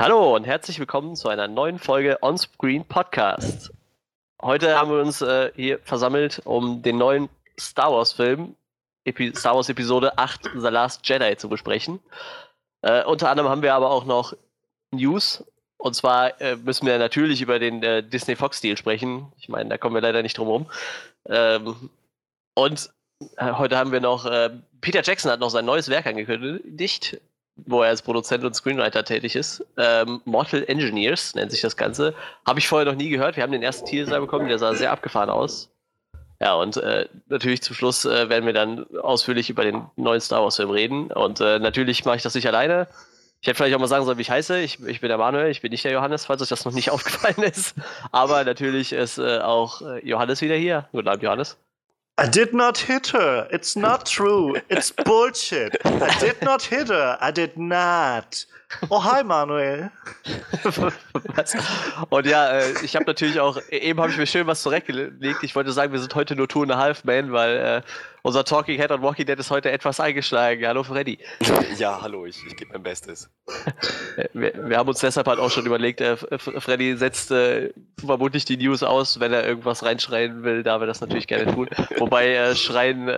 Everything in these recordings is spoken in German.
Hallo und herzlich willkommen zu einer neuen Folge Onscreen Podcast. Heute haben wir uns äh, hier versammelt, um den neuen Star Wars Film, Star Wars Episode 8 The Last Jedi zu besprechen. Äh, unter anderem haben wir aber auch noch News. Und zwar äh, müssen wir natürlich über den äh, Disney Fox Deal sprechen. Ich meine, da kommen wir leider nicht drum herum. Ähm, und äh, heute haben wir noch, äh, Peter Jackson hat noch sein neues Werk angekündigt wo er als Produzent und Screenwriter tätig ist. Ähm, Mortal Engineers nennt sich das Ganze. Habe ich vorher noch nie gehört. Wir haben den ersten Teaser bekommen, der sah sehr abgefahren aus. Ja, und äh, natürlich zum Schluss äh, werden wir dann ausführlich über den neuen Star Wars-Film reden. Und äh, natürlich mache ich das nicht alleine. Ich hätte vielleicht auch mal sagen sollen, wie ich heiße. Ich, ich bin der Manuel, ich bin nicht der Johannes, falls euch das noch nicht aufgefallen ist. Aber natürlich ist äh, auch äh, Johannes wieder hier. Guten Abend, Johannes. I did not hit her. It's not true. It's bullshit. I did not hit her. I did not. Oh, hi, Manuel. und ja, äh, ich habe natürlich auch, eben habe ich mir schön was zurechtgelegt. Ich wollte sagen, wir sind heute nur Two and a Half Men, weil äh, unser Talking Head on Walking Dead ist heute etwas eingeschlagen. Hallo, Freddy. Ja, hallo, ich, ich gebe mein Bestes. wir, wir, haben uns deshalb halt auch schon überlegt, äh, Freddy setzt äh, vermutlich die News aus, wenn er irgendwas reinschreien will, da wir das natürlich gerne tun. Wobei äh, Schreien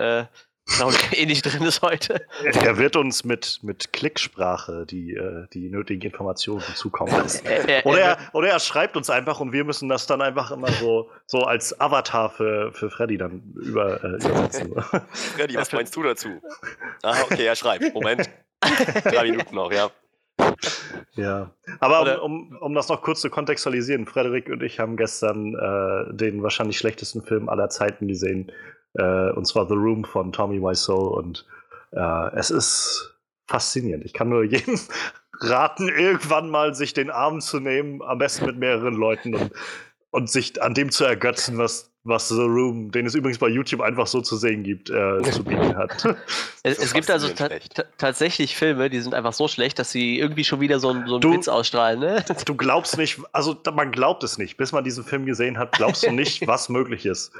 glaube ich, eh nicht drin ist heute. Er wird uns mit, mit Klicksprache die, äh, die nötigen Informationen zukommen lassen. Oder er, oder er schreibt uns einfach und wir müssen das dann einfach immer so, so als Avatar für, für Freddy dann über, äh, übersetzen. Freddy, was meinst du dazu? Ah, okay, er schreibt. Moment. Drei Minuten noch, ja. Ja, aber um, um, um das noch kurz zu kontextualisieren, Frederik und ich haben gestern äh, den wahrscheinlich schlechtesten Film aller Zeiten gesehen, äh, und zwar The Room von Tommy Wiseau. Und äh, es ist faszinierend. Ich kann nur jedem raten, irgendwann mal sich den Arm zu nehmen, am besten mit mehreren Leuten und, und sich an dem zu ergötzen, was was The Room, den es übrigens bei YouTube einfach so zu sehen gibt, äh, zu bieten hat. es, es gibt also ta tatsächlich Filme, die sind einfach so schlecht, dass sie irgendwie schon wieder so, so einen du, Witz ausstrahlen. Ne? Du glaubst nicht, also man glaubt es nicht. Bis man diesen Film gesehen hat, glaubst du nicht, was möglich ist.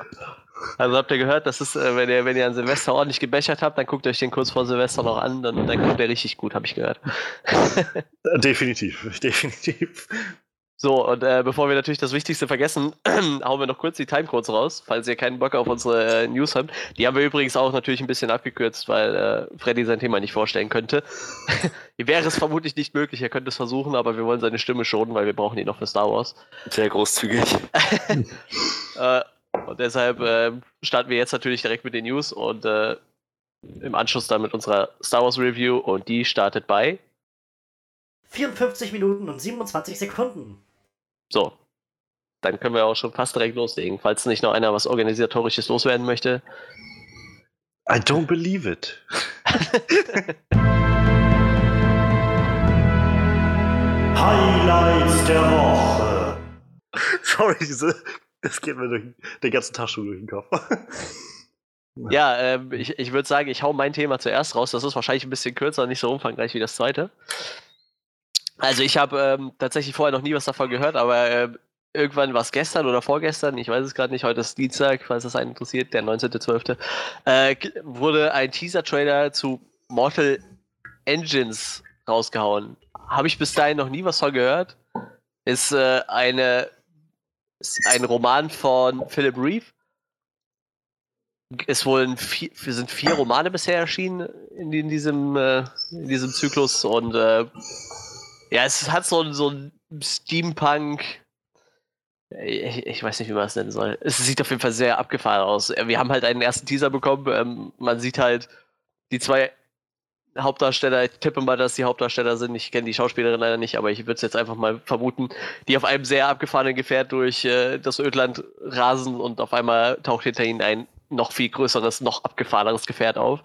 Also habt ihr gehört, das ist, äh, wenn ihr, wenn ihr an Silvester ordentlich gebechert habt, dann guckt euch den kurz vor Silvester noch an, dann, dann kommt der richtig gut, habe ich gehört. definitiv, definitiv. So, und äh, bevor wir natürlich das Wichtigste vergessen, hauen wir noch kurz die Timecodes raus, falls ihr keinen Bock auf unsere äh, News habt. Die haben wir übrigens auch natürlich ein bisschen abgekürzt, weil äh, Freddy sein Thema nicht vorstellen könnte. Wäre es vermutlich nicht möglich, er könnte es versuchen, aber wir wollen seine Stimme schonen, weil wir brauchen ihn noch für Star Wars. Sehr großzügig. äh, und deshalb äh, starten wir jetzt natürlich direkt mit den News und äh, im Anschluss dann mit unserer Star Wars Review und die startet bei 54 Minuten und 27 Sekunden. So. Dann können wir auch schon fast direkt loslegen. Falls nicht noch einer was Organisatorisches loswerden möchte. I don't believe it. Highlights der Woche. Sorry, diese, das geht mir durch den ganzen Tag schon durch den Kopf. Ja, ähm, ich, ich würde sagen, ich hau mein Thema zuerst raus. Das ist wahrscheinlich ein bisschen kürzer, nicht so umfangreich wie das zweite. Also ich habe ähm, tatsächlich vorher noch nie was davon gehört, aber äh, irgendwann war es gestern oder vorgestern, ich weiß es gerade nicht, heute ist Dienstag, falls das einen interessiert, der 19.12., äh, wurde ein Teaser-Trailer zu Mortal Engines rausgehauen. Habe ich bis dahin noch nie was von gehört. Ist äh, eine ist ein Roman von Philip Reeve. Es vier, sind vier Romane bisher erschienen in, in diesem, äh, in diesem Zyklus und äh, ja, es hat so, so ein Steampunk. Ich, ich, weiß nicht, wie man es nennen soll. Es sieht auf jeden Fall sehr abgefahren aus. Wir haben halt einen ersten Teaser bekommen. Ähm, man sieht halt die zwei Hauptdarsteller. Ich tippe mal, dass die Hauptdarsteller sind. Ich kenne die Schauspielerin leider nicht, aber ich würde es jetzt einfach mal vermuten, die auf einem sehr abgefahrenen Gefährt durch äh, das Ödland rasen und auf einmal taucht hinter ihnen ein noch viel größeres, noch abgefahreneres Gefährt auf,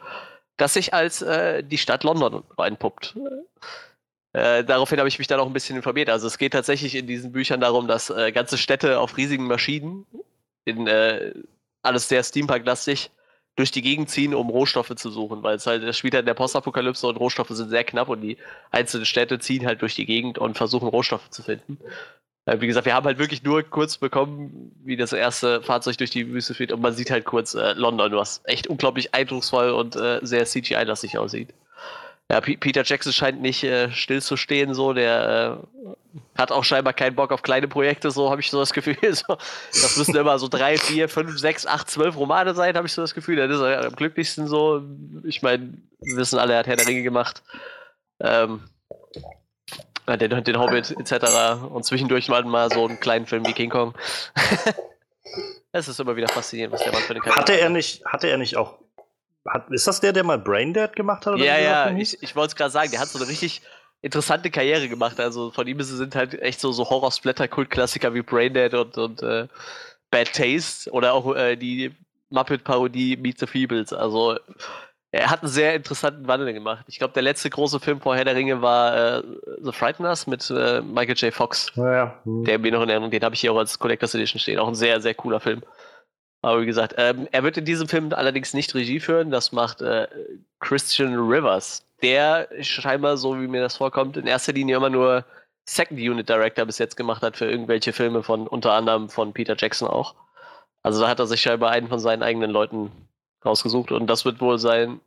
das sich als äh, die Stadt London reinpuppt. Äh, daraufhin habe ich mich dann auch ein bisschen informiert. Also es geht tatsächlich in diesen Büchern darum, dass äh, ganze Städte auf riesigen Maschinen, in äh, alles sehr Steampunk-lastig, durch die Gegend ziehen, um Rohstoffe zu suchen, weil es halt, das spielt halt in der Postapokalypse und Rohstoffe sind sehr knapp und die einzelnen Städte ziehen halt durch die Gegend und versuchen Rohstoffe zu finden. Äh, wie gesagt, wir haben halt wirklich nur kurz bekommen, wie das erste Fahrzeug durch die Wüste fährt und man sieht halt kurz äh, London, was echt unglaublich eindrucksvoll und äh, sehr CGI-lastig aussieht. Ja, P Peter Jackson scheint nicht äh, stillzustehen, so. Der äh, hat auch scheinbar keinen Bock auf kleine Projekte, so habe ich so das Gefühl. So. Das müssen immer so drei, vier, fünf, sechs, acht, zwölf Romane sein, habe ich so das Gefühl. Dann ist er am glücklichsten so. Ich meine, wir wissen alle, er hat Herr der Ringe gemacht. Ähm, den, den Hobbit etc. Und zwischendurch mal, mal so einen kleinen Film wie King Kong. Es ist immer wieder faszinierend, was der Mann für eine Karriere hatte er nicht, Hatte er nicht auch. Hat, ist das der, der mal Braindead gemacht hat? ja, ja, ich, ich wollte es gerade sagen. Der hat so eine richtig interessante Karriere gemacht. Also von ihm sind halt echt so, so Horror-Splatter-Kult-Klassiker wie Braindead und, und äh, Bad Taste oder auch äh, die Muppet-Parodie Meet the Feebles. Also er hat einen sehr interessanten Wandel gemacht. Ich glaube, der letzte große Film vor Herr der Ringe war äh, The Frighteners mit äh, Michael J. Fox. Ja, ja. Hm. Der mir noch in Erinnerung, den habe ich hier auch als Collectors Edition stehen. Auch ein sehr, sehr cooler Film. Aber wie gesagt, ähm, er wird in diesem Film allerdings nicht Regie führen. Das macht äh, Christian Rivers. Der scheinbar, so wie mir das vorkommt, in erster Linie immer nur Second Unit Director bis jetzt gemacht hat für irgendwelche Filme von unter anderem von Peter Jackson auch. Also da hat er sich scheinbar einen von seinen eigenen Leuten rausgesucht und das wird wohl sein,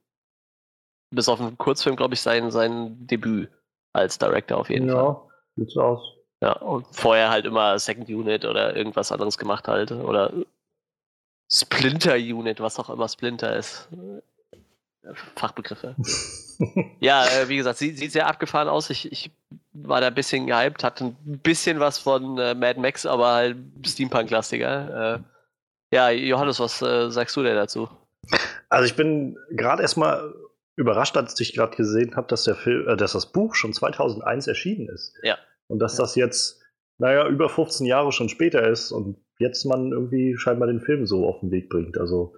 bis auf einen Kurzfilm, glaube ich, sein, sein Debüt als Director auf jeden ja, Fall. Ja, sieht so aus. Ja, und vorher halt immer Second Unit oder irgendwas anderes gemacht halt. Oder Splinter Unit, was auch immer Splinter ist. Fachbegriffe. ja, äh, wie gesagt, sieht, sieht sehr abgefahren aus. Ich, ich war da ein bisschen gehypt, hatte ein bisschen was von äh, Mad Max, aber halt Steampunk-lastiger. Äh, ja, Johannes, was äh, sagst du denn dazu? Also ich bin gerade erstmal überrascht, als ich gerade gesehen habe, dass, der Film, äh, dass das Buch schon 2001 erschienen ist. Ja. Und dass ja. das jetzt, naja, über 15 Jahre schon später ist und jetzt man irgendwie scheinbar den Film so auf den Weg bringt. Also,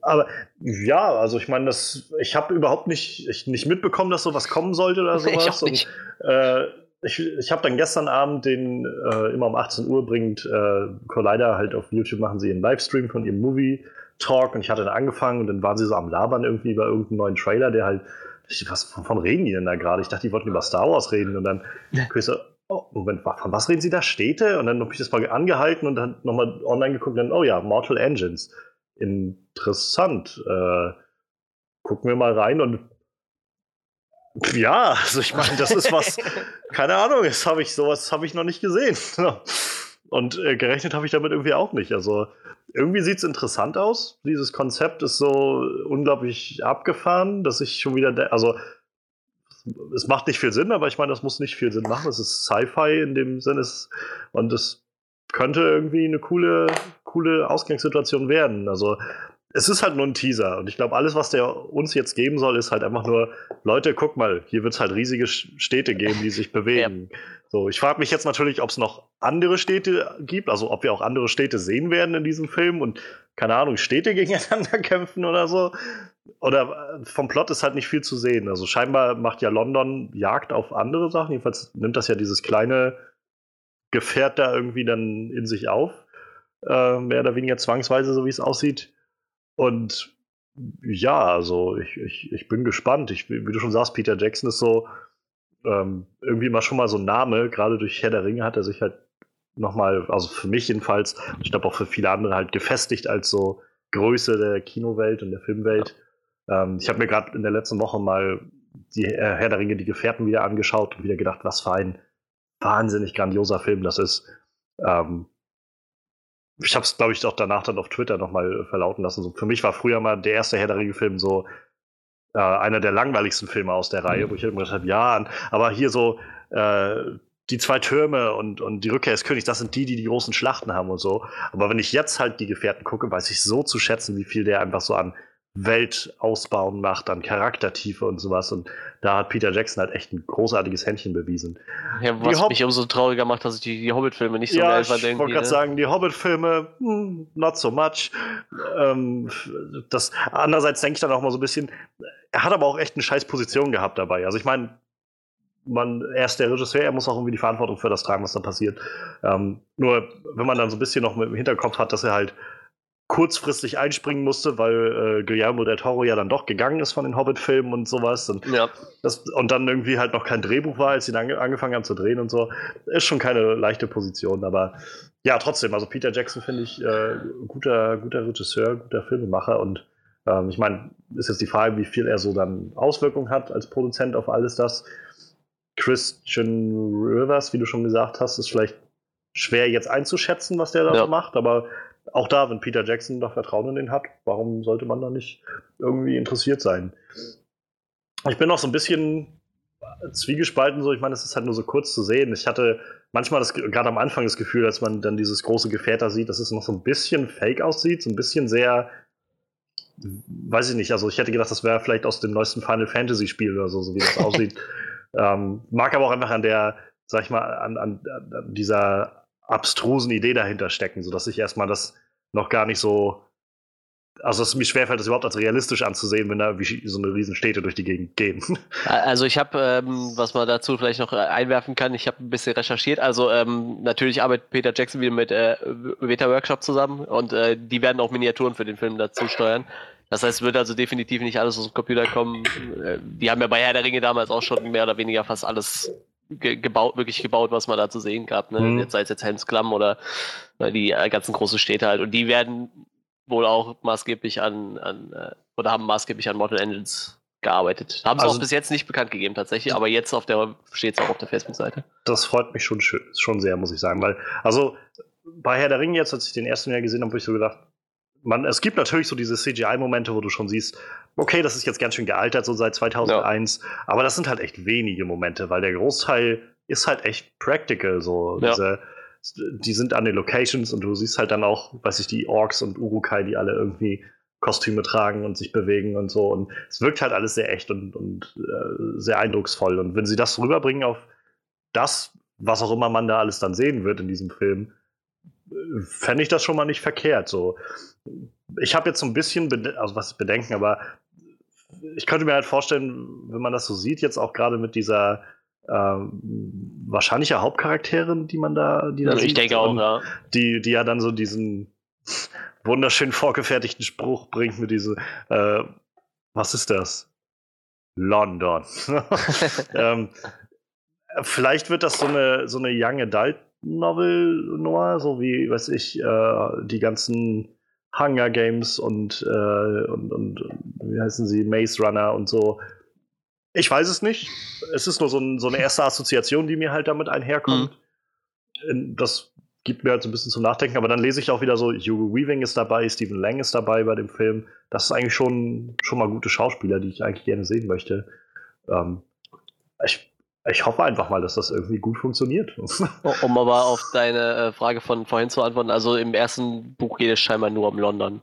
aber ja, also ich meine, das, ich habe überhaupt nicht, ich, nicht mitbekommen, dass sowas kommen sollte oder sowas. ich auch nicht. Und, äh, ich, ich habe dann gestern Abend den, äh, immer um 18 Uhr bringt äh, Collider halt auf YouTube, machen sie einen Livestream von ihrem Movie Talk und ich hatte dann angefangen und dann waren sie so am Labern irgendwie über irgendeinen neuen Trailer, der halt, was von reden die denn da gerade? Ich dachte, die wollten über Star Wars reden und dann ja. ich so, oh, Moment, von was reden sie da? Städte? Und dann habe ich das mal angehalten und dann nochmal online geguckt und dann, oh ja, Mortal Engines. Interessant. Äh, gucken wir mal rein und ja, also ich meine, das ist was, keine Ahnung, das habe ich, sowas habe ich noch nicht gesehen. Und äh, gerechnet habe ich damit irgendwie auch nicht. Also irgendwie sieht es interessant aus. Dieses Konzept ist so unglaublich abgefahren, dass ich schon wieder, also es macht nicht viel Sinn, aber ich meine, das muss nicht viel Sinn machen. Es ist Sci-Fi in dem Sinne und es könnte irgendwie eine coole, coole Ausgangssituation werden. Also es ist halt nur ein Teaser und ich glaube, alles, was der uns jetzt geben soll, ist halt einfach nur, Leute, guck mal, hier wird es halt riesige Städte geben, die sich bewegen. Ja. So, ich frage mich jetzt natürlich, ob es noch andere Städte gibt, also ob wir auch andere Städte sehen werden in diesem Film und keine Ahnung, Städte gegeneinander kämpfen oder so. Oder äh, vom Plot ist halt nicht viel zu sehen. Also scheinbar macht ja London Jagd auf andere Sachen. Jedenfalls nimmt das ja dieses kleine Gefährt da irgendwie dann in sich auf. Äh, mehr oder weniger zwangsweise, so wie es aussieht. Und ja, also ich, ich, ich bin gespannt. Ich, wie du schon sagst, Peter Jackson ist so ähm, irgendwie immer schon mal so ein Name. Gerade durch Herr der Ringe hat er sich halt nochmal, also für mich jedenfalls, ich glaube auch für viele andere halt gefestigt als so Größe der Kinowelt und der Filmwelt. Ähm, ich habe mir gerade in der letzten Woche mal die äh, Herr der Ringe, die Gefährten wieder angeschaut und wieder gedacht, was für ein wahnsinnig grandioser Film das ist. Ähm, ich habe es, glaube ich, auch danach dann auf Twitter nochmal verlauten lassen. So, für mich war früher mal der erste Herr der Ringe-Film so äh, einer der langweiligsten Filme aus der Reihe, mhm. wo ich immer gedacht habe, ja, aber hier so äh, die zwei Türme und, und die Rückkehr des Königs, das sind die, die die großen Schlachten haben und so. Aber wenn ich jetzt halt die Gefährten gucke, weiß ich so zu schätzen, wie viel der einfach so an Welt ausbauen macht, an Charaktertiefe und sowas. Und da hat Peter Jackson halt echt ein großartiges Händchen bewiesen. Ja, was Hob mich umso trauriger macht, dass ich die, die Hobbit-Filme nicht so ja, geil fand. Ich wollte gerade ne? sagen, die Hobbit-Filme, hm, not so much. Ähm, das, andererseits denke ich dann auch mal so ein bisschen, er hat aber auch echt eine scheiß Position gehabt dabei. Also ich meine, man, er ist der Regisseur, er muss auch irgendwie die Verantwortung für das tragen, was da passiert. Ähm, nur, wenn man dann so ein bisschen noch im Hinterkopf hat, dass er halt kurzfristig einspringen musste, weil äh, Guillermo del Toro ja dann doch gegangen ist von den Hobbit-Filmen und sowas. Und, ja. das, und dann irgendwie halt noch kein Drehbuch war, als sie dann angefangen haben zu drehen und so. Ist schon keine leichte Position, aber ja, trotzdem, also Peter Jackson finde ich äh, guter, guter Regisseur, guter Filmemacher und Ähm, ich meine, ist jetzt die Frage, wie viel er so dann Auswirkungen hat als Produzent auf alles das. Christian Rivers, wie du schon gesagt hast, ist vielleicht schwer jetzt einzuschätzen, was der da ja. macht, aber auch da, wenn Peter Jackson noch Vertrauen in den hat, warum sollte man da nicht irgendwie interessiert sein? Ich bin noch so ein bisschen zwiegespalten, so ich meine, es ist halt nur so kurz zu sehen. Ich hatte manchmal das, gerade am Anfang das Gefühl, als man dann dieses große Gefährt da sieht, dass es noch so ein bisschen fake aussieht, so ein bisschen sehr, weiß ich nicht, also ich hätte gedacht, das wäre vielleicht aus dem neuesten Final Fantasy Spiel oder so, so wie das aussieht. Ähm, mag aber auch einfach an der, sag ich mal, an, an, an dieser abstrusen Idee dahinter stecken, sodass ich erstmal das noch gar nicht so. Also es mir schwerfällt, das überhaupt als realistisch anzusehen, wenn da wie so eine riesen Städte durch die Gegend gehen. Also ich habe, ähm, was man dazu vielleicht noch äh, einwerfen kann, ich habe ein bisschen recherchiert. Also ähm, natürlich arbeitet Peter Jackson wieder mit äh, Beta Workshop zusammen und äh, die werden auch Miniaturen für den Film dazu steuern. Das heißt, es wird also definitiv nicht alles aus dem Computer kommen. Äh, die haben ja bei Herr der Ringe damals auch schon mehr oder weniger fast alles ge gebaut, wirklich gebaut, was man da zu sehen gab. Ne? Mhm. Jetzt sei es jetzt Helms Klamm oder ne, die äh, ganzen großen Städte halt. Und die werden wohl auch maßgeblich an, an äh, oder haben maßgeblich an Mortal Engines gearbeitet. Haben sie also, auch bis jetzt nicht bekannt gegeben tatsächlich, aber jetzt auf der steht es auch auf der Facebook-Seite. Das freut mich schon, schon sehr, muss ich sagen, weil also bei Herr der Ringe jetzt, als ich den ersten Jahr gesehen habe, habe ich so gedacht, man, es gibt natürlich so diese CGI-Momente, wo du schon siehst, okay, das ist jetzt ganz schön gealtert, so seit 2001, ja. aber das sind halt echt wenige Momente, weil der Großteil ist halt echt practical, so ja. diese, die sind an den Locations und du siehst halt dann auch, weiß ich, die Orks und Urukai, die alle irgendwie Kostüme tragen und sich bewegen und so und es wirkt halt alles sehr echt und, und äh, sehr eindrucksvoll und wenn sie das rüberbringen auf das, was auch immer man da alles dann sehen wird in diesem Film, fände ich das schon mal nicht verkehrt. So. Ich habe jetzt so ein bisschen, also was Bedenken, aber ich könnte mir halt vorstellen, wenn man das so sieht, jetzt auch gerade mit dieser äh, wahrscheinlicher Hauptcharakterin, die man da, die da ich sieht, denke auch, ja. Die, die ja dann so diesen wunderschön vorgefertigten Spruch bringt mit diesem, äh, was ist das? London. ähm, vielleicht wird das so eine, so eine Young Adult Novel Noir, so wie, weiß ich, äh, die ganzen Hunger Games und, äh, und, und, wie heißen sie, Maze Runner und so. Ich weiß es nicht. Es ist nur so, ein, so eine erste Assoziation, die mir halt damit einherkommt. Mhm. Das gibt mir halt so ein bisschen zum Nachdenken, aber dann lese ich auch wieder so, Hugo Weaving ist dabei, Stephen Lang ist dabei bei dem Film. Das ist eigentlich schon, schon mal gute Schauspieler, die ich eigentlich gerne sehen möchte. Ähm, ich ich hoffe einfach mal, dass das irgendwie gut funktioniert. um aber auf deine äh, Frage von vorhin zu antworten, also im ersten Buch geht es scheinbar nur um London.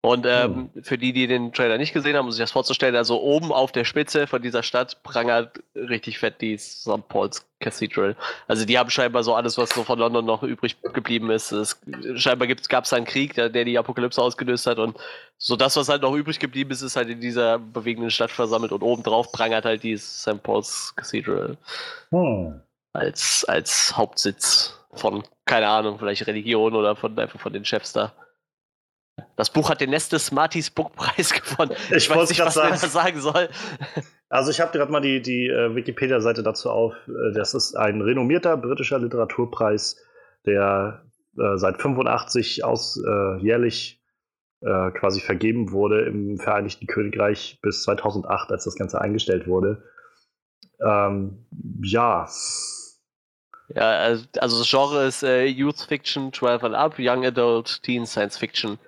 Und ähm, hm. für die, die den Trailer nicht gesehen haben, um sich das vorzustellen, also oben auf der Spitze von dieser Stadt prangert richtig fett die St. Paul's Cathedral. Also die haben scheinbar so alles, was so von London noch übrig geblieben ist. Es, scheinbar gab es einen Krieg, der, der, die Apokalypse ausgelöst hat und so das, was halt noch übrig geblieben ist, ist halt in dieser bewegenden Stadt versammelt und obendrauf prangert halt die St. Paul's Cathedral. Hm. Als, als Hauptsitz von, keine Ahnung, vielleicht Religion oder von einfach von den Chefs da. Das Buch hat den Nestes Smarties Bookpreis gewonnen. Ich, ich weiß nicht, was sagen. man da sagen soll. Also ich habe gerade mal die, die uh, Wikipedia-Seite dazu auf. Äh, das ist ein renommierter britischer Literaturpreis, der uh, seit 85 aus uh, jährlich quasi vergeben wurde im Vereinigten Königreich bis 2008, als das Ganze eingestellt wurde. Ähm, ja. Ja, also, also das Genre ist Youth Fiction, 12 and Up, Young Adult, Teen Science Fiction.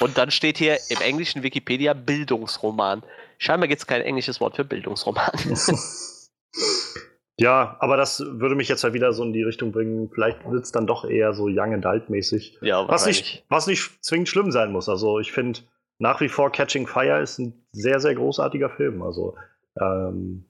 Und dann steht hier im englischen Wikipedia Bildungsroman. Scheinbar gibt es kein englisches Wort für Bildungsroman. ja, aber das würde mich jetzt ja halt wieder so in die Richtung bringen. Vielleicht wird es dann doch eher so Young Adult mäßig. Ja, was nicht, was nicht zwingend schlimm sein muss. Also ich finde nach wie vor Catching Fire ist ein sehr, sehr großartiger Film. Also ähm,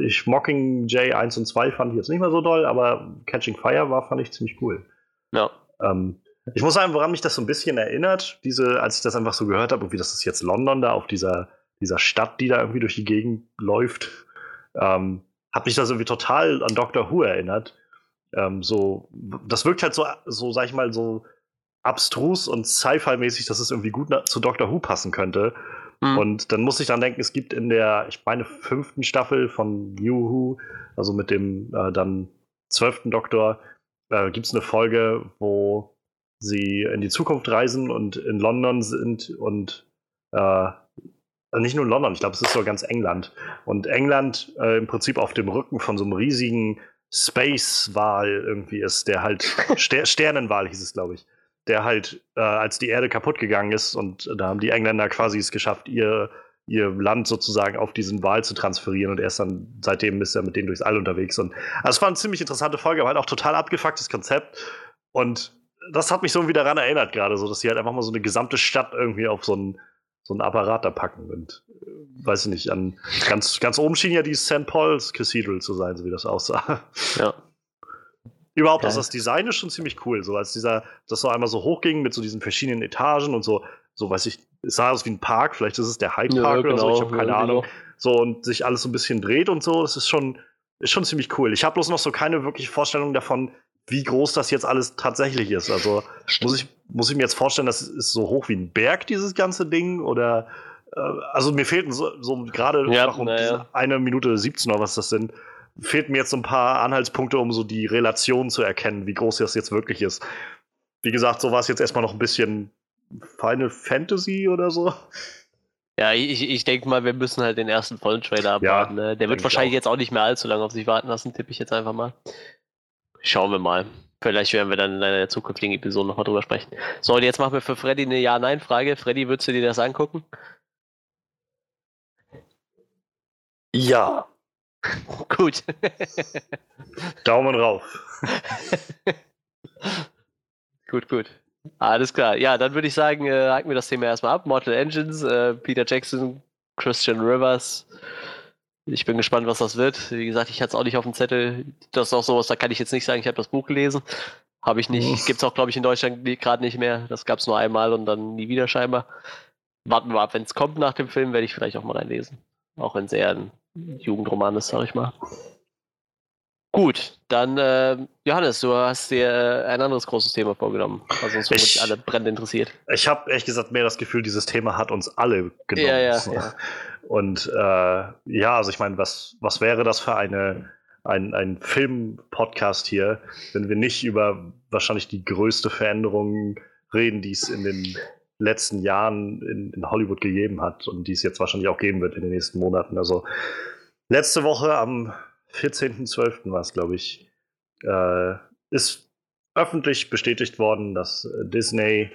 ich Mockingjay 1 und 2 fand ich jetzt nicht mehr so doll, aber Catching Fire war, fand ich ziemlich cool. Ja. Ähm, ich muss sagen, woran mich das so ein bisschen erinnert, diese, als ich das einfach so gehört habe, wie das ist jetzt London da auf dieser, dieser Stadt, die da irgendwie durch die Gegend läuft, ähm, hat mich das irgendwie total an Doctor Who erinnert. Ähm, so, das wirkt halt so, so, sag ich mal, so abstrus und Sci-Fi-mäßig, dass es irgendwie gut zu Doctor Who passen könnte. Mhm. Und dann muss ich dann denken, es gibt in der, ich meine, fünften Staffel von New Who, also mit dem äh, dann zwölften Doktor, äh, gibt es eine Folge, wo sie in die Zukunft reisen und in London sind und Äh, nicht nur in London, ich glaube, es ist so ganz England. Und England äh, im Prinzip auf dem Rücken von so einem riesigen Space-Wal irgendwie ist, der halt, Ster Sternenwal hieß es, glaube ich, der halt, äh, als die Erde kaputt gegangen ist und da haben die Engländer quasi es geschafft, ihr, ihr Land sozusagen auf diesen Wal zu transferieren und erst dann seitdem ist er mit denen durchs All unterwegs. Und also es war eine ziemlich interessante Folge, aber halt auch total abgefucktes Konzept. Und das hat mich so wieder daran erinnert, gerade so, dass sie halt einfach mal so eine gesamte Stadt irgendwie auf so einen, so einen Apparat da packen. Und äh, weiß ich nicht, an ganz, ganz oben schien ja die St. Paul's Cathedral zu sein, so wie das aussah. Ja. Überhaupt, also das Design ist schon ziemlich cool. So als dieser, das so einmal so hochging mit so diesen verschiedenen Etagen und so, so weiß ich, es sah aus wie ein Park, vielleicht ist es der Hyde Park ja, genau, oder so, ich habe keine ja, Ahnung. Genau. So und sich alles so ein bisschen dreht und so, das ist schon, ist schon ziemlich cool. Ich habe bloß noch so keine wirkliche Vorstellung davon, wie groß das jetzt alles tatsächlich ist. Also muss ich, muss ich mir jetzt vorstellen, das ist so hoch wie ein Berg, dieses ganze Ding? Oder äh, also mir fehlten so, so gerade ja, um ja. eine Minute 17 oder was das sind, fehlten mir jetzt so ein paar Anhaltspunkte, um so die Relation zu erkennen, wie groß das jetzt wirklich ist. Wie gesagt, so war es jetzt erstmal noch ein bisschen Final Fantasy oder so. Ja, ich, ich denke mal, wir müssen halt den ersten vollen Trailer abwarten. Ja, ne? Der wird wahrscheinlich auch. jetzt auch nicht mehr allzu lange auf sich warten lassen, tippe ich jetzt einfach mal. Schauen wir mal. Vielleicht werden wir dann in einer zukünftigen Episode nochmal drüber sprechen. So, und jetzt machen wir für Freddy eine Ja-Nein-Frage. Freddy, würdest du dir das angucken? Ja. Gut. Daumen rauf. gut, gut. Alles klar. Ja, dann würde ich sagen, äh, haken wir das Thema erstmal ab. Mortal Engines, äh, Peter Jackson, Christian Rivers, ich bin gespannt, was das wird. Wie gesagt, ich hatte es auch nicht auf dem Zettel. Das ist auch sowas, da kann ich jetzt nicht sagen, ich habe das Buch gelesen. Habe ich nicht. Gibt es auch, glaube ich, in Deutschland gerade nicht mehr. Das gab es nur einmal und dann nie wieder scheinbar. Warten wir ab, wenn es kommt nach dem Film, werde ich vielleicht auch mal reinlesen. Auch wenn es eher ein Jugendroman ist, sage ich mal. Gut, dann äh, Johannes, du hast dir ein anderes großes Thema vorgenommen, was uns wirklich alle brennend interessiert. Ich habe ehrlich gesagt mehr das Gefühl, dieses Thema hat uns alle genommen. Ja, ja, ja. Und äh, ja, also ich meine, was, was wäre das für eine, ein, ein Film-Podcast hier, wenn wir nicht über wahrscheinlich die größte Veränderung reden, die es in den letzten Jahren in, in Hollywood gegeben hat und die es jetzt wahrscheinlich auch geben wird in den nächsten Monaten. Also letzte Woche am 14.12. war es, glaube ich, äh, ist öffentlich bestätigt worden, dass Disney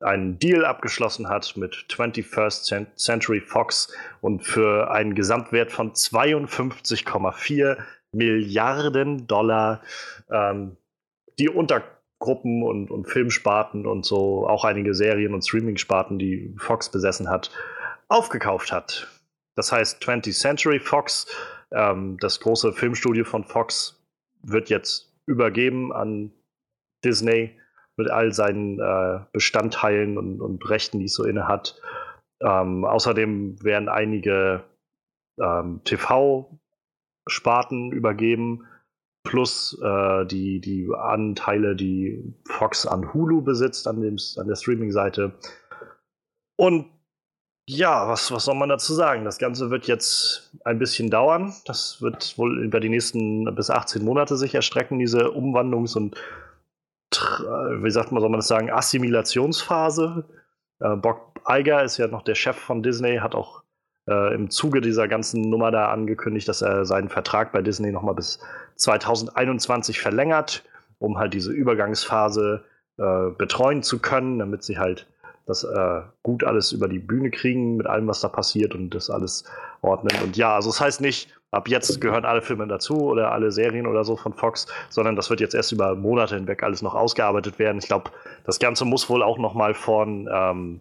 einen Deal abgeschlossen hat mit 21st Century Fox und für einen Gesamtwert von 52,4 Milliarden Dollar ähm, die Untergruppen und, und Filmsparten und so auch einige Serien- und Streaming-Sparten, die Fox besessen hat, aufgekauft hat. Das heißt, 20th Century Fox, ähm, das große Filmstudio von Fox, wird jetzt übergeben an Disney mit all seinen äh, Bestandteilen und, und, Rechten, die es so inne hat. Ähm, außerdem werden einige ähm, TV-Sparten übergeben, plus äh, die, die Anteile, die Fox an Hulu besitzt, an, dem, an der Streaming-Seite. Und ja, was, was soll man dazu sagen? Das Ganze wird jetzt ein bisschen dauern. Das wird wohl über die nächsten bis 18 Monate sich erstrecken, diese Umwandlungs- und wie sagt man, soll man das sagen, Assimilationsphase. Äh, Bob Iger ist ja noch der Chef von Disney, hat auch äh, im Zuge dieser ganzen Nummer da angekündigt, dass er seinen Vertrag bei Disney nochmal bis 2021 verlängert, um halt diese Übergangsphase äh, betreuen zu können, damit sie halt das äh, gut alles über die Bühne kriegen mit allem, was da passiert und das alles ordnen. Und ja, also das heißt nicht, ab jetzt gehören alle Filme dazu oder alle Serien oder so von Fox, sondern das wird jetzt erst über Monate hinweg alles noch ausgearbeitet werden. Ich glaube, das Ganze muss wohl auch noch mal von ähm,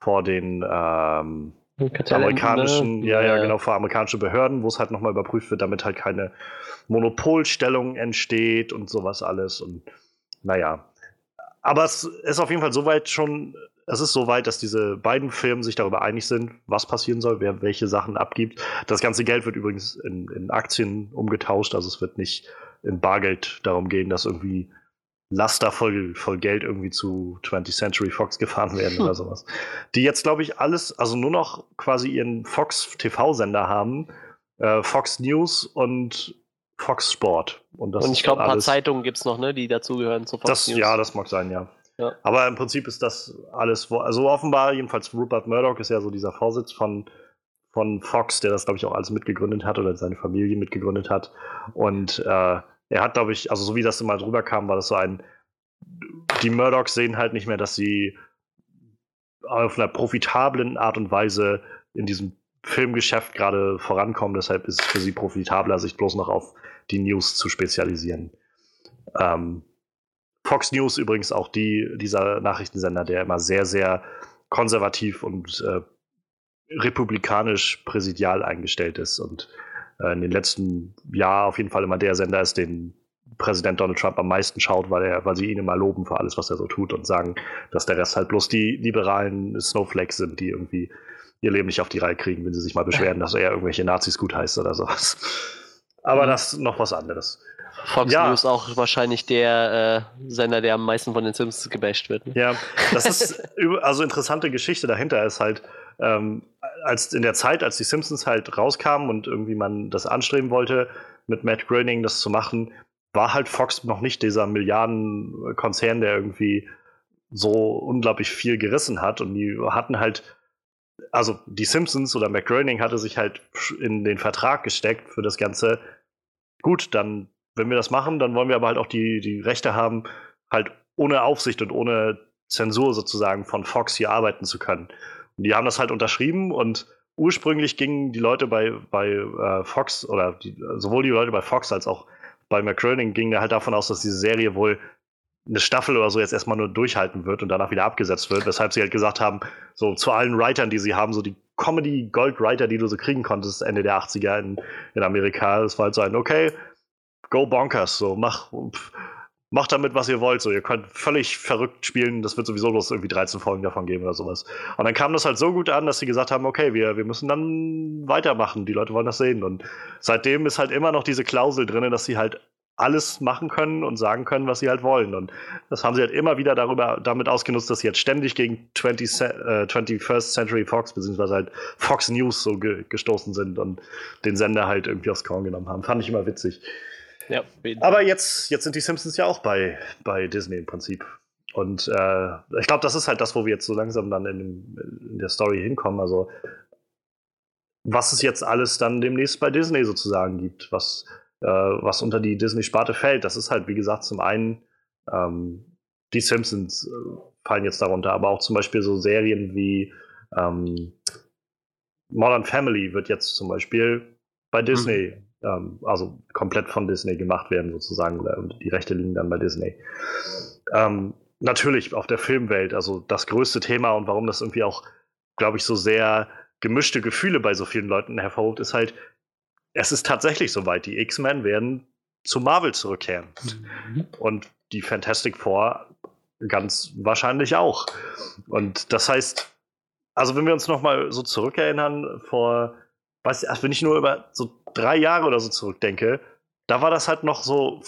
vor den ähm, amerikanischen, ne? ja, ja, genau, vor amerikanischen Behörden, wo es halt nochmal überprüft wird, damit halt keine Monopolstellung entsteht und sowas alles. Und naja. Aber es ist auf jeden Fall soweit schon es ist soweit, dass diese beiden Firmen sich darüber einig sind, was passieren soll, wer welche Sachen abgibt. Das ganze Geld wird übrigens in, in Aktien umgetauscht, also es wird nicht in Bargeld darum gehen, dass irgendwie Laster voll, voll Geld irgendwie zu 20th Century Fox gefahren werden oder sowas. Die jetzt, glaube ich, alles, also nur noch quasi ihren Fox TV-Sender haben, äh, Fox News und Fox Sport. Und, und ich glaube, ein paar Zeitungen gibt es noch, ne, die dazugehören zu Fox das, News. Ja, das mag sein, ja. Ja. Aber im Prinzip ist das alles, also offenbar, jedenfalls Rupert Murdoch ist ja so dieser Vorsitz von, von Fox, der das, glaube ich, auch alles mitgegründet hat oder seine Familie mitgegründet hat. Und äh, er hat, glaube ich, also so wie das immer drüber kam, war das so ein, die Murdochs sehen halt nicht mehr, dass sie auf einer profitablen Art und Weise in diesem Filmgeschäft gerade vorankommen. Deshalb ist es für sie profitabler, sich bloß noch auf die News zu spezialisieren. Ähm, Fox News übrigens auch die, dieser Nachrichtensender, der immer sehr, sehr konservativ und äh, republikanisch präsidial eingestellt ist und äh, in den letzten Jahren auf jeden Fall immer der Sender ist, den Präsident Donald Trump am meisten schaut, weil, er, weil sie ihn immer loben für alles, was er so tut und sagen, dass der Rest halt bloß die liberalen Snowflakes sind, die irgendwie ihr Leben nicht auf die Reihe kriegen, wenn sie sich mal beschweren, dass er irgendwelche Nazis gut heißt oder sowas. Aber mhm. das ist noch was anderes. Fox ja. News auch wahrscheinlich der äh, Sender, der am meisten von den Simpsons gebasht wird. Ne? Ja, das ist also interessante Geschichte dahinter ist halt, ähm, als in der Zeit, als die Simpsons halt rauskamen und irgendwie man das anstreben wollte, mit Matt Groening das zu machen, war halt Fox noch nicht dieser Milliardenkonzern, der irgendwie so unglaublich viel gerissen hat. Und die hatten halt, also die Simpsons oder Matt Groening hatte sich halt in den Vertrag gesteckt für das Ganze. Gut, dann wenn wir das machen, dann wollen wir aber halt auch die, die Rechte haben, halt ohne Aufsicht und ohne Zensur sozusagen von Fox hier arbeiten zu können. Und die haben das halt unterschrieben und ursprünglich gingen die Leute bei, bei äh, Fox oder die, sowohl die Leute bei Fox als auch bei McCroning gingen halt davon aus, dass diese Serie wohl eine Staffel oder so jetzt erstmal nur durchhalten wird und danach wieder abgesetzt wird, weshalb sie halt gesagt haben, so zu allen Writern, die sie haben, so die Comedy-Gold-Writer, die du so kriegen konntest Ende der 80er in, in Amerika, das war halt so ein, okay, go bonkers, so, mach, macht damit, was ihr wollt, so, ihr könnt völlig verrückt spielen, das wird sowieso bloß irgendwie 13 Folgen davon geben oder sowas. Und dann kam das halt so gut an, dass sie gesagt haben, okay, wir, wir müssen dann weitermachen, die Leute wollen das sehen. Und seitdem ist halt immer noch diese Klausel drin, dass sie halt alles machen können und sagen können, was sie halt wollen. Und das haben sie halt immer wieder darüber, damit ausgenutzt, dass sie jetzt ständig gegen 20, äh, 21st Century Fox, beziehungsweise halt Fox News so ge gestoßen sind und den Sender halt irgendwie aufs Korn genommen haben. Fand ich immer witzig. Ja, Aber jetzt, jetzt sind die Simpsons ja auch bei, bei Disney im Prinzip. Und äh, ich glaube, das ist halt das, wo wir jetzt so langsam dann in, in, der Story hinkommen. Also, was es jetzt alles dann demnächst bei Disney sozusagen gibt, was, äh, was unter die Disney-Sparte fällt. Das ist halt, wie gesagt, zum einen ähm, die Simpsons äh, fallen jetzt darunter, aber auch zum Beispiel so Serien wie ähm, Modern Family wird jetzt zum Beispiel bei Disney mhm ähm, also komplett von Disney gemacht werden, sozusagen. Und die Rechte liegen dann bei Disney. Ähm, natürlich auf der Filmwelt, also das größte Thema und warum das irgendwie auch, glaube ich, so sehr gemischte Gefühle bei so vielen Leuten hervorruft, ist halt, es ist tatsächlich soweit. Die X-Men werden zu Marvel zurückkehren. Mhm. Und die Fantastic Four ganz wahrscheinlich auch. Und das heißt, also wenn wir uns noch mal so zurückerinnern, vor, weiß ich, wenn ich nur über so drei Jahre oder so zurückdenke, da war das halt noch so,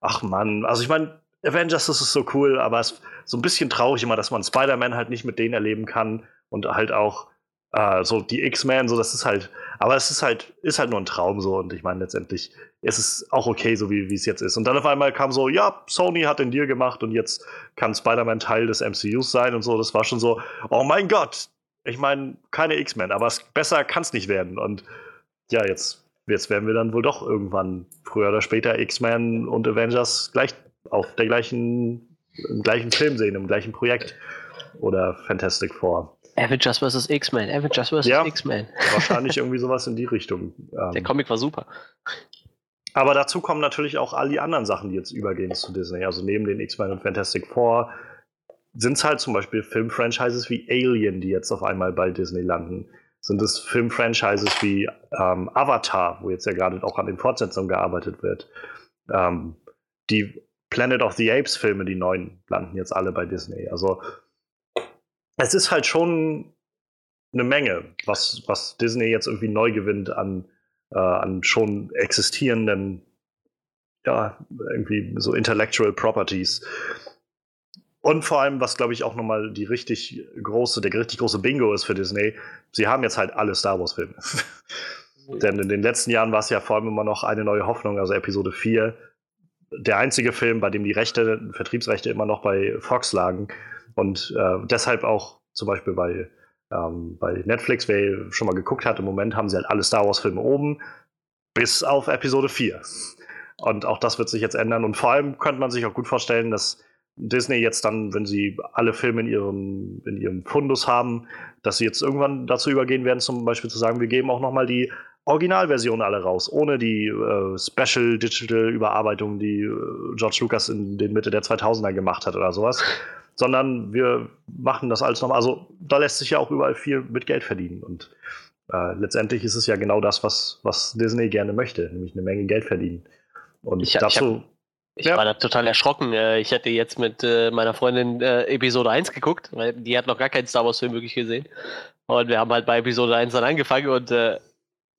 ach Mann, also ich meine, Avengers das ist so cool, aber es ist so ein bisschen traurig immer, dass man Spider-Man halt nicht mit denen erleben kann und halt auch äh, so die X-Men, so das ist halt, aber es ist halt, ist halt nur ein Traum so und ich meine letztendlich ist es auch okay, so wie es jetzt ist. Und dann auf einmal kam so, ja, Sony hat den Deal gemacht und jetzt kann Spider-Man Teil des MCUs sein und so. Das war schon so, oh mein Gott, ich meine, keine X-Men, aber es, besser kann es nicht werden. Und ja, jetzt jetzt werden wir dann wohl doch irgendwann früher oder später X-Men und Avengers gleich auf der gleichen, im gleichen Film sehen, im gleichen Projekt. Oder Fantastic Four. Avengers vs. X-Men, Avengers vs. Ja, X-Men. Wahrscheinlich irgendwie sowas in die Richtung. Der ähm, Comic war super. Aber dazu kommen natürlich auch all die anderen Sachen, die jetzt übergehen zu Disney. Also neben den X-Men und Fantastic Four sind es halt zum Beispiel Filmfranchises wie Alien, die jetzt auf einmal bei Disney landen sind es Filmfranchises wie ähm, Avatar, wo jetzt ja gerade auch an den Fortsetzungen gearbeitet wird. Ähm, die Planet of the Apes Filme, die neuen, landen jetzt alle bei Disney. Also es ist halt schon eine Menge, was, was Disney jetzt irgendwie neu gewinnt an, äh, an schon existierenden, ja, irgendwie so Intellectual Properties. Und vor allem, was glaube ich auch nochmal die richtig große, der richtig große Bingo ist für Disney, sie haben jetzt halt alle Star Wars-Filme. Denn in den letzten Jahren war es ja vor allem immer noch eine neue Hoffnung, also Episode 4 der einzige Film, bei dem die Rechte, Vertriebsrechte immer noch bei Fox lagen. Und äh, deshalb auch zum Beispiel bei, ähm, bei Netflix, wer schon mal geguckt hat, im Moment haben sie halt alle Star Wars-Filme oben, bis auf Episode 4. Und auch das wird sich jetzt ändern. Und vor allem könnte man sich auch gut vorstellen, dass Disney jetzt dann, wenn sie alle Filme in ihrem, in ihrem Fundus haben, dass sie jetzt irgendwann dazu übergehen werden, zum Beispiel zu sagen, wir geben auch noch mal die Originalversion alle raus, ohne die äh, Special Digital Überarbeitung, die äh, George Lucas in den Mitte der 2000er gemacht hat oder sowas, sondern wir machen das alles nochmal. Also da lässt sich ja auch überall viel mit Geld verdienen und äh, letztendlich ist es ja genau das, was, was Disney gerne möchte, nämlich eine Menge Geld verdienen. Und ich, dazu. Ich, ja. war da total erschrocken. Äh, ich hatte jetzt mit äh, meiner Freundin äh, Episode 1 geguckt, weil die hat noch gar keinen Star Wars-Film wirklich gesehen. Und wir haben halt bei Episode 1 dann angefangen und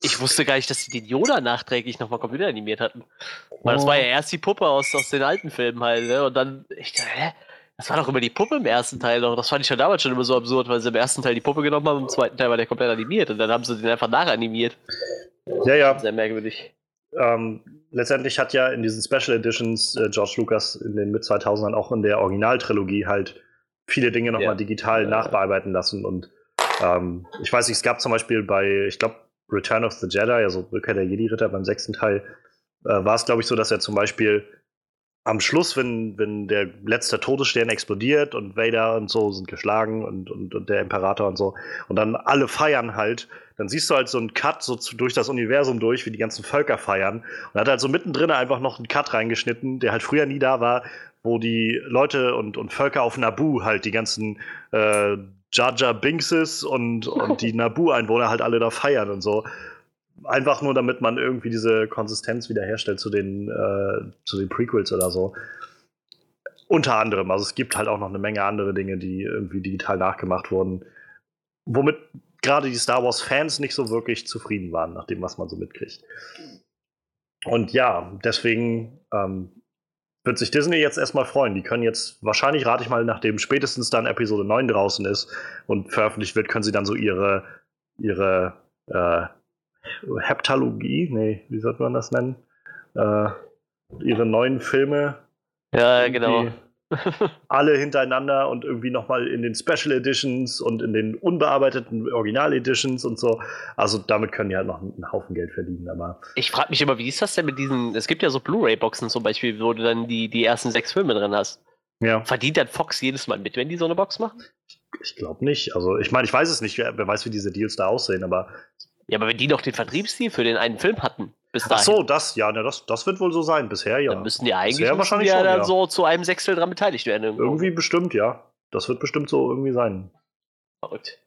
ich wusste gar nicht, dass sie den Yoda nachträglich nochmal komplett animiert hatten. Weil oh. das war ja erst die Puppe aus, aus den alten Filmen halt, ne? Und dann, ich dachte, hä? Das war doch immer die Puppe im ersten Teil noch. Das fand ich schon damals schon immer so absurd, weil sie im ersten Teil die Puppe genommen haben, im zweiten Teil war der komplett animiert und dann haben sie den einfach nachanimiert. Ja, ja. Sehr merkwürdig. Ähm, letztendlich hat ja in diesen Special Editions äh, George Lucas in den mit 2000ern auch in der Originaltrilogie halt viele Dinge nochmal ja. digital ja. nachbearbeiten lassen und ähm, ich weiß nicht, es gab zum Beispiel bei, ich glaube, Return of the Jedi, also Rückkehr der Jedi-Ritter beim sechsten Teil, äh, war es, glaube ich, so, dass er zum Beispiel am Schluss, wenn, wenn der letzte Todesstern explodiert und Vader und so sind geschlagen und, und, und der Imperator und so, und dann alle feiern halt, dann siehst du halt so einen Cut so zu, durch das Universum durch, wie die ganzen Völker feiern. Und hat halt so mittendrin einfach noch einen Cut reingeschnitten, der halt früher nie da war, wo die Leute und, und Völker auf Naboo halt die ganzen äh, Jar Binkses und, und die Naboo-Einwohner halt alle da feiern und so. Einfach nur, damit man irgendwie diese Konsistenz wiederherstellt zu den, äh, zu den Prequels oder so. Unter anderem. Also es gibt halt auch noch eine Menge andere Dinge, die irgendwie digital nachgemacht wurden. Womit gerade die Star Wars-Fans nicht so wirklich zufrieden waren, nach dem, was man so mitkriegt. Und ja, deswegen ähm, wird sich Disney jetzt erstmal freuen. Die können jetzt, wahrscheinlich rate ich mal, nachdem spätestens dann Episode 9 draußen ist und veröffentlicht wird, können sie dann so ihre, ihre äh, Heptalogie, nee, wie sollte man das nennen? Äh, ihre neuen Filme. Ja, genau alle hintereinander und irgendwie nochmal in den Special Editions und in den unbearbeiteten Original Editions und so. Also damit können die halt noch einen Haufen Geld verdienen. Aber ich frage mich immer, wie ist das denn mit diesen? Es gibt ja so Blu-ray-Boxen zum Beispiel, wo du dann die, die ersten sechs Filme drin hast. Ja. Verdient dann Fox jedes Mal mit, wenn die so eine Box machen? Ich glaube nicht. Also ich meine, ich weiß es nicht. Wer, wer weiß, wie diese Deals da aussehen, aber ja, aber wenn die doch den Vertriebsstil für den einen Film hatten, bis dahin. Ach so, das, ja, ne, das, das wird wohl so sein, bisher ja. Dann müssen die eigentlich wahrscheinlich ja schon, dann ja. so zu einem Sechstel dran beteiligt werden. Irgendwo. Irgendwie bestimmt, ja. Das wird bestimmt so irgendwie sein. Verrückt.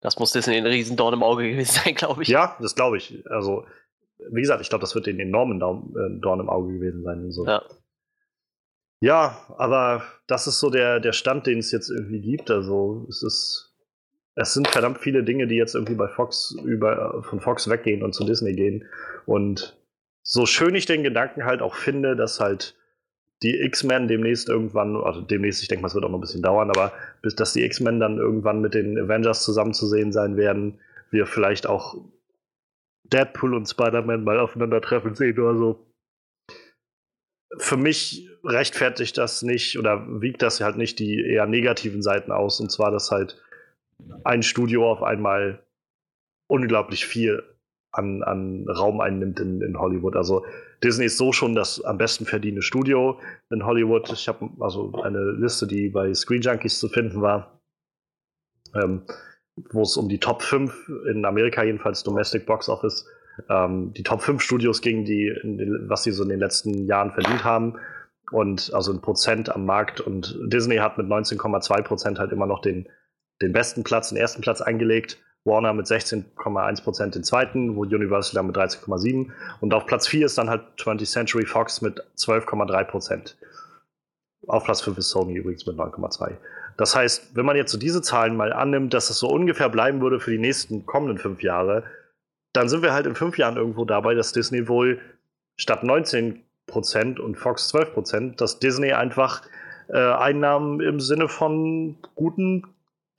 Das muss das ein Riesendorn im Auge gewesen sein, glaube ich. Ja, das glaube ich. Also, wie gesagt, ich glaube, das wird den enormen äh, Dorn im Auge gewesen sein. So. Ja. Ja, aber das ist so der, der Stand, den es jetzt irgendwie gibt. Also, es ist es sind verdammt viele Dinge, die jetzt irgendwie bei Fox über, von Fox weggehen und zu Disney gehen. Und so schön ich den Gedanken halt auch finde, dass halt die X-Men demnächst irgendwann, also demnächst, ich denke mal, es wird auch noch ein bisschen dauern, aber bis dass die X-Men dann irgendwann mit den Avengers zusammen zu sehen sein werden, wir vielleicht auch Deadpool und Spider-Man mal aufeinandertreffen sehen oder so. Für mich rechtfertigt das nicht oder wiegt das halt nicht die eher negativen Seiten aus, und zwar, dass halt ein Studio auf einmal unglaublich viel an, an Raum einnimmt in, in Hollywood. Also Disney ist so schon das am besten verdienende Studio in Hollywood. Ich habe also eine Liste, die bei Screen Junkies zu finden war, ähm, wo es um die Top 5 in Amerika jedenfalls Domestic Box Office, ähm, die Top 5 Studios ging, die, den, was sie so in den letzten Jahren verdient haben. Und also ein Prozent am Markt. Und Disney hat mit 19,2 Prozent halt immer noch den den besten Platz, den ersten Platz eingelegt. Warner mit 16,1% den zweiten, wo Universal dann mit 13,7%. Und auf Platz 4 ist dann halt 20th Century Fox mit 12,3%. Auf Platz 5 ist Sony übrigens mit 9,2%. Das heißt, wenn man jetzt so diese Zahlen mal annimmt, dass es so ungefähr bleiben würde für die nächsten kommenden fünf Jahre, dann sind wir halt in fünf Jahren irgendwo dabei, dass Disney wohl statt 19% und Fox 12%, dass Disney einfach äh, Einnahmen im Sinne von guten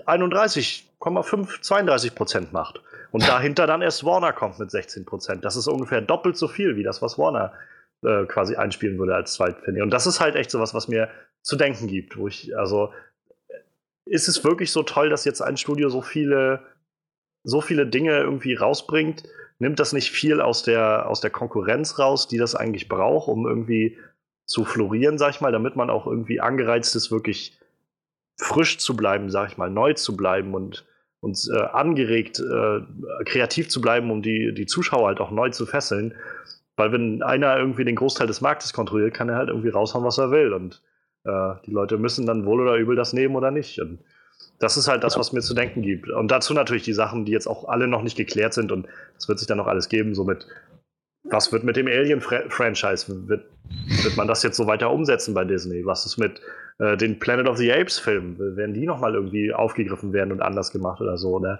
31,5, 32 Prozent macht. Und dahinter dann erst Warner kommt mit 16 Prozent. Das ist ungefähr doppelt so viel wie das, was Warner äh, quasi einspielen würde als Zweitfilm. Und das ist halt echt sowas, was mir zu denken gibt, wo ich, also ist es wirklich so toll, dass jetzt ein Studio so viele, so viele Dinge irgendwie rausbringt? Nimmt das nicht viel aus der, aus der Konkurrenz raus, die das eigentlich braucht, um irgendwie zu florieren, sag ich mal, damit man auch irgendwie angereizt ist, wirklich frisch zu bleiben, sag ich mal, neu zu bleiben und, und äh, angeregt, äh, kreativ zu bleiben, um die, die Zuschauer halt auch neu zu fesseln. Weil wenn einer irgendwie den Großteil des Marktes kontrolliert, kann er halt irgendwie raushauen, was er will. Und äh, die Leute müssen dann wohl oder übel das nehmen oder nicht. Und das ist halt das, was mir zu denken gibt. Und dazu natürlich die Sachen, die jetzt auch alle noch nicht geklärt sind. Und das wird sich dann noch alles geben. So mit, was wird mit dem Alien-Franchise? Wird, wird man das jetzt so weiter umsetzen bei Disney? Was ist mit äh, den Planet of the Apes-Filmen? Werden die nochmal irgendwie aufgegriffen werden und anders gemacht oder so? Oder,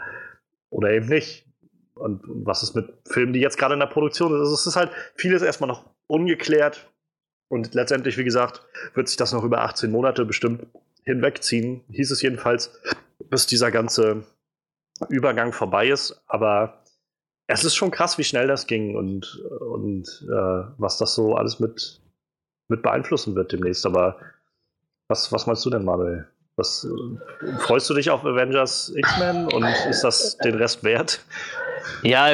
oder eben nicht? Und was ist mit Filmen, die jetzt gerade in der Produktion sind? Also es ist halt vieles erstmal noch ungeklärt. Und letztendlich, wie gesagt, wird sich das noch über 18 Monate bestimmt hinwegziehen, hieß es jedenfalls, bis dieser ganze Übergang vorbei ist. Aber es ist schon krass, wie schnell das ging und, und äh, was das so alles mit, mit beeinflussen wird demnächst. Aber was, was meinst du denn, Manuel? Was, freust du dich auf Avengers X-Men und ist das den Rest wert? Ja,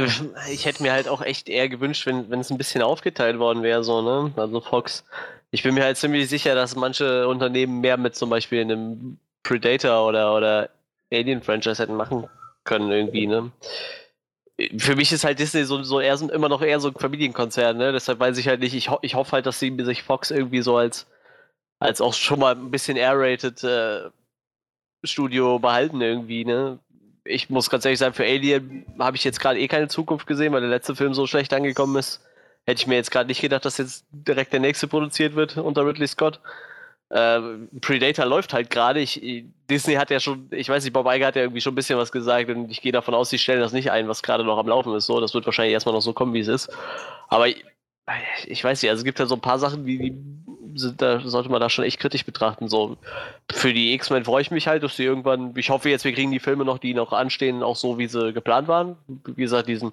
ich hätte mir halt auch echt eher gewünscht, wenn, wenn es ein bisschen aufgeteilt worden wäre, so, ne? Also Fox. Ich bin mir halt ziemlich sicher, dass manche Unternehmen mehr mit zum Beispiel einem Predator oder, oder Alien-Franchise hätten machen können, irgendwie, ne? Für mich ist halt Disney so, so eher so, immer noch eher so ein Familienkonzern, ne? Deshalb weiß ich halt nicht, ich, ho ich hoffe halt, dass sie sich Fox irgendwie so als, als auch schon mal ein bisschen air-rated äh, Studio behalten, irgendwie, ne? ich muss ganz ehrlich sagen, für Alien habe ich jetzt gerade eh keine Zukunft gesehen, weil der letzte Film so schlecht angekommen ist. Hätte ich mir jetzt gerade nicht gedacht, dass jetzt direkt der nächste produziert wird unter Ridley Scott. Äh, Predator läuft halt gerade. Disney hat ja schon, ich weiß nicht, Bob Iger hat ja irgendwie schon ein bisschen was gesagt und ich gehe davon aus, sie stellen das nicht ein, was gerade noch am Laufen ist. So, das wird wahrscheinlich erstmal noch so kommen, wie es ist. Aber ich, ich weiß nicht, also es gibt ja so ein paar Sachen, die, die sind, da sollte man da schon echt kritisch betrachten. So für die X-Men freue ich mich halt, dass sie irgendwann, ich hoffe jetzt, wir kriegen die Filme noch, die noch anstehen, auch so wie sie geplant waren. Wie gesagt, diesen,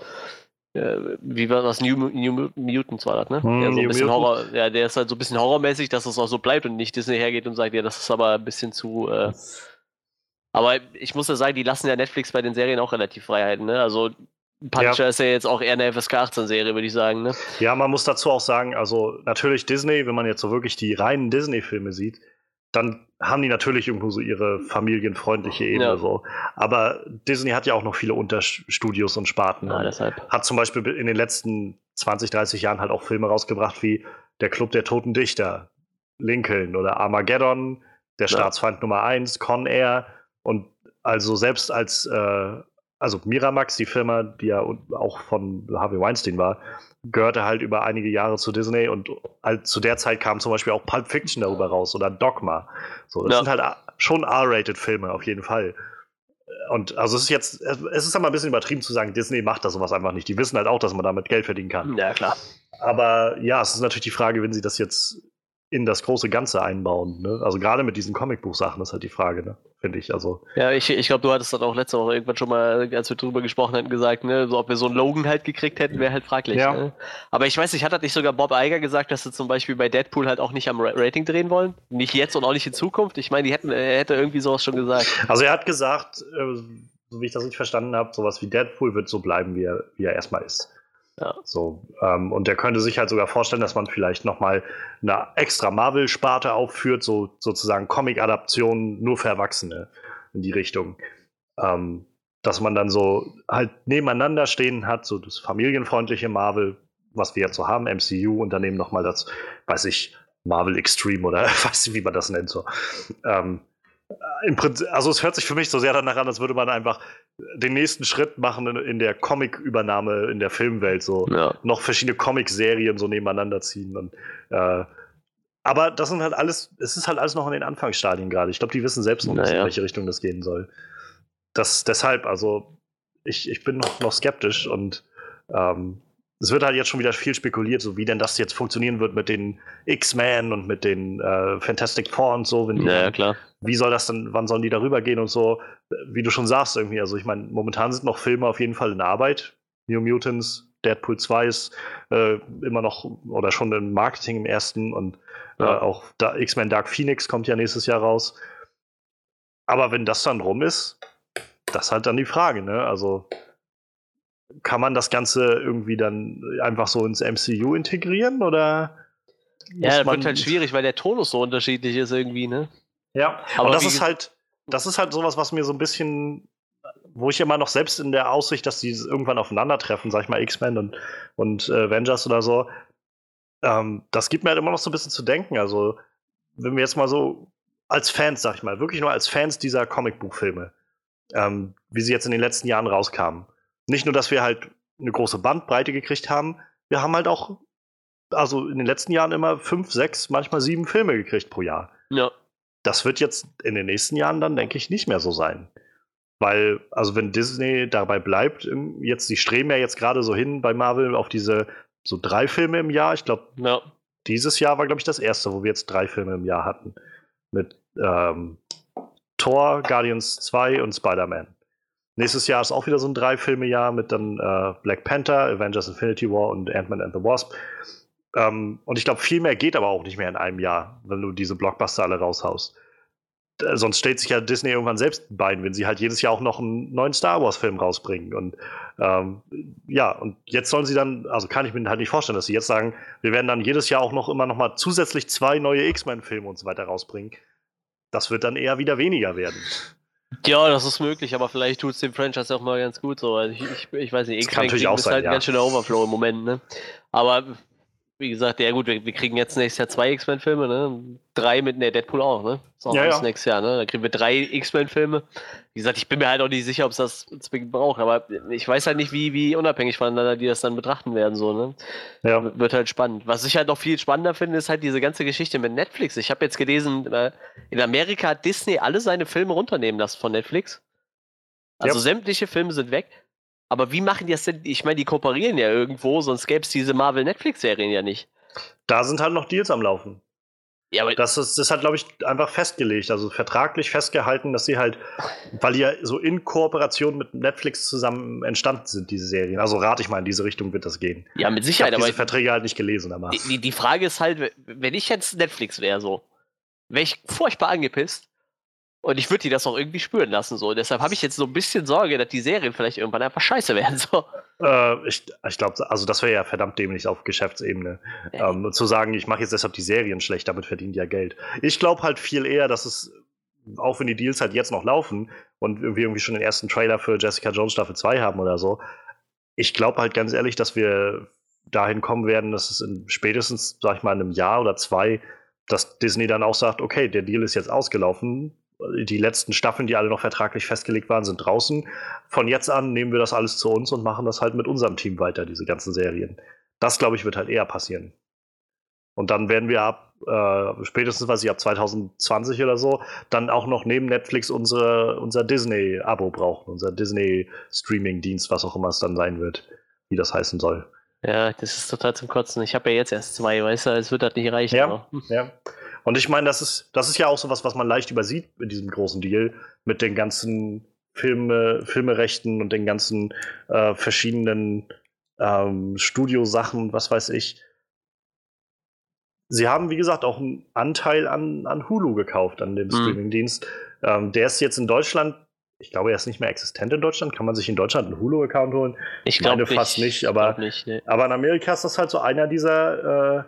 äh, wie war das, New, New Mutants war das, ne? Mm, der, so ein bisschen Horror, ja, der ist halt so ein bisschen horrormäßig, dass es auch so bleibt und nicht Disney hergeht und sagt, ja, das ist aber ein bisschen zu. Äh, aber ich muss ja sagen, die lassen ja Netflix bei den Serien auch relativ Freiheiten, ne? Also Punisher ja. ist ja jetzt auch eher eine FSK 18-Serie, würde ich sagen. Ne? Ja, man muss dazu auch sagen, also natürlich Disney, wenn man jetzt so wirklich die reinen Disney-Filme sieht, dann haben die natürlich irgendwo so ihre familienfreundliche Ebene ja. so. Aber Disney hat ja auch noch viele Unterstudios und Sparten. Ja, deshalb. Hat zum Beispiel in den letzten 20, 30 Jahren halt auch Filme rausgebracht wie Der Club der Toten Dichter, Lincoln oder Armageddon, Der Staatsfeind Nummer 1, Con Air. Und also selbst als äh, also Miramax, die Firma, die ja auch von Harvey Weinstein war, gehörte halt über einige Jahre zu Disney und halt zu der Zeit kam zum Beispiel auch Pulp Fiction darüber raus oder Dogma. So, das ja. sind halt schon R-rated Filme auf jeden Fall. Und also es ist jetzt, es ist aber ein bisschen übertrieben zu sagen, Disney macht das sowas einfach nicht. Die wissen halt auch, dass man damit Geld verdienen kann. Ja, klar. Aber ja, es ist natürlich die Frage, wenn sie das jetzt in das große Ganze einbauen. Ne? Also gerade mit diesen Comicbuchsachen ist halt die Frage, ne? finde ich. Also. Ja, ich, ich glaube, du hattest dann auch letzte Woche irgendwann schon mal, als wir drüber gesprochen hatten, gesagt, ne, so, ob wir so einen Logan halt gekriegt hätten, wäre halt fraglich. Ja. Ne? Aber ich weiß nicht, hat das nicht sogar Bob Iger gesagt, dass sie zum Beispiel bei Deadpool halt auch nicht am Rating drehen wollen? Nicht jetzt und auch nicht in Zukunft? Ich meine, die hätten, er hätte irgendwie sowas schon gesagt. Also er hat gesagt, äh, so wie ich das nicht verstanden habe, sowas wie Deadpool wird so bleiben, wie er, wie er erstmal ist. Ja. So, ähm, und der könnte sich halt sogar vorstellen, dass man vielleicht nochmal eine extra Marvel-Sparte aufführt, so sozusagen Comic-Adaptionen nur für Erwachsene in die Richtung. Ähm, dass man dann so halt nebeneinander stehen hat, so das familienfreundliche Marvel, was wir jetzt so haben, MCU, und daneben nochmal das, weiß ich, Marvel Extreme oder weiß ich, wie man das nennt. So. Ähm, Prinzip, also es hört sich für mich so sehr danach an, als würde man einfach den nächsten Schritt machen in, in der Comic-Übernahme in der Filmwelt, so ja. noch verschiedene Comic-Serien so nebeneinander ziehen. Und, äh, aber das sind halt alles, es ist halt alles noch in den Anfangsstadien gerade. Ich glaube, die wissen selbst noch nicht, naja. in welche Richtung das gehen soll. Das deshalb, also ich, ich bin noch, noch skeptisch und ähm, es wird halt jetzt schon wieder viel spekuliert, so wie denn das jetzt funktionieren wird mit den X-Men und mit den äh, Fantastic Four und so. Wenn die, ja, klar. Wie soll das dann, wann sollen die darüber gehen und so? Wie du schon sagst, irgendwie. Also, ich meine, momentan sind noch Filme auf jeden Fall in Arbeit. New Mutants, Deadpool 2 ist äh, immer noch oder schon im Marketing im ersten und äh, ja. auch X-Men Dark Phoenix kommt ja nächstes Jahr raus. Aber wenn das dann rum ist, das ist halt dann die Frage, ne? Also kann man das Ganze irgendwie dann einfach so ins MCU integrieren oder? Ja, das wird halt schwierig, weil der Tonus so unterschiedlich ist irgendwie, ne? Ja, aber und das ist halt, das ist halt sowas, was mir so ein bisschen, wo ich immer noch selbst in der Aussicht, dass die irgendwann aufeinandertreffen, sag ich mal, X-Men und, und äh, Avengers oder so, ähm, das gibt mir halt immer noch so ein bisschen zu denken. Also, wenn wir jetzt mal so als Fans, sag ich mal, wirklich nur als Fans dieser Comicbuchfilme, ähm, wie sie jetzt in den letzten Jahren rauskamen. Nicht nur, dass wir halt eine große Bandbreite gekriegt haben, wir haben halt auch, also in den letzten Jahren immer fünf, sechs, manchmal sieben Filme gekriegt pro Jahr. Ja. Das wird jetzt in den nächsten Jahren dann, denke ich, nicht mehr so sein. Weil, also wenn Disney dabei bleibt, jetzt, die streben ja jetzt gerade so hin bei Marvel auf diese so drei Filme im Jahr. Ich glaube, ja. dieses Jahr war, glaube ich, das erste, wo wir jetzt drei Filme im Jahr hatten. Mit ähm, Thor, Guardians 2 und Spider-Man. Nächstes Jahr ist auch wieder so ein Drei-Filme-Jahr mit dann äh, Black Panther, Avengers Infinity War und Ant-Man and the Wasp. Ähm, und ich glaube, viel mehr geht aber auch nicht mehr in einem Jahr, wenn du diese Blockbuster alle raushaust. Äh, sonst stellt sich ja Disney irgendwann selbst Bein, wenn sie halt jedes Jahr auch noch einen neuen Star Wars-Film rausbringen. Und ähm, ja, und jetzt sollen sie dann, also kann ich mir halt nicht vorstellen, dass sie jetzt sagen, wir werden dann jedes Jahr auch noch immer noch mal zusätzlich zwei neue X-Men-Filme und so weiter rausbringen. Das wird dann eher wieder weniger werden. Ja, das ist möglich, aber vielleicht tut es dem Franchise auch mal ganz gut so. Also ich, ich, ich weiß nicht, X-Men ist halt ja. ein ganz schöner Overflow im Moment, ne? Aber wie gesagt, ja gut, wir, wir kriegen jetzt nächstes Jahr zwei X-Men-Filme, ne? Drei mit, ne, Deadpool auch, ne? Das ist auch ja, ja. nächstes Jahr, ne? Da kriegen wir drei X-Men-Filme. Wie gesagt, ich bin mir halt auch nicht sicher, ob es das zwingend braucht, aber ich weiß halt nicht, wie, wie unabhängig voneinander die das dann betrachten werden, so, ne? Ja. Wird halt spannend. Was ich halt noch viel spannender finde, ist halt diese ganze Geschichte mit Netflix. Ich habe jetzt gelesen, äh, in Amerika hat Disney alle seine Filme runternehmen lassen von Netflix. Also Ja. sämtliche Filme sind weg. Aber wie machen die das denn? Ich meine, die kooperieren ja irgendwo, sonst gäbe es diese Marvel-Netflix-Serien ja nicht. Da sind halt noch Deals am Laufen. Ja, aber Das ist, das halt, glaube ich, einfach festgelegt, also vertraglich festgehalten, dass sie halt, weil die ja so in Kooperation mit Netflix zusammen entstanden sind, diese Serien. Also rate ich mal, in diese Richtung wird das gehen. ja, mit Ich habe Sicherheit, aber diese Verträge halt nicht gelesen, aber. die, die, die Frage ist halt, wenn ich jetzt Netflix wäre, so, wäre ich furchtbar angepisst. Und ich würde die das auch irgendwie spüren lassen. So. Deshalb habe ich jetzt so ein bisschen Sorge, dass die Serien vielleicht irgendwann einfach scheiße werden. So. Äh, ich ich glaube, also das wäre ja verdammt dämlich auf Geschäftsebene. Ja. Ähm, zu sagen, ich mache jetzt deshalb die Serien schlecht, damit verdient ja Geld. Ich glaube halt viel eher, dass es, auch wenn die Deals halt jetzt noch laufen und wir irgendwie schon den ersten Trailer für Jessica Jones Staffel 2 haben oder so, ich glaube halt ganz ehrlich, dass wir dahin kommen werden, dass es in spätestens, sag ich mal, in einem Jahr oder zwei, dass Disney dann auch sagt, okay, der Deal ist jetzt ausgelaufen. Die letzten Staffeln, die alle noch vertraglich festgelegt waren, sind draußen. Von jetzt an nehmen wir das alles zu uns und machen das halt mit unserem Team weiter, diese ganzen Serien. Das, glaube ich, wird halt eher passieren. Und dann werden wir ab, äh, spätestens, weiß ich, ab 2020 oder so, dann auch noch neben Netflix unsere, unser Disney-Abo brauchen, unser Disney-Streaming-Dienst, was auch immer es dann sein wird, wie das heißen soll. Ja, das ist total zum Kotzen. Ich habe ja jetzt erst zwei, weißt du, es wird das nicht reichen. Ja. aber- Ja. Und ich meine, das ist, das ist ja auch sowas, was man leicht übersieht in diesem großen Deal mit den ganzen Filme, Filmerechten und den ganzen äh, verschiedenen ähm, Studiosachen, was weiß ich. Sie haben, wie gesagt, auch einen Anteil an, an Hulu gekauft, an dem Mhm. Streamingdienst. Ähm, der ist jetzt in Deutschland, ich glaube, er ist nicht mehr existent in Deutschland. Kann man sich in Deutschland einen Hulu-Account holen? Ich meine glaube fast nicht, ich aber- nicht, nee. Aber in Amerika ist das halt so einer dieser, äh,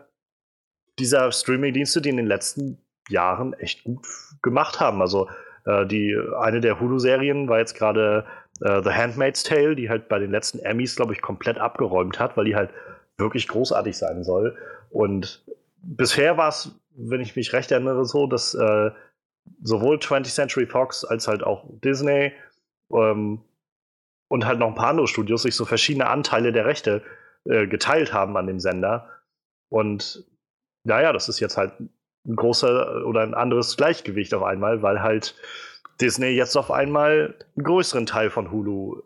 dieser Streaming-Dienste, die in den letzten Jahren echt gut gemacht haben. Also äh, die eine der Hulu-Serien war jetzt gerade äh, The Handmaid's Tale, die halt bei den letzten Emmys, glaube ich, komplett abgeräumt hat, weil die halt wirklich großartig sein soll. Und bisher war es, wenn ich mich recht erinnere, so, dass äh, sowohl 20th Century Fox als halt auch Disney ähm, und halt noch ein paar andere Studios sich so verschiedene Anteile der Rechte äh, geteilt haben an dem Sender. Und naja, das ist jetzt halt ein großer oder ein anderes Gleichgewicht auf einmal, weil halt Disney jetzt auf einmal einen größeren Teil von Hulu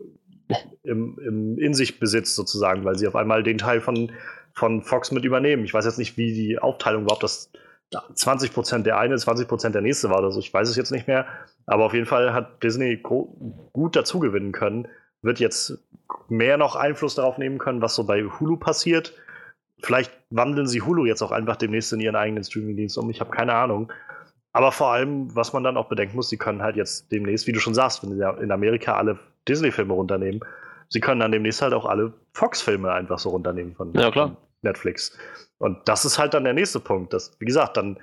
im, im, in sich besitzt, sozusagen, weil sie auf einmal den Teil von, von Fox mit übernehmen. Ich weiß jetzt nicht, wie die Aufteilung ob das 20% der eine, 20% der nächste war oder so. Ich weiß es jetzt nicht mehr. Aber auf jeden Fall hat Disney gut dazu gewinnen können, wird jetzt mehr noch Einfluss darauf nehmen können, was so bei Hulu passiert. Vielleicht wandeln sie Hulu jetzt auch einfach demnächst in ihren eigenen Streamingdienst um. Ich habe keine Ahnung. Aber vor allem, was man dann auch bedenken muss, sie können halt jetzt demnächst, wie du schon sagst, wenn sie in Amerika alle Disney-Filme runternehmen, sie können dann demnächst halt auch alle Fox-Filme einfach so runternehmen von, ja, von, Netflix. Und das ist halt dann der nächste Punkt. Dass, wie gesagt, dann,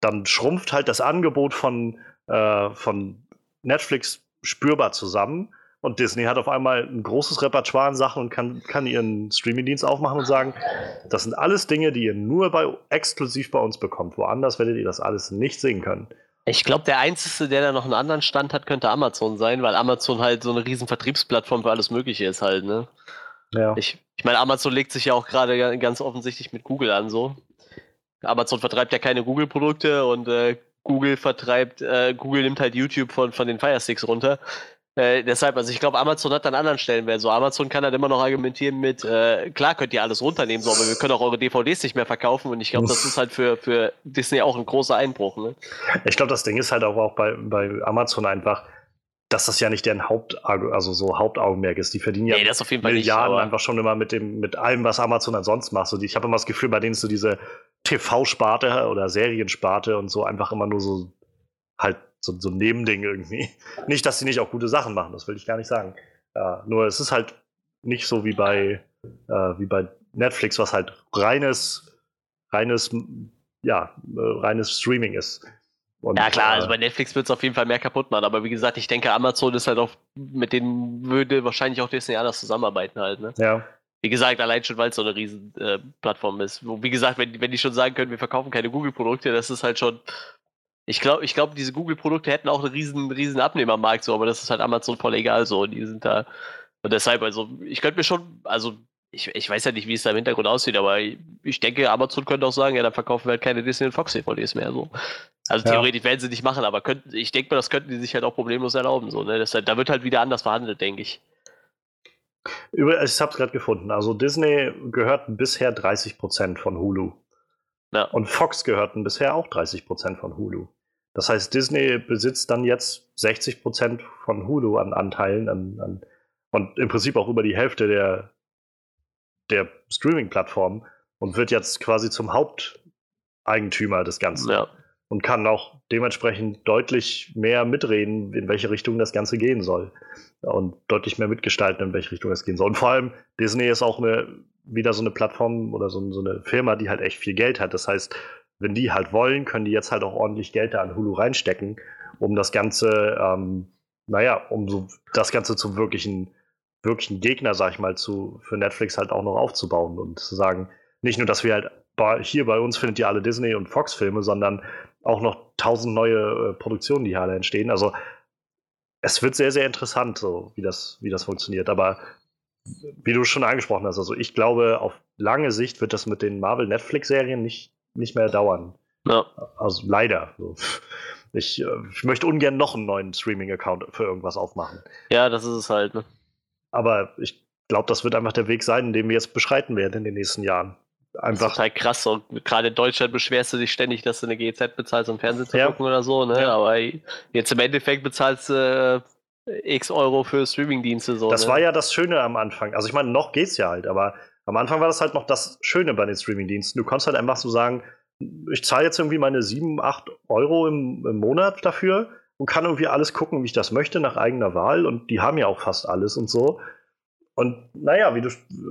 dann schrumpft halt das Angebot von, äh, von Netflix spürbar zusammen. Und Disney hat auf einmal ein großes Repertoire an Sachen und kann, kann ihren Streamingdienst aufmachen und sagen, das sind alles Dinge, die ihr nur bei, exklusiv bei uns bekommt. Woanders werdet ihr das alles nicht sehen können. Ich glaube, der Einzige, der da noch einen anderen Stand hat, könnte Amazon sein, weil Amazon halt so eine riesen Vertriebsplattform für alles Mögliche ist halt, ne? Ja. Ich, ich meine, Amazon legt sich ja auch gerade ganz offensichtlich mit Google an, so. Amazon vertreibt ja keine Google-Produkte und äh, Google vertreibt, äh, Google nimmt halt YouTube von, von den Firesticks runter. Äh, deshalb, also ich glaube, Amazon hat an anderen Stellenwert. So, Amazon kann halt immer noch argumentieren mit, äh, klar könnt ihr alles runternehmen, so, aber wir können auch eure DVDs nicht mehr verkaufen und ich glaube, das ist halt für, für Disney auch ein großer Einbruch. Ne? Ich glaube, das Ding ist halt auch, auch bei, bei Amazon einfach, dass das ja nicht deren Haupt, also so Hauptaugenmerk ist. Die verdienen ja nee, Milliarden nicht, einfach schon immer mit dem, mit allem, was Amazon ansonsten macht. So, ich habe immer das Gefühl, bei denen ist so diese TV-Sparte oder Seriensparte und so einfach immer nur so halt so, so ein Nebending irgendwie. Nicht, dass sie nicht auch gute Sachen machen, das will ich gar nicht sagen. Ja, nur es ist halt nicht so wie bei, äh, wie bei Netflix, was halt reines, reines, ja, äh, reines Streaming ist. Und, ja klar, also äh, bei Netflix wird es auf jeden Fall mehr kaputt machen, aber wie gesagt, ich denke, Amazon ist halt auch, mit denen würde wahrscheinlich auch Disney anders zusammenarbeiten halt, ne? Ja. Wie gesagt, allein schon, weil es so eine riesen äh, Plattform ist. Wie gesagt, wenn, wenn die schon sagen können, wir verkaufen keine Google-Produkte, das ist halt schon. Ich glaube, ich glaub, diese Google-Produkte hätten auch einen riesen, riesen Abnehmermarkt, so, aber das ist halt Amazon voll egal so. Die sind da. Und deshalb, also, ich könnte mir schon, also ich, ich weiß ja nicht, wie es da im Hintergrund aussieht, aber ich, ich denke, Amazon könnte auch sagen, ja, dann verkaufen wir halt keine Disney und Fox DVDs mehr. So. Also ja. theoretisch werden sie nicht machen, aber könnten, ich denke mal, das könnten die sich halt auch problemlos erlauben. So, ne? das, da wird halt wieder anders verhandelt, denke ich. Ich habe es gerade gefunden. Also Disney gehörten bisher 30% von Hulu. Ja. Und Fox gehörten bisher auch 30% von Hulu. Das heißt, Disney besitzt dann jetzt 60% von Hulu an Anteilen an, an, und im Prinzip auch über die Hälfte der, der Streaming-Plattform und wird jetzt quasi zum Haupteigentümer des Ganzen. Ja. Und kann auch dementsprechend deutlich mehr mitreden, in welche Richtung das Ganze gehen soll. Und deutlich mehr mitgestalten, in welche Richtung es gehen soll. Und vor allem, Disney ist auch eine, wieder so eine Plattform oder so, so eine Firma, die halt echt viel Geld hat. Das heißt, wenn die halt wollen, können die jetzt halt auch ordentlich Geld da an Hulu reinstecken, um das Ganze, ähm, naja, um so das Ganze zum wirklichen wirklichen Gegner, sag ich mal, zu, für Netflix halt auch noch aufzubauen und zu sagen, nicht nur, dass wir halt hier bei uns findet ihr alle Disney- und Fox-Filme, sondern auch noch tausend neue äh, Produktionen, die hier alle entstehen. Also es wird sehr, sehr interessant, so wie das, wie das funktioniert. Aber wie du schon angesprochen hast, also ich glaube, auf lange Sicht wird das mit den Marvel-Netflix-Serien nicht, nicht mehr dauern. Ja. Also leider. Ich, äh, ich möchte ungern noch einen neuen Streaming-Account für irgendwas aufmachen. Ja, das ist es halt. Ne? Aber ich glaube, das wird einfach der Weg sein, den wir jetzt beschreiten werden in den nächsten Jahren. Einfach. Das ist total krass. So, gerade in Deutschland beschwerst du dich ständig, dass du eine GZ bezahlst, um Fernsehen zu ja. gucken oder so. Ne? Ja. Aber jetzt im Endeffekt bezahlst du äh, x Euro für Streamingdienste. So, das ne? war ja das Schöne am Anfang. Also ich meine, noch geht's ja halt, aber am Anfang war das halt noch das Schöne bei den Streamingdiensten. Du konntest halt einfach so sagen, ich zahle jetzt irgendwie meine 7, 8 Euro im, im Monat dafür und kann irgendwie alles gucken, wie ich das möchte, nach eigener Wahl. Und die haben ja auch fast alles und so. Und naja, wie, du,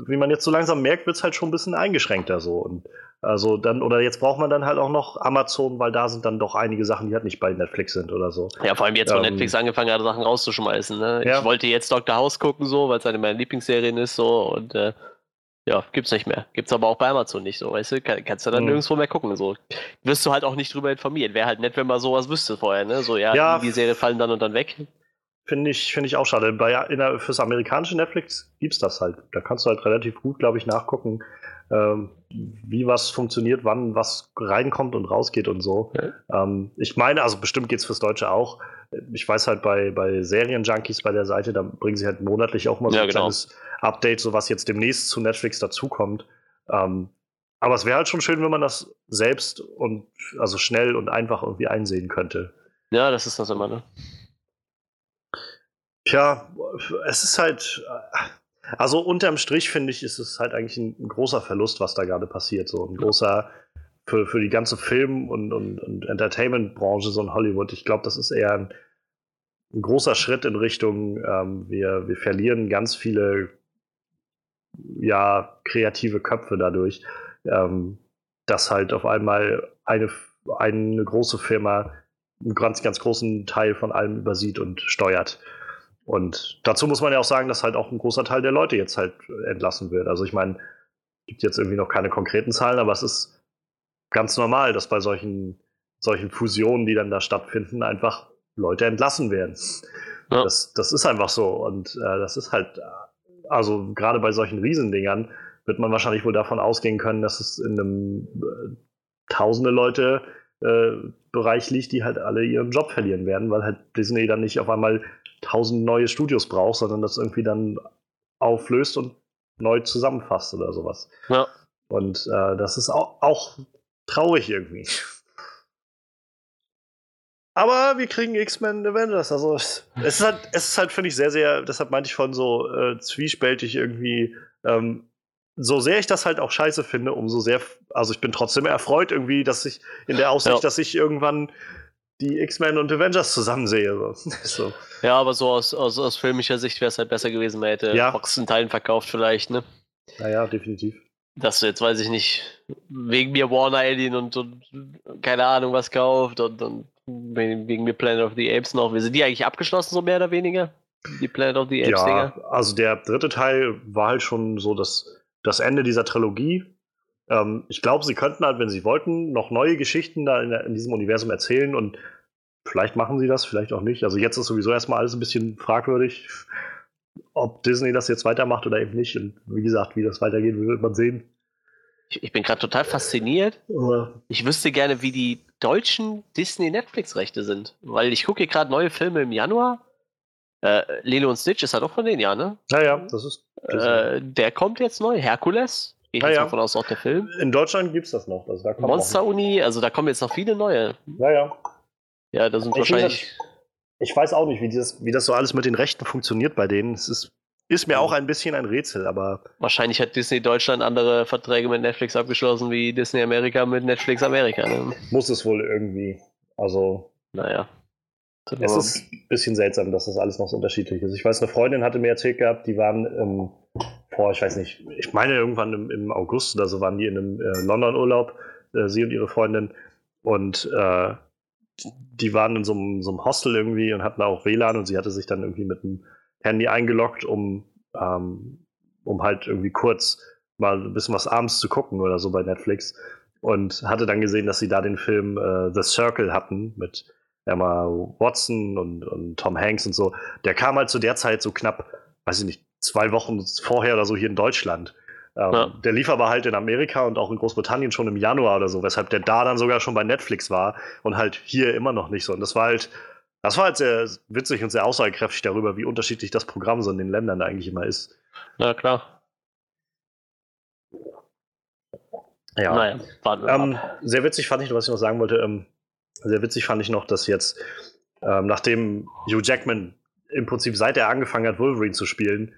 wie man jetzt so langsam merkt, wird es halt schon ein bisschen eingeschränkter so. Und also dann, oder jetzt braucht man dann halt auch noch Amazon, weil da sind dann doch einige Sachen, die halt nicht bei Netflix sind oder so. Ja, vor allem jetzt, wo ähm, Netflix angefangen hat, Sachen rauszuschmeißen. Ne? Ja. Ich wollte jetzt Dr. House gucken, so, weil es eine meiner Lieblingsserien ist, so, und äh, ja, gibt's nicht mehr. Gibt's aber auch bei Amazon nicht so, weißt du? Kann, kannst du dann mhm. nirgendwo mehr gucken. So. Wirst du halt auch nicht drüber informiert. Wäre halt nett, wenn man sowas wüsste vorher, ne? So, ja, ja. Die, die Serie fallen dann und dann weg. Finde ich, find ich auch schade. Bei, der, fürs amerikanische Netflix gibt es das halt. Da kannst du halt relativ gut, glaube ich, nachgucken, ähm, wie was funktioniert, wann was reinkommt und rausgeht und so. Ja. Ähm, ich meine, also bestimmt geht es fürs Deutsche auch. Ich weiß halt bei, bei Serienjunkies bei der Seite, da bringen sie halt monatlich auch mal so ja, ein genau. kleines Update, so was jetzt demnächst zu Netflix dazukommt. Ähm, aber es wäre halt schon schön, wenn man das selbst und also schnell und einfach irgendwie einsehen könnte. Ja, das ist das immer, ne? Tja, es ist halt. Also unterm Strich finde ich, ist es halt eigentlich ein, ein, großer Verlust, was da gerade passiert. So ein großer für, für die ganze Film- und, und, und Entertainment-Branche, so in Hollywood. Ich glaube, das ist eher ein, ein, großer Schritt in Richtung, ähm, wir, wir verlieren ganz viele ja, kreative Köpfe dadurch, ähm, dass halt auf einmal eine, eine große Firma einen ganz, ganz großen Teil von allem übersieht und steuert. Und dazu muss man ja auch sagen, dass halt auch ein großer Teil der Leute jetzt halt entlassen wird. Also ich meine, gibt jetzt irgendwie noch keine konkreten Zahlen, aber es ist ganz normal, dass bei solchen, solchen Fusionen, die dann da stattfinden, einfach Leute entlassen werden. Ja. Das, das ist einfach so. Und äh, das ist halt, also gerade bei solchen Riesendingern wird man wahrscheinlich wohl davon ausgehen können, dass es in einem äh, tausende Leute äh, Bereich liegt, die halt alle ihren Job verlieren werden, weil halt Disney dann nicht auf einmal tausend neue Studios braucht, sondern das irgendwie dann auflöst und neu zusammenfasst oder sowas. Ja. Und äh, das ist auch, auch traurig irgendwie. Aber wir kriegen X-Men Avengers. Also es, ist halt, es ist halt, finde ich, sehr, sehr, deshalb meinte ich von so äh, zwiespältig irgendwie. Ähm, so sehr ich das halt auch scheiße finde, umso sehr, also ich bin trotzdem erfreut irgendwie, dass ich in der Aussicht, ja. dass ich irgendwann die X-Men und Avengers zusammen sehe. So. Ja, aber so aus, aus, aus filmischer Sicht wäre es halt besser gewesen, man hätte ja. Fox in Teilen verkauft vielleicht, ne? Naja, definitiv. Dass du jetzt, weiß ich nicht, wegen mir Warner Alien und, und keine Ahnung was kauft und, und wegen mir Planet of the Apes noch. Sind die eigentlich abgeschlossen, so mehr oder weniger? Die Planet of the Apes ja? Also der dritte Teil war halt schon so das, das Ende dieser Trilogie. Ähm, ich glaube, sie könnten halt, wenn sie wollten, noch neue Geschichten da in, in, diesem Universum erzählen und vielleicht machen sie das, vielleicht auch nicht. Also jetzt ist sowieso erstmal alles ein bisschen fragwürdig, ob Disney das jetzt weitermacht oder eben nicht. Und wie gesagt, wie das weitergeht, wird man sehen. Ich, ich bin gerade total fasziniert. Ich wüsste gerne, wie die deutschen Disney-Netflix-Rechte sind. Weil ich gucke hier gerade neue Filme im Januar. Äh, Lilo und Stitch ist halt auch von denen, ja, ne? Ja, ja, das ist. Äh, der kommt jetzt neu. Herkules Gehe ich ja, jetzt davon aus, auch der Film. In Deutschland gibt es das noch. Also da Monster Uni, also da kommen jetzt noch viele neue. Ja, ja. Da sind ich wahrscheinlich. ich weiß auch nicht, wie, dieses, wie das so alles mit den Rechten funktioniert bei denen. Es ist, ist mir auch ein bisschen ein Rätsel, aber. Wahrscheinlich hat Disney Deutschland andere Verträge mit Netflix abgeschlossen wie Disney Amerika mit Netflix Amerika. Ne? Muss es wohl irgendwie. Also. Naja. Es ist ein bisschen seltsam, dass das alles noch so unterschiedlich ist. Ich weiß, eine Freundin hatte mir erzählt gehabt, die waren ähm, vor, ich weiß nicht, ich meine irgendwann im, im August oder so waren die in einem äh, London-Urlaub, äh, sie und ihre Freundin. Und äh, die waren in so einem, so einem Hostel irgendwie und hatten auch WLAN und sie hatte sich dann irgendwie mit dem Handy eingeloggt, um, ähm, um halt irgendwie kurz mal ein bisschen was abends zu gucken oder so bei Netflix. Und hatte dann gesehen, dass sie da den Film äh, The Circle hatten mit Emma Watson und, und Tom Hanks und so. Der kam halt zu der Zeit so knapp, weiß ich nicht, zwei Wochen vorher oder so hier in Deutschland. Ähm, ja. Der lief aber halt in Amerika und auch in Großbritannien schon im Januar oder so, weshalb der da dann sogar schon bei Netflix war und halt hier immer noch nicht so. Und das war halt, das war halt sehr witzig und sehr aussagekräftig darüber, wie unterschiedlich das Programm so in den Ländern eigentlich immer ist. Na klar. Ja. Naja, ähm, sehr witzig fand ich, was ich noch sagen wollte, ähm, sehr witzig fand ich noch, dass jetzt, ähm, nachdem Hugh Jackman im Prinzip seit er angefangen hat, Wolverine zu spielen,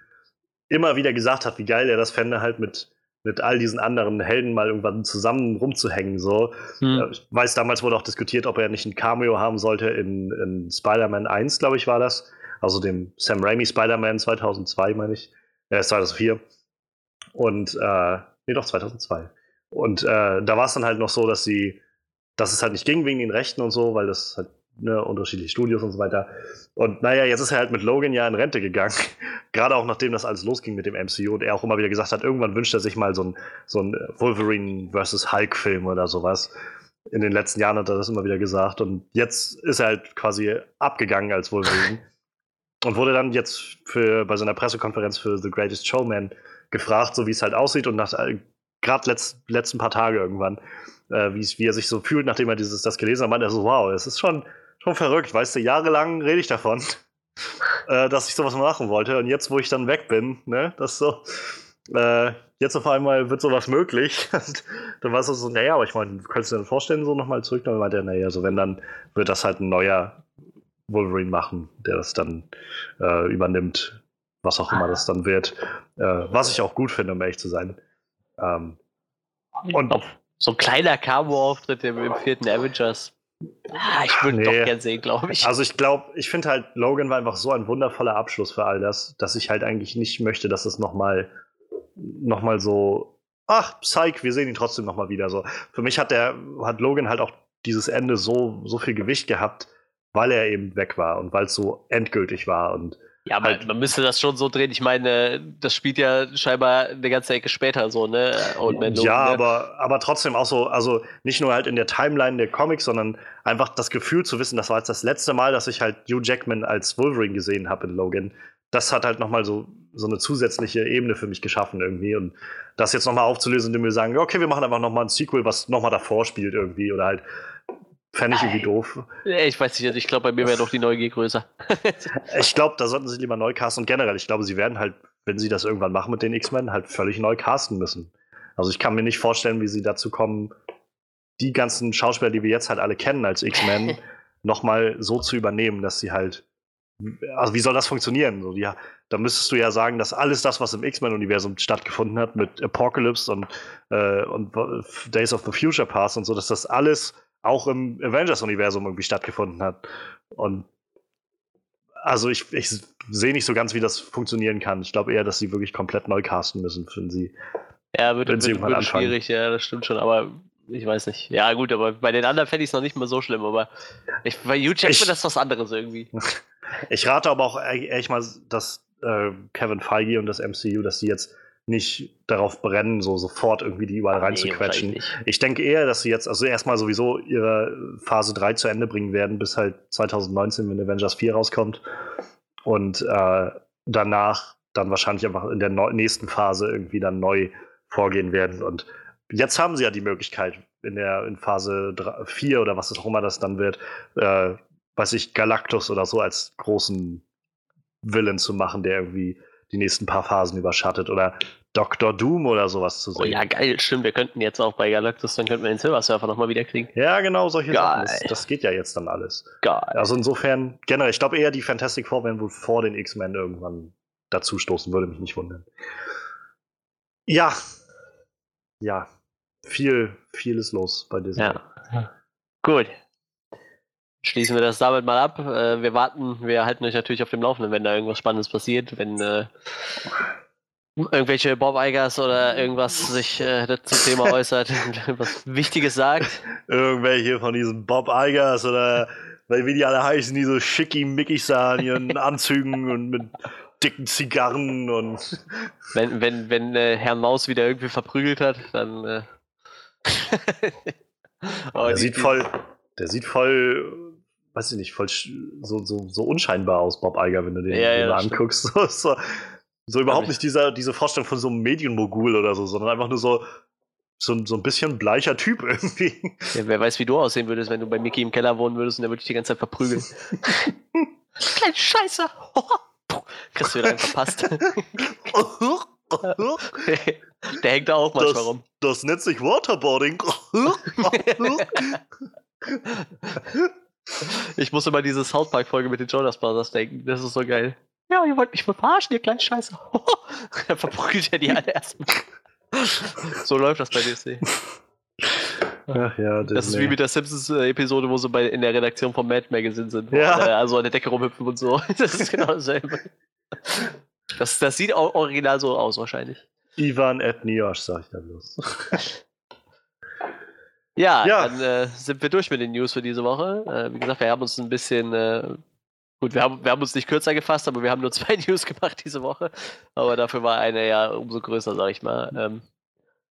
immer wieder gesagt hat, wie geil er das fände, halt mit, mit all diesen anderen Helden mal irgendwann zusammen rumzuhängen. So. Hm. Ich weiß, damals wurde auch diskutiert, ob er nicht ein Cameo haben sollte in, in Spider-Man 1, glaube ich, war das. Also dem Sam Raimi Spider-Man 2002, meine ich. Äh, 2004. Und, äh, nee, doch, 2002. Und äh, da war es dann halt noch so, dass sie, dass es halt nicht ging wegen den Rechten und so, weil das halt ne, unterschiedliche Studios und so weiter. Und naja, jetzt ist er halt mit Logan ja in Rente gegangen. Gerade auch nachdem das alles losging mit dem MCU und er auch immer wieder gesagt hat, irgendwann wünscht er sich mal so ein, so ein Wolverine vs. Hulk-Film oder sowas. In den letzten Jahren hat er das immer wieder gesagt. Und jetzt ist er halt quasi abgegangen als Wolverine. und wurde dann jetzt für, bei seiner Pressekonferenz für The Greatest Showman gefragt, so wie es halt aussieht. Und nach äh, gerade letzt, letzten paar Tage irgendwann, äh, wie er sich so fühlt, nachdem er dieses, das gelesen hat, meinte er so, wow, es ist schon, schon verrückt, weißt du, jahrelang rede ich davon, äh, dass ich sowas machen wollte. Und jetzt, wo ich dann weg bin, ne, das so, äh, jetzt auf einmal wird sowas möglich. dann war es so, naja, aber ich meine, könntest du dir vorstellen, so nochmal zurück? Dann meinte er, naja, so wenn, dann wird das halt ein neuer Wolverine machen, der das dann äh, übernimmt, was auch immer das dann wird. Äh, was ich auch gut finde, um ehrlich zu sein. Ähm, und so ein kleiner Camo-Auftritt im, im, vierten Avengers. Ah, ich würde nee. doch gern sehen, glaube ich. Also ich glaube, ich finde halt, Logan war einfach so ein wundervoller Abschluss für all das, dass ich halt eigentlich nicht möchte, dass es nochmal noch mal so, ach, Psych, wir sehen ihn trotzdem nochmal wieder. So. Für mich hat der, hat Logan halt auch dieses Ende so, so viel Gewicht gehabt, weil er eben weg war und weil es so endgültig war und ja, aber halt, man müsste das schon so drehen. Ich meine, das spielt ja scheinbar eine ganze Ecke später so, ne? Old Man Logan, ja, ne? aber, aber trotzdem auch so, also nicht nur halt in der Timeline der Comics, sondern einfach das Gefühl zu wissen, das war jetzt das letzte Mal, dass ich halt Hugh Jackman als Wolverine gesehen habe in Logan. Das hat halt nochmal so, so eine zusätzliche Ebene für mich geschaffen irgendwie. Und das jetzt nochmal aufzulösen, indem wir sagen, okay, wir machen einfach nochmal ein Sequel, was nochmal davor spielt irgendwie. Oder halt Fände ich irgendwie doof. Ich weiß nicht, ich glaube, bei mir wäre doch die Neugier größer. ich glaube, da sollten sie lieber neu casten und generell, ich glaube, sie werden halt, wenn sie das irgendwann machen mit den X-Men, halt völlig neu casten müssen. Also ich kann mir nicht vorstellen, wie sie dazu kommen, die ganzen Schauspieler, die wir jetzt halt alle kennen als X-Men, nochmal so zu übernehmen, dass sie halt. Also wie soll das funktionieren? So, ja, da müsstest du ja sagen, dass alles das, was im X-Men-Universum stattgefunden hat, mit Apocalypse und, äh, und Days of the Future Past und so, dass das alles auch im Avengers-Universum irgendwie stattgefunden hat. Und also ich, ich sehe nicht so ganz, wie das funktionieren kann. Ich glaube eher, dass sie wirklich komplett neu casten müssen, wenn sie. Ja, wird, wenn sie wird, wird schwierig, ja, das stimmt schon, aber ich weiß nicht. Ja, gut, aber bei den anderen fände ich es noch nicht mal so schlimm, aber ich, bei Hugh Jackman ist was anderes irgendwie. ich rate aber auch ehrlich mal, dass äh, Kevin Feige und das MCU, dass sie jetzt nicht darauf brennen, so sofort irgendwie die überall reinzuquetschen. Nee, ich denke eher, dass sie jetzt also erstmal sowieso ihre Phase 3 zu Ende bringen werden, bis halt 2019, wenn Avengers 4 rauskommt. Und äh, danach dann wahrscheinlich einfach in der nächsten Phase irgendwie dann neu vorgehen werden. Und jetzt haben sie ja die Möglichkeit, in der in Phase 3, 4 oder was auch immer das dann wird, äh, weiß ich, Galactus oder so als großen Villain zu machen, der irgendwie die nächsten paar Phasen überschattet oder Dr. Doom oder sowas zu sehen. Oh ja, geil, stimmt. Wir könnten jetzt auch bei Galactus, dann könnten wir den Silver Surfer nochmal wiederkriegen. Ja, genau, solche geil. Sachen. Das, das, geht ja jetzt dann alles. Geil. Also insofern, generell, ich glaube eher, die Fantastic Four werden wohl vor den X-Men irgendwann dazustoßen, würde mich nicht wundern. Ja. Ja. Viel, viel ist los bei Disney. Ja. Gut schließen wir das damit mal ab. Äh, wir warten, wir halten euch natürlich auf dem Laufenden, wenn da irgendwas Spannendes passiert, wenn äh, irgendwelche Bob Eigers oder irgendwas sich äh, zum Thema äußert und was Wichtiges sagt. Irgendwelche von diesen Bob Eigers oder wie die alle heißen, die so schicki mickig sahen ihren Anzügen und mit dicken Zigarren und. Wenn, wenn, wenn äh, Herr Maus wieder irgendwie verprügelt hat, dann. Äh oh, der sieht voll, der sieht voll weiß ich nicht, voll so, so, so unscheinbar aus, Bob Eiger, wenn du den ja, ja, anguckst. So, so, so überhaupt nicht dieser, diese Vorstellung von so einem Medienmogul oder so, sondern einfach nur so, so, so ein bisschen bleicher Typ irgendwie. Ja, wer weiß, wie du aussehen würdest, wenn du bei Mickey im Keller wohnen würdest und der würde dich die ganze Zeit verprügeln. Kleine Scheiße! Kriegst du wieder einen verpasst. der hängt da auch manchmal das, rum. Das nennt sich Waterboarding. Ich muss immer diese South Park-Folge mit den Jonas Brothers denken. Das ist so geil. Ja, ihr wollt mich verarschen, ihr kleinen Scheiße. Dann verprügelt er die alle erstmal. so läuft das bei DC. Ach ja, das ist wie mit der Simpsons-Episode, wo sie bei, in der Redaktion vom Mad Magazine sind. Ja. Wo, äh, also an der Decke rumhüpfen und so. Das ist genau dasselbe. Das, das sieht auch original so aus, wahrscheinlich. Ivan Etniosch, sag ich da bloß. Ja, ja. dann äh, sind wir durch mit den News für diese Woche. Äh, wie gesagt, wir haben uns ein bisschen, äh, gut, wir haben, wir haben uns nicht kürzer gefasst, aber wir haben nur zwei News gemacht diese Woche. Aber dafür war eine ja umso größer, sag ich mal. Ähm,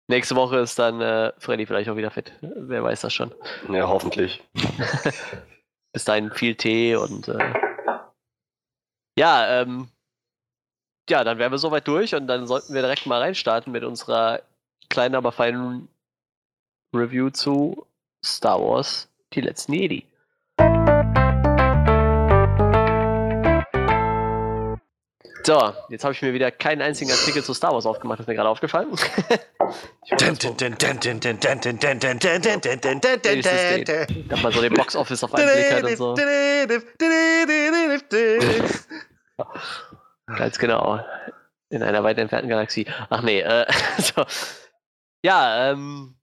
nächste Woche ist dann äh, Freddy vielleicht auch wieder fit. Wer weiß das schon. Ja, hoffentlich. Bis dahin viel Tee und äh, ja, ähm, ja, dann wären wir soweit durch und dann sollten wir direkt mal reinstarten mit unserer kleinen, aber feinen Review zu Star Wars Die letzten So, jetzt habe ich mir wieder keinen einzigen Artikel zu Star Wars aufgemacht, das ist mir gerade aufgefallen. Hab mal so den Box Office auf einen Blick halt und so. Ganz genau. In einer weit entfernten Galaxie. Ach nee, äh, so. Ja, ähm,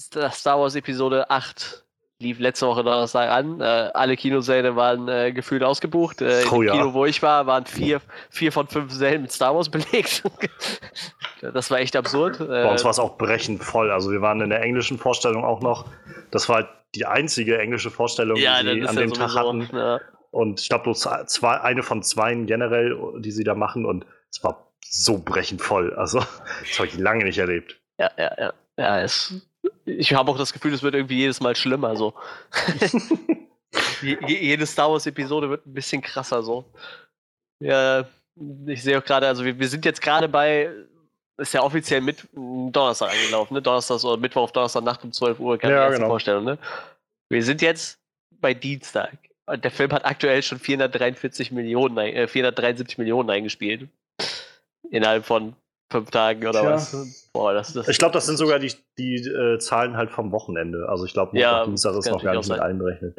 Star Wars Episode 8 lief letzte Woche Donnerstag an. Äh, alle Kinosäle waren äh, gefühlt ausgebucht. Äh, Oh Im ja. Kino, wo ich war, waren vier, vier von fünf Sälen mit Star Wars belegt. das war echt absurd. Äh, Bei uns war es auch brechend voll. Also wir waren in der englischen Vorstellung auch noch. Das war halt die einzige englische Vorstellung, ja, die sie an ja dem Tag hatten. Ja. Und ich glaube, bloß zwei, eine von zwei generell, die sie da machen. Und es war so brechend voll. Also, das habe ich lange nicht erlebt. Ja, ja, ja. ja es, ich habe auch das Gefühl, es wird irgendwie jedes Mal schlimmer. So. Je, je- jede Star Wars-Episode wird ein bisschen krasser. So. Ja, ich sehe auch gerade, also wir, wir sind jetzt gerade bei, ist ja offiziell mit Donnerstag angelaufen, ne? Donnerstag oder Mittwoch auf Donnerstag Nacht um 12 Uhr, kann Ja, die erste genau. Vorstellung, ne? Wir sind jetzt bei Dienstag. Und der Film hat aktuell schon 443 Millionen, äh, 473 Millionen eingespielt. Innerhalb von fünf Tagen oder Tja. was? Boah, das, das Ich glaube, das sind sogar die, die äh, Zahlen halt vom Wochenende. Also ich glaube, Ja, Dienstag ist noch gar nicht mit einberechnet.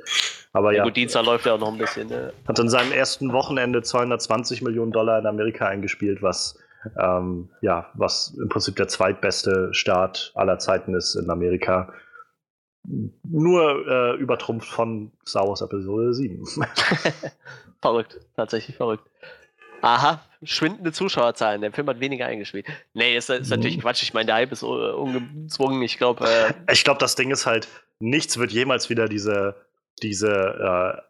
Aber Ja, ja, gut, Dienstag läuft ja auch noch ein bisschen. Ne? hat in seinem ersten Wochenende 220 Millionen Dollar in Amerika eingespielt, was ähm, ja, was im Prinzip der zweitbeste Start aller Zeiten ist in Amerika. Nur äh, übertrumpft von Star Wars Episode 7. verrückt, tatsächlich verrückt. Aha, schwindende Zuschauerzahlen. Der Film hat weniger eingespielt. Nee, ist, ist natürlich Mhm. Quatsch. Ich meine, der Hype ist uh, ungezwungen. Ich glaube, äh, Ich glaube, das Ding ist halt, nichts wird jemals wieder diese, diese, äh,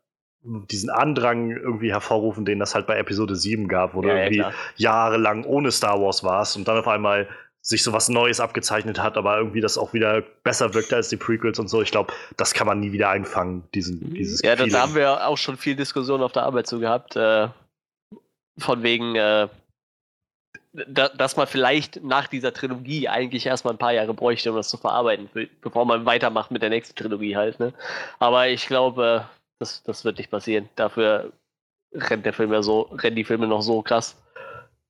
diesen Andrang irgendwie hervorrufen, den das halt bei Episode 7 gab, wo du ja, ja, irgendwie klar. jahrelang ohne Star Wars warst und dann auf einmal sich so was Neues abgezeichnet hat, aber irgendwie das auch wieder besser wirkte als die Prequels und so. Ich glaube, das kann man nie wieder einfangen, diesen, dieses Ja, da haben wir auch schon viel Diskussion auf der Arbeit zu gehabt. Äh, von wegen, äh, da, dass man vielleicht nach dieser Trilogie eigentlich erstmal ein paar Jahre bräuchte, um das zu verarbeiten, be- bevor man weitermacht mit der nächsten Trilogie halt. Ne? Aber ich glaube, das, das wird nicht passieren. Dafür rennt der Film ja so, rennen die Filme noch so krass.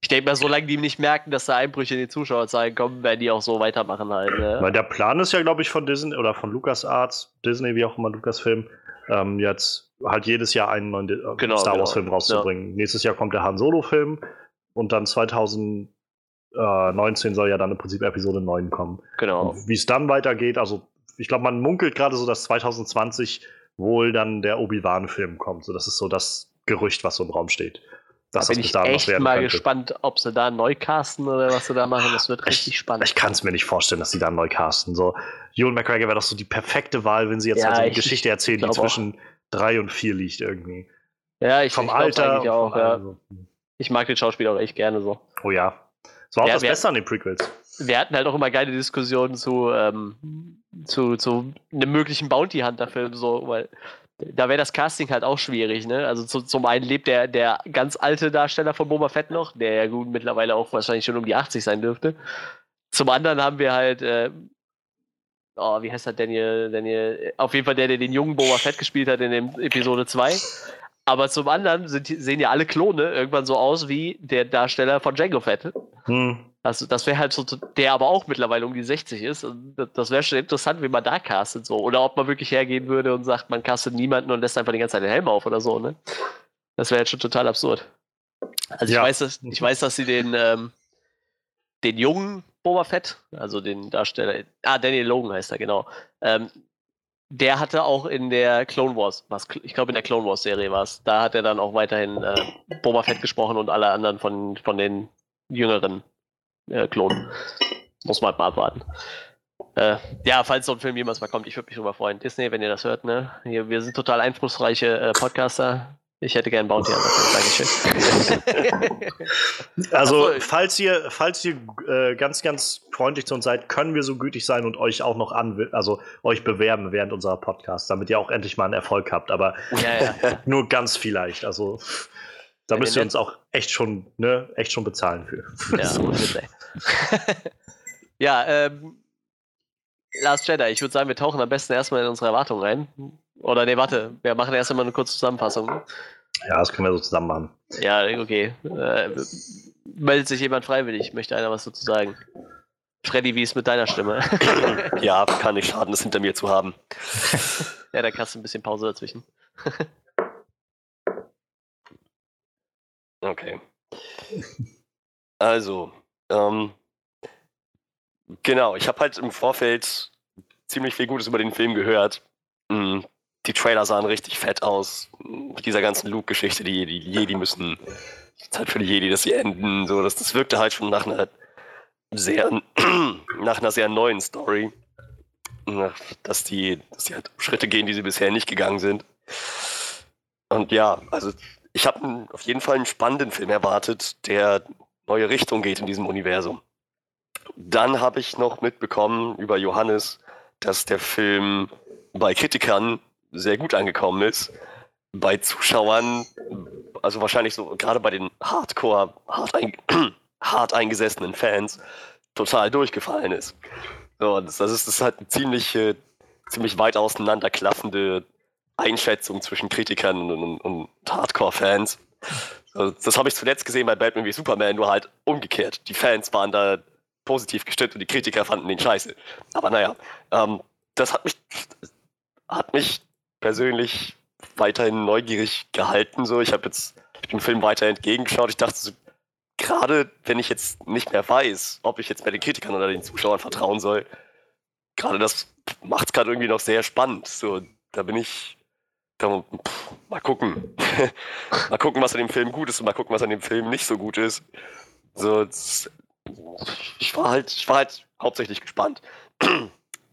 Ich denke mal, solange die nicht merken, dass da Einbrüche in die Zuschauerzahlen kommen, werden die auch so weitermachen halt. Ne? Weil der Plan ist ja, glaube ich, von Disney oder von LucasArts, Disney, wie auch immer, Lucasfilm, ähm, jetzt halt jedes Jahr einen neuen äh, Genau, Star genau. Wars-Film rauszubringen. Nächstes Jahr kommt der Han Solo-Film und dann 2019 soll ja dann im Prinzip Episode 9 kommen. Genau. Wie es dann weitergeht, also ich glaube, man munkelt gerade so, dass 2020 wohl dann der Obi-Wan-Film kommt. So, das ist so das Gerücht, was so im Raum steht. Dass Da bin das ich echt mal könnte. gespannt, ob sie da neu casten oder was sie da machen. Das wird richtig spannend. Ich kann es mir nicht vorstellen, dass sie da neu casten. So, Ewan McGregor wäre doch so die perfekte Wahl, wenn sie jetzt Ja, halt so eine ich- Geschichte erzählen, die glaub auch. Zwischen drei und vier liegt irgendwie. Ja, ich Vom ich Alter. auch. Ja. Ich mag den Schauspieler auch echt gerne so. Oh ja. Das war auch Ja, das Beste an den Prequels. Wir hatten halt auch immer geile Diskussionen zu, ähm, zu, zu einem möglichen Bounty Hunter-Film, so, weil da wäre das Casting halt auch schwierig, ne? Also zu, zum einen lebt der, der ganz alte Darsteller von Boba Fett noch, der ja gut mittlerweile auch wahrscheinlich schon um die 80 sein dürfte. Zum anderen haben wir halt, äh, oh, wie heißt er, Daniel, Daniel, auf jeden Fall der, der den jungen Boba Fett gespielt hat in dem Episode 2. Aber zum anderen sind, sehen ja alle Klone irgendwann so aus wie der Darsteller von Django Fett. Hm. Also das wäre halt so, der aber auch mittlerweile um die 60 ist. Das- wäre schon interessant, wie man da castet so. Oder ob man wirklich hergehen würde und sagt, man castet niemanden und lässt einfach die ganze Zeit den Helm auf oder so, ne? Das wäre jetzt schon total absurd. Also ich Ja. weiß, dass, ich weiß, dass sie den, ähm, den jungen Boba Fett, also den Darsteller, ah, Daniel Logan heißt er, genau. Ähm, der hatte auch in der Clone Wars, was, ich glaube in der Clone Wars Serie war es, da hat er dann auch weiterhin äh, Boba Fett gesprochen und alle anderen von, von den jüngeren äh, Klonen. Muss man halt mal abwarten. Äh, ja, falls so ein Film jemals mal kommt, ich würde mich drüber freuen. Disney, wenn ihr das hört, ne? Hier, wir sind total einflussreiche äh, Podcaster. Ich hätte gern Bounty Hunter. Dankeschön. Also, so. falls ihr, falls ihr äh, ganz, ganz freundlich zu uns seid, können wir so gütig sein und euch auch noch an, also euch bewerben während unserer Podcasts, damit ihr auch endlich mal einen Erfolg habt. Aber ja, ja, nur ganz vielleicht. Also, da Ja, müsst ihr uns auch echt schon, ne, echt schon bezahlen für. Ja, ey. ja, ähm, Last Jedi, ich würde sagen, wir tauchen am besten erstmal in unsere Erwartungen ein. Oder nee, warte, wir machen erst einmal eine kurze Zusammenfassung. Ja, das können wir so zusammen machen. Ja, okay. Äh, meldet sich jemand freiwillig? Möchte einer was dazu sagen? Freddy, wie ist mit deiner Stimme? ja, kann nicht schaden, das hinter mir zu haben. ja, da kannst du ein bisschen Pause dazwischen. okay. Also, ähm, genau, ich habe halt im Vorfeld ziemlich viel Gutes über den Film gehört. Mhm. Die Trailer sahen richtig fett aus. Mit dieser ganzen Luke-Geschichte, die, die Jedi müssen, Zeit für die Jedi, dass sie enden. So, das, das wirkte halt schon nach einer sehr, nach einer sehr neuen Story. Dass die, dass die halt Schritte gehen, die sie bisher nicht gegangen sind. Und ja, also ich habe auf jeden Fall einen spannenden Film erwartet, der neue Richtung geht in diesem Universum. Dann habe ich noch mitbekommen über Johannes, dass der Film bei Kritikern sehr gut angekommen ist. Bei Zuschauern, also wahrscheinlich so gerade bei den Hardcore, hart, ein, hart eingesessenen Fans, total durchgefallen ist. So, das, das, ist, das ist halt eine ziemlich, äh, ziemlich weit auseinanderklaffende Einschätzung zwischen Kritikern und, und, und Hardcore-Fans. Also das habe ich zuletzt gesehen bei Batman wie Superman, nur halt umgekehrt. Die Fans waren da positiv gestimmt und die Kritiker fanden den scheiße. Aber naja, ähm, das hat mich, hat mich persönlich weiterhin neugierig gehalten. So, ich habe jetzt dem Film weiter entgegengeschaut. Ich dachte, so, gerade wenn ich jetzt nicht mehr weiß, ob ich jetzt bei den Kritikern oder den Zuschauern vertrauen soll, gerade das macht es gerade irgendwie noch sehr spannend. So, da bin ich da, pff, mal gucken. mal gucken, was an dem Film gut ist und mal gucken, was an dem Film nicht so gut ist. So, ich war halt, ich war halt hauptsächlich gespannt.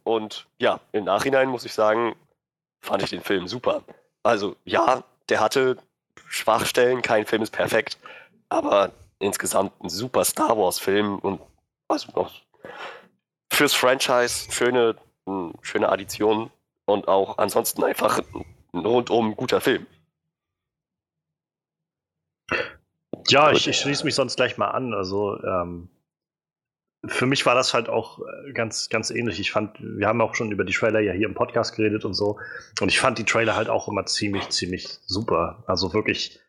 Und ja, im Nachhinein muss ich sagen, fand ich den Film super. Also ja, der hatte Schwachstellen, kein Film ist perfekt, aber insgesamt ein super Star Wars-Film und also noch fürs Franchise schöne, schöne Addition und auch ansonsten einfach ein rundum guter Film. Ja, ich, ich schließe mich sonst gleich mal an. Also ähm, für mich war das halt auch äh, ganz, ganz ähnlich. Ich fand, wir haben auch schon über die Trailer ja hier im Podcast geredet und so. Und ich fand die Trailer halt auch immer ziemlich, ziemlich super. Also wirklich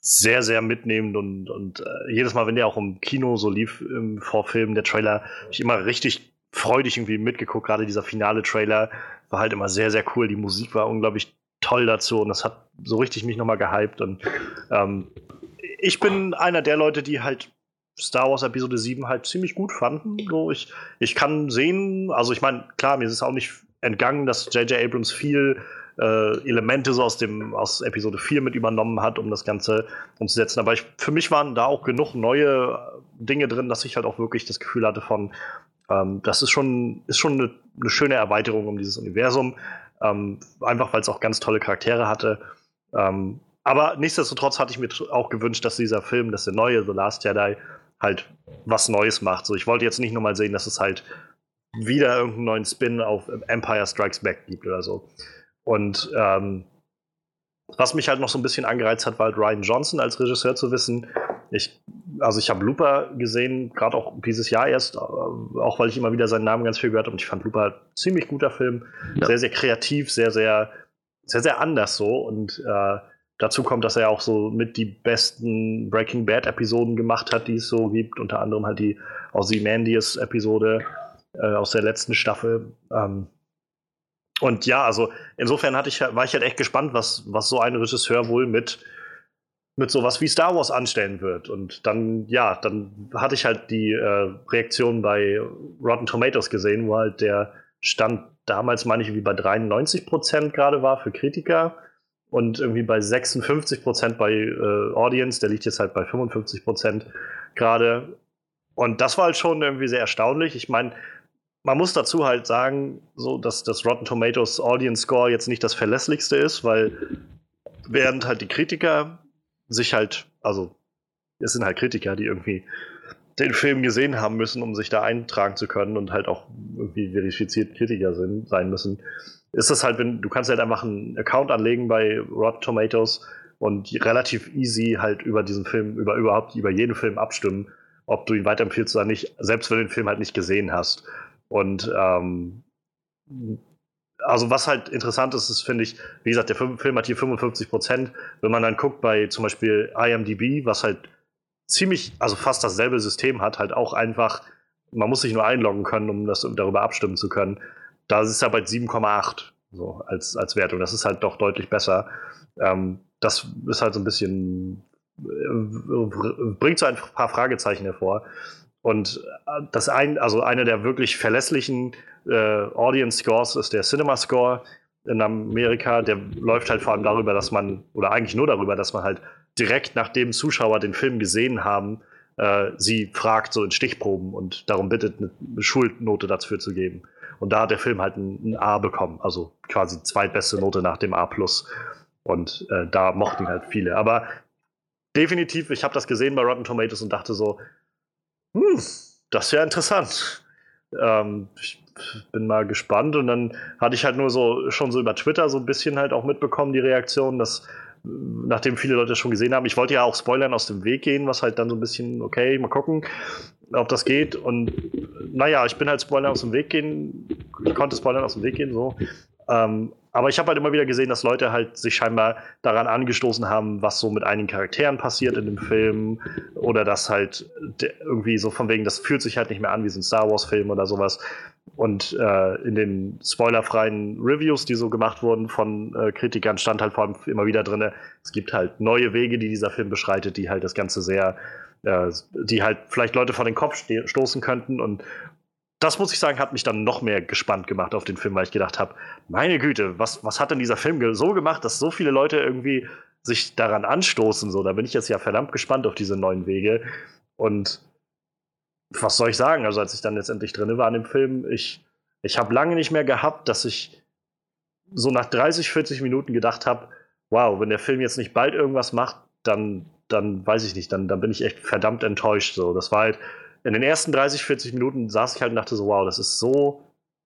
sehr, sehr mitnehmend und, und äh, jedes Mal, wenn der auch im Kino so lief im Vorfilm, der Trailer, ich immer richtig freudig irgendwie mitgeguckt. Gerade dieser finale Trailer war halt immer sehr, sehr cool. Die Musik war unglaublich toll dazu und das hat so richtig mich nochmal gehypt. Und ähm, ich bin einer der Leute, die halt Star Wars Episode 7 halt ziemlich gut fanden. So, ich, ich kann sehen, also ich meine, klar, mir ist es auch nicht entgangen, dass J.J. Abrams viel äh, Elemente so aus dem aus Episode 4 mit übernommen hat, um das Ganze umzusetzen. Aber ich, für mich waren da auch genug neue Dinge drin, dass ich halt auch wirklich das Gefühl hatte von, ähm, das ist schon, ist schon eine, eine, schöne Erweiterung um dieses Universum. Ähm, einfach weil es auch ganz tolle Charaktere hatte. Ähm, aber nichtsdestotrotz hatte ich mir auch gewünscht, dass dieser Film, dass der neue The Last Jedi, halt was Neues macht. So, ich wollte jetzt nicht nur mal sehen, dass es halt wieder irgendeinen neuen Spin auf Empire Strikes Back gibt oder so. Und ähm, was mich halt noch so ein bisschen angereizt hat, war halt Ryan Johnson als Regisseur zu wissen. Ich, also ich habe Looper gesehen, gerade auch dieses Jahr erst, äh, auch weil ich immer wieder seinen Namen ganz viel gehört habe. Und ich fand Looper halt ziemlich guter Film, ja. sehr sehr kreativ, sehr sehr sehr sehr anders so und äh, Dazu kommt, dass er auch so mit die besten Breaking Bad Episoden gemacht hat, die es so gibt. Unter anderem halt die Ozymandias Episode äh, aus der letzten Staffel. Ähm, und ja, also insofern hatte ich, war ich halt echt gespannt, was, was so ein Regisseur wohl mit, mit sowas wie Star Wars anstellen wird. Und dann, ja, dann hatte ich halt die äh, Reaktion bei Rotten Tomatoes gesehen, wo halt der Stand damals, meine ich, wie bei 93 Prozent gerade war für Kritiker und irgendwie bei 56 Prozent bei äh, Audience, der liegt jetzt halt bei 55 Prozent gerade. Und das war halt schon irgendwie sehr erstaunlich. Ich meine, man muss dazu halt sagen, so dass das Rotten Tomatoes Audience Score jetzt nicht das verlässlichste ist, weil während halt die Kritiker sich halt, also es sind halt Kritiker, die irgendwie den Film gesehen haben müssen, um sich da eintragen zu können und halt auch irgendwie verifiziert Kritiker sind, sein müssen ist das halt, wenn du kannst halt einfach einen Account anlegen bei Rotten Tomatoes und relativ easy halt über diesen Film, über überhaupt über jeden Film abstimmen, ob du ihn weiterempfiehlst oder nicht, selbst wenn du den Film halt nicht gesehen hast. Und ähm, also was halt interessant ist, ist, finde ich, wie gesagt, der Film hat hier 55 Prozent. Wenn man dann guckt bei zum Beispiel IMDb, was halt ziemlich, also fast dasselbe System hat, halt auch einfach, man muss sich nur einloggen können, um das darüber abstimmen zu können. Da ist er bei 7,8 so als, als Wertung. Das ist halt doch deutlich besser. Ähm, das ist halt so ein bisschen, äh, bringt so ein paar Fragezeichen hervor. Und äh, das ein, also einer der wirklich verlässlichen äh, Audience Scores ist der Cinema Score in Amerika. Der läuft halt vor allem darüber, dass man, oder eigentlich nur darüber, dass man halt direkt nachdem Zuschauer den Film gesehen haben, äh, sie fragt, so in Stichproben und darum bittet, eine Schulnote dafür zu geben. Und da hat der Film halt ein, ein A bekommen, also quasi zweitbeste Note nach dem A. Und äh, da mochten halt viele. Aber definitiv, ich habe das gesehen bei Rotten Tomatoes und dachte so, hm, das ist ja interessant. Ähm, ich bin mal gespannt. Und dann hatte ich halt nur so schon so über Twitter so ein bisschen halt auch mitbekommen, die Reaktion, dass nachdem viele Leute schon gesehen haben, ich wollte ja auch Spoilern aus dem Weg gehen, was halt dann so ein bisschen, okay, mal gucken, ob das geht. Und naja, ich bin halt Spoilern aus dem Weg gehen, ich konnte Spoilern aus dem Weg gehen, so. Ähm, aber ich habe halt immer wieder gesehen, dass Leute halt sich scheinbar daran angestoßen haben, was so mit einigen Charakteren passiert in dem Film. Oder dass halt irgendwie so von wegen, das fühlt sich halt nicht mehr an wie so ein Star Wars-Film oder sowas. Und äh, in den spoilerfreien Reviews, die so gemacht wurden von äh, Kritikern, stand halt vor allem immer wieder drin, es gibt halt neue Wege, die dieser Film beschreitet, die halt das Ganze sehr, äh, die halt vielleicht Leute vor den Kopf stoßen könnten. Und das muss ich sagen, hat mich dann noch mehr gespannt gemacht auf den Film, weil ich gedacht habe, meine Güte, was, was hat denn dieser Film so gemacht, dass so viele Leute irgendwie sich daran anstoßen? So, da bin ich jetzt ja verdammt gespannt auf diese neuen Wege. Und was soll ich sagen? Also, als ich dann letztendlich drin war in dem Film, ich, ich habe lange nicht mehr gehabt, dass ich so nach 30, 40 Minuten gedacht habe, wow, wenn der Film jetzt nicht bald irgendwas macht, dann, dann weiß ich nicht, dann, dann bin ich echt verdammt enttäuscht. So, das war halt in den ersten 30, 40 Minuten saß ich halt und dachte so, wow, das ist so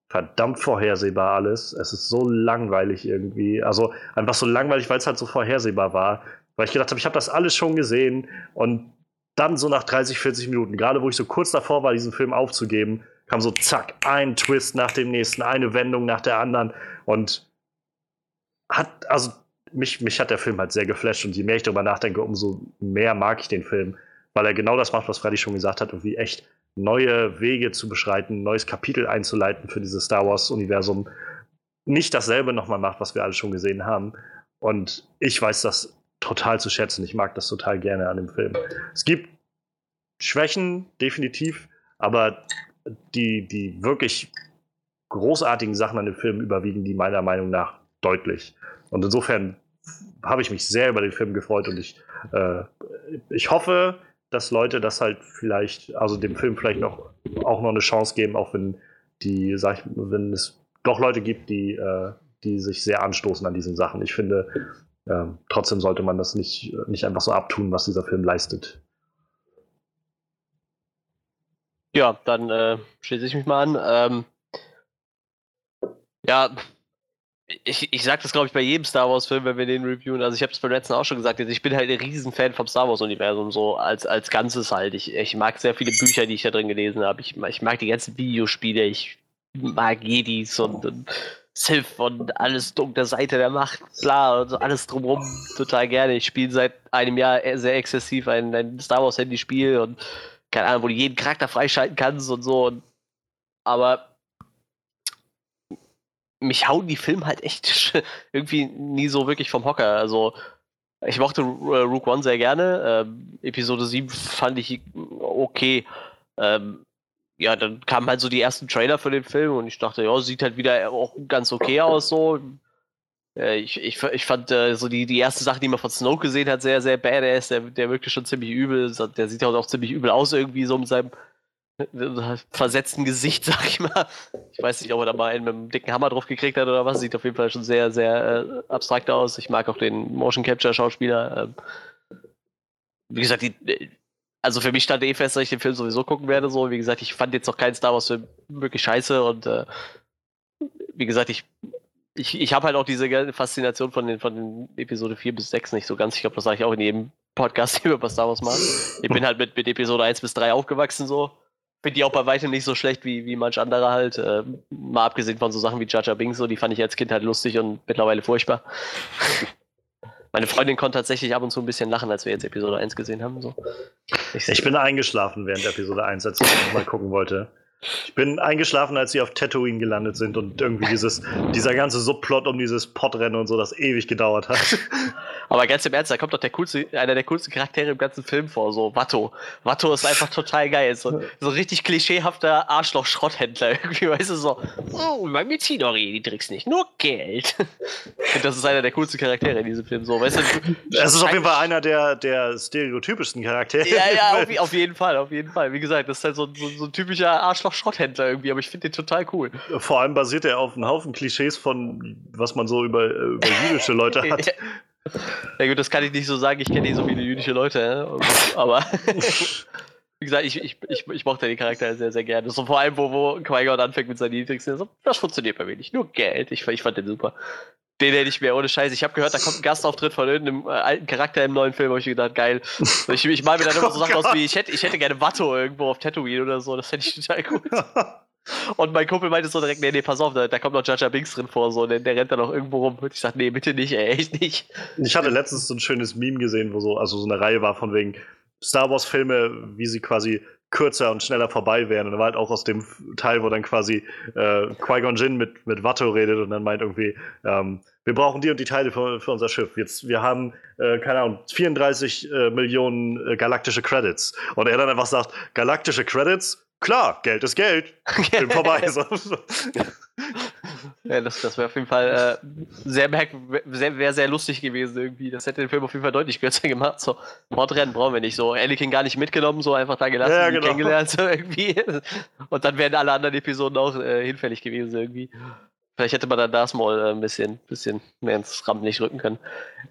verdammt vorhersehbar alles. Es ist so langweilig irgendwie. Also einfach so langweilig, weil es halt so vorhersehbar war. Weil ich gedacht habe, ich habe das alles schon gesehen und dann so nach 30, 40 Minuten, gerade wo ich so kurz davor war, diesen Film aufzugeben, kam so zack, ein Twist nach dem nächsten, eine Wendung nach der anderen und hat, also mich, mich hat der Film halt sehr geflasht und je mehr ich darüber nachdenke, umso mehr mag ich den Film weil er genau das macht, was Freddy schon gesagt hat, irgendwie echt neue Wege zu beschreiten, neues Kapitel einzuleiten für dieses Star Wars-Universum. Nicht dasselbe nochmal macht, was wir alle schon gesehen haben. Und ich weiß das total zu schätzen. Ich mag das total gerne an dem Film. Es gibt Schwächen, definitiv, aber die, die wirklich großartigen Sachen an dem Film überwiegen die meiner Meinung nach deutlich. Und insofern habe ich mich sehr über den Film gefreut und ich, äh, ich hoffe, dass Leute das halt vielleicht, also dem Film vielleicht noch auch noch eine Chance geben, auch wenn die, sag ich, wenn es doch Leute gibt, die, äh, die sich sehr anstoßen an diesen Sachen. Ich finde, äh, trotzdem sollte man das nicht, nicht einfach so abtun, was dieser Film leistet. Ja, dann äh, schließe ich mich mal an. Ähm, ja, ich, ich sag das, glaube ich, bei jedem Star Wars-Film, wenn wir den reviewen. Also, ich habe es beim letzten auch schon gesagt. Ich bin halt ein Riesenfan vom Star Wars-Universum, so als, als Ganzes halt. Ich, ich mag sehr viele Bücher, die ich da drin gelesen habe. Ich, ich mag die ganzen Videospiele. Ich mag Jedis und, und Sith und alles dunkle Seite der Macht, klar, und so alles drumherum total gerne. Ich spiele seit einem Jahr sehr exzessiv ein, ein Star Wars-Handyspiel und keine Ahnung, wo du jeden Charakter freischalten kannst und so. Und, aber mich hauen die Filme halt echt irgendwie nie so wirklich vom Hocker. Also, ich mochte äh, Rook One sehr gerne. Ähm, Episode 7 fand ich okay. Ähm, ja, dann kamen halt so die ersten Trailer für den Film und ich dachte, ja, sieht halt wieder auch ganz okay aus so. Äh, ich, ich, ich fand äh, so die, die erste Sache, die man von Snoke gesehen hat, sehr, sehr badass. Der, der wirkte schon ziemlich übel. Der sieht auch ziemlich übel aus irgendwie so mit seinem versetzten Gesicht, sag ich mal. Ich weiß nicht, ob er da mal einen mit einem dicken Hammer drauf gekriegt hat oder was. Sieht auf jeden Fall schon sehr, sehr äh, abstrakt aus. Ich mag auch den Motion Capture Schauspieler. Ähm, wie gesagt, die, äh, also für mich stand eh fest, dass ich den Film sowieso gucken werde. So, wie gesagt, ich fand jetzt noch keinen Star Wars Film wirklich scheiße und äh, wie gesagt, ich ich, ich habe halt auch diese Faszination von den, von den Episode 4 bis 6 nicht so ganz. Ich glaube, das sage ich auch in jedem Podcast, den wir über Star Wars machen. Ich bin halt mit, mit Episode 1 bis 3 aufgewachsen so Finde die auch bei weitem nicht so schlecht wie, wie manch anderer halt. Äh, mal abgesehen von so Sachen wie Jaja Bing, so, die fand ich als Kind halt lustig und mittlerweile furchtbar. Meine Freundin konnte tatsächlich ab und zu ein bisschen lachen, als wir jetzt Episode 1 gesehen haben. So. Ich, ich bin eingeschlafen während Episode 1, als ich mal gucken wollte. Ich bin eingeschlafen, als sie auf Tatooine gelandet sind und irgendwie dieses, dieser ganze Subplot um dieses Podrennen und so, das ewig gedauert hat. Aber ganz im Ernst, da kommt doch der coolste, einer der coolsten Charaktere im ganzen Film vor, so Watto. Watto ist einfach total geil. So, so richtig klischeehafter Arschloch-Schrotthändler irgendwie, weißt du, so, oh, mein Medizinori, die trickst nicht, nur Geld. Und das ist einer der coolsten Charaktere in diesem Film, so, weißt du. Es ist auf jeden Fall einer der, der stereotypischsten Charaktere. Ja, ja, auf, auf, jeden Fall, auf jeden Fall. Wie gesagt, das ist halt so, so, so ein typischer Arschloch-Schrotthändler irgendwie, aber ich finde den total cool. Vor allem basiert er auf einem Haufen Klischees von, was man so über, über jüdische Leute hat. Ja gut, das kann ich nicht so sagen, ich kenne nicht so viele jüdische Leute, aber wie gesagt, ich, ich, ich, ich mochte den Charakter sehr, sehr gerne. So vor allem, wo, wo Qui-Gon anfängt mit seinen Niedrigsten, so, das funktioniert bei mir nicht, nur Geld. Ich, ich fand den super. Den hätte ich mir ohne Scheiß. Ich habe gehört, da kommt ein Gastauftritt von irgendeinem äh, alten Charakter im neuen Film, habe ich gedacht, geil. Ich, ich mal mir dann immer so Sachen aus wie, ich hätte, ich hätte gerne Watto irgendwo auf Tatooine oder so, das fände ich total gut. Und mein Kumpel meinte so direkt, nee, nee, pass auf, da, da kommt noch Jaja Binks drin vor, so, der, der rennt da noch irgendwo rum. Und ich sag, nee, bitte nicht, ey, echt nicht. Ich hatte letztens so ein schönes Meme gesehen, wo so, also so eine Reihe war von wegen Star Wars Filme, wie sie quasi kürzer und schneller vorbei wären. Und da war halt auch aus dem Teil, wo dann quasi äh, Qui-Gon Jinn mit, mit Watto redet und dann meint irgendwie, ähm, wir brauchen die und die Teile für, für unser Schiff. Jetzt, wir haben, äh, keine Ahnung, 34 äh, Millionen äh, galaktische Credits. Und er dann einfach sagt, galaktische Credits? Klar, Geld ist Geld. Bin vorbei. So. ja, das, das wäre auf jeden Fall äh, sehr, sehr, wär sehr lustig gewesen irgendwie. Das hätte den Film auf jeden Fall deutlich kürzer gemacht. So, Mordrennen brauchen wir nicht so. Anakin gar nicht mitgenommen, so einfach da gelassen, ja, genau. kennengelernt so irgendwie. Und dann wären alle anderen Episoden auch äh, hinfällig gewesen irgendwie. Vielleicht hätte man dann das mal äh, ein bisschen, bisschen mehr ins Rampenlicht rücken können.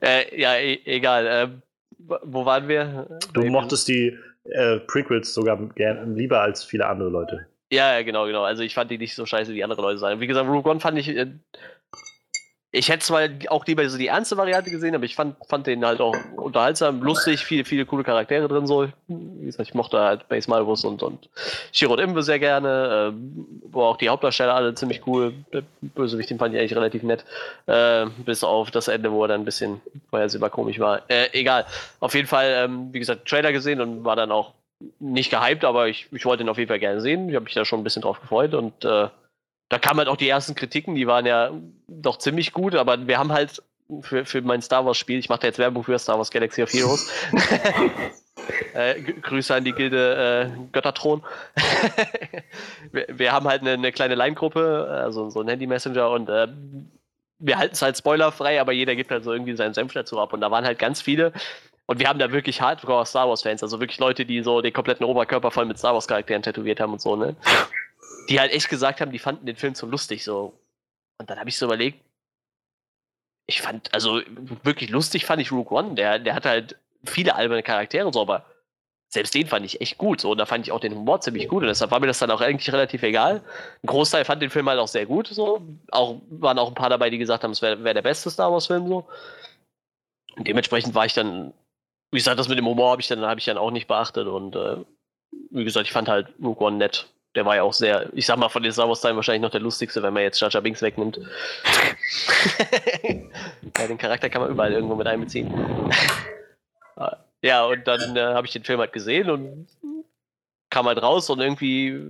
Äh, ja, e egal. Ähm, wo waren wir? Du mochtest die äh, Prequels sogar gern, lieber als viele andere Leute. Ja, ja, genau, genau. Also ich fand die nicht so scheiße, wie andere Leute sagen. Wie gesagt, Rogue One fand ich. Äh, ich hätte zwar auch lieber so die ernste Variante gesehen, aber ich fand, fand den halt auch unterhaltsam, lustig, viele, viele coole Charaktere drin so. Wie gesagt, ich mochte halt Base Malbus und, und Shiro Imbe sehr gerne, äh, wo auch die Hauptdarsteller alle ziemlich cool. Der Bösewicht, den fand ich eigentlich relativ nett. Äh, bis auf das Ende, wo er dann ein bisschen vorhersehbar komisch war. Äh, egal. Auf jeden Fall, ähm, wie gesagt, Trailer gesehen und war dann auch nicht gehypt, aber ich, ich wollte ihn auf jeden Fall gerne sehen. Ich habe mich da schon ein bisschen drauf gefreut und äh, da kamen halt auch die ersten Kritiken, die waren ja doch ziemlich gut, aber wir haben halt für, für mein Star Wars Spiel, ich mache da jetzt Werbung für Star Wars Galaxy of Heroes. äh, Grüße an die Gilde äh, Götterthron. wir, wir, haben halt eine, eine kleine Line-Gruppe, also so ein Handy-Messenger und äh, wir halten es halt spoilerfrei, aber jeder gibt halt so irgendwie seinen Senf dazu ab. Und da waren halt ganz viele. Und wir haben da wirklich Hardcore Star Wars-Fans, also wirklich Leute, die so den kompletten Oberkörper voll mit Star Wars-Charakteren tätowiert haben und so, ne? Die halt echt gesagt haben, die fanden den Film so lustig so. Und dann habe ich so überlegt, ich fand, also wirklich lustig fand ich Rook One. Der, der hat halt viele alberne Charaktere so, aber selbst den fand ich echt gut. So, und da fand ich auch den Humor ziemlich gut. Und deshalb war mir das dann auch eigentlich relativ egal. Ein Großteil fand den Film halt auch sehr gut. So. Auch, waren auch ein paar dabei, die gesagt haben, es wäre wär der beste Star Wars-Film so. Und dementsprechend war ich dann, wie gesagt, das mit dem Humor habe ich dann, habe ich dann auch nicht beachtet. Und äh, wie gesagt, ich fand halt Rook One nett der war ja auch sehr, ich sag mal, von den Star Wars Teilen wahrscheinlich noch der lustigste, wenn man jetzt Jar Jar Binks wegnimmt. ja, den Charakter kann man überall irgendwo mit einbeziehen. ja, und dann äh, habe ich den Film halt gesehen und kam halt raus und irgendwie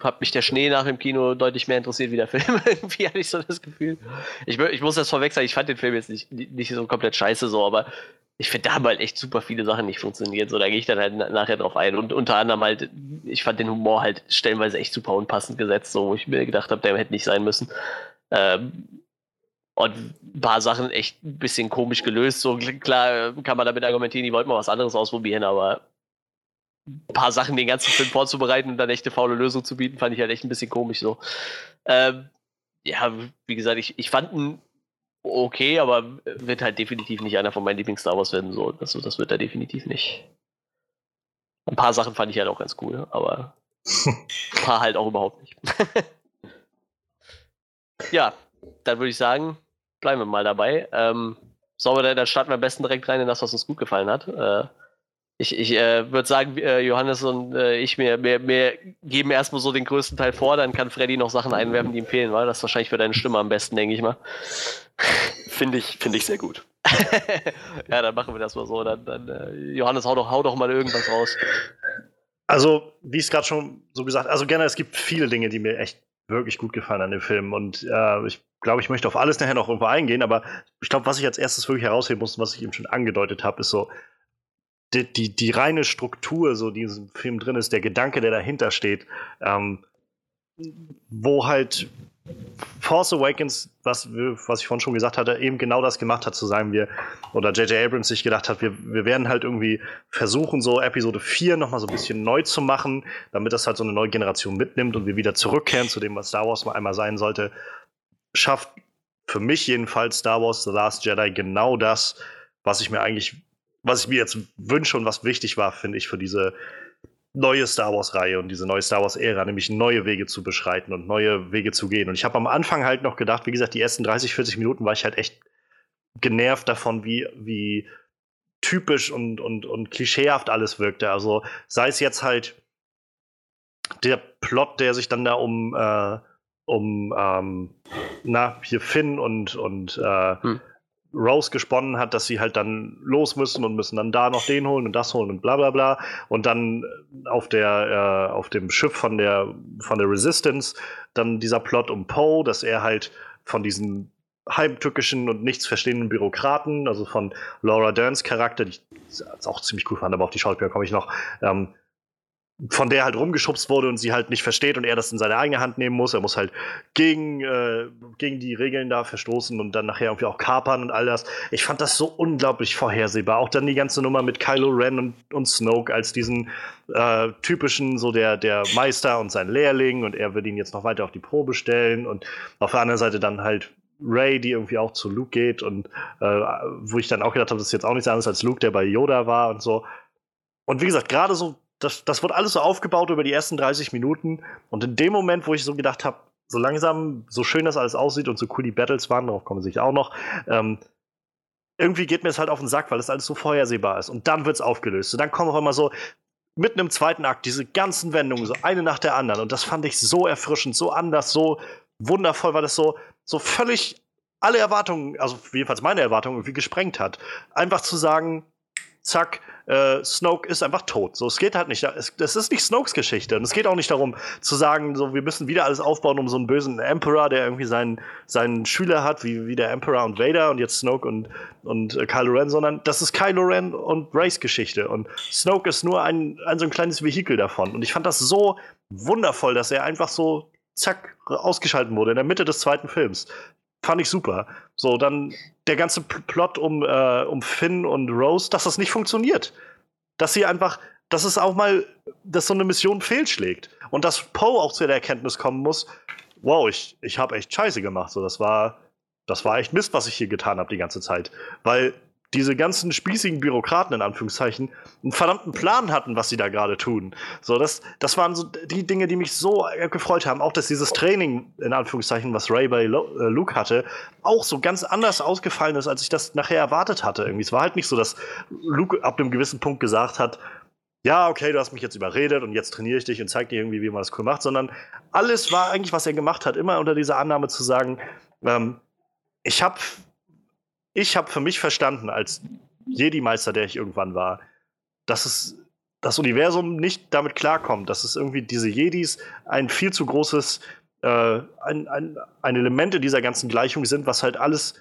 hat mich der Schnee nach dem Kino deutlich mehr interessiert wie der Film. irgendwie hatte ich so das Gefühl. Ich, ich muss das vorweg sagen, ich fand den Film jetzt nicht, nicht so komplett scheiße so, aber ich finde, da haben halt echt super viele Sachen nicht funktioniert. So, da gehe ich dann halt nachher drauf ein. Und unter anderem halt, ich fand den Humor halt stellenweise echt super unpassend gesetzt, so, wo ich mir gedacht habe, der hätte nicht sein müssen. Ähm, und ein paar Sachen echt ein bisschen komisch gelöst. So klar kann man damit argumentieren, die wollten mal was anderes ausprobieren, aber ein paar Sachen den ganzen Film vorzubereiten und dann echt eine faule Lösung zu bieten, fand ich halt echt ein bisschen komisch so. Ähm, ja, wie gesagt, ich, ich fand ihn okay, aber wird halt definitiv nicht einer von meinen Lieblings-Star Wars-Filmen. So. Das, das wird er definitiv nicht. Ein paar Sachen fand ich halt auch ganz cool, aber ein paar halt auch überhaupt nicht. ja, dann würde ich sagen, bleiben wir mal dabei. Ähm, sollen wir dann starten wir am besten direkt rein in das, was uns gut gefallen hat. Äh, Ich, ich äh, würde sagen, äh, Johannes und äh, ich mir, mir, mir geben erstmal so den größten Teil vor, dann kann Freddy noch Sachen einwerfen, die ihm fehlen, weil das ist wahrscheinlich für deine Stimme am besten, denke ich mal. Finde ich, find ich sehr gut. ja, dann machen wir das mal so. Dann, dann äh, Johannes, hau doch, hau doch mal irgendwas raus. Also, wie es gerade schon so gesagt also gerne, es gibt viele Dinge, die mir echt wirklich gut gefallen an dem Film. Und äh, ich glaube, ich möchte auf alles nachher noch irgendwo eingehen, aber ich glaube, was ich als erstes wirklich herausheben muss, was ich eben schon angedeutet habe, ist so, die, die, die, reine Struktur, so die in diesem Film drin ist, der Gedanke, der dahinter steht, ähm, wo halt Force Awakens, was, was ich vorhin schon gesagt hatte, eben genau das gemacht hat, zu sagen, wir, oder J.J. Abrams sich gedacht hat, wir, wir werden halt irgendwie versuchen, so Episode 4 nochmal so ein bisschen neu zu machen, damit das halt so eine neue Generation mitnimmt und wir wieder zurückkehren zu dem, was Star Wars mal einmal sein sollte. Schafft für mich jedenfalls Star Wars The Last Jedi genau das, was ich mir eigentlich, was ich mir jetzt wünsche und was wichtig war, finde ich, für diese neue Star Wars-Reihe und diese neue Star Wars-Ära, nämlich neue Wege zu beschreiten und neue Wege zu gehen. Und ich habe am Anfang halt noch gedacht, wie gesagt, die ersten 30, 40 Minuten war ich halt echt genervt davon, wie, wie typisch und, und, und klischeehaft alles wirkte. Also sei es jetzt halt der Plot, der sich dann da um, äh, um ähm, na, hier Finn und, und äh, hm. Rose gesponnen hat, dass sie halt dann los müssen und müssen dann da noch den holen und das holen und bla bla bla. Und dann auf der, äh, auf dem Schiff von der, von der Resistance dann dieser Plot um Poe, dass er halt von diesen heimtückischen und nichts verstehenden Bürokraten, also von Laura Derns Charakter, die ich auch ziemlich cool fand, aber auf die Schauspieler komme ich noch, ähm, von der halt rumgeschubst wurde und sie halt nicht versteht und er das in seine eigene Hand nehmen muss. Er muss halt gegen, äh, gegen die Regeln da verstoßen und dann nachher irgendwie auch kapern und all das. Ich fand das so unglaublich vorhersehbar. Auch dann die ganze Nummer mit Kylo Ren und, und Snoke als diesen äh, typischen, so der, der Meister und sein Lehrling und er will ihn jetzt noch weiter auf die Probe stellen und auf der anderen Seite dann halt Ray, die irgendwie auch zu Luke geht und äh, wo ich dann auch gedacht habe, das ist jetzt auch nichts anderes als Luke, der bei Yoda war und so. Und wie gesagt, gerade so das, das wird alles so aufgebaut über die ersten 30 Minuten. Und in dem Moment, wo ich so gedacht habe, so langsam, so schön das alles aussieht und so cool die Battles waren, darauf kommen wir sicher auch noch, ähm, irgendwie geht mir es halt auf den Sack, weil das alles so vorhersehbar ist. Und dann wird es aufgelöst. Und dann kommen auch immer so, mitten im zweiten Akt, diese ganzen Wendungen, so eine nach der anderen. Und das fand ich so erfrischend, so anders, so wundervoll, weil das so, so völlig alle Erwartungen, also jedenfalls meine Erwartungen, irgendwie gesprengt hat. Einfach zu sagen, zack, äh, Snoke ist einfach tot. So, es geht halt nicht. Das ist nicht Snokes Geschichte. Und es geht auch nicht darum zu sagen, so, wir müssen wieder alles aufbauen um so einen bösen Emperor, der irgendwie seinen, seinen Schüler hat, wie, wie der Emperor und Vader und jetzt Snoke und, und äh, Kylo Ren, sondern das ist Kylo Ren und Race Geschichte. Und Snoke ist nur ein, ein so ein kleines Vehikel davon. Und ich fand das so wundervoll, dass er einfach so zack ausgeschaltet wurde in der Mitte des zweiten Films. Fand ich super. So, dann der ganze Plot um, äh, um Finn und Rose, dass das nicht funktioniert. Dass sie einfach, dass es auch mal, dass so eine Mission fehlschlägt. Und dass Poe auch zu der Erkenntnis kommen muss, wow, ich, ich habe echt Scheiße gemacht. So, das war, das war echt Mist, was ich hier getan habe die ganze Zeit. Weil diese ganzen spießigen Bürokraten in Anführungszeichen einen verdammten Plan hatten, was sie da gerade tun. So, das, das waren so die Dinge, die mich so gefreut haben. Auch, dass dieses Training, in Anführungszeichen, was Ray bei äh, Luke hatte, auch so ganz anders ausgefallen ist, als ich das nachher erwartet hatte. Irgendwie. Es war halt nicht so, dass Luke ab einem gewissen Punkt gesagt hat, ja, okay, du hast mich jetzt überredet und jetzt trainiere ich dich und zeig dir irgendwie, wie man das cool macht, sondern alles war eigentlich, was er gemacht hat, immer unter dieser Annahme zu sagen, ähm, ich habe ich habe für mich verstanden, als Jedi-Meister, der ich irgendwann war, dass es das Universum nicht damit klarkommt, dass es irgendwie diese Jedis ein viel zu großes, äh, ein, ein, ein Element in dieser ganzen Gleichung sind, was halt alles,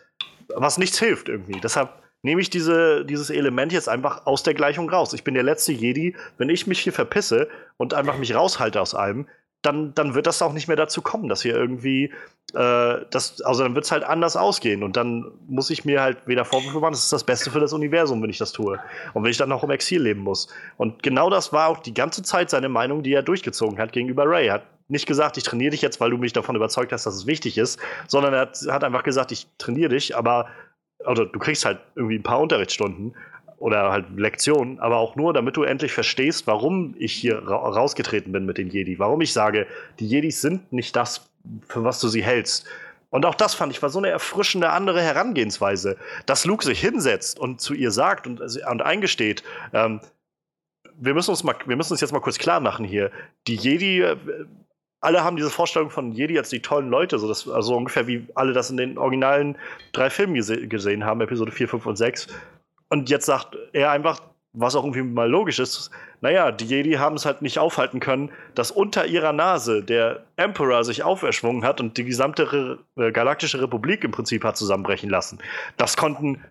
was nichts hilft irgendwie. Deshalb nehme ich diese, dieses Element jetzt einfach aus der Gleichung raus. Ich bin der letzte Jedi. Wenn ich mich hier verpisse und einfach mich raushalte aus allem, dann, dann wird das auch nicht mehr dazu kommen, dass hier irgendwie, äh, das, also dann wird es halt anders ausgehen und dann muss ich mir halt wieder Vorwürfe machen, das ist das Beste für das Universum, wenn ich das tue. Und wenn ich dann noch im Exil leben muss. Und genau das war auch die ganze Zeit seine Meinung, die er durchgezogen hat gegenüber Ray. Er hat nicht gesagt, ich trainiere dich jetzt, weil du mich davon überzeugt hast, dass es wichtig ist, sondern er hat, hat einfach gesagt, ich trainiere dich, aber oder du kriegst halt irgendwie ein paar Unterrichtsstunden, oder halt Lektionen, aber auch nur, damit du endlich verstehst, warum ich hier ra rausgetreten bin mit den Jedi. Warum ich sage, die Jedis sind nicht das, für was du sie hältst. Und auch das fand ich war so eine erfrischende andere Herangehensweise, dass Luke sich hinsetzt und zu ihr sagt und, und eingesteht, ähm, wir müssen uns mal, wir müssen uns jetzt mal kurz klar machen hier. Die Jedi, äh, alle haben diese Vorstellung von Jedi als die tollen Leute, so das, also ungefähr wie alle das in den originalen drei Filmen gese gesehen haben, Episode 4, 5 und 6. Und jetzt sagt er einfach, was auch irgendwie mal logisch ist, naja, die Jedi haben es halt nicht aufhalten können, dass unter ihrer Nase der Emperor sich auferschwungen hat und die gesamte Re äh, galaktische Republik im Prinzip hat zusammenbrechen lassen. Das konnten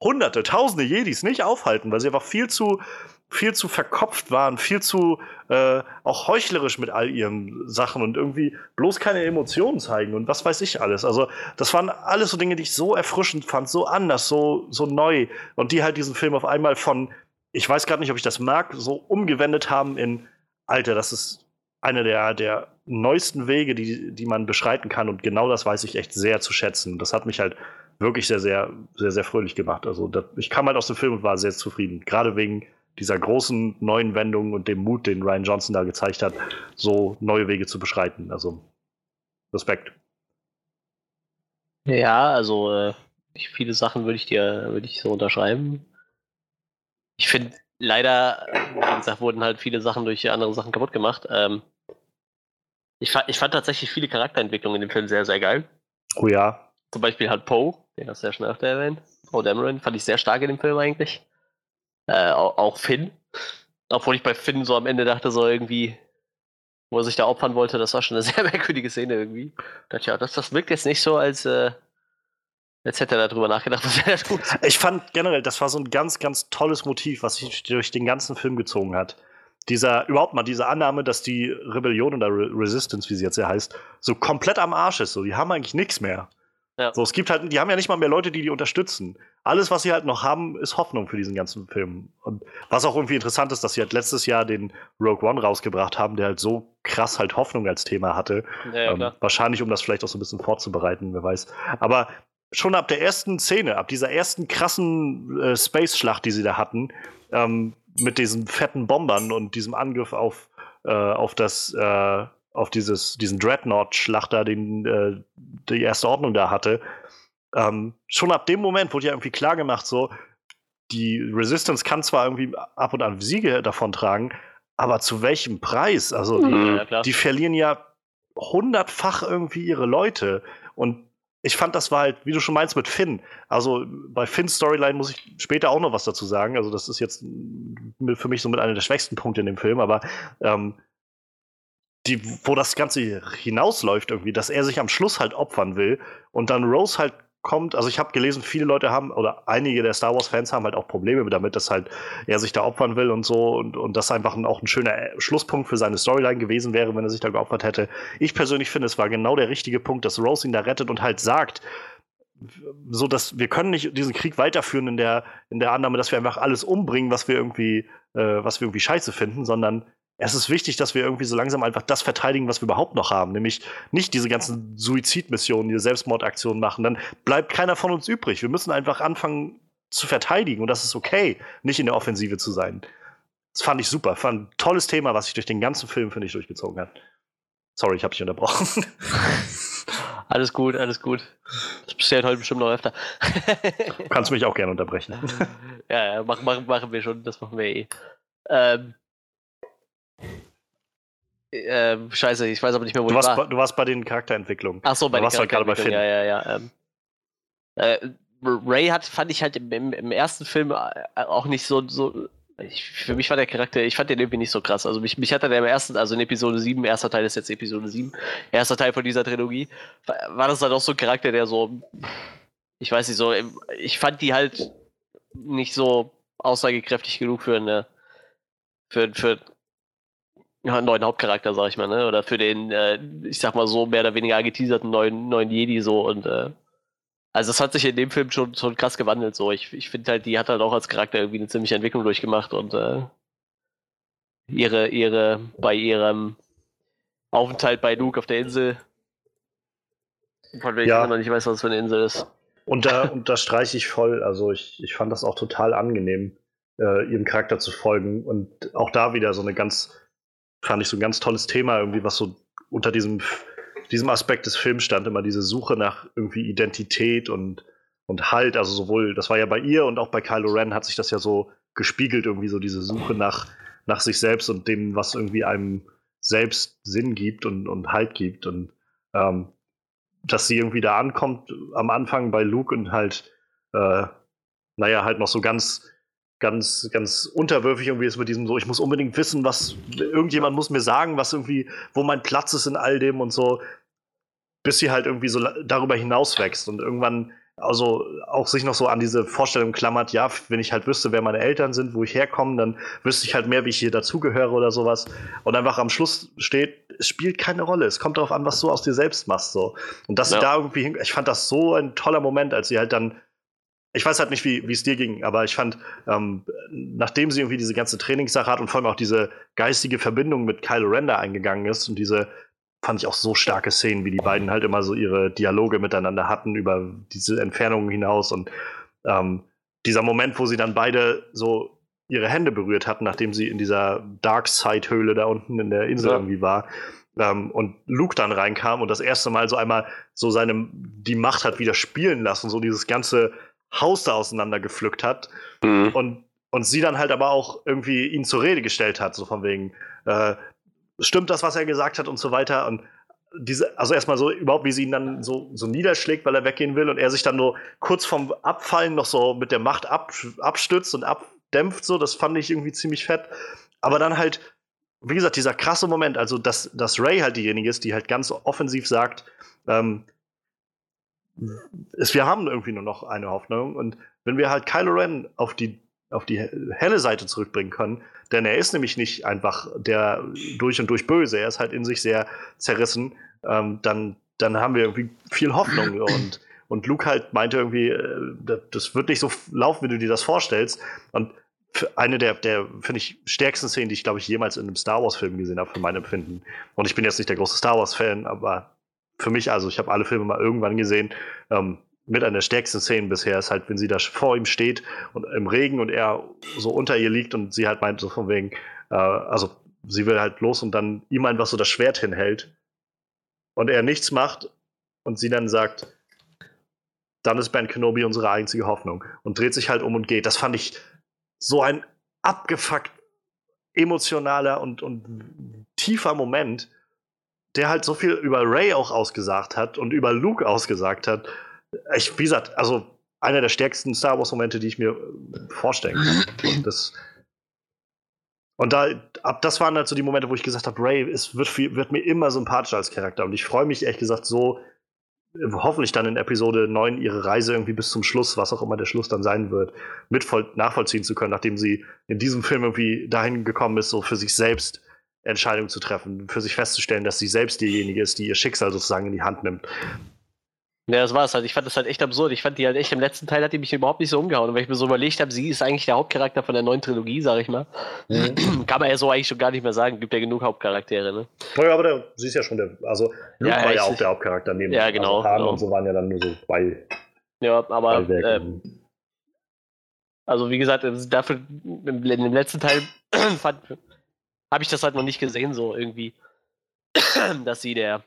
hunderte, tausende Jedis nicht aufhalten, weil sie einfach viel zu, viel zu verkopft waren, viel zu äh, auch heuchlerisch mit all ihren Sachen und irgendwie bloß keine Emotionen zeigen und was weiß ich alles. Also, das waren alles so Dinge, die ich so erfrischend fand, so anders, so, so neu und die halt diesen Film auf einmal von ich weiß gerade nicht, ob ich das mag, so umgewendet haben in, Alter, das ist einer der, der neuesten Wege, die, die man beschreiten kann. Und genau das weiß ich echt sehr zu schätzen. Das hat mich halt wirklich sehr, sehr, sehr, sehr fröhlich gemacht. Also das, ich kam halt aus dem Film und war sehr zufrieden. Gerade wegen dieser großen neuen Wendung und dem Mut, den Ryan Johnson da gezeigt hat, so neue Wege zu beschreiten. Also Respekt. Ja, also äh, viele Sachen würde ich dir würde ich so unterschreiben. Ich finde, leider, wie gesagt, wurden halt viele Sachen durch andere Sachen kaputt gemacht. Ähm, ich, fand, ich fand tatsächlich viele Charakterentwicklungen in dem Film sehr, sehr geil. Oh ja. Zum Beispiel halt Poe, den hast du ja schon öfter erwähnt. Poe Dameron fand ich sehr stark in dem Film eigentlich. Äh, auch, Finn. Obwohl ich bei Finn so am Ende dachte, so irgendwie, wo er sich da opfern wollte, das war schon eine sehr merkwürdige Szene irgendwie. Ich dachte, ja, das, das wirkt jetzt nicht so, als äh, Jetzt hätte er darüber nachgedacht, was wäre das gut. Ich fand generell, das war so ein ganz, ganz tolles Motiv, was sich durch den ganzen Film gezogen hat. Dieser, überhaupt mal diese Annahme, dass die Rebellion oder Re Resistance, wie sie jetzt ja heißt, so komplett am Arsch ist. So, die haben eigentlich nichts mehr. Ja. So, es gibt halt, die haben ja nicht mal mehr Leute, die die unterstützen. Alles, was sie halt noch haben, ist Hoffnung für diesen ganzen Film. Und was auch irgendwie interessant ist, dass sie halt letztes Jahr den Rogue One rausgebracht haben, der halt so krass halt Hoffnung als Thema hatte. Ja, ähm, wahrscheinlich, um das vielleicht auch so ein bisschen vorzubereiten, wer weiß. Aber schon ab der ersten Szene, ab dieser ersten krassen äh, Space-Schlacht, die sie da hatten, ähm, mit diesen fetten Bombern und diesem Angriff auf, äh, auf das, äh, auf dieses, diesen Dreadnought-Schlachter, den äh, die erste Ordnung da hatte, ähm, schon ab dem Moment wurde ja irgendwie klar gemacht, so, die Resistance kann zwar irgendwie ab und an Siege davontragen, aber zu welchem Preis? Also, die, mhm. ja, die verlieren ja hundertfach irgendwie ihre Leute. Und ich fand, das war halt, wie du schon meinst, mit Finn. Also bei Finns Storyline muss ich später auch noch was dazu sagen. Also, das ist jetzt für mich so mit einer der schwächsten Punkte in dem Film, aber ähm, die, wo das Ganze hinausläuft, irgendwie, dass er sich am Schluss halt opfern will und dann Rose halt kommt. Also ich habe gelesen, viele Leute haben, oder einige der Star Wars-Fans haben halt auch Probleme damit, dass halt er sich da opfern will und so und, und das einfach ein, auch ein schöner Schlusspunkt für seine Storyline gewesen wäre, wenn er sich da geopfert hätte. Ich persönlich finde, es war genau der richtige Punkt, dass Rose ihn da rettet und halt sagt, so dass wir können nicht diesen Krieg weiterführen in der, in der Annahme, dass wir einfach alles umbringen, was wir irgendwie, äh, was wir irgendwie scheiße finden, sondern es ist wichtig, dass wir irgendwie so langsam einfach das verteidigen, was wir überhaupt noch haben, nämlich nicht diese ganzen Suizidmissionen, diese Selbstmordaktionen machen. Dann bleibt keiner von uns übrig. Wir müssen einfach anfangen zu verteidigen und das ist okay, nicht in der Offensive zu sein. Das fand ich super. Fand ein tolles Thema, was sich durch den ganzen Film, finde ich, durchgezogen hat. Sorry, ich habe dich unterbrochen. alles gut, alles gut. Das passiert heute bestimmt noch öfter. du kannst mich auch gerne unterbrechen. ja, ja, machen, machen, machen wir schon, das machen wir eh. Ähm, äh, scheiße, ich weiß aber nicht mehr, wo du warst. War. Bei, du warst bei den Charakterentwicklungen. Ach so, bei du den halt gerade bei Finn. Ja, ja, ja. Ähm, äh, Ray hat, fand ich halt im, im, im, ersten Film äh, auch nicht so, so ich, für mich war der Charakter, ich fand den irgendwie nicht so krass. Also mich, mich hatte der im ersten, also in Episode 7, erster Teil ist jetzt Episode 7, erster Teil von dieser Trilogie, war das halt auch so ein Charakter, der so, ich weiß nicht, so, ich fand die halt nicht so aussagekräftig genug für eine, für, für ja, neuen Hauptcharakter, sag ich mal, ne? Oder für den, äh, ich sag mal so, mehr oder weniger angeteaserten neuen, neuen Jedi so und äh, also es hat sich in dem Film schon, schon krass gewandelt so. Ich, ich finde halt, die hat halt auch als Charakter irgendwie eine ziemliche Entwicklung durchgemacht und äh, ihre, ihre, bei ihrem Aufenthalt bei Luke auf der Insel, von welcher ja. ich immer nicht weiß, was für eine Insel ist. Und da unterstreiche ich voll, also ich, ich fand das auch total angenehm, äh, ihrem Charakter zu folgen und auch da wieder so eine ganz fand ich so ein ganz tolles Thema, irgendwie, was so unter diesem, diesem Aspekt des Films stand, immer diese Suche nach irgendwie Identität und, und Halt. Also sowohl, das war ja bei ihr und auch bei Kylo Ren hat sich das ja so gespiegelt, irgendwie so diese Suche nach, nach sich selbst und dem, was irgendwie einem selbst Sinn gibt und, und Halt gibt. Und ähm, dass sie irgendwie da ankommt am Anfang bei Luke und halt, äh, naja, halt noch so ganz, ganz, ganz unterwürfig irgendwie ist mit diesem so, ich muss unbedingt wissen, was, irgendjemand muss mir sagen, was irgendwie, wo mein Platz ist in all dem und so, bis sie halt irgendwie so darüber hinaus wächst und irgendwann also auch sich noch so an diese Vorstellung klammert, ja, wenn ich halt wüsste, wer meine Eltern sind, wo ich herkomme, dann wüsste ich halt mehr, wie ich hier dazugehöre oder sowas. Und einfach am Schluss steht, es spielt keine Rolle. Es kommt darauf an, was du aus dir selbst machst. So. Und dass ja. sie da irgendwie ich fand das so ein toller Moment, als sie halt dann, ich weiß halt nicht, wie es dir ging, aber ich fand, ähm, nachdem sie irgendwie diese ganze Trainingssache hat und vor allem auch diese geistige Verbindung mit Kylo Render eingegangen ist und diese fand ich auch so starke Szenen, wie die beiden halt immer so ihre Dialoge miteinander hatten über diese Entfernungen hinaus und ähm, dieser Moment, wo sie dann beide so ihre Hände berührt hatten, nachdem sie in dieser Dark-Side-Höhle da unten in der Insel ja. irgendwie war. Ähm, und Luke dann reinkam und das erste Mal so einmal so seine, die Macht hat wieder spielen lassen, so dieses ganze Haus da auseinandergepflückt hat. Mhm. Und, und sie dann halt aber auch irgendwie ihn zur Rede gestellt hat, so von wegen, äh, stimmt das, was er gesagt hat und so weiter. Und diese, also erstmal so überhaupt, wie sie ihn dann so, so niederschlägt, weil er weggehen will und er sich dann nur kurz vorm Abfallen noch so mit der Macht ab, abstützt und abdämpft, so, das fand ich irgendwie ziemlich fett. Aber dann halt, wie gesagt, dieser krasse Moment, also dass, dass Ray halt diejenige ist, die halt ganz offensiv sagt, ähm, ist, wir haben irgendwie nur noch eine Hoffnung und wenn wir halt Kylo Ren auf die auf die helle Seite zurückbringen können. Denn er ist nämlich nicht einfach der durch und durch böse, er ist halt in sich sehr zerrissen. Ähm, dann, dann haben wir irgendwie viel Hoffnung. Und, und Luke halt meinte irgendwie, äh, das wird nicht so laufen, wie du dir das vorstellst. Und eine der, der finde ich, stärksten Szenen, die ich, glaube ich, jemals in einem Star Wars-Film gesehen habe, für mein Empfinden. Und ich bin jetzt nicht der große Star Wars-Fan, aber für mich, also ich habe alle Filme mal irgendwann gesehen. Ähm, mit einer der stärksten Szenen bisher ist halt, wenn sie da vor ihm steht und im Regen und er so unter ihr liegt und sie halt meint so von wegen, äh, also sie will halt los und dann ihm einfach so das Schwert hinhält und er nichts macht und sie dann sagt, dann ist Ben Kenobi unsere einzige Hoffnung und dreht sich halt um und geht. Das fand ich so ein abgefuckt emotionaler und, und tiefer Moment, der halt so viel über Ray auch ausgesagt hat und über Luke ausgesagt hat ich, wie gesagt, also einer der stärksten Star Wars-Momente, die ich mir äh, vorstellen kann. Und das, und da, ab das waren halt so die Momente, wo ich gesagt habe, Ray ist, wird, wird mir immer sympathischer als Charakter. Und ich freue mich ehrlich gesagt so, äh, hoffentlich dann in Episode 9 ihre Reise irgendwie bis zum Schluss, was auch immer der Schluss dann sein wird, mit nachvollziehen zu können, nachdem sie in diesem Film irgendwie dahin gekommen ist, so für sich selbst Entscheidungen zu treffen, für sich festzustellen, dass sie selbst diejenige ist, die ihr Schicksal sozusagen in die Hand nimmt. Ja, das war es halt. Ich fand das halt echt absurd. Ich fand die halt echt im letzten Teil hat die mich überhaupt nicht so umgehauen. Und wenn ich mir so überlegt habe, sie ist eigentlich der Hauptcharakter von der neuen Trilogie, sag ich mal. Mhm. Kann man ja so eigentlich schon gar nicht mehr sagen. Gibt ja genug Hauptcharaktere, ne? Naja, aber der, sie ist ja schon der, also Luke ja, war ja auch der Hauptcharakter neben Ja, genau. Also Han genau. und so waren ja dann nur so zwei. Ja, aber ähm, also wie gesagt, dafür im, im letzten Teil habe ich das halt noch nicht gesehen, so irgendwie, dass sie der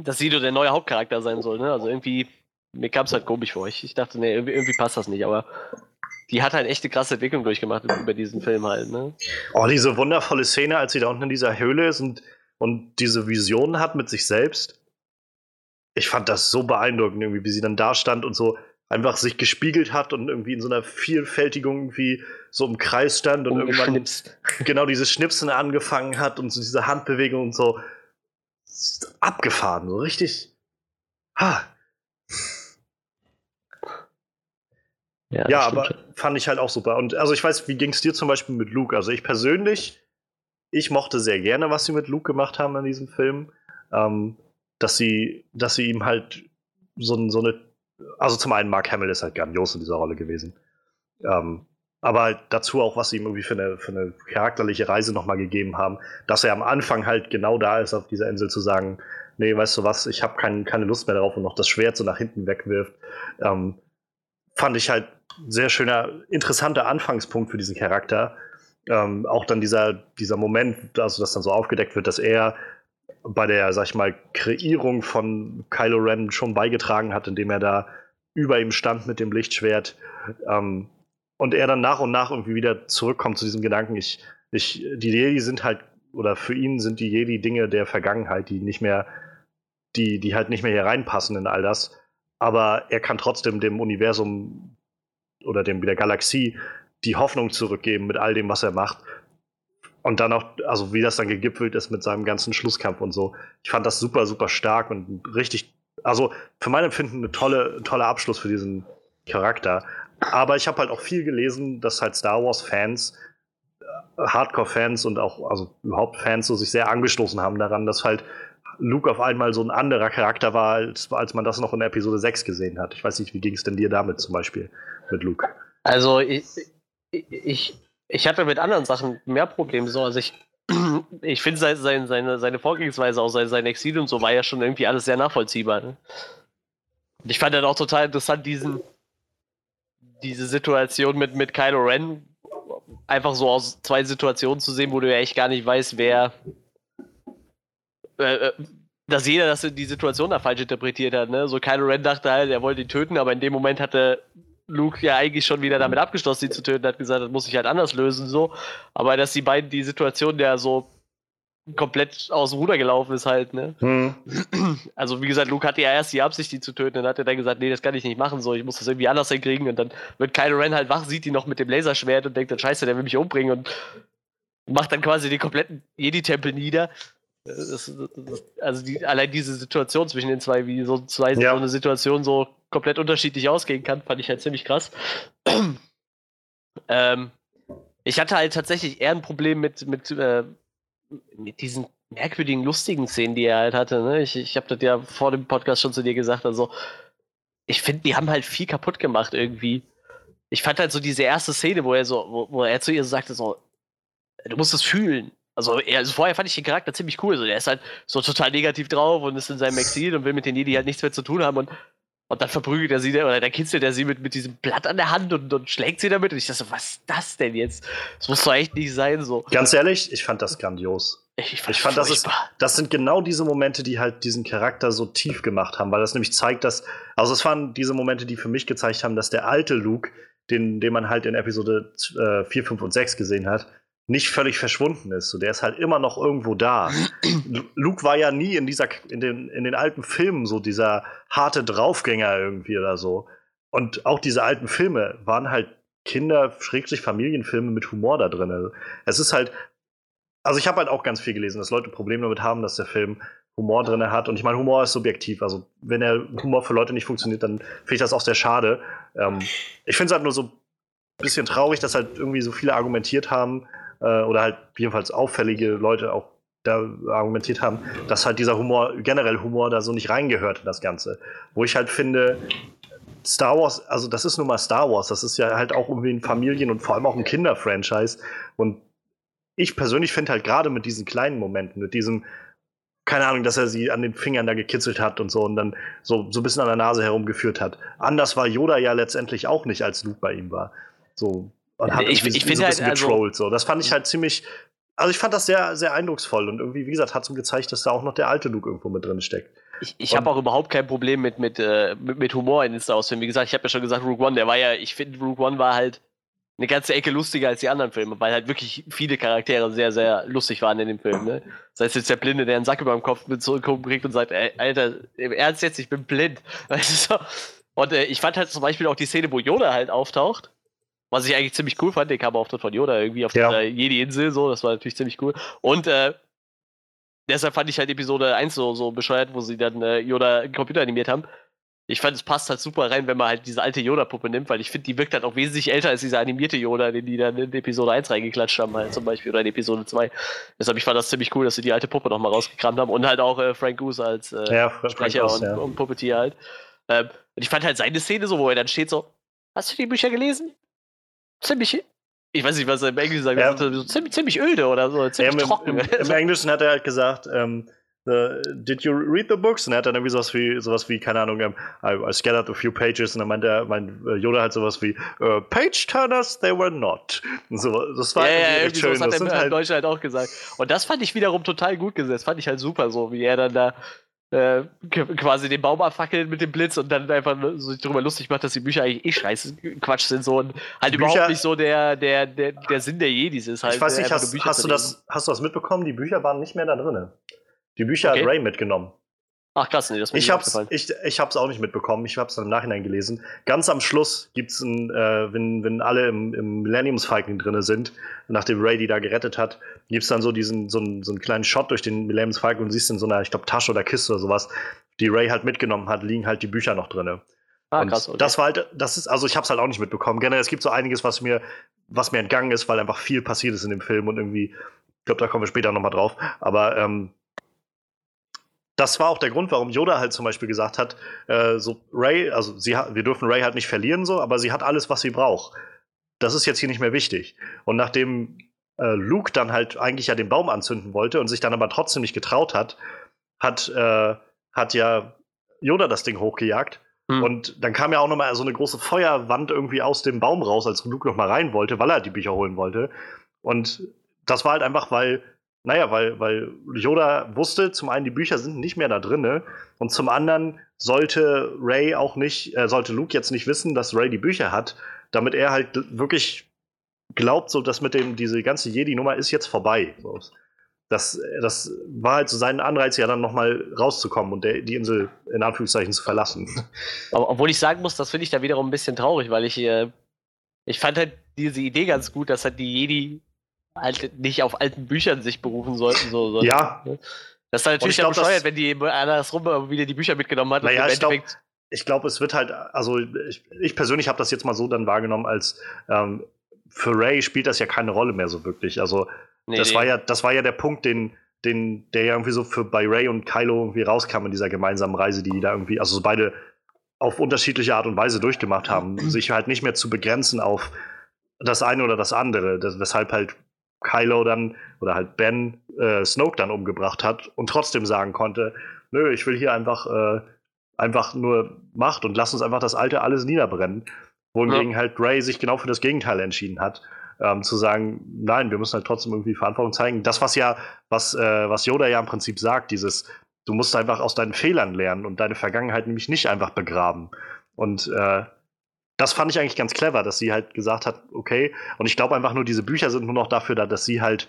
dass Sido der neue Hauptcharakter sein soll. Ne? Also irgendwie, mir kam es halt komisch vor. Ich, ich dachte, nee, irgendwie, irgendwie, passt das nicht, aber die hat halt echt eine krasse Entwicklung durchgemacht über diesen Film halt. Ne? Oh, diese wundervolle Szene, als sie da unten in dieser Höhle ist und, und diese Vision hat mit sich selbst. Ich fand das so beeindruckend, irgendwie, wie sie dann da stand und so einfach sich gespiegelt hat und irgendwie in so einer Vielfältigung irgendwie so im Kreis stand und irgendwann genau dieses Schnipsen angefangen hat und so diese Handbewegung und so abgefahren, so richtig. Ha. Ja, ja aber fand ich halt auch super. Und also ich weiß, wie ging es dir zum Beispiel mit Luke? Also ich persönlich, ich mochte sehr gerne, was sie mit Luke gemacht haben in diesem Film. Ähm, dass sie, dass sie ihm halt so, so eine, also zum einen Mark Hamill ist halt grandios in dieser Rolle gewesen. Ähm, aber dazu auch, was sie ihm irgendwie für eine, für eine charakterliche Reise nochmal gegeben haben, dass er am Anfang halt genau da ist, auf dieser Insel zu sagen, nee, weißt du was, ich habe kein, keine Lust mehr darauf und noch das Schwert so nach hinten wegwirft, ähm, fand ich halt sehr schöner, interessanter Anfangspunkt für diesen Charakter. Ähm, auch dann dieser, dieser Moment, also dass dann so aufgedeckt wird, dass er bei der, sag ich mal, Kreierung von Kylo Ren schon beigetragen hat, indem er da über ihm stand mit dem Lichtschwert. Ähm, und er dann nach und nach irgendwie wieder zurückkommt zu diesem Gedanken, ich, Ich, die Jedi sind halt, oder für ihn sind die Jedi Dinge der Vergangenheit, die nicht mehr, die, die halt nicht mehr hier reinpassen in all das. Aber er kann trotzdem dem Universum oder dem der Galaxie die Hoffnung zurückgeben mit all dem, was er macht. Und dann auch, also wie das dann gegipfelt ist mit seinem ganzen Schlusskampf und so. Ich fand das super, super stark und richtig, also für mein Empfinden eine tolle, tolle Abschluss für diesen Charakter. Aber ich habe halt auch viel gelesen, dass halt Star Wars-Fans, äh, Hardcore-Fans und auch, also überhaupt Fans so sich sehr angestoßen haben daran, dass halt Luke auf einmal so ein anderer Charakter war, als, als man das noch in Episode 6 gesehen hat. Ich weiß nicht, wie ging es denn dir damit zum Beispiel mit Luke? Also ich, ich, ich hatte mit anderen Sachen mehr Probleme. So. Also ich, ich finde sein, seine, seine Vorgehensweise, auch sein, sein Exil und so, war ja schon irgendwie alles sehr nachvollziehbar. Ne? Und ich fand dann auch total interessant, diesen, diese Situation mit, mit Kylo Ren einfach so aus zwei Situationen zu sehen, wo du ja echt gar nicht weißt, wer. Äh, äh dass jeder das die Situation da falsch interpretiert hat. Ne? So Kylo Ren dachte halt, er wollte ihn töten, aber in dem Moment hatte Luke ja eigentlich schon wieder damit abgeschlossen, sie zu töten, hat gesagt, das muss ich halt anders lösen, so. Aber dass die beiden die Situation ja so komplett aus dem Ruder gelaufen ist halt, ne? Hm. Also wie gesagt, Luke hatte ja erst die Absicht, die zu töten, dann hat er dann gesagt, nee, das kann ich nicht machen, so, ich muss das irgendwie anders hinkriegen und dann wird Kylo Ren halt wach, sieht ihn noch mit dem Laserschwert und denkt dann, scheiße, der will mich umbringen und macht dann quasi den kompletten Jedi-Tempel nieder. Das, das, also die, allein diese Situation zwischen den zwei, wie so zwei ja. so eine Situation so komplett unterschiedlich ausgehen kann, fand ich halt ziemlich krass. ähm, ich hatte halt tatsächlich eher ein Problem mit, mit, äh, mit diesen merkwürdigen, lustigen Szenen, die er halt hatte. Ne? Ich, ich habe das ja vor dem Podcast schon zu dir gesagt. Also, ich finde, die haben halt viel kaputt gemacht irgendwie. Ich fand halt so diese erste Szene, wo er so, wo, wo er zu ihr so sagte, so, du musst es fühlen. Also, er, also vorher fand ich den Charakter ziemlich cool. So, der ist halt so total negativ drauf und ist in seinem Exil und will mit den Jedi halt nichts mehr zu tun haben. Und und dann verprügelt er sie, oder dann kitzelt er sie mit, mit diesem Blatt an der Hand und, und schlägt sie damit. Und ich dachte so, was ist das denn jetzt? Das muss doch echt nicht sein, so. Ganz ehrlich, ich fand das grandios. Ich, ich fand, das, ist, das sind genau diese Momente, die halt diesen Charakter so tief gemacht haben, weil das nämlich zeigt, dass, also es waren diese Momente, die für mich gezeigt haben, dass der alte Luke, den, den man halt in Episode äh, 4, 5 und 6 gesehen hat, nicht völlig verschwunden ist. So, der ist halt immer noch irgendwo da. Luke war ja nie in dieser, in den, in den alten Filmen so dieser harte Draufgänger irgendwie oder so. Und auch diese alten Filme waren halt Kinder, Schrägstrich Familienfilme mit Humor da drin. Also, es ist halt, also ich habe halt auch ganz viel gelesen, dass Leute Probleme damit haben, dass der Film Humor drin hat. Und ich meine, Humor ist subjektiv. Also wenn der Humor für Leute nicht funktioniert, dann finde ich das auch sehr schade. Ähm, ich finde es halt nur so ein bisschen traurig, dass halt irgendwie so viele argumentiert haben, äh, oder halt jedenfalls auffällige Leute auch da argumentiert haben, dass halt dieser Humor, generell Humor da so nicht reingehört in das Ganze. Wo ich halt finde, Star Wars, also das ist nun mal Star Wars, das ist ja halt auch irgendwie ein Familien- und vor allem auch ein Kinderfranchise. Und ich persönlich finde halt gerade mit diesen kleinen Momenten, mit diesem, keine Ahnung, dass er sie an den Fingern da gekitzelt hat und so und dann so, so ein bisschen an der Nase herumgeführt hat. Anders war Yoda ja letztendlich auch nicht, als Luke bei ihm war. So, und hat ich, ich finde halt, also, so. Das fand ich halt ziemlich. Also ich fand das sehr, sehr eindrucksvoll und irgendwie, wie gesagt, hat so gezeigt, dass da auch noch der alte Luke irgendwo mit drin steckt. Ich, ich habe auch überhaupt kein Problem mit, mit, äh, mit, mit, Humor in den Star Wars-Filmen. Wie gesagt, ich habe ja schon gesagt, Rogue One, der war ja, ich finde, Rogue One war halt eine ganze Ecke lustiger als die anderen Filme, weil halt wirklich viele Charaktere sehr, sehr lustig waren in dem Film. Ne? Das heißt jetzt der Blinde, der einen Sack über dem Kopf mit zurückkriegt und sagt, ey, Alter, im Ernst jetzt, ich bin blind. Weißt du? Und äh, ich fand halt zum Beispiel auch die Szene, wo Yoda halt auftaucht was ich eigentlich ziemlich cool fand, der Kamerauftritt von Yoda irgendwie auf ja. der Jedi-Insel, so, das war natürlich ziemlich cool. Und äh, deshalb fand ich halt Episode 1 so, so bescheuert, wo sie dann äh, Yoda Computer animiert haben. Ich fand, es passt halt super rein, wenn man halt diese alte Yoda-Puppe nimmt, weil ich finde, die wirkt halt auch wesentlich älter als dieser animierte Yoda, den die dann in Episode 1 reingeklatscht haben, halt zum Beispiel, oder in Episode 2. Deshalb, ich fand das ziemlich cool, dass sie die alte Puppe nochmal rausgekramt haben und halt auch äh, Frank Goose als äh, ja, Sprecher Goose, und, ja. und Puppetier halt. Ähm, und ich fand halt seine Szene so, wo er dann steht so, hast du die Bücher gelesen? Ziemlich, ich weiß nicht, was er im Englischen sagt, ja. so ziemlich, ziemlich öde oder so, ziemlich ja, im, trocken. Im, Im, Englischen hat er halt gesagt, ähm, The, did you read the books? Und er hat dann irgendwie sowas wie, sowas wie keine Ahnung, um, I, I scattered a few pages und dann meinte er, mein uh, Yoda halt sowas wie, uh, Page Turners, they were not. Und so, das war ja, ja, irgendwie schön. Das hat er im halt Deutschen halt auch gesagt. Und das fand ich wiederum total gut gesetzt, fand ich halt super so, wie er dann da äh, quasi den Baum abfackeln mit dem Blitz und dann einfach so darüber lustig macht, dass die Bücher eigentlich eh scheiße Quatsch sind so und halt Bücher, überhaupt nicht so der, der, der, der Sinn der Jedis ist halt. Ich weiß nicht, hast, hast du das, hast du das mitbekommen? Die Bücher waren nicht mehr da drin. Die Bücher okay. hat Ray mitgenommen. Ach krass, nee, das ich hab's, ich, ich hab's auch nicht mitbekommen, ich hab's dann im Nachhinein gelesen. Ganz am Schluss gibt's ein, äh, wenn, wenn alle im, im Millenniums Falcon drin sind, nachdem Ray die da gerettet hat, gibt's dann so diesen, so, einen, so einen kleinen Shot durch den Millenniums Falcon und siehst in so einer, ich glaube, Tasche oder Kiste oder sowas, die Ray halt mitgenommen hat, liegen halt die Bücher noch drin. Ah, krass, okay. Das war halt, das ist, also ich hab's halt auch nicht mitbekommen. Generell, es gibt so einiges, was mir, was mir entgangen ist, weil einfach viel passiert ist in dem Film und irgendwie, ich glaube, da kommen wir später nochmal drauf. Aber ähm, das war auch der Grund, warum Yoda halt zum Beispiel gesagt hat, äh, so Ray, also sie wir dürfen Ray halt nicht verlieren, so, aber sie hat alles, was sie braucht. Das ist jetzt hier nicht mehr wichtig. Und nachdem äh, Luke dann halt eigentlich ja den Baum anzünden wollte und sich dann aber trotzdem nicht getraut hat, hat, äh, hat ja Yoda das Ding hochgejagt. Hm. Und dann kam ja auch noch mal so eine große Feuerwand irgendwie aus dem Baum raus, als Luke noch mal rein wollte, weil er die Bücher holen wollte. Und das war halt einfach, weil naja, weil, weil Yoda wusste, zum einen, die Bücher sind nicht mehr da drin, und zum anderen sollte Ray auch nicht, äh, sollte Luke jetzt nicht wissen, dass Ray die Bücher hat, damit er halt wirklich glaubt, so dass mit dem, diese ganze Jedi-Nummer ist jetzt vorbei. So. Das, das war halt so sein Anreiz, ja dann nochmal rauszukommen und der, die Insel in Anführungszeichen zu verlassen. Obwohl ich sagen muss, das finde ich da wiederum ein bisschen traurig, weil ich, äh, ich fand halt diese Idee ganz gut, dass halt die Jedi halt nicht auf alten Büchern sich berufen sollten. So, so ja. Ne? Das ist dann natürlich ja bescheuert, wenn die andersrum wieder die Bücher mitgenommen hat. Naja, ich glaube, glaub, es wird halt, also ich, ich persönlich habe das jetzt mal so dann wahrgenommen, als ähm, für Ray spielt das ja keine Rolle mehr so wirklich. Also nee, das nee. war ja, das war ja der Punkt, den, den, der ja irgendwie so für bei Ray und Kylo irgendwie rauskam in dieser gemeinsamen Reise, die da irgendwie, also so beide auf unterschiedliche Art und Weise durchgemacht haben, sich halt nicht mehr zu begrenzen auf das eine oder das andere, das, weshalb halt Kylo dann oder halt Ben äh, Snoke dann umgebracht hat und trotzdem sagen konnte, nö, ich will hier einfach, äh, einfach nur Macht und lass uns einfach das Alte alles niederbrennen. Wohingegen ja. halt Ray sich genau für das Gegenteil entschieden hat. Ähm, zu sagen, nein, wir müssen halt trotzdem irgendwie Verantwortung zeigen. Das, was ja, was, äh, was Yoda ja im Prinzip sagt, dieses, du musst einfach aus deinen Fehlern lernen und deine Vergangenheit nämlich nicht einfach begraben. Und äh, das fand ich eigentlich ganz clever, dass sie halt gesagt hat, okay, und ich glaube einfach nur, diese Bücher sind nur noch dafür da, dass sie halt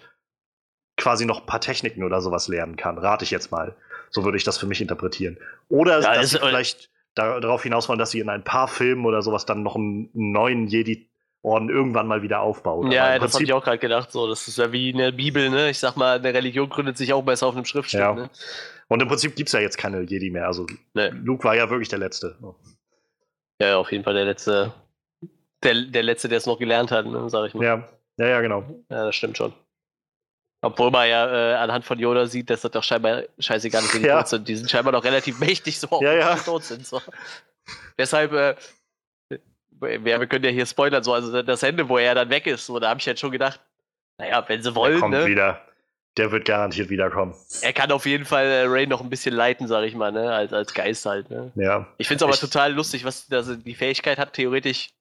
quasi noch ein paar Techniken oder sowas lernen kann. Rate ich jetzt mal. So würde ich das für mich interpretieren. Oder ja, dass sie vielleicht darauf hinaus wollen, dass sie in ein paar Filmen oder sowas dann noch einen, neuen Jedi-Orden irgendwann mal wieder aufbauen. Ja, das habe ich auch gerade gedacht. So, das ist ja wie in der Bibel, ne? Ich sag mal, eine Religion gründet sich auch besser auf einem Schriftstück. Ja. Ne? Und im Prinzip gibt es ja jetzt keine Jedi mehr. Also nee. Luke war ja wirklich der Letzte. Ja, auf jeden Fall der letzte, der, der letzte, der es noch gelernt hat, ne, sag ich mal. Ja. ja, ja, genau. Ja, das stimmt schon. Obwohl man ja äh, anhand von Yoda sieht, dass das doch scheinbar scheißegal ist, die ja. tot sind. Die sind scheinbar noch relativ mächtig, so ja, ja. tot sind. So. Deshalb, äh, wir, wir können ja hier spoilern, so, also das Ende, wo er dann weg ist, so, da habe ich jetzt schon gedacht, naja, wenn sie wollen. Er kommt ne? wieder. Der wird garantiert wiederkommen. Er kann auf jeden Fall äh, Ray noch ein bisschen leiten, sag ich mal, ne? Als, als Geist halt. Ne? Ja. Ich finde es aber ich, total lustig, was also die Fähigkeit hat, theoretisch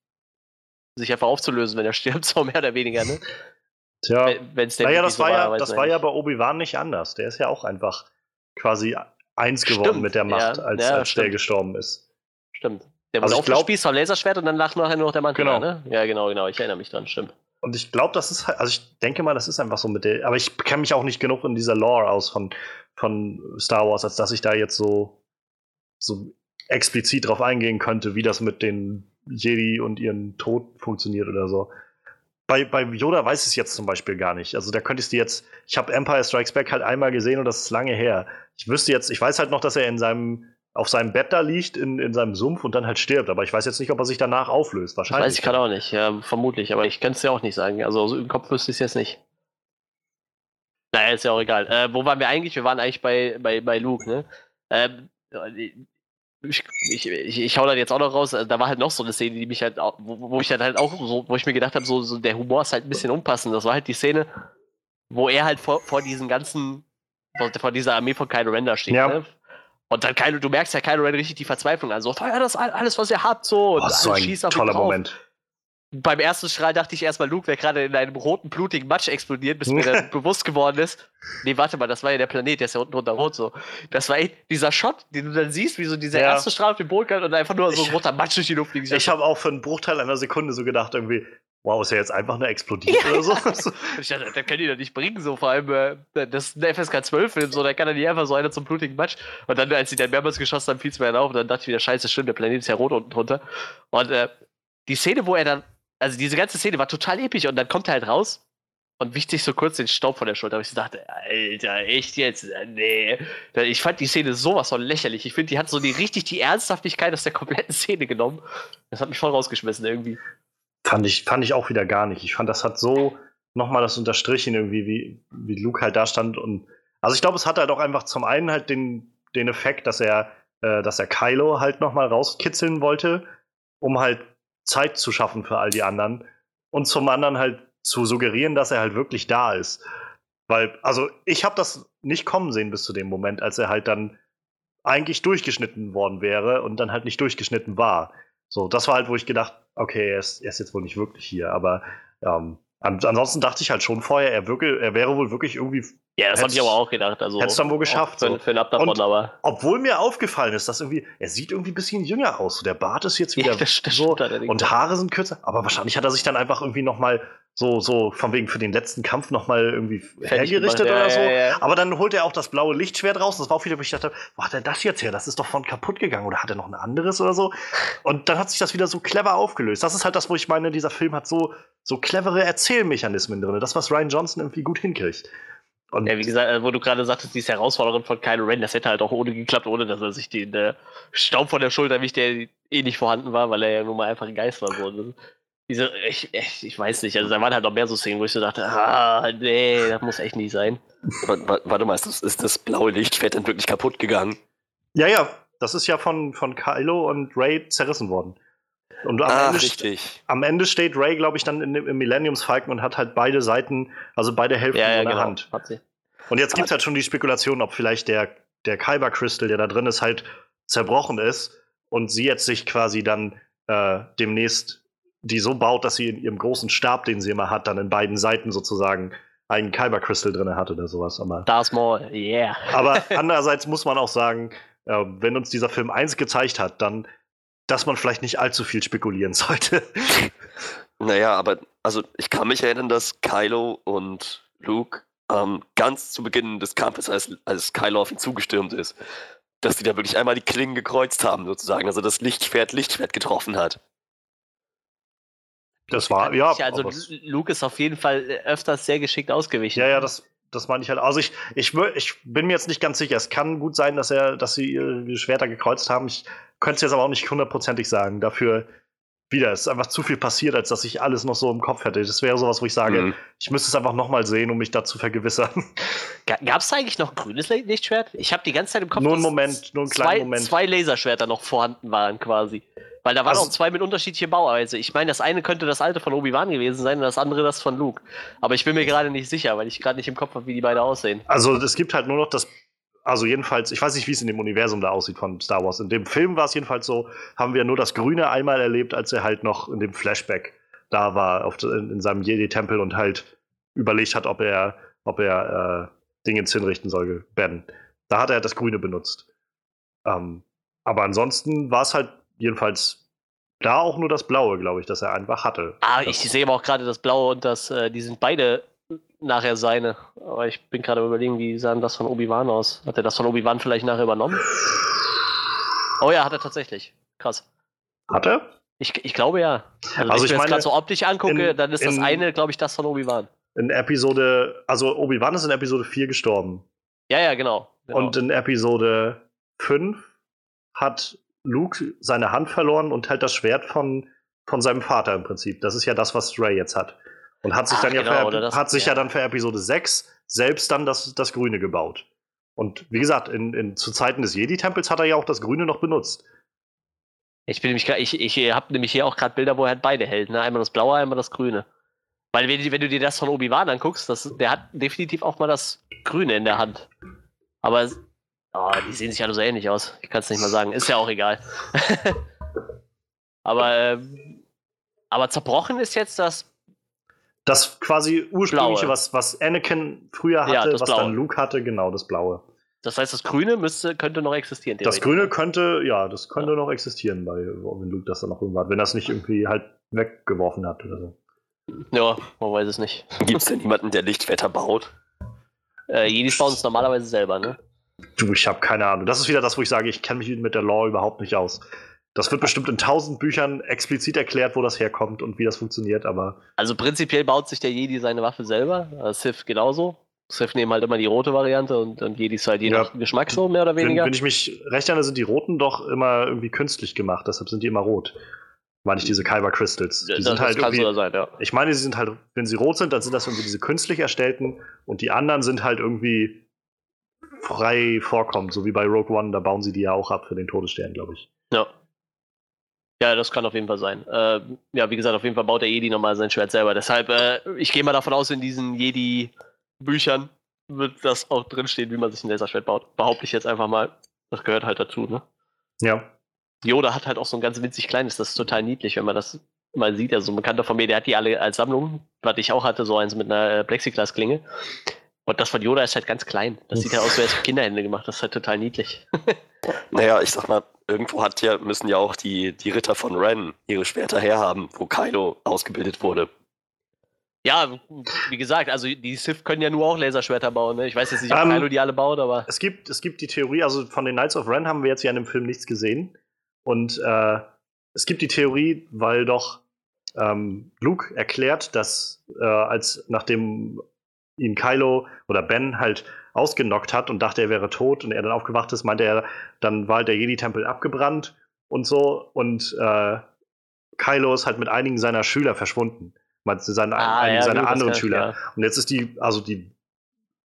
sich einfach aufzulösen, wenn er stirbt, so mehr oder weniger, ne? Tja. Wenn naja, das, war, ja, das war ja bei Obi-Wan nicht anders. Der ist ja auch einfach quasi eins geworden stimmt. mit der Macht, ja, als, ja, als der gestorben ist. Stimmt. Der wurde also aufgespießt vom Laserschwert und dann lag nachher nur noch der Mantel. Genau. ne? Ja, genau, genau. Ich erinnere mich dran, stimmt. Und ich glaube, das ist halt, also ich denke mal, das ist einfach so mit der, aber ich kenne mich auch nicht genug in dieser Lore aus von, von Star Wars, als dass ich da jetzt so, so explizit drauf eingehen könnte, wie das mit den Jedi und ihren Tod funktioniert oder so. Bei, bei Yoda weiß ich es jetzt zum Beispiel gar nicht. Also da könntest du jetzt, ich habe Empire Strikes Back halt einmal gesehen und das ist lange her. Ich wüsste jetzt, ich weiß halt noch, dass er in seinem auf seinem Bett da liegt, in, in seinem Sumpf und dann halt stirbt. Aber ich weiß jetzt nicht, ob er sich danach auflöst. Wahrscheinlich. Das weiß ich gerade auch nicht, ja, vermutlich. Aber ich könnte es ja auch nicht sagen. Also im Kopf wüsste ich es jetzt nicht. Naja, ist ja auch egal. Äh, wo waren wir eigentlich? Wir waren eigentlich bei, bei, bei Luke, ne? Ähm, ich, ich, ich, ich hau dann jetzt auch noch raus, da war halt noch so eine Szene, die mich halt, wo, wo ich dann halt auch so, wo ich mir gedacht habe, so, so der Humor ist halt ein bisschen unpassend. Das war halt die Szene, wo er halt vor, vor diesen ganzen, vor, vor dieser Armee von Kylo Ren da steht, ja. ne? Und dann Kylo, du merkst ja Kylo Ren richtig die Verzweiflung an. So, feuer das alles, was ihr habt, so. Und oh, so ein toller Moment. Beim ersten Strahl dachte ich erstmal, Luke wäre gerade in einem roten, blutigen Matsch explodiert, bis mir dann bewusst geworden ist. Nee, warte mal, das war ja der Planet, der ist ja unten drunter rot so. Das war echt dieser Shot, den du dann siehst, wie so dieser ja. erste Strahl auf dem Boot kann und einfach nur so ein roter Matsch durch die Luft fliegt. Ich habe auch für einen Bruchteil einer Sekunde so gedacht, irgendwie, wow, ist er jetzt einfach nur explodiert ja, oder so? ich dachte, das können die doch nicht bringen, so vor allem, äh, das ist ein FSK 12-Film, so, da kann er nicht einfach so einer zum blutigen Matsch. Und dann, als sie dann mehrmals geschossen haben, fiel es mir dann auf und dann dachte ich wieder, scheiße, stimmt, der Planet ist ja rot unten drunter. Und äh, die Szene, wo er dann also diese ganze Szene war total episch und dann kommt er halt raus und wicht sich so kurz den Staub von der Schulter. Aber ich dachte, Alter, echt jetzt? Nee. Ich fand die Szene sowas von lächerlich. Ich finde, die hat so die, richtig die Ernsthaftigkeit aus der kompletten Szene genommen. Das hat mich voll rausgeschmissen irgendwie. Fand ich, fand ich auch wieder gar nicht. Ich fand, das hat so nochmal das unterstrichen irgendwie, wie, wie Luke halt da stand und also ich glaube, es hat halt auch einfach zum einen halt den, den Effekt, dass er, äh, dass er Kylo halt nochmal rauskitzeln wollte, um halt Zeit zu schaffen für all die anderen und zum anderen halt zu suggerieren, dass er halt wirklich da ist. Weil, also ich habe das nicht kommen sehen bis zu dem Moment, als er halt dann eigentlich durchgeschnitten worden wäre und dann halt nicht durchgeschnitten war. So, das war halt, wo ich gedacht, okay, er ist, er ist jetzt wohl nicht wirklich hier. Aber ähm, ansonsten dachte ich halt schon vorher, er, wirke, er wäre wohl wirklich irgendwie ja, das habe ich aber auch gedacht. Also, Hättest du dann wohl geschafft. Für, so. für davon, und, aber. Obwohl mir aufgefallen ist, dass irgendwie, er sieht irgendwie ein bisschen jünger aus. der Bart ist jetzt wieder ja, das, das so und Haare sind kürzer. Aber wahrscheinlich hat er sich dann einfach irgendwie nochmal so, so von wegen für den letzten Kampf nochmal irgendwie Fertig hergerichtet ja, oder so. Ja, aber dann holt er auch das blaue Lichtschwert raus. Das war auch wieder, wo ich dachte, wo hat er das jetzt her? Das ist doch von kaputt gegangen. Oder hat er noch ein anderes oder so? Und dann hat sich das wieder so clever aufgelöst. Das ist halt das, wo ich meine, dieser Film hat so, so clevere Erzählmechanismen drin. Das, was Ryan Johnson irgendwie gut hinkriegt. Und ja, wie gesagt, äh, wo du gerade sagtest, diese Herausforderung von Kylo Ren, das hätte halt auch ohne geklappt, ohne dass er sich den äh, Staub von der Schulter wischt, der eh nicht vorhanden war, weil er ja nun mal einfach ein Geist war. So. Diese, ich, ich, ich, weiß nicht, also da waren halt noch mehr so Szenen, wo ich so dachte, ah, nee, das muss echt nicht sein. Warte mal, ist das, ist das blaue Lichtschwert dann wirklich kaputt gegangen? Ja, ja, das ist ja von, von Kylo und Ray zerrissen worden. Und am, ah, Ende, richtig. am Ende steht Ray, glaube ich, dann in, im Millenniums Falcon und hat halt beide Seiten, also beide Hälften ja, ja, in der genau. Hand. Und jetzt gibt es halt schon die Spekulation, ob vielleicht der, der Kyber Crystal, der da drin ist, halt zerbrochen ist und sie jetzt sich quasi dann äh, demnächst die so baut, dass sie in ihrem großen Stab, den sie immer hat, dann in beiden Seiten sozusagen einen Kyber Crystal drin hat oder sowas. Aber, Darth Maul, yeah. aber andererseits muss man auch sagen, äh, wenn uns dieser Film eins gezeigt hat, dann dass man vielleicht nicht allzu viel spekulieren sollte. Naja, aber also ich kann mich erinnern, dass Kylo und Luke ähm, ganz zu Beginn des Kampfes, als, als Kylo auf ihn zugestürmt ist, dass die da wirklich einmal die Klingen gekreuzt haben, sozusagen, also das Lichtschwert Lichtschwert getroffen hat. Das war, ja. Also Luke ist auf jeden Fall öfters sehr geschickt ausgewichen. Ja, ja, das, das meine ich halt. Also ich, ich, ich bin mir jetzt nicht ganz sicher. Es kann gut sein, dass er, dass sie ihre Schwerter gekreuzt haben. Ich könnte es jetzt aber auch nicht hundertprozentig sagen. Dafür wieder, es ist einfach zu viel passiert, als dass ich alles noch so im Kopf hätte. Das wäre sowas, wo ich sage, mhm. ich müsste es einfach nochmal sehen, um mich da zu vergewissern. Gab es da eigentlich noch ein grünes Lichtschwert? Ich habe die ganze Zeit im Kopf, nur einen Moment, nur einen kleinen zwei, Moment. zwei Laserschwerter noch vorhanden waren quasi. Weil da waren also, auch zwei mit unterschiedlicher Bauweise. Ich meine, das eine könnte das alte von Obi-Wan gewesen sein und das andere das von Luke. Aber ich bin mir gerade nicht sicher, weil ich gerade nicht im Kopf habe, wie die beide aussehen. Also es gibt halt nur noch das also jedenfalls, ich weiß nicht, wie es in dem Universum da aussieht von Star Wars. In dem Film war es jedenfalls so, haben wir nur das Grüne einmal erlebt, als er halt noch in dem Flashback da war, auf, in, in seinem Jedi-Tempel und halt überlegt hat, ob er, ob er äh, Dinge hinrichten soll, Ben. Da hat er das Grüne benutzt. Ähm, aber ansonsten war es halt jedenfalls da auch nur das Blaue, glaube ich, das er einfach hatte. Ah, ich sehe aber auch gerade das Blaue und das, äh, die sind beide nachher seine. Aber ich bin gerade überlegen, wie sah das von Obi-Wan aus? Hat er das von Obi-Wan vielleicht nachher übernommen? Oh ja, hat er tatsächlich. Krass. Hat er? Ich, ich glaube ja. Also, also wenn ich, mir gerade so optisch angucke, in, dann ist das in, eine, glaube ich, das von Obi-Wan. In Episode, also Obi-Wan ist in Episode 4 gestorben. Ja, ja, genau, genau. Und in Episode 5 hat Luke seine Hand verloren und halt das Schwert von, von seinem Vater im Prinzip. Das ist ja das, was Ray jetzt hat. Und hat sich Ach, dann ja, genau, für, hat sich ja. ja. dann für Episode 6 selbst dann das, das Grüne gebaut. Und wie gesagt, in, in, zu Zeiten des Jedi-Tempels hat er ja auch das Grüne noch benutzt. Ich bin nämlich ich, ich habe nämlich hier auch gerade Bilder, wo er halt beide hält, ne? Einmal das Blaue, einmal das Grüne. Weil wenn, wenn du dir das von Obi-Wan anguckst, das, der hat definitiv auch mal das Grüne in der Hand. Aber oh, die sehen sich alle so ähnlich aus. Ich kann es nicht mal sagen. Ist ja auch egal. Aber ähm, aber zerbrochen ist jetzt das. Das quasi ursprüngliche, was, was Anakin früher hatte, Ja, das was Blaue. dann Luke hatte, genau, das Blaue. Das heißt, das Grüne müsste, könnte noch existieren. Das. Grüne könnte, ja, das könnte noch existieren, bei, wenn Luke das dann noch irgendwann hat, wenn das nicht irgendwie halt weggeworfen hat oder so. Ja, man weiß es nicht. Gibt es denn niemanden, der Lichtwetter baut? Äh, Jedis bauen es normalerweise selber, ne? Du, ich habe keine Ahnung. Das ist wieder das, wo ich sage, ich kenne mich mit der Law überhaupt nicht aus. Das wird bestimmt in tausend Büchern explizit erklärt, wo das herkommt und wie das funktioniert, aber Also prinzipiell baut sich der Jedi seine Waffe selber. Äh, Sith genauso. Sith nehmen halt immer die rote Variante und, und Jedis halt je Ja. nach Geschmack so, mehr oder wenn, weniger. wenn ich mich recht erinnere, sind die roten doch immer irgendwie künstlich gemacht, deshalb sind die immer rot. Meine ich diese Kyber Crystals. Die das, sind das halt kann irgendwie, so sein, ja. Ich meine, sie sind halt, wenn sie rot sind, dann sind das irgendwie diese künstlich erstellten und die anderen sind halt irgendwie frei vorkommen, so wie bei Rogue One, da bauen sie die ja auch ab für den Todesstern, glaube ich. Ja. Ja, das kann auf jeden Fall sein. Äh, ja, wie gesagt, auf jeden Fall baut der Jedi nochmal sein Schwert selber. Deshalb, äh, ich gehe mal davon aus, in diesen Jedi-Büchern wird das auch drinstehen, wie man sich ein Laserschwert baut. Behaupte ich jetzt einfach mal. Das gehört halt dazu, ne? Ja. Yoda hat halt auch so ein ganz winzig kleines, das ist total niedlich, wenn man das mal sieht. Also ein Bekannter von mir, der hat die alle als Sammlung, was ich auch hatte, so eins mit einer Plexiglas-Klinge. Und das von Yoda ist halt ganz klein. Das sieht halt aus, als wäre es für Kinderhände gemacht. Das ist halt total niedlich. Naja, ich sag mal, irgendwo hat ja, müssen ja auch die, die Ritter von Ren ihre Schwerter herhaben, wo Kylo ausgebildet wurde. Ja, wie gesagt, also die Sith können ja nur auch Laserschwerter bauen. Ne? Ich weiß jetzt nicht, ob Ähm, Kylo die alle baut, aber Es gibt, es gibt die Theorie, also von den Knights of Ren haben wir jetzt ja in dem Film nichts gesehen. Und äh, es gibt die Theorie, weil doch ähm, Luke erklärt, dass äh, als nachdem ihn Kylo oder Ben halt ausgenockt hat und dachte, er wäre tot und er dann aufgewacht ist, meinte er, dann war halt der Jedi-Tempel abgebrannt und so und äh, Kylo ist halt mit einigen seiner Schüler verschwunden. Seine, Ah, einigen ja, seiner anderen Schüler. ja. Und jetzt ist die, also die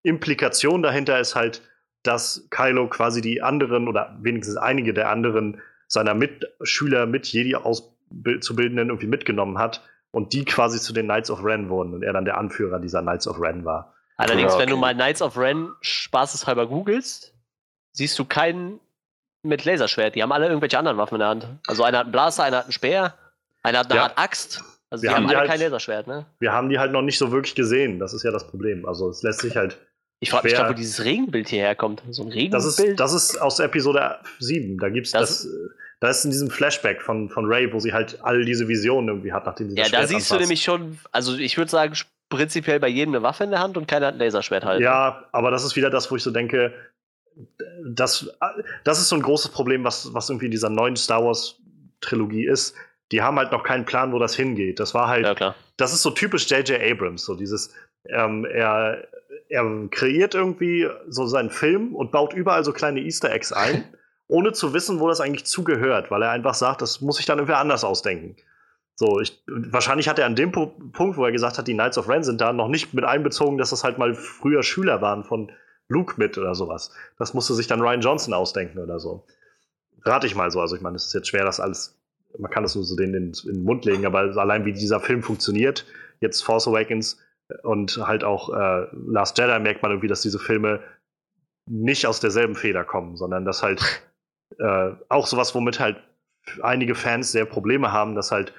Implikation dahinter ist halt, dass Kylo quasi die anderen oder wenigstens einige der anderen seiner Mitschüler mit Jedi auszubildenden irgendwie mitgenommen hat und die quasi zu den Knights of Ren wurden und er dann der Anführer dieser Knights of Ren war. Allerdings, Ja, wenn du okay. mal Knights of Ren spaßeshalber googelst, siehst du keinen mit Laserschwert. Die haben alle irgendwelche anderen Waffen in der Hand. Also einer hat einen Blaster, einer hat einen Speer, einer hat eine Ja. Art Axt. Also Wir die haben haben die alle halt- kein Laserschwert, ne? Wir haben die halt noch nicht so wirklich gesehen, das ist ja das Problem. Also es lässt sich halt. Ich frage mich gerade, wo dieses Regenbild hierher kommt. So ein Das Regenbild. ist, das ist aus Episode 7. Da gibt's Das- das. Da ist in diesem Flashback von, von Ray, wo sie halt all diese Visionen irgendwie hat, nachdem sie ja, das da Schwert siehst du anfasst. nämlich schon, also ich würde sagen, prinzipiell bei jedem eine Waffe in der Hand und keiner hat ein Laserschwert halt. Ja, aber das ist wieder das, wo ich so denke, das, das ist so ein großes Problem, was, was irgendwie in dieser neuen Star Wars Trilogie ist. Die haben halt noch keinen Plan, wo das hingeht. Das war halt, ja das ist so typisch J.J. Abrams, so dieses, ähm, er, er kreiert irgendwie so seinen Film und baut überall so kleine Easter Eggs ein, ohne zu wissen, wo das eigentlich zugehört, weil er einfach sagt, das muss ich dann irgendwie anders ausdenken. So, ich, wahrscheinlich hat er an dem Pu Punkt, wo er gesagt hat, die Knights of Ren sind da, noch nicht mit einbezogen, dass das halt mal früher Schüler waren von Luke mit oder sowas. Das musste sich dann Ryan Johnson ausdenken oder so. Rate ich mal so. Also, ich meine, es ist jetzt schwer, das alles, man kann das nur so denen in, in den Mund legen, aber allein wie dieser Film funktioniert, jetzt Force Awakens und halt auch äh, Last Jedi, merkt man irgendwie, dass diese Filme nicht aus derselben Feder kommen, sondern dass halt äh, auch sowas, womit halt einige Fans sehr Probleme haben, dass halt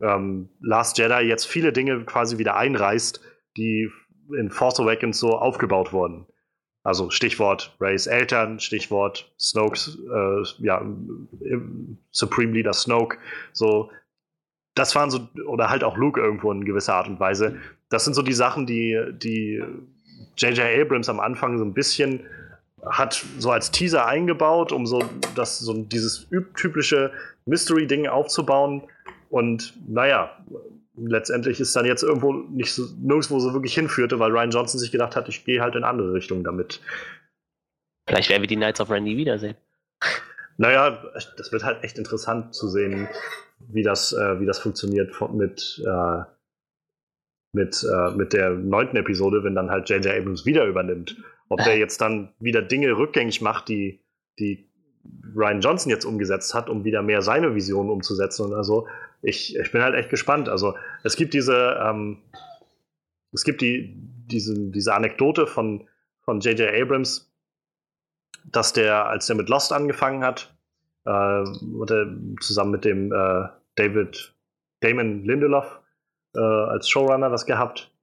ähm, Last Jedi jetzt viele Dinge quasi wieder einreißt, die in Force Awakens so aufgebaut wurden. Also Stichwort Rays Eltern, Stichwort Snokes, äh, ja, Supreme Leader Snoke, so das waren so, oder halt auch Luke irgendwo in gewisser Art und Weise. Das sind so die Sachen, die, die J.J. Abrams am Anfang so ein bisschen hat so als Teaser eingebaut, um so, das, so dieses typische Mystery-Ding aufzubauen. Und naja, letztendlich ist dann jetzt irgendwo nicht so, nirgendwo so wirklich hinführte, weil Ryan Johnson sich gedacht hat, ich gehe halt in andere Richtungen damit. Vielleicht werden wir die Knights of nie wiedersehen. Naja, das wird halt echt interessant zu sehen, wie das, äh, wie das funktioniert mit, äh, mit, äh, mit der neunten Episode, wenn dann halt J.J. Abrams wieder übernimmt. Ob der jetzt dann wieder Dinge rückgängig macht, die, die Ryan Johnson jetzt umgesetzt hat, um wieder mehr seine Vision umzusetzen oder so. Ich, ich bin halt echt gespannt. Also es gibt diese, ähm, es gibt die, diese, diese Anekdote von, von J.J. Abrams, dass der, als der mit Lost angefangen hat, äh, hat er zusammen mit dem äh, David, Damon Lindelof äh, als Showrunner das gehabt.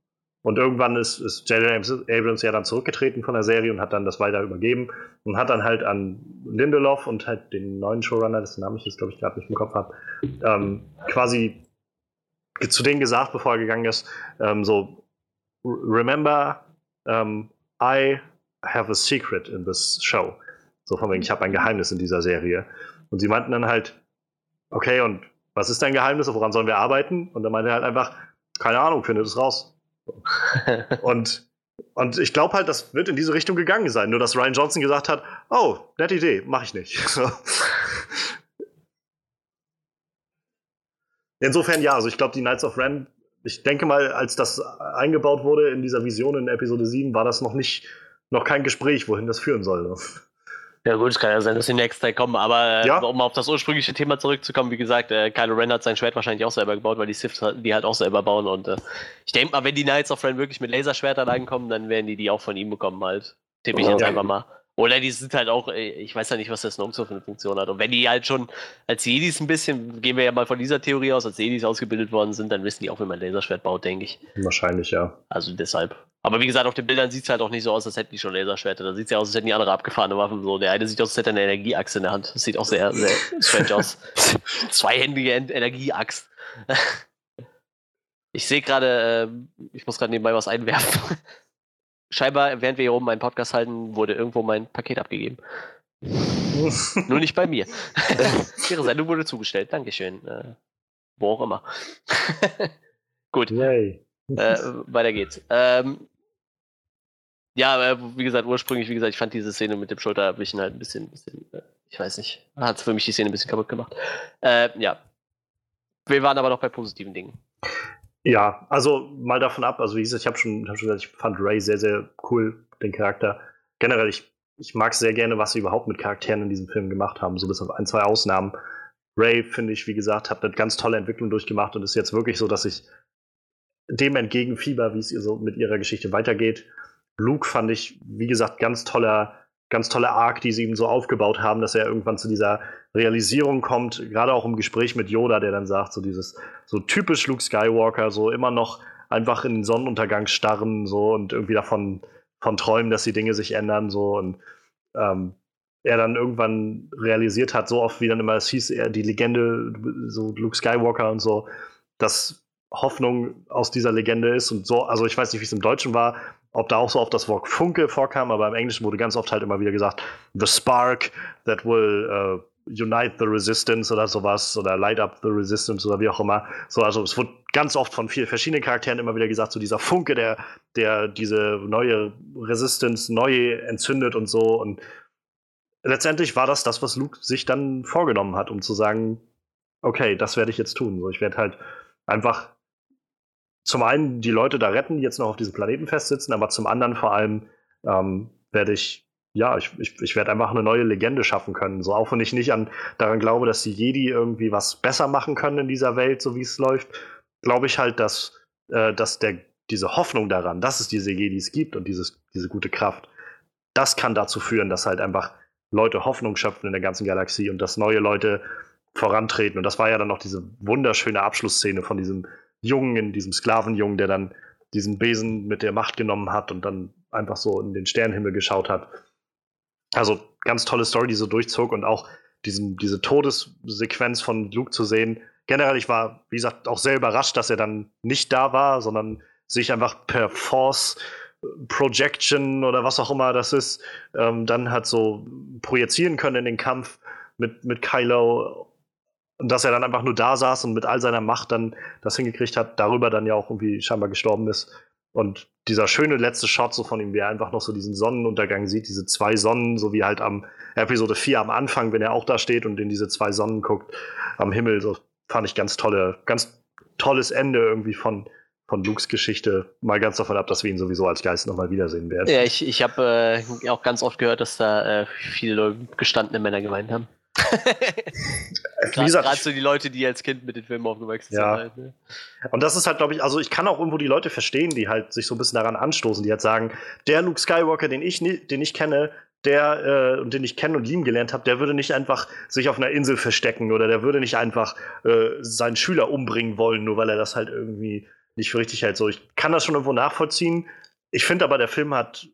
Und irgendwann ist, ist J.J. Abrams ja dann zurückgetreten von der Serie und hat dann das weiter übergeben und hat dann halt an Lindelof und halt den neuen Showrunner, dessen Namen ich jetzt glaube ich gerade nicht im Kopf habe, ähm, quasi zu denen gesagt, bevor er gegangen ist, ähm, so, remember, um, I have a secret in this show. So von wegen, ich habe ein Geheimnis in dieser Serie. Und sie meinten dann halt, okay, und was ist dein Geheimnis? Woran sollen wir arbeiten? Und dann meinte er halt einfach, keine Ahnung, findet es raus. und, und ich glaube halt, das wird in diese Richtung gegangen sein. Nur, dass Ryan Johnson gesagt hat, oh, nette Idee, mache ich nicht. Insofern ja, also ich glaube, die Knights of Ren, ich denke mal, als das eingebaut wurde in dieser Vision in Episode 7, war das noch nicht, noch kein Gespräch, wohin das führen soll. Ja gut, es kann ja sein, dass die nächsten Teil kommen, aber äh, ja. um auf das ursprüngliche Thema zurückzukommen, wie gesagt, äh, Kylo Ren hat sein Schwert wahrscheinlich auch selber gebaut, weil die Sith die halt auch selber bauen und äh, ich denke mal, wenn die Knights of Ren wirklich mit Laserschwertern ankommen, dann werden die die auch von ihm bekommen halt. Tippe ich jetzt ja. einfach mal. Oder die sind halt auch, äh, ich weiß ja nicht, was das Snoke so für eine Funktion hat. Und wenn die halt schon als Jedis ein bisschen, gehen wir ja mal von dieser Theorie aus, als Jedis ausgebildet worden sind, dann wissen die auch, wie man Laserschwert baut, denke ich. Wahrscheinlich, ja. Also deshalb. Aber wie gesagt, auf den Bildern sieht es halt auch nicht so aus, als hätten die schon Laserschwerter. Da sieht es ja aus, als hätten die andere abgefahrene Waffen. So, der eine sieht aus, als hätte er eine Energieachse in der Hand. Das sieht auch sehr, sehr strange aus. Zweihändige Energieaxt. ich sehe gerade, äh, ich muss gerade nebenbei was einwerfen. Scheinbar, während wir hier oben einen Podcast halten, wurde irgendwo mein Paket abgegeben. Nur nicht bei mir. Ihre Sendung wurde zugestellt. Dankeschön. Äh, wo auch immer. Gut. Yay. Äh, weiter geht's. Ähm, ja, äh, wie gesagt, ursprünglich, wie gesagt, ich fand diese Szene mit dem Schulterabwischen halt ein bisschen, bisschen äh, ich weiß nicht, hat für mich die Szene ein bisschen kaputt gemacht. Äh, ja. Wir waren aber noch bei positiven Dingen. Ja, also mal davon ab, also wie gesagt, ich habe schon, hab schon gesagt, ich fand Ray sehr, sehr cool, den Charakter. Generell, ich, ich mag sehr gerne, was sie überhaupt mit Charakteren in diesem Film gemacht haben, so bis auf ein, zwei Ausnahmen. Ray, finde ich, wie gesagt, hat eine ganz tolle Entwicklung durchgemacht und ist jetzt wirklich so, dass ich dem entgegenfieber, wie es ihr so mit ihrer Geschichte weitergeht. Luke fand ich, wie gesagt, ganz toller, ganz tolle Arc, die sie ihm so aufgebaut haben, dass er irgendwann zu dieser Realisierung kommt, gerade auch im Gespräch mit Yoda, der dann sagt, so dieses, so typisch Luke Skywalker, so immer noch einfach in den Sonnenuntergang starren, so und irgendwie davon von träumen, dass die Dinge sich ändern, so und ähm, er dann irgendwann realisiert hat, so oft wie dann immer es hieß, er die Legende, so Luke Skywalker und so, dass Hoffnung aus dieser Legende ist und so, also ich weiß nicht, wie es im Deutschen war, ob da auch so oft das Wort Funke vorkam, aber im Englischen wurde ganz oft halt immer wieder gesagt, the spark that will uh, unite the resistance oder sowas oder light up the resistance oder wie auch immer. So, also es wurde ganz oft von vielen verschiedenen Charakteren immer wieder gesagt, so dieser Funke, der, der diese neue Resistance neu entzündet und so und letztendlich war das das, was Luke sich dann vorgenommen hat, um zu sagen, okay, das werde ich jetzt tun. So, ich werde halt einfach zum einen die Leute da retten, die jetzt noch auf diesem Planeten festsitzen, aber zum anderen vor allem ähm, werde ich, ja, ich, ich, ich werde einfach eine neue Legende schaffen können. So auch wenn ich nicht an, daran glaube, dass die Jedi irgendwie was besser machen können in dieser Welt, so wie es läuft, glaube ich halt, dass, äh, dass der, diese Hoffnung daran, dass es diese Jedis gibt und dieses, diese gute Kraft, das kann dazu führen, dass halt einfach Leute Hoffnung schöpfen in der ganzen Galaxie und dass neue Leute vorantreten. Und das war ja dann noch diese wunderschöne Abschlussszene von diesem Jungen, in diesem Sklavenjungen, der dann diesen Besen mit der Macht genommen hat und dann einfach so in den Sternenhimmel geschaut hat. Also ganz tolle Story, die so durchzog und auch diesen, diese Todessequenz von Luke zu sehen. Generell, ich war, wie gesagt, auch sehr überrascht, dass er dann nicht da war, sondern sich einfach per Force Projection oder was auch immer das ist, ähm, dann hat so projizieren können in den Kampf mit, mit Kylo und dass er dann einfach nur da saß und mit all seiner Macht dann das hingekriegt hat, darüber dann ja auch irgendwie scheinbar gestorben ist. Und dieser schöne letzte Shot so von ihm, wie er einfach noch so diesen Sonnenuntergang sieht, diese zwei Sonnen, so wie halt am Episode 4 am Anfang, wenn er auch da steht und in diese zwei Sonnen guckt am Himmel, so fand ich ganz tolle, ganz tolles Ende irgendwie von, von Lukes Geschichte. Mal ganz davon ab, dass wir ihn sowieso als Geist nochmal wiedersehen werden. Ja, ich, ich habe äh, auch ganz oft gehört, dass da äh, viele gestandene Männer gemeint haben. Gerade so die Leute, die als Kind mit den Filmen aufgewachsen ja. sind. Halt, ne? Und das ist halt, glaube ich, also ich kann auch irgendwo die Leute verstehen, die halt sich so ein bisschen daran anstoßen, die halt sagen, der Luke Skywalker, den ich, den ich kenne, der äh, und den ich kennen und lieben gelernt habe, der würde nicht einfach sich auf einer Insel verstecken oder der würde nicht einfach äh, seinen Schüler umbringen wollen, nur weil er das halt irgendwie nicht für richtig hält. So, ich kann das schon irgendwo nachvollziehen. Ich finde aber, der Film hat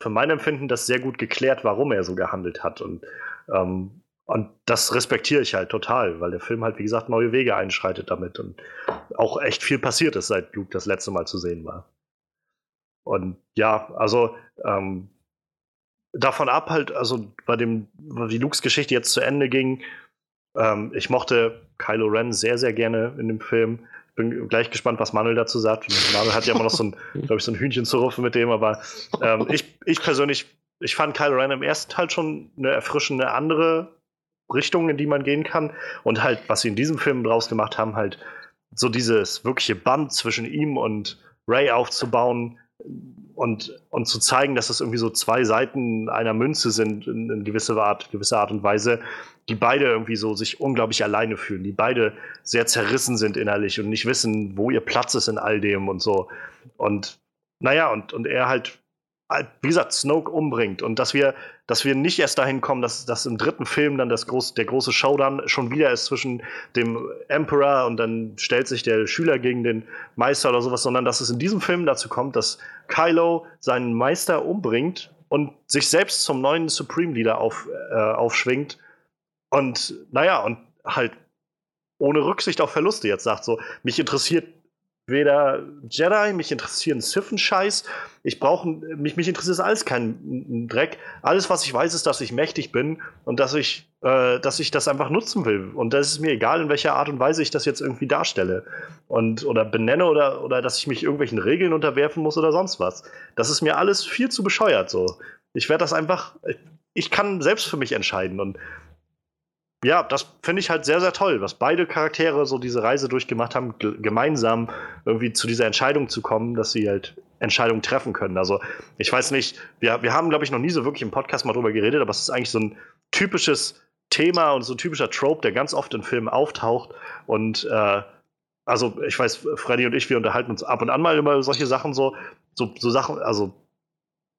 für mein Empfinden das sehr gut geklärt, warum er so gehandelt hat. Und, ähm, und das respektiere ich halt total, weil der Film halt, wie gesagt, neue Wege einschreitet damit und auch echt viel passiert ist, seit Luke das letzte Mal zu sehen war. Und ja, also ähm, davon ab halt, also bei dem, wie Lukes Geschichte jetzt zu Ende ging, ähm, ich mochte Kylo Ren sehr, sehr gerne in dem Film bin gleich gespannt, was Manuel dazu sagt. Manuel hat ja immer noch so ein, glaube ich, so ein Hühnchen zu rufen mit dem, aber ähm, ich, ich persönlich, ich fand Kylo Ren im ersten Teil schon eine erfrischende andere Richtung, in die man gehen kann. Und halt, was sie in diesem Film draus gemacht haben, halt so dieses wirkliche Band zwischen ihm und Ray aufzubauen und, und zu zeigen, dass es irgendwie so zwei Seiten einer Münze sind in, in gewisser Art, gewisser Art und Weise, die beide irgendwie so sich unglaublich alleine fühlen, die beide sehr zerrissen sind innerlich und nicht wissen, wo ihr Platz ist in all dem und so. Und naja, und, und er halt, wie gesagt, Snoke umbringt und dass wir, dass wir nicht erst dahin kommen, dass, dass im dritten Film dann das groß, der große Showdown schon wieder ist zwischen dem Emperor und dann stellt sich der Schüler gegen den Meister oder sowas, sondern dass es in diesem Film dazu kommt, dass Kylo seinen Meister umbringt und sich selbst zum neuen Supreme Leader auf, äh, aufschwingt und naja, und halt ohne Rücksicht auf Verluste jetzt sagt so, mich interessiert weder Jedi, mich interessieren Sith-Scheiß, ich brauche, mich, mich interessiert alles kein Dreck. Alles, was ich weiß, ist, dass ich mächtig bin und dass ich, äh, dass ich das einfach nutzen will. Und das ist mir egal, in welcher Art und Weise ich das jetzt irgendwie darstelle. Und, oder benenne oder, oder dass ich mich irgendwelchen Regeln unterwerfen muss oder sonst was. Das ist mir alles viel zu bescheuert so. Ich werde das einfach, ich kann selbst für mich entscheiden. Und ja, das finde ich halt sehr, sehr toll, was beide Charaktere so diese Reise durchgemacht haben, gemeinsam irgendwie zu dieser Entscheidung zu kommen, dass sie halt Entscheidungen treffen können. Also, ich weiß nicht, wir, wir haben, glaube ich, noch nie so wirklich im Podcast mal drüber geredet, aber es ist eigentlich so ein typisches Thema und so ein typischer Trope, der ganz oft in Filmen auftaucht. Und äh, also, ich weiß, Freddy und ich, wir unterhalten uns ab und an mal über solche Sachen so, so, so Sachen, also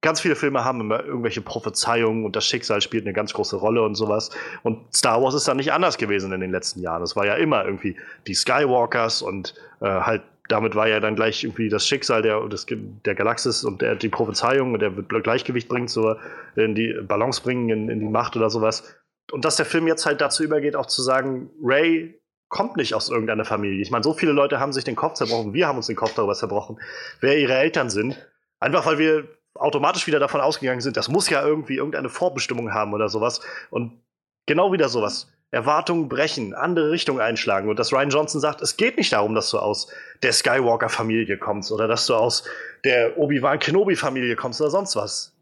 ganz viele Filme haben immer irgendwelche Prophezeiungen und das Schicksal spielt eine ganz große Rolle und sowas. Und Star Wars ist dann nicht anders gewesen in den letzten Jahren. Es war ja immer irgendwie die Skywalkers und äh, halt damit war ja dann gleich irgendwie das Schicksal der, des, der Galaxis und der, die Prophezeiung und der wird Gleichgewicht bringen, zur, in die Balance bringen, in, in die Macht oder sowas. Und dass der Film jetzt halt dazu übergeht, auch zu sagen, Ray kommt nicht aus irgendeiner Familie. Ich meine, so viele Leute haben sich den Kopf zerbrochen, wir haben uns den Kopf darüber zerbrochen, wer ihre Eltern sind. Einfach weil wir automatisch wieder davon ausgegangen sind, das muss ja irgendwie irgendeine Vorbestimmung haben oder sowas. Und genau wieder sowas. Erwartungen brechen, andere Richtungen einschlagen. Und dass Ryan Johnson sagt, es geht nicht darum, dass du aus der Skywalker-Familie kommst oder dass du aus der Obi-Wan Kenobi-Familie kommst oder sonst was.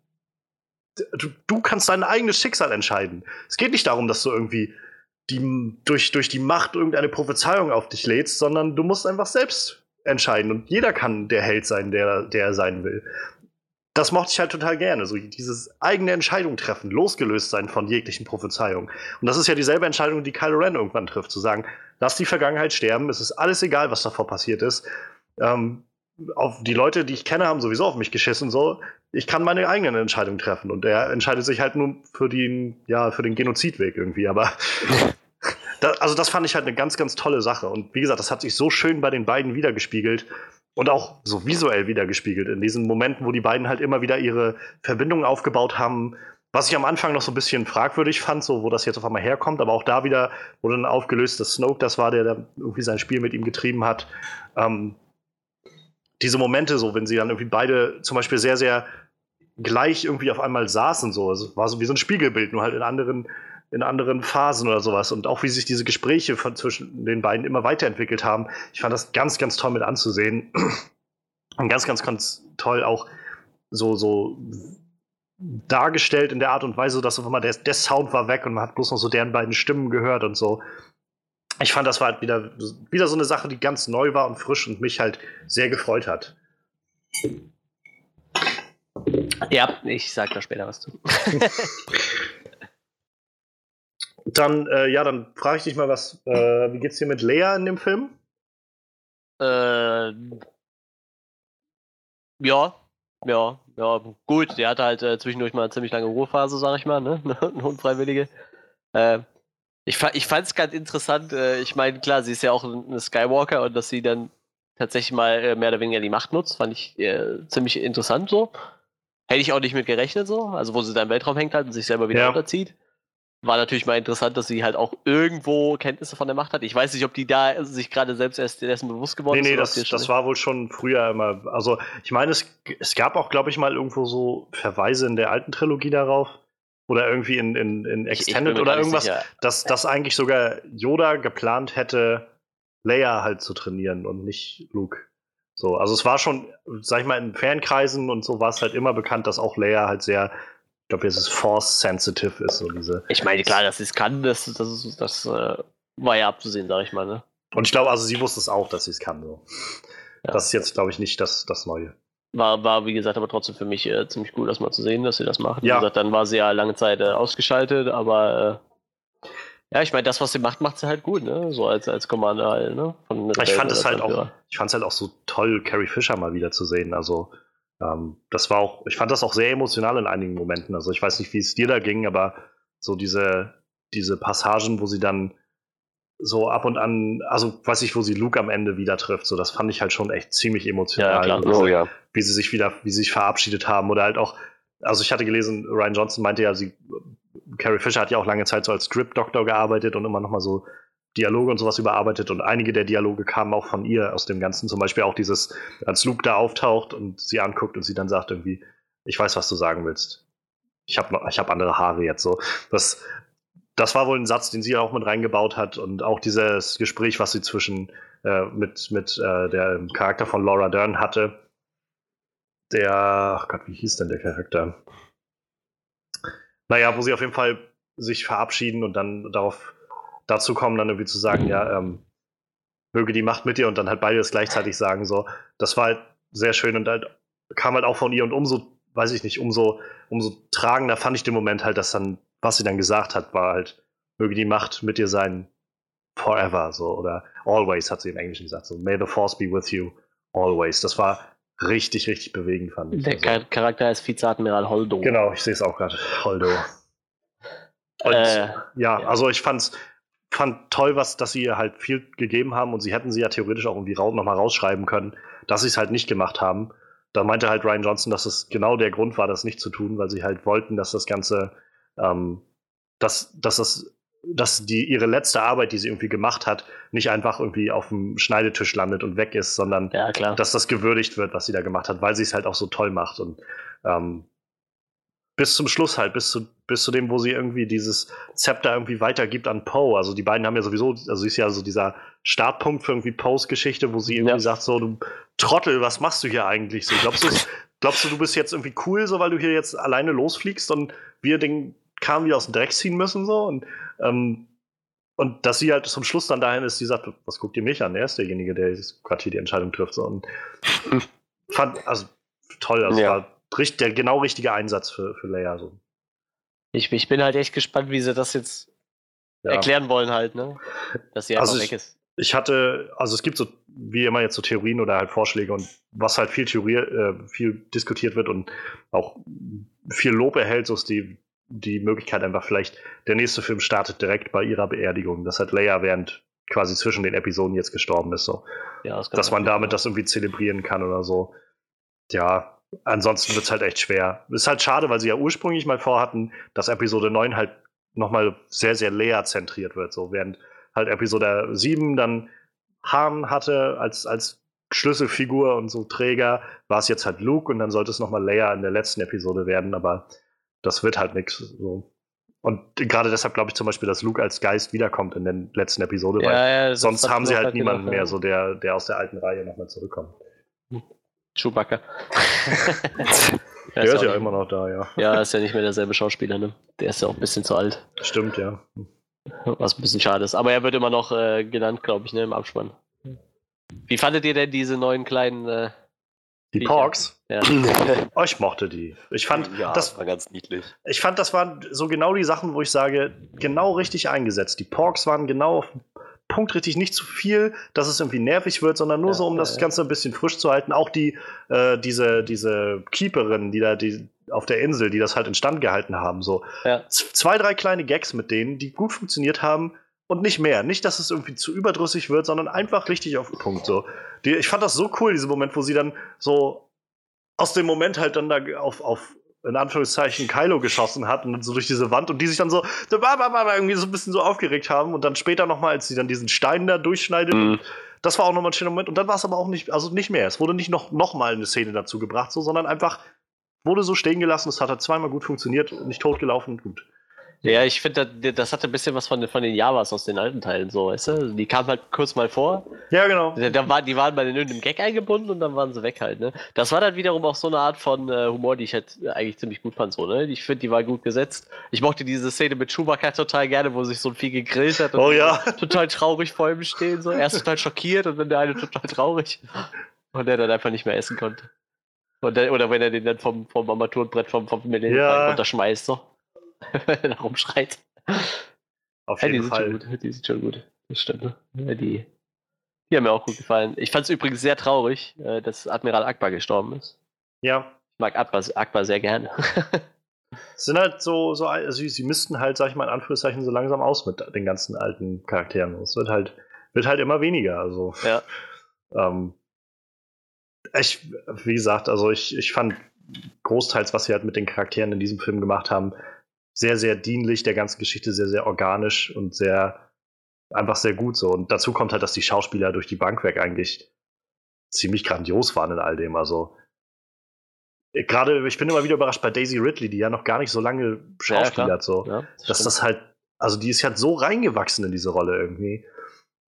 Du, du, kannst dein eigenes Schicksal entscheiden. Es geht nicht darum, dass du irgendwie die, durch, durch die Macht irgendeine Prophezeiung auf dich lädst, sondern du musst einfach selbst entscheiden. Und jeder kann der Held sein, der, der er sein will das mochte ich halt total gerne. So dieses eigene Entscheidung treffen, losgelöst sein von jeglichen Prophezeiungen. Und das ist ja dieselbe Entscheidung, die Kylo Ren irgendwann trifft, zu sagen, lass die Vergangenheit sterben, es ist alles egal, was davor passiert ist. Ähm, auf die Leute, die ich kenne, haben sowieso auf mich geschissen. So, ich kann meine eigenen Entscheidungen treffen. Und er entscheidet sich halt nur für den, ja, für den Genozidweg irgendwie. Aber da, also das fand ich halt eine ganz, ganz tolle Sache. Und wie gesagt, das hat sich so schön bei den beiden wiedergespiegelt und auch so visuell wiedergespiegelt in diesen Momenten, wo die beiden halt immer wieder ihre Verbindungen aufgebaut haben. Was ich am Anfang noch so ein bisschen fragwürdig fand, so wo das jetzt auf einmal herkommt, aber auch da wieder wurde dann aufgelöst, dass Snoke das war, der da irgendwie sein Spiel mit ihm getrieben hat. Ähm, diese Momente, so wenn sie dann irgendwie beide zum Beispiel sehr, sehr gleich irgendwie auf einmal saßen, so, also war so wie so ein Spiegelbild, nur halt in anderen in anderen Phasen oder sowas. Und auch wie sich diese Gespräche von zwischen den beiden immer weiterentwickelt haben. Ich fand das ganz, ganz toll mit anzusehen. Und ganz, ganz, ganz toll auch so, so dargestellt in der Art und Weise, dass auf einmal der, der Sound war weg und man hat bloß noch so deren beiden Stimmen gehört und so. Ich fand, das war halt wieder, wieder so eine Sache, die ganz neu war und frisch und mich halt sehr gefreut hat. Ja, ich sag da später was zu. Dann, äh, ja, dann frage ich dich mal, was, äh, wie geht's dir mit Lea in dem Film? Äh, ja, Ja, ja, gut. Der hatte halt äh, zwischendurch mal eine ziemlich lange Ruhephase, sag ich mal, ne? Eine Unfreiwillige. Äh, ich, ich fand es ganz interessant. Äh, ich meine, klar, sie ist ja auch eine Skywalker und dass sie dann tatsächlich mal äh, mehr oder weniger die Macht nutzt, fand ich äh, ziemlich interessant so. Hätte ich auch nicht mit gerechnet so. Also, wo sie da im Weltraum hängt halt und sich selber wieder ja. runterzieht. War natürlich mal interessant, dass sie halt auch irgendwo Kenntnisse von der Macht hat. Ich weiß nicht, ob die da sich gerade selbst erst dessen bewusst geworden nee, ist. Nee, das, das war wohl schon früher immer. Also, ich meine, es, es gab auch, glaube ich, mal irgendwo so Verweise in der alten Trilogie darauf. Oder irgendwie in, in, in Extended ich, ich oder irgendwas, dass, dass eigentlich sogar Yoda geplant hätte, Leia halt zu trainieren und nicht Luke. So, also es war schon, sag ich mal, in Fankreisen und so war es halt immer bekannt, dass auch Leia halt sehr ich glaube, es ist Force-sensitive ist, so diese. Ich meine, klar, dass sie es kann, das, das, das äh, war ja abzusehen, sag ich mal, ne? Und ich glaube, also sie wusste es auch, dass sie es kann, so. Ja. Das ist jetzt, glaube ich, nicht das, das Neue. War, war, wie gesagt, aber trotzdem für mich äh, ziemlich gut, das mal zu sehen, dass sie das macht. Ja. Wie gesagt, dann war sie ja lange Zeit äh, ausgeschaltet, aber äh, ja, ich meine, das, was sie macht, macht sie halt gut, ne? So als, als Commander halt, ne? Ich fand es halt auch, ich fand es halt auch so toll, Carrie Fisher mal wieder zu sehen. Also ähm, das war auch, ich fand das auch sehr emotional in einigen Momenten. Also ich weiß nicht, wie es dir da ging, aber so diese, diese Passagen, wo sie dann so ab und an, also weiß ich, wo sie Luke am Ende wieder trifft, so das fand ich halt schon echt ziemlich emotional. Ja, klar. Oh, ja. Wie sie sich wieder, wie sie sich verabschiedet haben oder halt auch, also ich hatte gelesen, Ryan Johnson meinte ja, sie, Carrie Fisher hat ja auch lange Zeit so als Script-Doktor gearbeitet und immer nochmal so Dialoge und sowas überarbeitet und einige der Dialoge kamen auch von ihr aus dem Ganzen. Zum Beispiel auch dieses, als Luke da auftaucht und sie anguckt und sie dann sagt irgendwie, ich weiß, was du sagen willst. Ich habe ich hab andere Haare jetzt so. Das, das war wohl ein Satz, den sie auch mit reingebaut hat und auch dieses Gespräch, was sie zwischen äh, mit, mit äh, der Charakter von Laura Dern hatte. Der, ach Gott, wie hieß denn der Charakter? Naja, wo sie auf jeden Fall sich verabschieden und dann darauf dazu kommen, dann irgendwie zu sagen, ja, ähm, möge die Macht mit dir und dann halt beide das gleichzeitig sagen, so. Das war halt sehr schön und halt kam halt auch von ihr und umso, weiß ich nicht, umso, umso tragender fand ich den Moment halt, dass dann, was sie dann gesagt hat, war halt, möge die Macht mit dir sein, forever, so, oder always, hat sie im Englischen gesagt, so, may the force be with you, always. Das war richtig, richtig bewegend, fand ich. Der also. Charakter ist Vizeadmiral Holdo. Genau, ich sehe es auch gerade, Holdo. Und, äh, ja, also ich fand's, fand toll, was, dass sie ihr halt viel gegeben haben und sie hätten sie ja theoretisch auch irgendwie ra nochmal rausschreiben können, dass sie es halt nicht gemacht haben. Da meinte halt Ryan Johnson, dass es genau der Grund war, das nicht zu tun, weil sie halt wollten, dass das Ganze, ähm, dass, dass das dass die ihre letzte Arbeit, die sie irgendwie gemacht hat, nicht einfach irgendwie auf dem Schneidetisch landet und weg ist, sondern ja, dass das gewürdigt wird, was sie da gemacht hat, weil sie es halt auch so toll macht. Und ähm, bis zum Schluss halt, bis zu, bis zu dem, wo sie irgendwie dieses Zepter irgendwie weitergibt an Poe. Also die beiden haben ja sowieso, also ist ja so dieser Startpunkt für irgendwie Poes Geschichte, wo sie irgendwie ja. sagt, so, du Trottel, was machst du hier eigentlich? So, glaubst du, glaubst du, du bist jetzt irgendwie cool, so weil du hier jetzt alleine losfliegst und wir den Kahn wieder aus dem Dreck ziehen müssen, so? Und, ähm, und dass sie halt zum Schluss dann dahin ist, die sagt, was guckt ihr mich an? Er ist derjenige, der gerade hier die Entscheidung trifft. So. Und fand, also toll, also ja. war der genau richtige Einsatz für, für Leia. So. Ich, ich bin halt echt gespannt, wie sie das jetzt ja. erklären wollen, halt, ne? Dass sie einfach also weg ist. Ich hatte, also es gibt so, wie immer jetzt so Theorien oder halt Vorschläge und was halt viel Theorie, äh, viel diskutiert wird und auch viel Lob erhält, so ist die, die Möglichkeit einfach vielleicht, der nächste Film startet direkt bei ihrer Beerdigung, dass halt Leia während quasi zwischen den Episoden jetzt gestorben ist, so. Ja, das dass man damit das irgendwie zelebrieren kann oder so. Ja, ansonsten wird es halt echt schwer. Ist halt schade, weil sie ja ursprünglich mal vorhatten, dass Episode 9 halt nochmal sehr, sehr leer zentriert wird. So, während halt Episode 7 dann Han hatte als, als Schlüsselfigur und so Träger, war es jetzt halt Luke und dann sollte es nochmal Leia in der letzten Episode werden, aber das wird halt nichts. So. Und gerade deshalb glaube ich zum Beispiel, dass Luke als Geist wiederkommt in der letzten Episode, ja, weil ja, sonst haben sie halt niemanden mehr, so der, der aus der alten Reihe nochmal zurückkommt. Chewbacca. der ist, ist ja immer noch da, ja. Ja, ist ja nicht mehr derselbe Schauspieler, ne? Der ist ja auch ein bisschen zu alt. Stimmt, ja. Was ein bisschen schade ist. Aber er wird immer noch äh, genannt, glaube ich, ne, im Abspann. Wie fandet ihr denn diese neuen kleinen. Äh, die Porks? Ja. oh, ich mochte die. Ich fand, ja, das war ganz niedlich. Ich fand, das waren so genau die Sachen, wo ich sage, genau richtig eingesetzt. Die Porks waren genau auf Punkt richtig, nicht zu viel, dass es irgendwie nervig wird, sondern nur ja, so, um das Ganze ein bisschen frisch zu halten. Auch die, äh, diese, diese Keeperin, die da die, auf der Insel, die das halt instand gehalten haben, so. Ja. Zwei, drei kleine Gags mit denen, die gut funktioniert haben und nicht mehr. Nicht, dass es irgendwie zu überdrüssig wird, sondern einfach richtig auf den Punkt, so. Die, ich fand das so cool, diesen Moment, wo sie dann so aus dem Moment halt dann da auf, auf in Anführungszeichen Kylo geschossen hat und so durch diese Wand und die sich dann so irgendwie so ein bisschen so aufgeregt haben und dann später nochmal, als sie dann diesen Stein da durchschneidet, mhm. das war auch nochmal ein schöner Moment und dann war es aber auch nicht, also nicht mehr. Es wurde nicht noch, noch mal eine Szene dazu gebracht, so, sondern einfach wurde so stehen gelassen, es hat halt zweimal gut funktioniert, nicht totgelaufen und gut. Ja, ich finde, das, das hatte ein bisschen was von, von den Javas aus den alten Teilen, so, weißt du? Die kamen halt kurz mal vor. Ja, genau. Da war, die waren bei irgendeinem Gag eingebunden und dann waren sie weg halt, ne? Das war dann wiederum auch so eine Art von äh, Humor, die ich halt eigentlich ziemlich gut fand, so, ne? Ich finde, die war gut gesetzt. Ich mochte diese Szene mit Chewbacca total gerne, wo sich so ein Vieh gegrillt hat und oh, ja. total traurig vor ihm stehen, so. Erst total schockiert und dann der eine total traurig. Und der dann einfach nicht mehr essen konnte. Der, oder wenn er den dann vom, vom Armaturenbrett vom, vom Millennium ja. runterschmeißt, so. wenn er rumschreit. Auf jeden ja, die Fall. Sind schon gut. Die sind schon gut. Das stimmt. Ne? Ja, die, die haben mir auch gut gefallen. Ich fand es übrigens sehr traurig, äh, dass Admiral Akbar gestorben ist. Ja. Ich mag Akbar, Akbar sehr gerne. Es sind halt so, so also sie müssten halt, sag ich mal, in Anführungszeichen so langsam aus mit den ganzen alten Charakteren. Es wird halt, wird halt immer weniger. Also, ja. Ähm, ich, wie gesagt, also ich, ich fand großteils, was sie halt mit den Charakteren in diesem Film gemacht haben, sehr, sehr dienlich der ganzen Geschichte, sehr, sehr organisch und sehr, einfach sehr gut so. Und dazu kommt halt, dass die Schauspieler durch die Bank weg eigentlich ziemlich grandios waren in all dem. Also, äh, gerade, ich bin immer wieder überrascht bei Daisy Ridley, die ja noch gar nicht so lange Schauspieler ja, so, ja, das dass stimmt. das halt, also die ist halt so reingewachsen in diese Rolle irgendwie.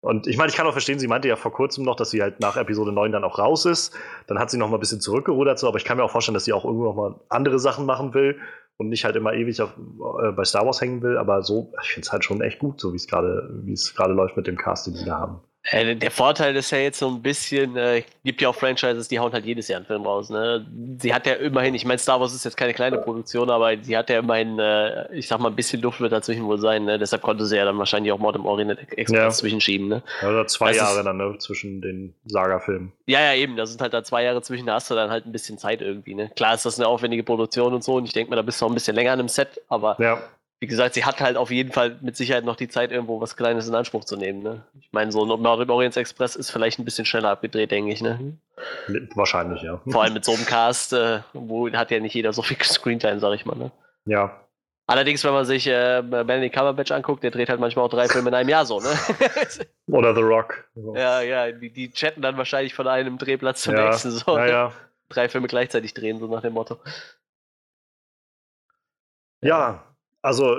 Und ich meine, ich kann auch verstehen, sie meinte ja vor kurzem noch, dass sie halt nach Episode 9 dann auch raus ist. Dann hat sie noch mal ein bisschen zurückgerudert, so, aber ich kann mir auch vorstellen, dass sie auch irgendwo noch mal andere Sachen machen will und nicht halt immer ewig auf, äh, bei Star Wars hängen will. Aber so, ich finde es halt schon echt gut, so wie es gerade, wie es gerade läuft mit dem Cast, den sie da haben. Äh, der Vorteil ist ja jetzt so ein bisschen, äh, gibt ja auch Franchises, die hauen halt jedes Jahr einen Film raus. Ne? Sie hat ja immerhin, ich meine, Star Wars ist jetzt keine kleine Produktion, aber sie hat ja immerhin, äh, ich sag mal, ein bisschen Luft wird dazwischen wohl sein. Ne? Deshalb konnte sie ja dann wahrscheinlich auch Mord im Orient Express ja. zwischenschieben. Ne? Ja, oder zwei das Jahre ist, dann ne? zwischen den Saga-Filmen. Ja, ja, eben. Da sind halt da zwei Jahre zwischen, da hast du dann halt ein bisschen Zeit irgendwie. Ne? Klar ist das eine aufwendige Produktion und so und ich denke mal, da bist du auch ein bisschen länger an einem Set, aber ja wie gesagt, sie hat halt auf jeden Fall mit Sicherheit noch die Zeit, irgendwo was Kleines in Anspruch zu nehmen. Ne? Ich meine, so ein Orient Express ist vielleicht ein bisschen schneller abgedreht, denke ich. Ne? Wahrscheinlich, ja. Vor allem mit so einem Cast, äh, wo hat ja nicht jeder so viel Screentime, sag ich mal. Ne? Ja. Allerdings, wenn man sich äh, Benedict Cumberbatch anguckt, der dreht halt manchmal auch drei Filme in einem Jahr so, ne? Oder The Rock. Ja, ja, die, die, chatten dann wahrscheinlich von einem Drehplatz zum ja. nächsten so. Ja, ja. Drei Filme gleichzeitig drehen, so nach dem Motto. Ja, also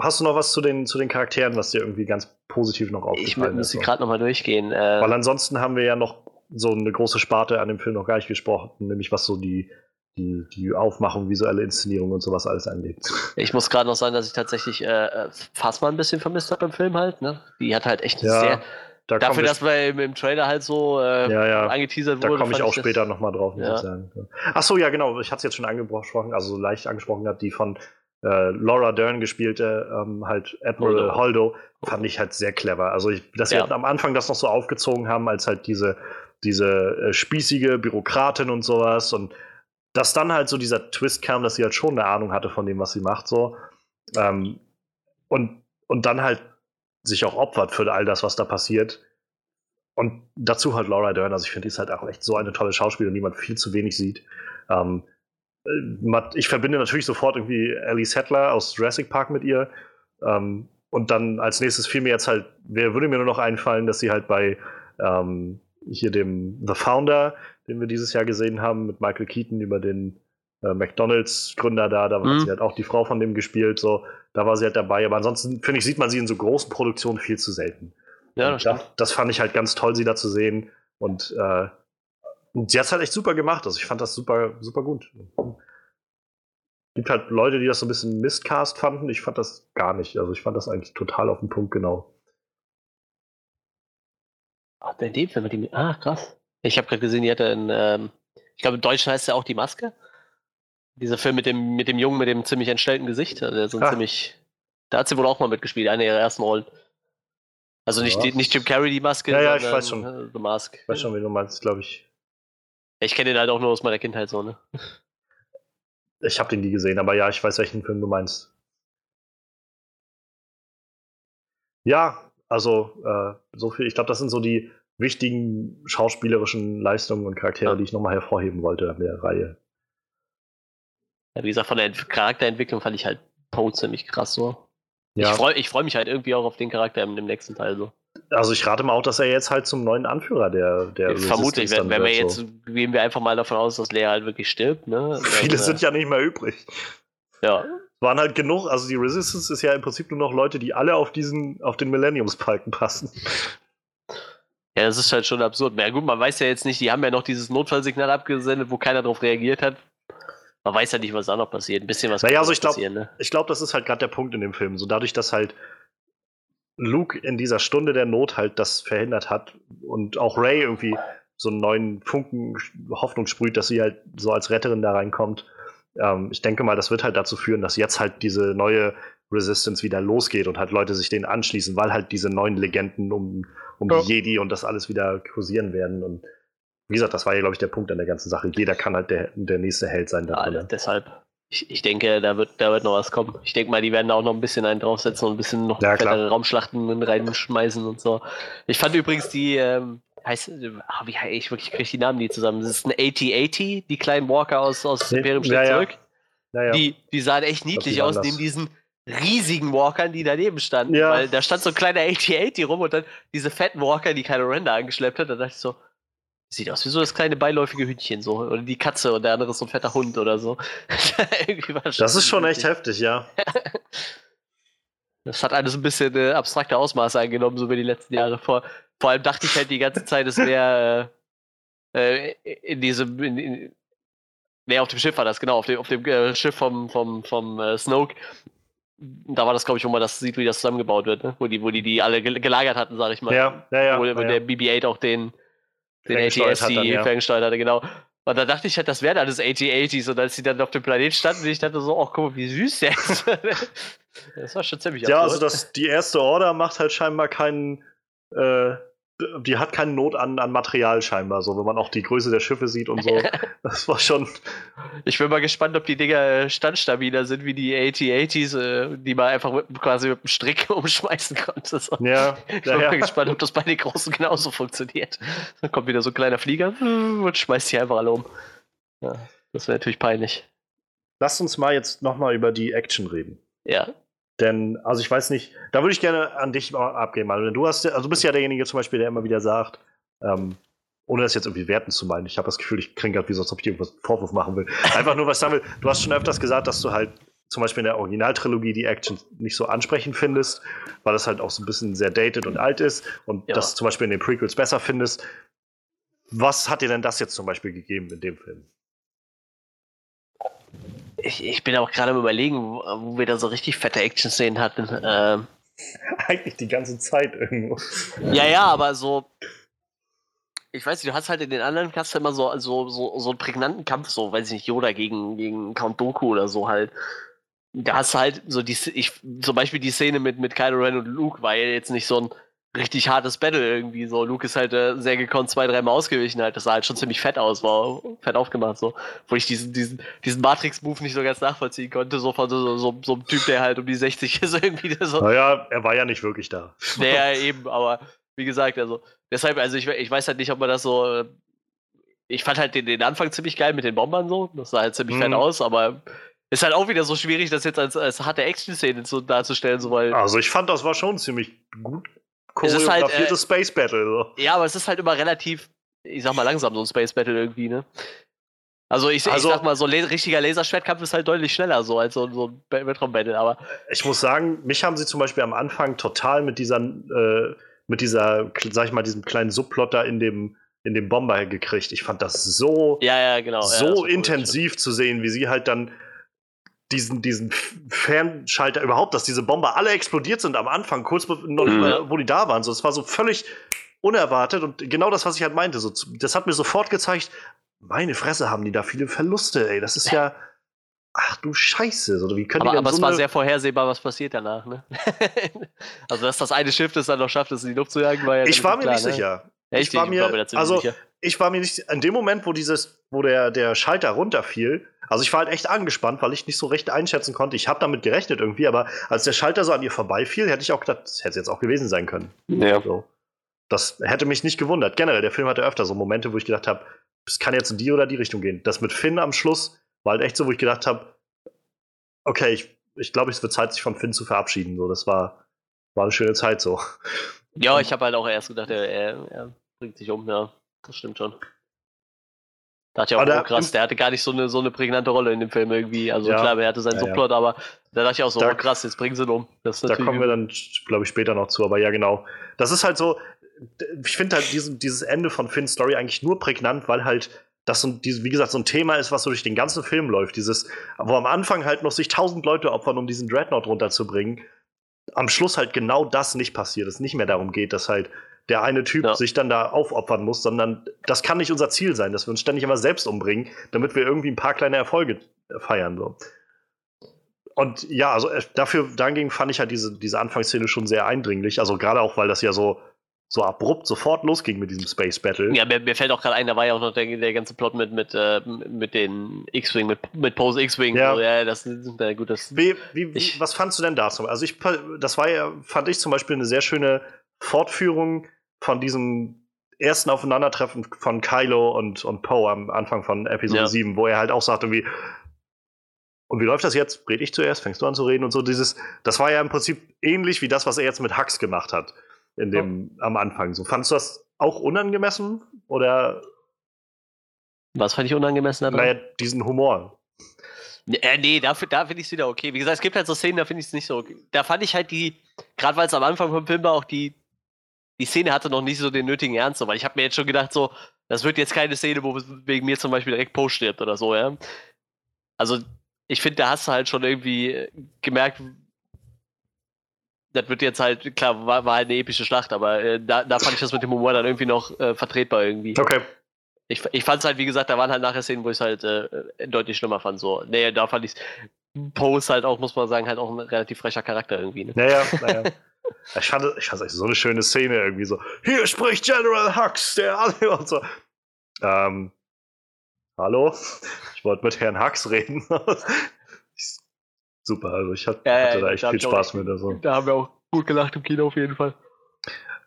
hast du noch was zu den, zu den Charakteren, was dir irgendwie ganz positiv noch aufgefallen ist? Ich muss sie gerade nochmal durchgehen. Äh, Weil ansonsten haben wir ja noch so eine große Sparte an dem Film noch gar nicht gesprochen, nämlich was so die, die, die Aufmachung, visuelle Inszenierung und sowas alles angeht. Ich muss gerade noch sagen, dass ich tatsächlich äh, fast mal ein bisschen vermisst habe im Film halt. Ne? Die hat halt echt ja, sehr. Da dafür, dass wir im, Trailer halt so äh, ja, ja. angeteasert wurde. Da komme ich auch später nochmal drauf, muss ich sagen. Achso, ja, genau. Ich hatte es jetzt schon angesprochen, also so leicht angesprochen hat, die von äh, Laura Dern gespielte, ähm, halt Admiral Holdo, fand ich halt sehr clever. Also, ich, dass ja. wir am Anfang das noch so aufgezogen haben, als halt diese, diese äh, spießige Bürokratin und sowas und dass dann halt so dieser Twist kam, dass sie halt schon eine Ahnung hatte von dem, was sie macht, so. Ähm, und, und dann halt sich auch opfert für all das, was da passiert. Und dazu halt Laura Dern, also ich finde, die ist halt auch echt so eine tolle Schauspielerin, die man viel zu wenig sieht. Ähm, äh, ich verbinde natürlich sofort irgendwie Ellie Settler aus Jurassic Park mit ihr. Ähm, und dann als nächstes fiel mir jetzt halt, wer würde mir nur noch einfallen, dass sie halt bei ähm, hier dem The Founder, den wir dieses Jahr gesehen haben, mit Michael Keaton über den äh, McDonalds-Gründer da, da mhm. hat sie halt auch die Frau von dem gespielt, so, da war sie halt dabei. Aber ansonsten, finde ich, sieht man sie in so großen Produktionen viel zu selten. Ja, das, das, das, fand ich halt ganz toll, sie da zu sehen. Und äh, und sie hat es halt echt super gemacht. Also ich fand das super, super gut. Gibt halt Leute, die das so ein bisschen Mistcast fanden. Ich fand das gar nicht. Also ich fand das eigentlich total auf den Punkt genau. Ach, bei dem Film die. Ah, krass. Ich habe gerade gesehen, die hatte in, ähm, ich glaube, im Deutschen heißt ja auch die Maske. Dieser Film mit dem, mit dem Jungen mit dem ziemlich entstellten Gesicht. Also so ein ah. ziemlich. Da hat sie wohl auch mal mitgespielt, eine ihrer ersten Rollen. Also nicht, ja. nicht Jim Carrey die Maske, ja, ja, ich weiß schon. Äh, The Mask. Ich weiß schon, wie du meinst, glaube ich. Ich kenne den halt auch nur aus meiner Kindheit so, ne? Ich habe den nie gesehen, aber ja, ich weiß, welchen Film du meinst. Ja, also äh, so viel. Ich glaube, das sind so die wichtigen schauspielerischen Leistungen und Charaktere, ja. die ich nochmal hervorheben wollte in der Reihe. Ja, wie gesagt, von der Charakterentwicklung fand ich halt Poe ziemlich krass so. Ja. Ich freue ich freu mich halt irgendwie auch auf den Charakter im, im nächsten Teil so. Also ich rate mal auch, dass er jetzt halt zum neuen Anführer der der Vermutlich, wenn, wenn wir jetzt so. gehen wir einfach mal davon aus, dass Lea halt wirklich stirbt, ne? Viele dann, sind ja nicht mehr übrig. Ja. Waren halt genug, also die Resistance ist ja im Prinzip nur noch Leute, die alle auf diesen, auf den Millenniumspalken passen. Ja, das ist halt schon absurd. Na ja, gut, man weiß ja jetzt nicht, die haben ja noch dieses Notfallsignal abgesendet, wo keiner darauf reagiert hat. Man weiß ja nicht, was da noch passiert. Ein bisschen was naja, also ich glaube, ne? ich glaube, das ist halt gerade der Punkt in dem Film. So dadurch, dass halt Luke in dieser Stunde der Not halt das verhindert hat und auch Ray irgendwie so einen neuen Funken Hoffnung sprüht, dass sie halt so als Retterin da reinkommt. Ähm, ich denke mal, das wird halt dazu führen, dass jetzt halt diese neue Resistance wieder losgeht und halt Leute sich denen anschließen, weil halt diese neuen Legenden um, um ja. die Jedi und das alles wieder kursieren werden. Und wie gesagt, das war ja, glaube ich, der Punkt an der ganzen Sache. Jeder kann halt der, der nächste Held sein. Da ja, deshalb. Ich, ich denke, da wird, da wird noch was kommen. Ich denke mal, die werden da auch noch ein bisschen einen draufsetzen und ein bisschen noch ja, fettere Raumschlachten reinschmeißen und so. Ich fand übrigens die, ähm, heißt, oh, wie ich wirklich kriege die Namen nie zusammen. Das ist ein AT-80, die kleinen Walker aus, aus Imperium ja, zurück. Ja. Die, die sahen echt niedlich aus, neben diesen riesigen Walkern, die daneben standen. Ja. Weil da stand so ein kleiner AT-80 rum und dann diese fetten Walker, die keine Render angeschleppt hat. Da dachte ich so, Sieht aus wie so das kleine beiläufige Hündchen so. Oder die Katze und der andere ist so ein fetter Hund oder so. das ist schon echt heftig, ja. das hat alles ein bisschen äh, abstrakte Ausmaße eingenommen, so wie die letzten Jahre. Vor, vor allem dachte ich halt die ganze Zeit, es wäre äh, äh, in diesem. In, in, nee, auf dem Schiff war das, genau, auf dem, auf dem äh, Schiff vom, vom, vom äh, Snoke. Da war das, glaube ich, wo man das sieht, wie das zusammengebaut wird, ne? wo, die, wo die die alle gelagert hatten, sag ich mal. Ja, ja, ja. Wo, wo ja, der BB-8 auch den den AT-ST ferngesteuert hatte, genau. Und da dachte ich halt, das wären alles AT-80s. Und als sie dann auf dem Planet standen, ich dachte so, ach guck mal, wie süß der ist. das war schon ziemlich Ja, absurd. also das, die erste Order macht halt scheinbar keinen äh, die hat keine Not an, an Material scheinbar, so wenn man auch die Größe der Schiffe sieht und so. Das war schon. Ich bin mal gespannt, ob die Dinger äh, standstabiler sind wie die AT-80s, äh, die man einfach mit, quasi mit einem Strick umschmeißen konnte. So. Ja. Ich bin ja, mal gespannt, ob das bei den Großen genauso funktioniert. Dann kommt wieder so ein kleiner Flieger und schmeißt die einfach alle um. Ja, das wäre natürlich peinlich. Lass uns mal jetzt nochmal über die Action reden. Ja. Denn, also ich weiß nicht, da würde ich gerne an dich abgeben. Also du hast, also du bist ja derjenige zum Beispiel, der immer wieder sagt, ähm, ohne das jetzt irgendwie werten zu meinen, ich habe das Gefühl, ich klinge gerade wie so, als ob ich irgendwas Vorwurf machen will. Einfach nur was sagen will. Du hast schon öfters gesagt, dass du halt zum Beispiel in der Originaltrilogie die Action nicht so ansprechend findest, weil das halt auch so ein bisschen sehr dated und alt ist und ja. das zum Beispiel in den Prequels besser findest. Was hat dir denn das jetzt zum Beispiel gegeben in dem Film? Ich, ich bin auch gerade am überlegen, wo, wo, wir da so richtig fette Action-Szenen hatten. Ähm, Eigentlich die ganze Zeit irgendwo. Ja, ja, aber so. Ich weiß nicht, du hast halt in den anderen hast immer so, so, so, so einen prägnanten Kampf, so, weiß ich nicht, Yoda gegen, gegen Count Doku oder so halt. Da hast du halt so die, ich, zum Beispiel die Szene mit, mit Kylo Ren und Luke war ja jetzt nicht so ein, richtig hartes Battle irgendwie so. Luke ist halt äh, sehr gekonnt zwei, dreimal ausgewichen halt. Das sah halt schon ziemlich fett aus, war fett aufgemacht so. Wo ich diesen, diesen, diesen Matrix-Move nicht so ganz nachvollziehen konnte, so von so, so, so einem Typ, der halt um die 60 ist irgendwie. So. Naja, er war ja nicht wirklich da. Naja, eben, aber wie gesagt, also deshalb, also ich, ich weiß halt nicht, ob man das so. Äh, ich fand halt den, den Anfang ziemlich geil mit den Bombern so. Das sah halt ziemlich mhm. fett aus, aber ist halt auch wieder so schwierig, das jetzt als, als harte Action-Szene so darzustellen, so weil. Also ich fand, das war schon ziemlich gut choreografiertes halt, äh, Space Battle. So. Ja, aber es ist halt immer relativ, ich sag mal langsam so ein Space Battle irgendwie, ne? Also ich, also, ich sag mal, so ein richtiger Laserschwertkampf ist halt deutlich schneller so als so, so ein Weltraum-Battle, aber. Ich muss sagen, mich haben sie zum Beispiel am Anfang total mit dieser, äh, mit dieser, sag ich mal, diesem kleinen Subplotter in dem, in dem Bomber gekriegt. Ich fand das so, ja, ja, genau. so ja, intensiv zu sehen, wie sie halt dann diesen, diesen Fernschalter überhaupt, dass diese Bomber alle explodiert sind am Anfang, kurz noch mhm. Mal, wo die da waren. So, es war so völlig unerwartet und genau das, was ich halt meinte. So, das hat mir sofort gezeigt, meine Fresse haben die da viele Verluste, ey. Das ist ja ach du Scheiße, so, wie können aber, die aber so es war sehr vorhersehbar, was passiert danach. Ne? also, dass das eine Schiff es dann noch schafft, es in die Luft zu jagen, war ja Ich war mir klar, nicht ne? sicher. Echt? Ich war mir- mir ziemlich also- sicher. Ich war mir nicht, in dem Moment, wo dieses, wo der, der Schalter runterfiel, also ich war halt echt angespannt, weil ich nicht so recht einschätzen konnte. Ich habe damit gerechnet irgendwie, aber als der Schalter so an ihr vorbeifiel, hätte ich auch gedacht, das hätte es jetzt auch gewesen sein können. Ja. So. Das hätte mich nicht gewundert. Generell, der Film hatte öfter so Momente, wo ich gedacht habe, es kann jetzt in die oder die Richtung gehen. Das mit Finn am Schluss war halt echt so, wo ich gedacht habe, okay, ich, ich glaube, es wird Zeit, sich von Finn zu verabschieden. So, das war, war eine schöne Zeit so. Ja, ich habe halt auch erst gedacht, er, er, er bringt sich um, ja. Das stimmt schon. Da dachte ich auch, oh, krass, der hatte gar nicht so eine, so eine prägnante Rolle in dem Film irgendwie. Also Ja. klar, er hatte seinen Ja, ja. Subplot, aber da dachte ich auch so, Da- oh, krass, jetzt bringen sie ihn um. Da kommen wir dann, glaube ich, später noch zu, aber ja, genau. Das ist halt so, ich finde halt diesen, dieses Ende von Finn's Story eigentlich nur prägnant, weil halt das so, wie gesagt, so ein Thema ist, was so durch den ganzen Film läuft. Dieses, wo am Anfang halt noch sich tausend Leute opfern, um diesen Dreadnought runterzubringen. Am Schluss halt genau das nicht passiert. Es nicht mehr darum geht, dass halt der eine Typ Ja. sich dann da aufopfern muss, sondern das kann nicht unser Ziel sein, dass wir uns ständig immer selbst umbringen, damit wir irgendwie ein paar kleine Erfolge feiern. So. Und ja, also äh, dafür, dagegen fand ich halt diese, diese Anfangsszene schon sehr eindringlich. Also gerade auch, weil das ja so, so abrupt sofort losging mit diesem Space Battle. Ja, mir, mir fällt auch gerade ein, da war ja auch noch der, der ganze Plot mit, mit, äh, mit den X-Wing, mit, mit Pose X-Wing. Ja. So, ja, das ist äh, gut, das. Wie, wie, wie, Ich- was fandst du denn dazu? Also ich, das war ja, fand ich zum Beispiel eine sehr schöne Fortführung von diesem ersten Aufeinandertreffen von Kylo und, und Poe am Anfang von Episode Ja. 7, wo er halt auch sagte, wie, und wie läuft das jetzt? Red ich zuerst, fängst du an zu reden und so. Dieses, das war ja im Prinzip ähnlich wie das, was er jetzt mit Hux gemacht hat. In dem, am Anfang. So, fandst du das auch unangemessen? Oder, Was fand ich unangemessen daran? naja, diesen Humor? Äh, nee, dafür, da finde ich es wieder okay. Wie gesagt, es gibt halt so Szenen, da finde ich es nicht so okay. Da fand ich halt die, gerade weil es am Anfang vom Film war, auch die, die Szene hatte noch nicht so den nötigen Ernst, weil ich habe mir jetzt schon gedacht, so, das wird jetzt keine Szene, wo wegen mir zum Beispiel direkt Poe stirbt oder so, ja. Also, ich finde, da hast du halt schon irgendwie gemerkt, das wird jetzt halt, klar, war, war halt eine epische Schlacht, aber äh, da, da fand ich das mit dem Humor dann irgendwie noch äh, vertretbar irgendwie. Okay. Ich, ich fand es halt, wie gesagt, da waren halt nachher Szenen, wo ich es halt äh, deutlich schlimmer fand. So, nee, da fand ich Poe ist halt auch, muss man sagen, halt auch ein relativ frecher Charakter irgendwie. Ne? Naja, naja. Ich fand, ich fand so eine schöne Szene irgendwie so. Hier spricht General Hux, der alle und so. Ähm, hallo? Ich wollte mit Herrn Hux reden. Super, also ich hat, Ja, ja, hatte da echt da viel auch Spaß echt- mit. Also. Da haben wir auch gut gelacht im Kino auf jeden Fall.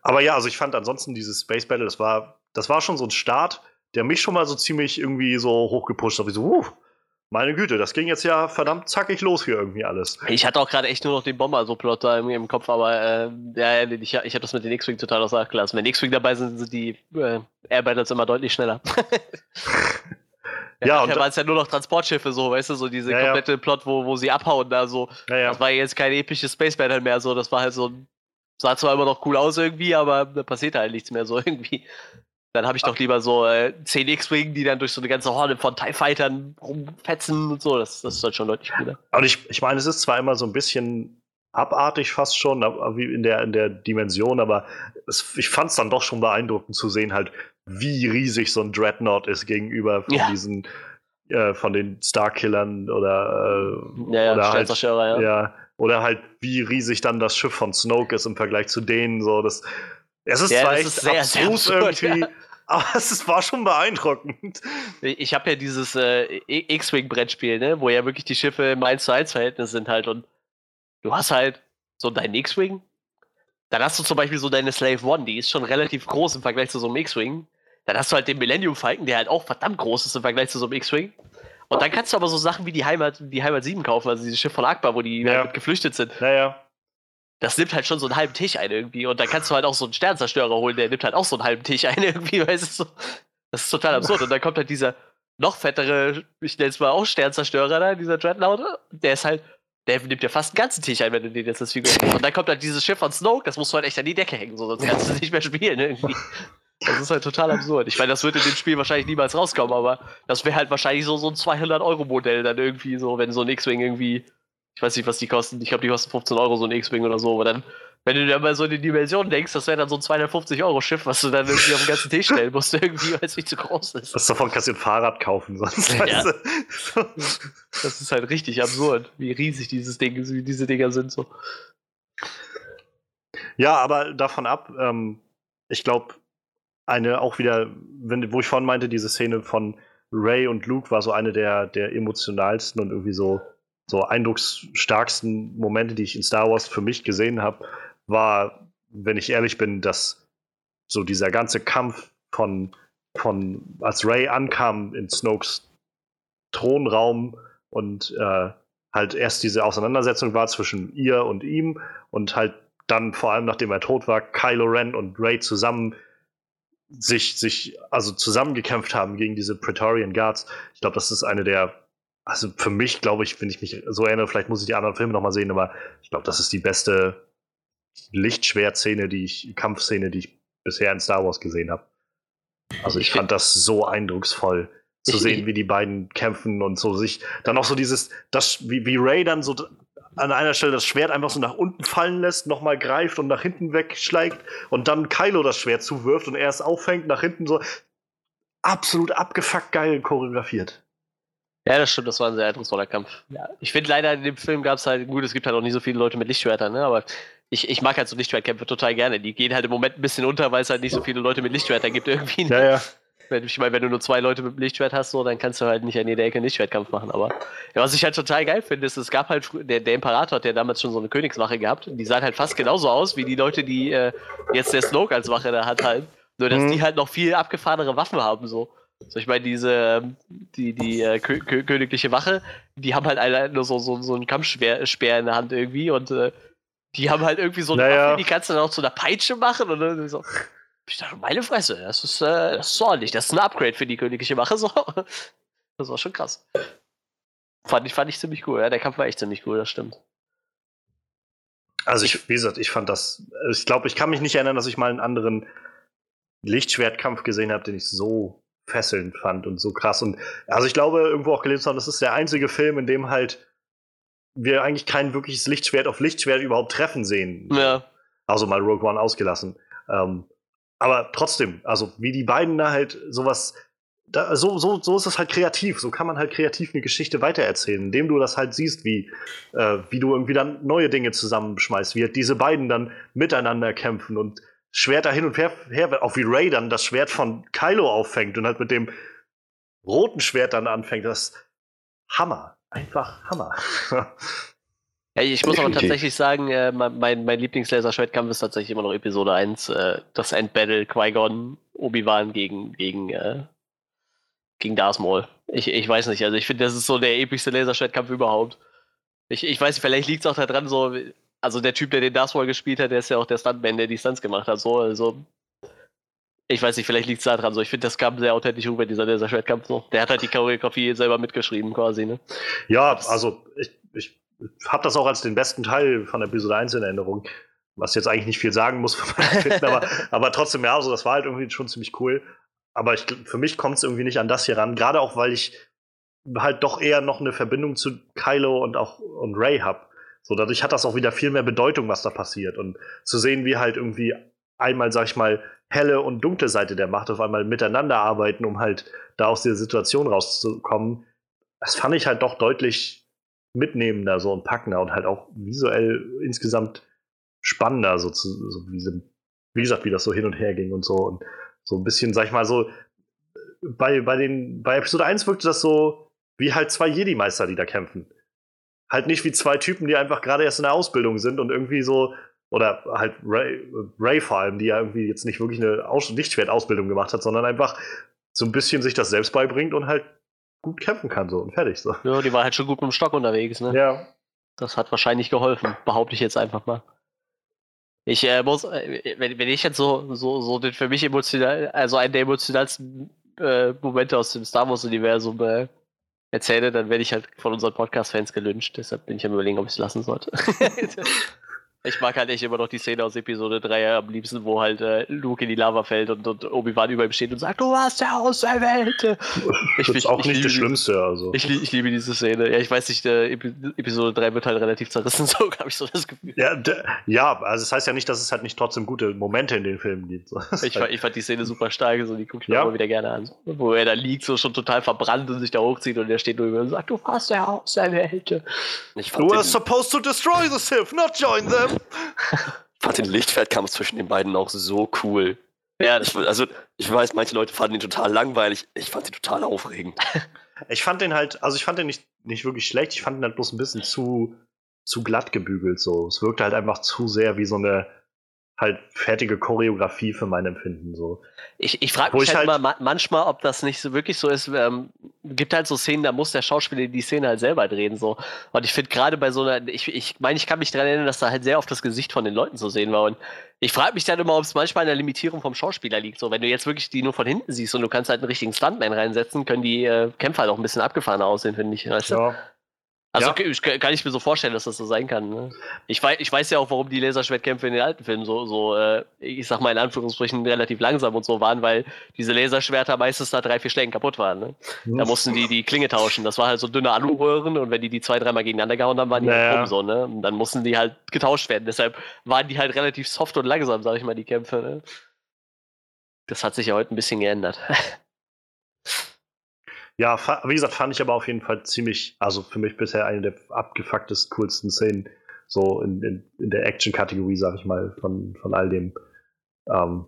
Aber ja, also ich fand ansonsten dieses Space Battle, das war, das war schon so ein Start, der mich schon mal so ziemlich irgendwie so hochgepusht hat. Wie so, uh, meine Güte, das ging jetzt ja verdammt zackig los hier irgendwie alles. Ich hatte auch gerade echt nur noch den Bomber so Plot da im, im Kopf, aber äh, ja, ja, ich, ich habe das mit den X-Wing total außer Acht gelassen. Wenn X-Wing dabei sind, sind die äh, Air Battles immer deutlich schneller. Ja, und nachher da- waren es ja nur noch Transportschiffe, so, weißt du, so diese Ja, ja. komplette Plot, wo, wo sie abhauen, da so. Naja, Das war jetzt kein episches Space Battle mehr, so, das war halt so ein, sah zwar immer noch cool aus irgendwie, aber da passiert halt nichts mehr so irgendwie. Dann habe ich doch lieber so äh, 10 X-Wing, die dann durch so eine ganze Horde von TIE Fightern rumfetzen und so. Das, das ist halt schon deutlich cooler. Und ich, ich meine, es ist zwar immer so ein bisschen abartig fast schon, wie in der, in der Dimension, aber es, ich fand es dann doch schon beeindruckend zu sehen, halt, wie riesig so ein Dreadnought ist gegenüber von Ja. diesen, äh, von den Starkillern oder, äh, Ja, ja, oder halt, ja. ja, oder halt, wie riesig dann das Schiff von Snoke ist im Vergleich zu denen, so, das, es ist zwar echt ist sehr, sehr abstrus absurd, irgendwie, ja. Aber es war schon beeindruckend. Ich habe ja dieses äh, X-Wing-Brettspiel, ne, wo ja wirklich die Schiffe im 1 zu 1 Verhältnis sind halt und du hast halt so deinen X-Wing, dann hast du zum Beispiel so deine Slave One, die ist schon relativ groß im Vergleich zu so einem X-Wing. Dann hast du halt den Millennium Falcon, der halt auch verdammt groß ist im Vergleich zu so einem X-Wing. Und dann kannst du aber so Sachen wie die Heimat, die Heimat 7 kaufen, also dieses Schiff von Akbar, wo die Ja. halt geflüchtet sind. Naja, Das nimmt halt schon so einen halben Tisch ein irgendwie. Und dann kannst du halt auch so einen Sternzerstörer holen, der nimmt halt auch so einen halben Tisch ein irgendwie, weißt du. Das ist total absurd. Und dann kommt halt dieser noch fettere, ich nenne es mal auch Sternzerstörer da, dieser Dreadnought, der ist halt, der nimmt ja fast einen ganzen Tisch ein, wenn du den jetzt als Figur. Und dann kommt halt dieses Schiff von Snoke, das musst du halt echt an die Decke hängen, so, sonst kannst du es nicht mehr spielen irgendwie. Das ist halt total absurd. Ich meine, das wird in dem Spiel wahrscheinlich niemals rauskommen, aber das wäre halt wahrscheinlich so, so ein 200-Euro-Modell dann irgendwie so, wenn so ein X-Wing irgendwie, ich weiß nicht, was die kosten, ich glaube, die kosten 15 Euro, so ein X-Wing oder so, aber dann, wenn du dir mal so in die Dimension denkst, das wäre dann so ein 250-Euro-Schiff, was du dann irgendwie auf den ganzen Tisch stellen musst, irgendwie, weil es viel zu groß ist. was davon kannst du ein Fahrrad kaufen, sonst Ja. So. Das ist halt richtig absurd, wie riesig dieses Ding, diese Dinger sind so. Ja, aber davon ab, ähm, ich glaube, eine auch wieder, wenn, wo ich vorhin meinte, diese Szene von Ray und Luke war so eine der, der emotionalsten und irgendwie so, so eindrucksstarksten Momente, die ich in Star Wars für mich gesehen habe, war, wenn ich ehrlich bin, dass so dieser ganze Kampf von, von als Ray ankam in Snokes Thronraum und äh, halt erst diese Auseinandersetzung war zwischen ihr und ihm und halt dann vor allem nachdem er tot war, Kylo Ren und Ray zusammen sich, sich also zusammengekämpft haben gegen diese Praetorian Guards. Ich glaube, das ist eine der, also für mich, glaube ich, wenn ich mich so erinnere, vielleicht muss ich die anderen Filme nochmal sehen, aber ich glaube, das ist die beste Lichtschwertszene, die ich, Kampfszene, die ich bisher in Star Wars gesehen habe. Also ich, fand das so eindrucksvoll zu sehen, wie die beiden kämpfen und so sich dann auch so dieses, das, wie, wie Ray dann so an einer Stelle das Schwert einfach so nach unten fallen lässt, nochmal greift und nach hinten wegschlägt und dann Kylo das Schwert zuwirft und er es auffängt, nach hinten so absolut abgefuckt geil choreografiert. Ja, das stimmt, das war ein sehr eindrucksvoller Kampf. Ja, ich finde leider in dem Film gab es halt, gut, es gibt halt auch nicht so viele Leute mit Lichtschwertern, ne? aber ich, ich mag halt so Lichtschwertkämpfe total gerne. Die gehen halt im Moment ein bisschen unter, weil es halt nicht so viele Leute mit Lichtschwertern gibt irgendwie. Ne? Ja, ja. Ich meine, wenn du nur zwei Leute mit dem Lichtschwert hast, so, dann kannst du halt nicht an jeder Ecke einen Lichtschwertkampf machen. Aber ja, was ich halt total geil finde, ist, es gab halt, der, der Imperator hat ja damals schon so eine Königswache gehabt. Die sahen halt fast genauso aus wie die Leute, die äh, jetzt der Snoke als Wache da hat halt. Nur, dass mhm. die halt noch viel abgefahrenere Waffen haben, so. So, ich meine, diese, ähm, die, die äh, kö kö königliche Wache, die haben halt alle nur so, so, so einen Kampfspeer in der Hand irgendwie und äh, die haben halt irgendwie so eine naja. Waffe, die kannst du dann auch zu einer Peitsche machen und dann so. Ich dachte, meine Fresse, das ist, äh, das ist ordentlich. Das ist ein Upgrade für die königliche Wache. So. Das war schon krass. Fand ich, fand ich ziemlich cool. Ja, der Kampf war echt ziemlich cool, das stimmt. Also ich, wie gesagt, ich fand das, ich glaube, ich kann mich nicht erinnern, dass ich mal einen anderen Lichtschwertkampf gesehen habe, den ich so fesselnd fand und so krass. Und also ich glaube, irgendwo auch gelesen zu haben, das ist der einzige Film, in dem halt wir eigentlich kein wirkliches Lichtschwert auf Lichtschwert überhaupt treffen sehen. Ja. Also mal Rogue One ausgelassen. Ähm, aber trotzdem, also wie die beiden da halt sowas, da, so, so, so ist es halt kreativ. So kann man halt kreativ eine Geschichte weitererzählen, indem du das halt siehst, wie, äh, wie du irgendwie dann neue Dinge zusammenschmeißt, wie halt diese beiden dann miteinander kämpfen und Schwerter hin und her, her auch wie Ray dann das Schwert von Kylo auffängt und halt mit dem roten Schwert dann anfängt. Das ist Hammer. Einfach Hammer. Ja, ich muss aber tatsächlich sagen, äh, mein, mein Lieblingslaserschwertkampf ist tatsächlich immer noch Episode 1, äh, das Endbattle Qui-Gon Obi-Wan gegen, gegen, äh, gegen Darth Maul. Ich, ich weiß nicht, also ich finde, das ist so der epischste Laserschwertkampf überhaupt. Ich, ich weiß, vielleicht liegt es auch daran, so, also der Typ, der den Darth Maul gespielt hat, der ist ja auch der Stuntman, der die Stunts gemacht hat, so, also ich weiß nicht, vielleicht liegt es daran so. Ich finde, das kam sehr authentisch rüber, dieser Laserschwertkampf so. Der hat halt die Choreografie selber mitgeschrieben, quasi, ne? Ja, also ich, ich habe das auch als den besten Teil von Episode 1 in Erinnerung. Was jetzt eigentlich nicht viel sagen muss, aber, aber trotzdem, ja, also das war halt irgendwie schon ziemlich cool. Aber ich, für mich kommt es irgendwie nicht an das hier ran, gerade auch, weil ich halt doch eher noch eine Verbindung zu Kylo und auch und Ray habe. So, dadurch hat das auch wieder viel mehr Bedeutung, was da passiert. Und zu sehen, wie halt irgendwie einmal, sag ich mal, helle und dunkle Seite der Macht auf einmal miteinander arbeiten, um halt da aus dieser Situation rauszukommen, das fand ich halt doch deutlich mitnehmender so und packender und halt auch visuell insgesamt spannender, so, zu, so wie, wie gesagt, wie das so hin und her ging und so und so ein bisschen, sag ich mal, so bei, bei, den, bei Episode 1 wirkte das so wie halt zwei Jedi-Meister, die da kämpfen. Halt nicht wie zwei Typen, die einfach gerade erst in der Ausbildung sind und irgendwie so, oder halt Ray, Ray vor allem, die ja irgendwie jetzt nicht wirklich eine Aus Lichtschwert-Ausbildung gemacht hat, sondern einfach so ein bisschen sich das selbst beibringt und halt gut kämpfen kann, so und fertig. So. Ja, die war halt schon gut mit dem Stock unterwegs, ne? Ja. Das hat wahrscheinlich geholfen, behaupte ich jetzt einfach mal. Ich äh, muss, äh, wenn, wenn ich jetzt so, so, so den für mich emotional, also einen der emotionalsten äh, Momente aus dem Star Wars-Universum äh, erzähle, dann werde ich halt von unseren Podcast-Fans gelünscht. Deshalb bin ich am überlegen, ob ich es lassen sollte. Ich mag halt echt immer noch die Szene aus Episode 3 am liebsten, wo halt äh, Luke in die Lava fällt und, und Obi-Wan über ihm steht und sagt, du warst der Auserwählte. Ich finde auch ich nicht das Schlimmste. Also. Ich, ich, liebe diese Szene. Ja, ich weiß nicht, äh, Episode 3 wird halt relativ zerrissen, so habe ich so das Gefühl. Ja, ja, also es das heißt ja nicht, dass es halt nicht trotzdem gute Momente in den Filmen gibt. So. Ich, ich, fand die Szene super stark, so, die gucke ich mir ja. immer wieder gerne an. Wo er da liegt, so schon total verbrannt und sich da hochzieht und er steht nur über und sagt, du warst der Auserwählte. You were supposed to destroy the Sith, not join them. Ich fand den Lichtschwertkampf zwischen den beiden auch so cool. Ja, ich, also ich weiß, manche Leute fanden ihn total langweilig. Ich fand ihn total aufregend. Ich fand den halt, also ich fand den nicht, nicht wirklich schlecht. Ich fand ihn halt bloß ein bisschen zu, zu glatt gebügelt. So, es wirkte halt einfach zu sehr wie so eine halt fertige Choreografie für mein Empfinden. So. Ich, ich frage mich halt, halt immer manchmal, ob das nicht so wirklich so ist. Ähm, gibt halt so Szenen, da muss der Schauspieler die Szene halt selber drehen. So. Und ich finde gerade bei so einer, ich, ich meine, ich kann mich daran erinnern, dass da halt sehr oft das Gesicht von den Leuten zu sehen war. Und ich frage mich dann immer, ob es manchmal in der Limitierung vom Schauspieler liegt. So, wenn du jetzt wirklich die nur von hinten siehst und du kannst halt einen richtigen Stuntman reinsetzen, können die äh, Kämpfer halt auch ein bisschen abgefahrener aussehen, finde ich. Weißt du? Also ja. kann ich mir so vorstellen, dass das so sein kann. Ne? Ich, weiß, ich weiß ja auch, warum die Laserschwertkämpfe in den alten Filmen so, so äh, ich sag mal in Anführungsstrichen, relativ langsam und so waren, weil diese Laserschwerter meistens nach drei, vier Schlägen kaputt waren. Ne? Da mussten die die Klinge tauschen. Das war halt so dünne Aluröhren und wenn die die zwei, dreimal gegeneinander gehauen haben, waren die naja. halt rum so. Ne? Und dann mussten die halt getauscht werden. Deshalb waren die halt relativ soft und langsam, sag ich mal, die Kämpfe. Ne? Das hat sich ja heute ein bisschen geändert. Ja, wie gesagt, fand ich aber auf jeden Fall ziemlich, also für mich bisher eine der abgefucktesten, coolsten Szenen, so in, in, in der Action-Kategorie, sag ich mal, von, von all dem. Ähm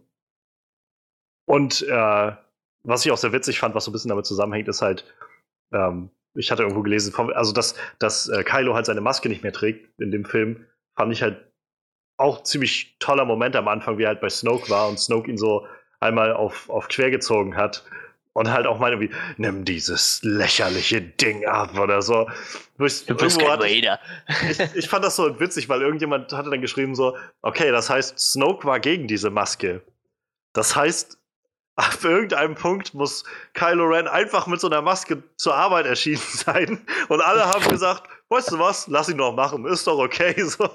und äh, was ich auch sehr witzig fand, was so ein bisschen damit zusammenhängt, ist halt, ähm, ich hatte irgendwo gelesen, also dass, dass äh, Kylo halt seine Maske nicht mehr trägt in dem Film, fand ich halt auch ziemlich toller Moment am Anfang, wie er halt bei Snoke war und Snoke ihn so einmal auf, auf quer gezogen hat und halt auch meine wie, nimm dieses lächerliche Ding ab oder so. Ich, du bist kein ich, ich, ich, fand das so witzig, weil irgendjemand hatte dann geschrieben so, okay, das heißt, Snoke war gegen diese Maske. Das heißt, auf irgendeinem Punkt muss Kylo Ren einfach mit so einer Maske zur Arbeit erschienen sein. Und alle haben gesagt, weißt du was, lass ihn doch machen, ist doch okay. So.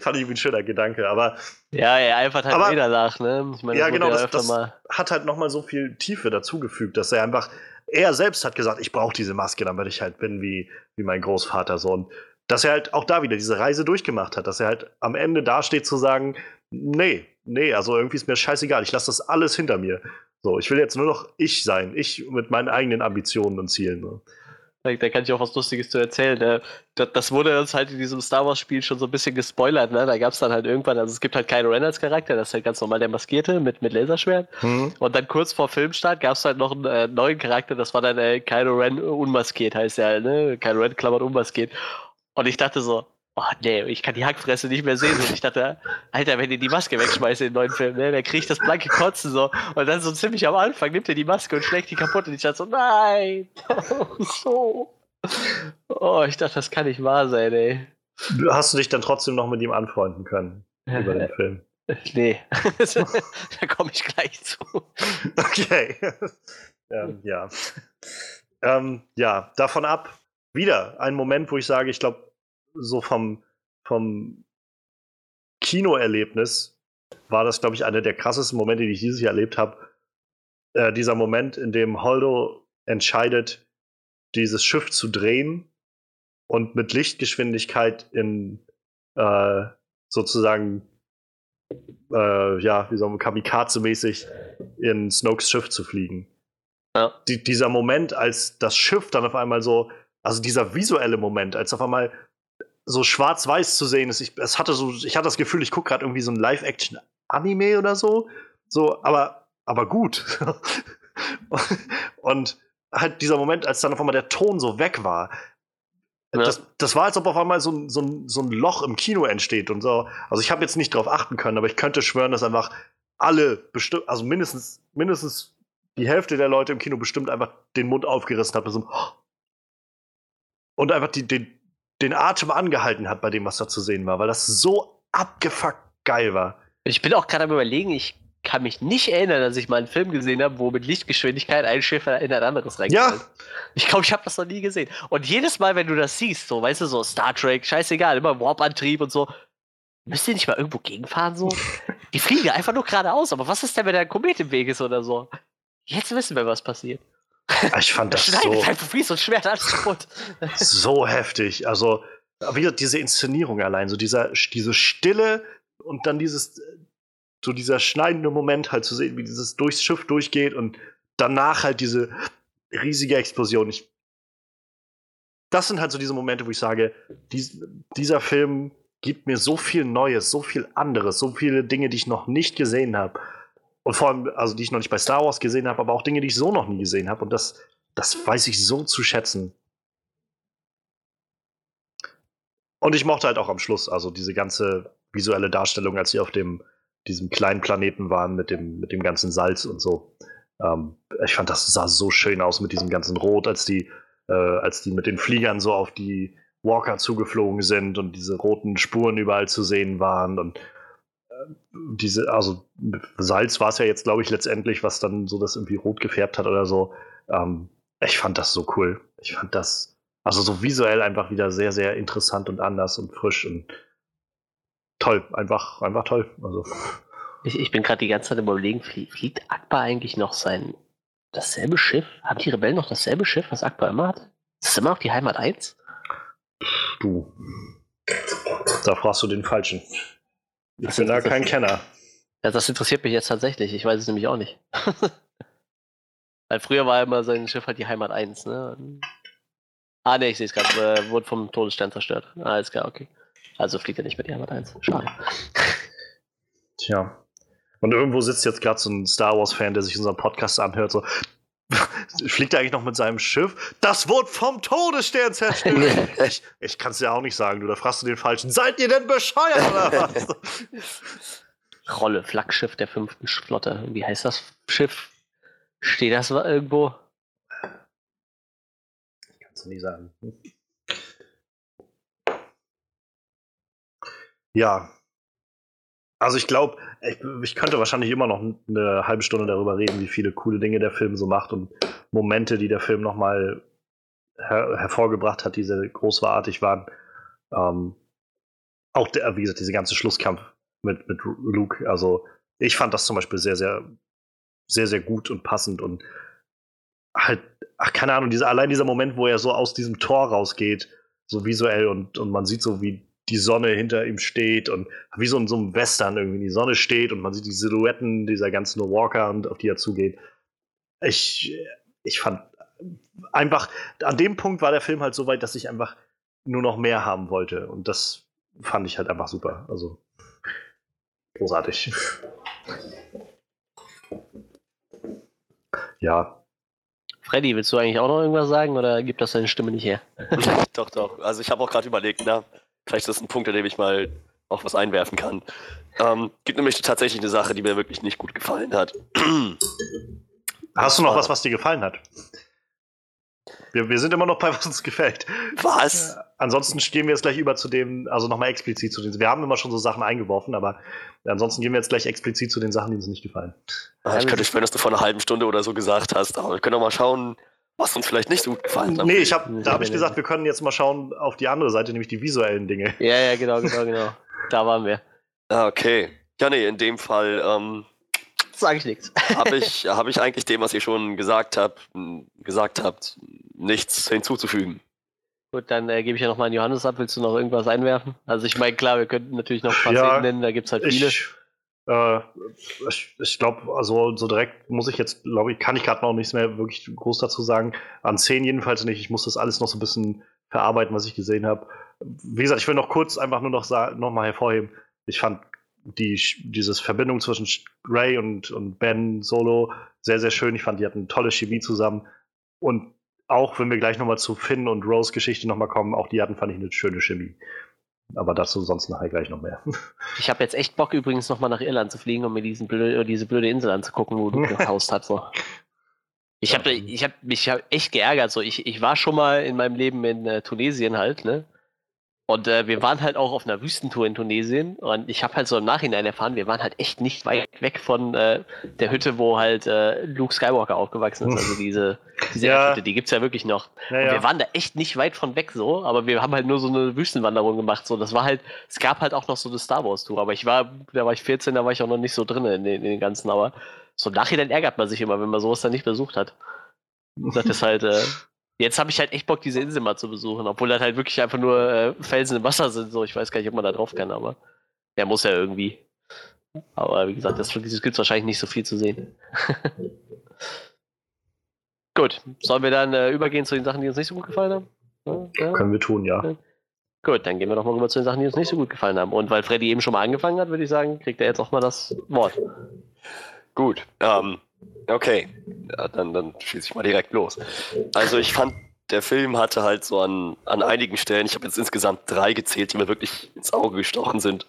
Fand ich ein schöner Gedanke, aber. Ja, er einfach halt wieder nach, ne? Ich meine, ja, genau, das, das hat halt nochmal so viel Tiefe dazugefügt, dass er einfach, er selbst hat gesagt, ich brauche diese Maske, damit ich halt bin wie, wie mein Großvater. So. Und dass er halt auch da wieder diese Reise durchgemacht hat, dass er halt am Ende dasteht zu sagen, nee, nee, also irgendwie ist mir scheißegal, ich lasse das alles hinter mir. So, ich will jetzt nur noch ich sein, ich mit meinen eigenen Ambitionen und Zielen. So. Da, da, kann ich auch was Lustiges zu erzählen. Ne? Das, das, wurde uns halt in diesem Star Wars-Spiel schon so ein bisschen gespoilert. Ne? Da gab es dann halt irgendwann, also es gibt halt Kylo Ren als Charakter, das ist halt ganz normal der Maskierte mit, mit Laserschwert. Mhm. Und dann kurz vor Filmstart gab es halt noch einen äh, neuen Charakter, das war dann äh, Kylo Ren unmaskiert, heißt ja, ne? Kylo Ren klammert unmaskiert. Und ich dachte so, oh nee, ich kann die Hackfresse nicht mehr sehen. Und ich dachte, Alter, wenn ihr die Maske wegschmeißt in den neuen Film, ne, dann kriege ich das blanke Kotzen so. Und dann so ziemlich am Anfang nimmt er die Maske und schlägt die kaputt. Und ich dachte so, nein, so. Oh, ich dachte, das kann nicht wahr sein, ey. Hast du dich dann trotzdem noch mit ihm anfreunden können über den Film? Nee, da komme ich gleich zu. Okay. ähm, ja. Ähm, ja, davon ab, wieder ein Moment, wo ich sage, ich glaube, so vom, vom Kinoerlebnis war das, glaube ich, einer der krassesten Momente, die ich dieses Jahr erlebt habe. Äh, dieser Moment, in dem Holdo entscheidet, dieses Schiff zu drehen und mit Lichtgeschwindigkeit in äh, sozusagen äh, ja, wie soll man Kamikaze-mäßig in Snokes Schiff zu fliegen. Ja. Die, dieser Moment, als das Schiff dann auf einmal so, also dieser visuelle Moment, als auf einmal so schwarz-weiß zu sehen ist. Ich, es hatte so, ich hatte das Gefühl, ich gucke gerade irgendwie so ein Live-Action-Anime oder so. So, aber, aber gut. und halt dieser Moment, als dann auf einmal der Ton so weg war. Ja. Das, das war, als ob auf einmal so, so, so ein Loch im Kino entsteht und so. Also ich habe jetzt nicht drauf achten können, aber ich könnte schwören, dass einfach alle bestimmt, also mindestens, mindestens die Hälfte der Leute im Kino bestimmt einfach den Mund aufgerissen hat. So, und einfach die, den, den Atem angehalten hat bei dem, was da zu sehen war, weil das so abgefuckt geil war. Ich bin auch gerade am überlegen, ich kann mich nicht erinnern, dass ich mal einen Film gesehen habe, wo mit Lichtgeschwindigkeit ein Schiff in ein anderes reingeht. Ja. Ich glaube, ich habe das noch nie gesehen. Und jedes Mal, wenn du das siehst, so, weißt du, so Star Trek, scheißegal, immer Warp-Antrieb und so, müsst ihr nicht mal irgendwo gegenfahren so? Die fliegen einfach nur geradeaus, aber was ist denn, wenn der Komet im Weg ist oder so? Jetzt wissen wir, was passiert. Ich fand das so, fließt und Schwert alles kaputt. so heftig. Also, wieder diese Inszenierung allein, so dieser, diese Stille und dann dieses, so dieser schneidende Moment halt zu sehen, wie dieses durchs Schiff durchgeht und danach halt diese riesige Explosion. Ich, das sind halt so diese Momente, wo ich sage, dies, dieser Film gibt mir so viel Neues, so viel anderes, so viele Dinge, die ich noch nicht gesehen habe. Und vor allem, also die ich noch nicht bei Star Wars gesehen habe, aber auch Dinge, die ich so noch nie gesehen habe. Und das, das weiß ich so zu schätzen. Und ich mochte halt auch am Schluss, also diese ganze visuelle Darstellung, als sie auf dem, diesem kleinen Planeten waren mit dem, mit dem ganzen Salz und so. Ähm, ich fand, das sah so schön aus mit diesem ganzen Rot, als die, äh, als die mit den Fliegern so auf die Walker zugeflogen sind und diese roten Spuren überall zu sehen waren und diese, also Salz war es ja jetzt, glaube ich, letztendlich, was dann so das irgendwie rot gefärbt hat oder so. Ähm, ich fand das so cool. Ich fand das, also so visuell einfach wieder sehr, sehr interessant und anders und frisch und toll. Einfach, einfach toll. Also. Ich, ich bin gerade die ganze Zeit im Überlegen, fliegt Akbar eigentlich noch sein dasselbe Schiff? Haben die Rebellen noch dasselbe Schiff, was Akbar immer hat? Ist das immer noch die Heimat 1? Du. Da fragst du den Falschen. Ich das bin da kein Kenner. Ja, das interessiert mich jetzt tatsächlich. Ich weiß es nämlich auch nicht. Weil früher war immer sein Schiff halt die Heimat 1, ne? Ah, ne, ich sehe es gerade. Äh, wurde vom Todesstern zerstört. Ah, alles klar, okay. Also fliegt er nicht mit die Heimat 1. Schade. Tja. Und irgendwo sitzt jetzt gerade so ein Star Wars-Fan, der sich unseren Podcast anhört, so, Fliegt er eigentlich noch mit seinem Schiff? Das wurde vom Todesstern zerstört. ich ich kann es ja auch nicht sagen, du, da fragst du den Falschen. Seid ihr denn bescheuert oder was? Rolle, Flaggschiff der fünften Flotte. Wie heißt das Schiff? Steht das irgendwo? Kannst du nicht sagen. Ja, also ich glaube, ich, ich, könnte wahrscheinlich immer noch eine halbe Stunde darüber reden, wie viele coole Dinge der Film so macht und Momente, die der Film nochmal her hervorgebracht hat, die sehr großartig waren. Ähm, auch der, wie gesagt, diese ganze Schlusskampf mit, mit Luke. Also ich fand das zum Beispiel sehr, sehr, sehr, sehr gut und passend und halt, ach, keine Ahnung, dieser, allein dieser Moment, wo er so aus diesem Tor rausgeht, so visuell und, und man sieht so, wie die Sonne hinter ihm steht und wie so in so einem Western irgendwie die Sonne steht und man sieht die Silhouetten dieser ganzen Walker und auf die er zugeht. Ich, ich fand einfach, an dem Punkt war der Film halt so weit, dass ich einfach nur noch mehr haben wollte und das fand ich halt einfach super. Also großartig. Ja. Freddy, willst du eigentlich auch noch irgendwas sagen oder gibt das deine Stimme nicht her? doch, doch. Also ich habe auch gerade überlegt, ne? Vielleicht ist das ein Punkt, an dem ich mal auch was einwerfen kann. Ähm, gibt nämlich tatsächlich eine Sache, die mir wirklich nicht gut gefallen hat. Hast du noch was, was dir gefallen hat? Wir, wir sind immer noch bei, was uns gefällt. Was? Äh, ansonsten gehen wir jetzt gleich über zu dem, also nochmal explizit zu den. Wir haben immer schon so Sachen eingeworfen, aber ansonsten gehen wir jetzt gleich explizit zu den Sachen, die uns nicht gefallen. Ah, ich könnte schwören, dass du vor einer halben Stunde oder so gesagt hast, aber wir können doch mal schauen, was uns vielleicht nicht so gut gefallen hat. Nee, ich hab, da habe ich gesagt, wir können jetzt mal schauen auf die andere Seite, nämlich die visuellen Dinge. Ja, ja, genau, genau, genau. Da waren wir. Ah, okay. Ja, nee, in dem Fall ähm, sage ich nichts. Habe ich, hab ich eigentlich dem, was ihr schon gesagt habt, gesagt habt, nichts hinzuzufügen. Gut, dann äh, gebe ich ja nochmal an Johannes ab. Willst du noch irgendwas einwerfen? Also ich meine, klar, wir könnten natürlich noch ein paar ja, Szenen nennen, da gibt es halt viele. Ich, äh, ich, ich glaube, also so direkt muss ich jetzt, glaube ich, kann ich gerade noch nichts mehr wirklich groß dazu sagen. An Szenen jedenfalls nicht. Ich muss das alles noch so ein bisschen verarbeiten, was ich gesehen habe. Wie gesagt, ich will noch kurz einfach nur noch, noch mal hervorheben. Ich fand die, dieses Verbindung zwischen Ray und, und Ben Solo sehr, sehr schön. Ich fand, die hatten tolle Chemie zusammen. Und auch wenn wir gleich nochmal zu Finn und Rose Geschichte nochmal kommen, auch die hatten, fand ich, eine schöne Chemie. Aber dazu sonst nachher gleich noch mehr. Ich habe jetzt echt Bock, übrigens nochmal nach Irland zu fliegen, um mir diesen blöde, diese blöde Insel anzugucken, wo du gehaust hast. So. Ich habe ich hab mich echt geärgert. So. Ich, ich war schon mal in meinem Leben in äh, Tunesien halt, ne? Und äh, wir waren halt auch auf einer Wüstentour in Tunesien und ich habe halt so im Nachhinein erfahren, wir waren halt echt nicht weit weg von äh, der Hütte, wo halt äh, Luke Skywalker aufgewachsen ist. Also diese, diese Ja. Hütte, die gibt's ja wirklich noch. Ja, ja. wir waren da echt nicht weit von weg so, aber wir haben halt nur so eine Wüstenwanderung gemacht. So, das war halt, es gab halt auch noch so eine Star Wars Tour, aber ich war, da war ich 14, da war ich auch noch nicht so drin in den, in den ganzen, aber so im Nachhinein ärgert man sich immer, wenn man sowas dann nicht besucht hat. Das ist halt, äh, jetzt habe ich halt echt Bock, diese Insel mal zu besuchen, obwohl das halt wirklich einfach nur äh, Felsen im Wasser sind. So, ich weiß gar nicht, ob man da drauf kann, aber der muss ja irgendwie. Aber wie gesagt, das, das gibt wahrscheinlich nicht so viel zu sehen. Gut, sollen wir dann äh, übergehen zu den Sachen, die uns nicht so gut gefallen haben? Ja, ja. Können wir tun, ja. Gut, dann gehen wir doch mal rüber zu den Sachen, die uns nicht so gut gefallen haben. Und weil Freddy eben schon mal angefangen hat, würde ich sagen, kriegt er jetzt auch mal das Wort. Gut, ähm, okay. Ja, dann, dann schieße ich mal direkt los. Also ich fand, der Film hatte halt so an, an einigen Stellen, ich habe jetzt insgesamt drei gezählt, die mir wirklich ins Auge gestochen sind.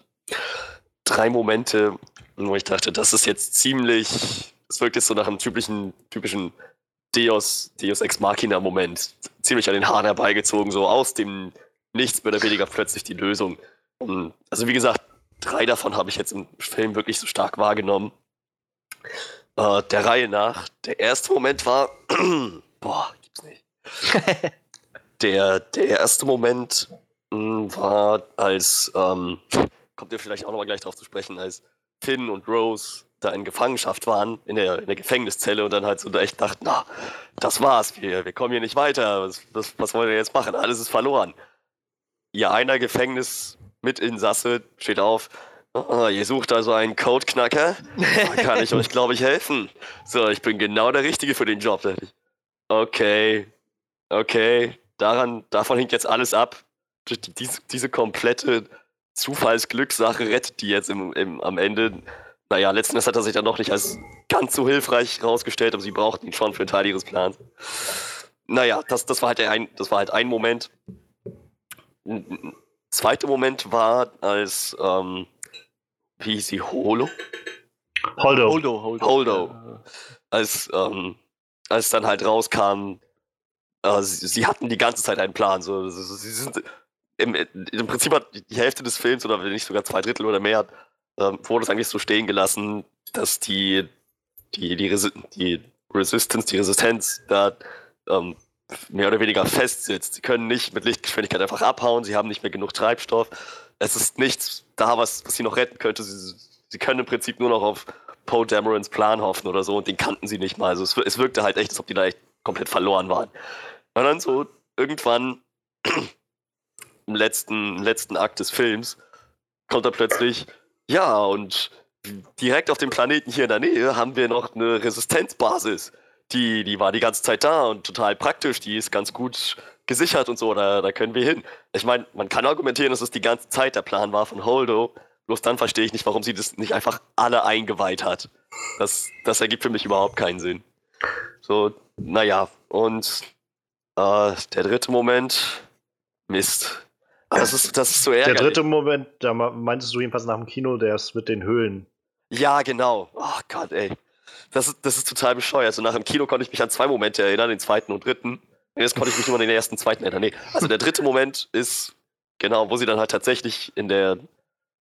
Drei Momente, wo ich dachte, das ist jetzt ziemlich, es wirkt jetzt so nach einem typischen, typischen Deus, Deus Ex Machina Moment. Ziemlich an den Haaren herbeigezogen, so aus dem Nichts mehr oder weniger plötzlich die Lösung. Und, also wie gesagt, drei davon habe ich jetzt im Film wirklich so stark wahrgenommen. Äh, der Reihe nach. Der erste Moment war, boah, gibt's nicht. der, der erste Moment mh, war, als, ähm, kommt ihr vielleicht auch nochmal gleich drauf zu sprechen, als Finn und Rose da in Gefangenschaft waren, in der, in der Gefängniszelle und dann halt so da echt dachten, na, das war's, wir, wir kommen hier nicht weiter, was, was, was wollen wir jetzt machen? Alles ist verloren. Ihr einer Gefängnis mit Insasse steht auf, Ah, ihr sucht also einen Codeknacker? Da kann ich euch, glaube ich, helfen. So, ich bin genau der Richtige für den Job. Okay, okay, daran, davon hängt jetzt alles ab. Die- Diese, diese komplette Zufallsglückssache rettet die jetzt im, im, am Ende. Naja, letzten Endes hat er sich dann noch nicht als ganz so hilfreich rausgestellt, aber sie brauchten ihn schon für einen Teil ihres Plans. Naja, das, das, war halt ein, das war halt ein Moment. Ein zweiter Moment war, als, ähm, wie hieß sie, Holo? Holdo. Holdo, Holdo. Holdo. als, ähm, als dann halt rauskam, äh, sie, sie hatten die ganze Zeit einen Plan. So, sie sind im, im Prinzip hat die Hälfte des Films oder wenn nicht sogar zwei Drittel oder mehr ähm, wurde es eigentlich so stehen gelassen, dass die die die, Resi die Resistance, die Resistenz da ähm, mehr oder weniger festsitzt. Sie können nicht mit Lichtgeschwindigkeit einfach abhauen. Sie haben nicht mehr genug Treibstoff. Es ist nichts da, was, was sie noch retten könnte. Sie, sie können im Prinzip nur noch auf Poe Damerons Plan hoffen oder so und den kannten sie nicht mal. Also es, es wirkte halt echt, als ob die da echt komplett verloren waren. Und dann so irgendwann im letzten, letzten Akt des Films kommt er plötzlich, ja, und direkt auf dem Planeten hier in der Nähe haben wir noch eine Resistenzbasis. Die, die war die ganze Zeit da und total praktisch, die ist ganz gut gesichert und so, da, da können wir hin. Ich meine, man kann argumentieren, dass es die ganze Zeit der Plan war von Holdo, bloß dann verstehe ich nicht, warum sie das nicht einfach alle eingeweiht hat. Das, das ergibt für mich überhaupt keinen Sinn. So, naja, und äh, der dritte Moment, Mist. Aber das ist, das ist so Der ärgerlich. dritte Moment, da me- meintest du jedenfalls nach dem Kino, der ist mit den Höhlen. Ja, genau. Oh Gott, ey. Das ist, das ist total bescheuert. Also nach dem Kino konnte ich mich an zwei Momente erinnern, den zweiten und dritten. Jetzt konnte ich mich nur an den ersten, zweiten erinnern. Nee. Also der dritte Moment ist, genau, wo sie dann halt tatsächlich in der,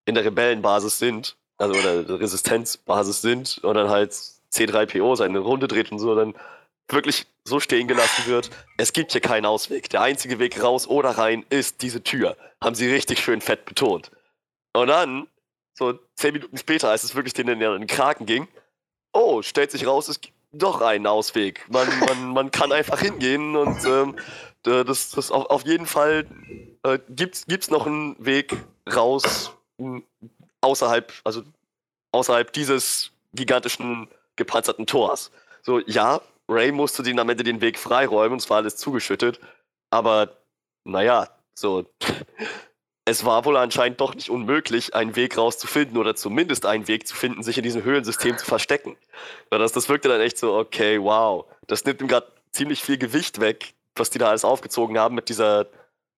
in der Rebellenbasis sind, also oder der Resistenzbasis sind und dann halt C3PO seine Runde dreht und so, dann wirklich so stehen gelassen wird. Es gibt hier keinen Ausweg. Der einzige Weg raus oder rein ist diese Tür. Haben sie richtig schön fett betont. Und dann, so zehn Minuten später, als es wirklich denen in den Kraken ging, oh, stellt sich raus, es gibt doch einen Ausweg. Man, man, man kann einfach hingehen und ähm, äh, das, das auf, auf jeden Fall äh, gibt's, gibt's noch einen Weg raus außerhalb, also außerhalb dieses gigantischen gepanzerten Tors. So, ja, Ray musste den am Ende den Weg freiräumen und es war alles zugeschüttet, aber naja, so. Es war wohl anscheinend doch nicht unmöglich, einen Weg rauszufinden oder zumindest einen Weg zu finden, sich in diesem Höhlensystem zu verstecken. Ja, Das, das wirkte dann echt so, okay, wow. Das nimmt ihm gerade ziemlich viel Gewicht weg, was die da alles aufgezogen haben mit dieser,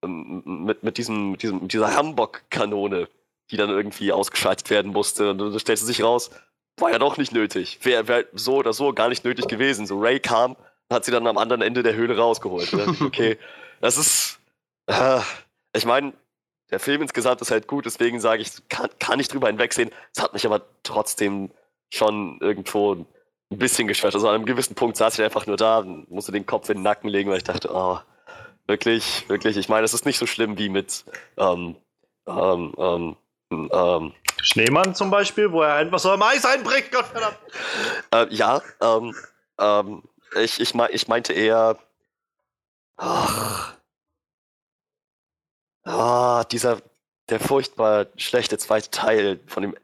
ähm, mit, mit diesem, mit diesem, mit dieser Rambock-Kanone, die dann irgendwie ausgeschaltet werden musste. Und da stellte sich raus, war ja doch nicht nötig. Wäre wär so oder so gar nicht nötig gewesen. So Ray kam, hat sie dann am anderen Ende der Höhle rausgeholt. Dann okay, das ist, äh, ich meine, der Film insgesamt ist halt gut, deswegen sage ich, kann, kann ich drüber hinwegsehen. Es hat mich aber trotzdem schon irgendwo ein bisschen gestört. Also an einem gewissen Punkt saß ich einfach nur da und musste den Kopf in den Nacken legen, weil ich dachte, oh, wirklich, wirklich. Ich meine, es ist nicht so schlimm wie mit ähm, ähm, ähm, ähm, Schneemann zum Beispiel, wo er einfach so am Eis einbricht, Gottverdammt. Äh, ja, ähm, ähm, ich, ich, ich meinte eher. Ach, oh, dieser, der furchtbar schlechte zweite Teil von dem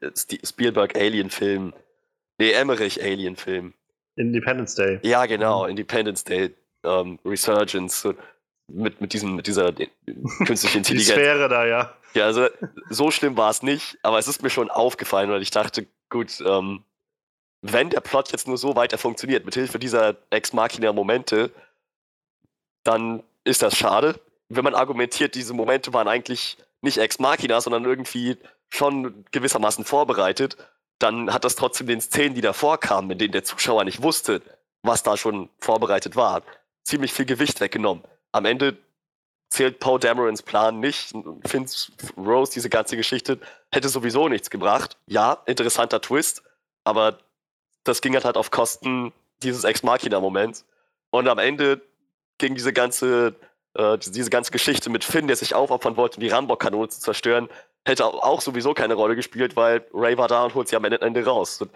Spielberg Alien-Film. Nee, Emmerich Alien-Film. Independence Day. Ja, genau, Independence Day um, Resurgence. Mit, mit, diesem, mit dieser künstlichen Intelligenz. Die Sphäre da, ja. Ja, also so schlimm war es nicht, aber es ist mir schon aufgefallen, weil ich dachte, gut, ähm, wenn der Plot jetzt nur so weiter funktioniert, mit Hilfe dieser Ex-Machina-Momente, dann ist das schade. Wenn man argumentiert, diese Momente waren eigentlich nicht Ex-Machina, sondern irgendwie schon gewissermaßen vorbereitet, dann hat das trotzdem den Szenen, die davor kamen, in denen der Zuschauer nicht wusste, was da schon vorbereitet war, ziemlich viel Gewicht weggenommen. Am Ende zählt Poe Damerons Plan nicht. Finns Rose, diese ganze Geschichte, hätte sowieso nichts gebracht. Ja, interessanter Twist, aber das ging halt, halt auf Kosten dieses Ex-Machina-Moments. Und am Ende ging diese ganze, äh, diese ganze Geschichte mit Finn, der sich aufopfern wollte, die Rambock-Kanone zu zerstören, hätte auch sowieso keine Rolle gespielt, weil Ray war da und holt sie am Ende raus. Und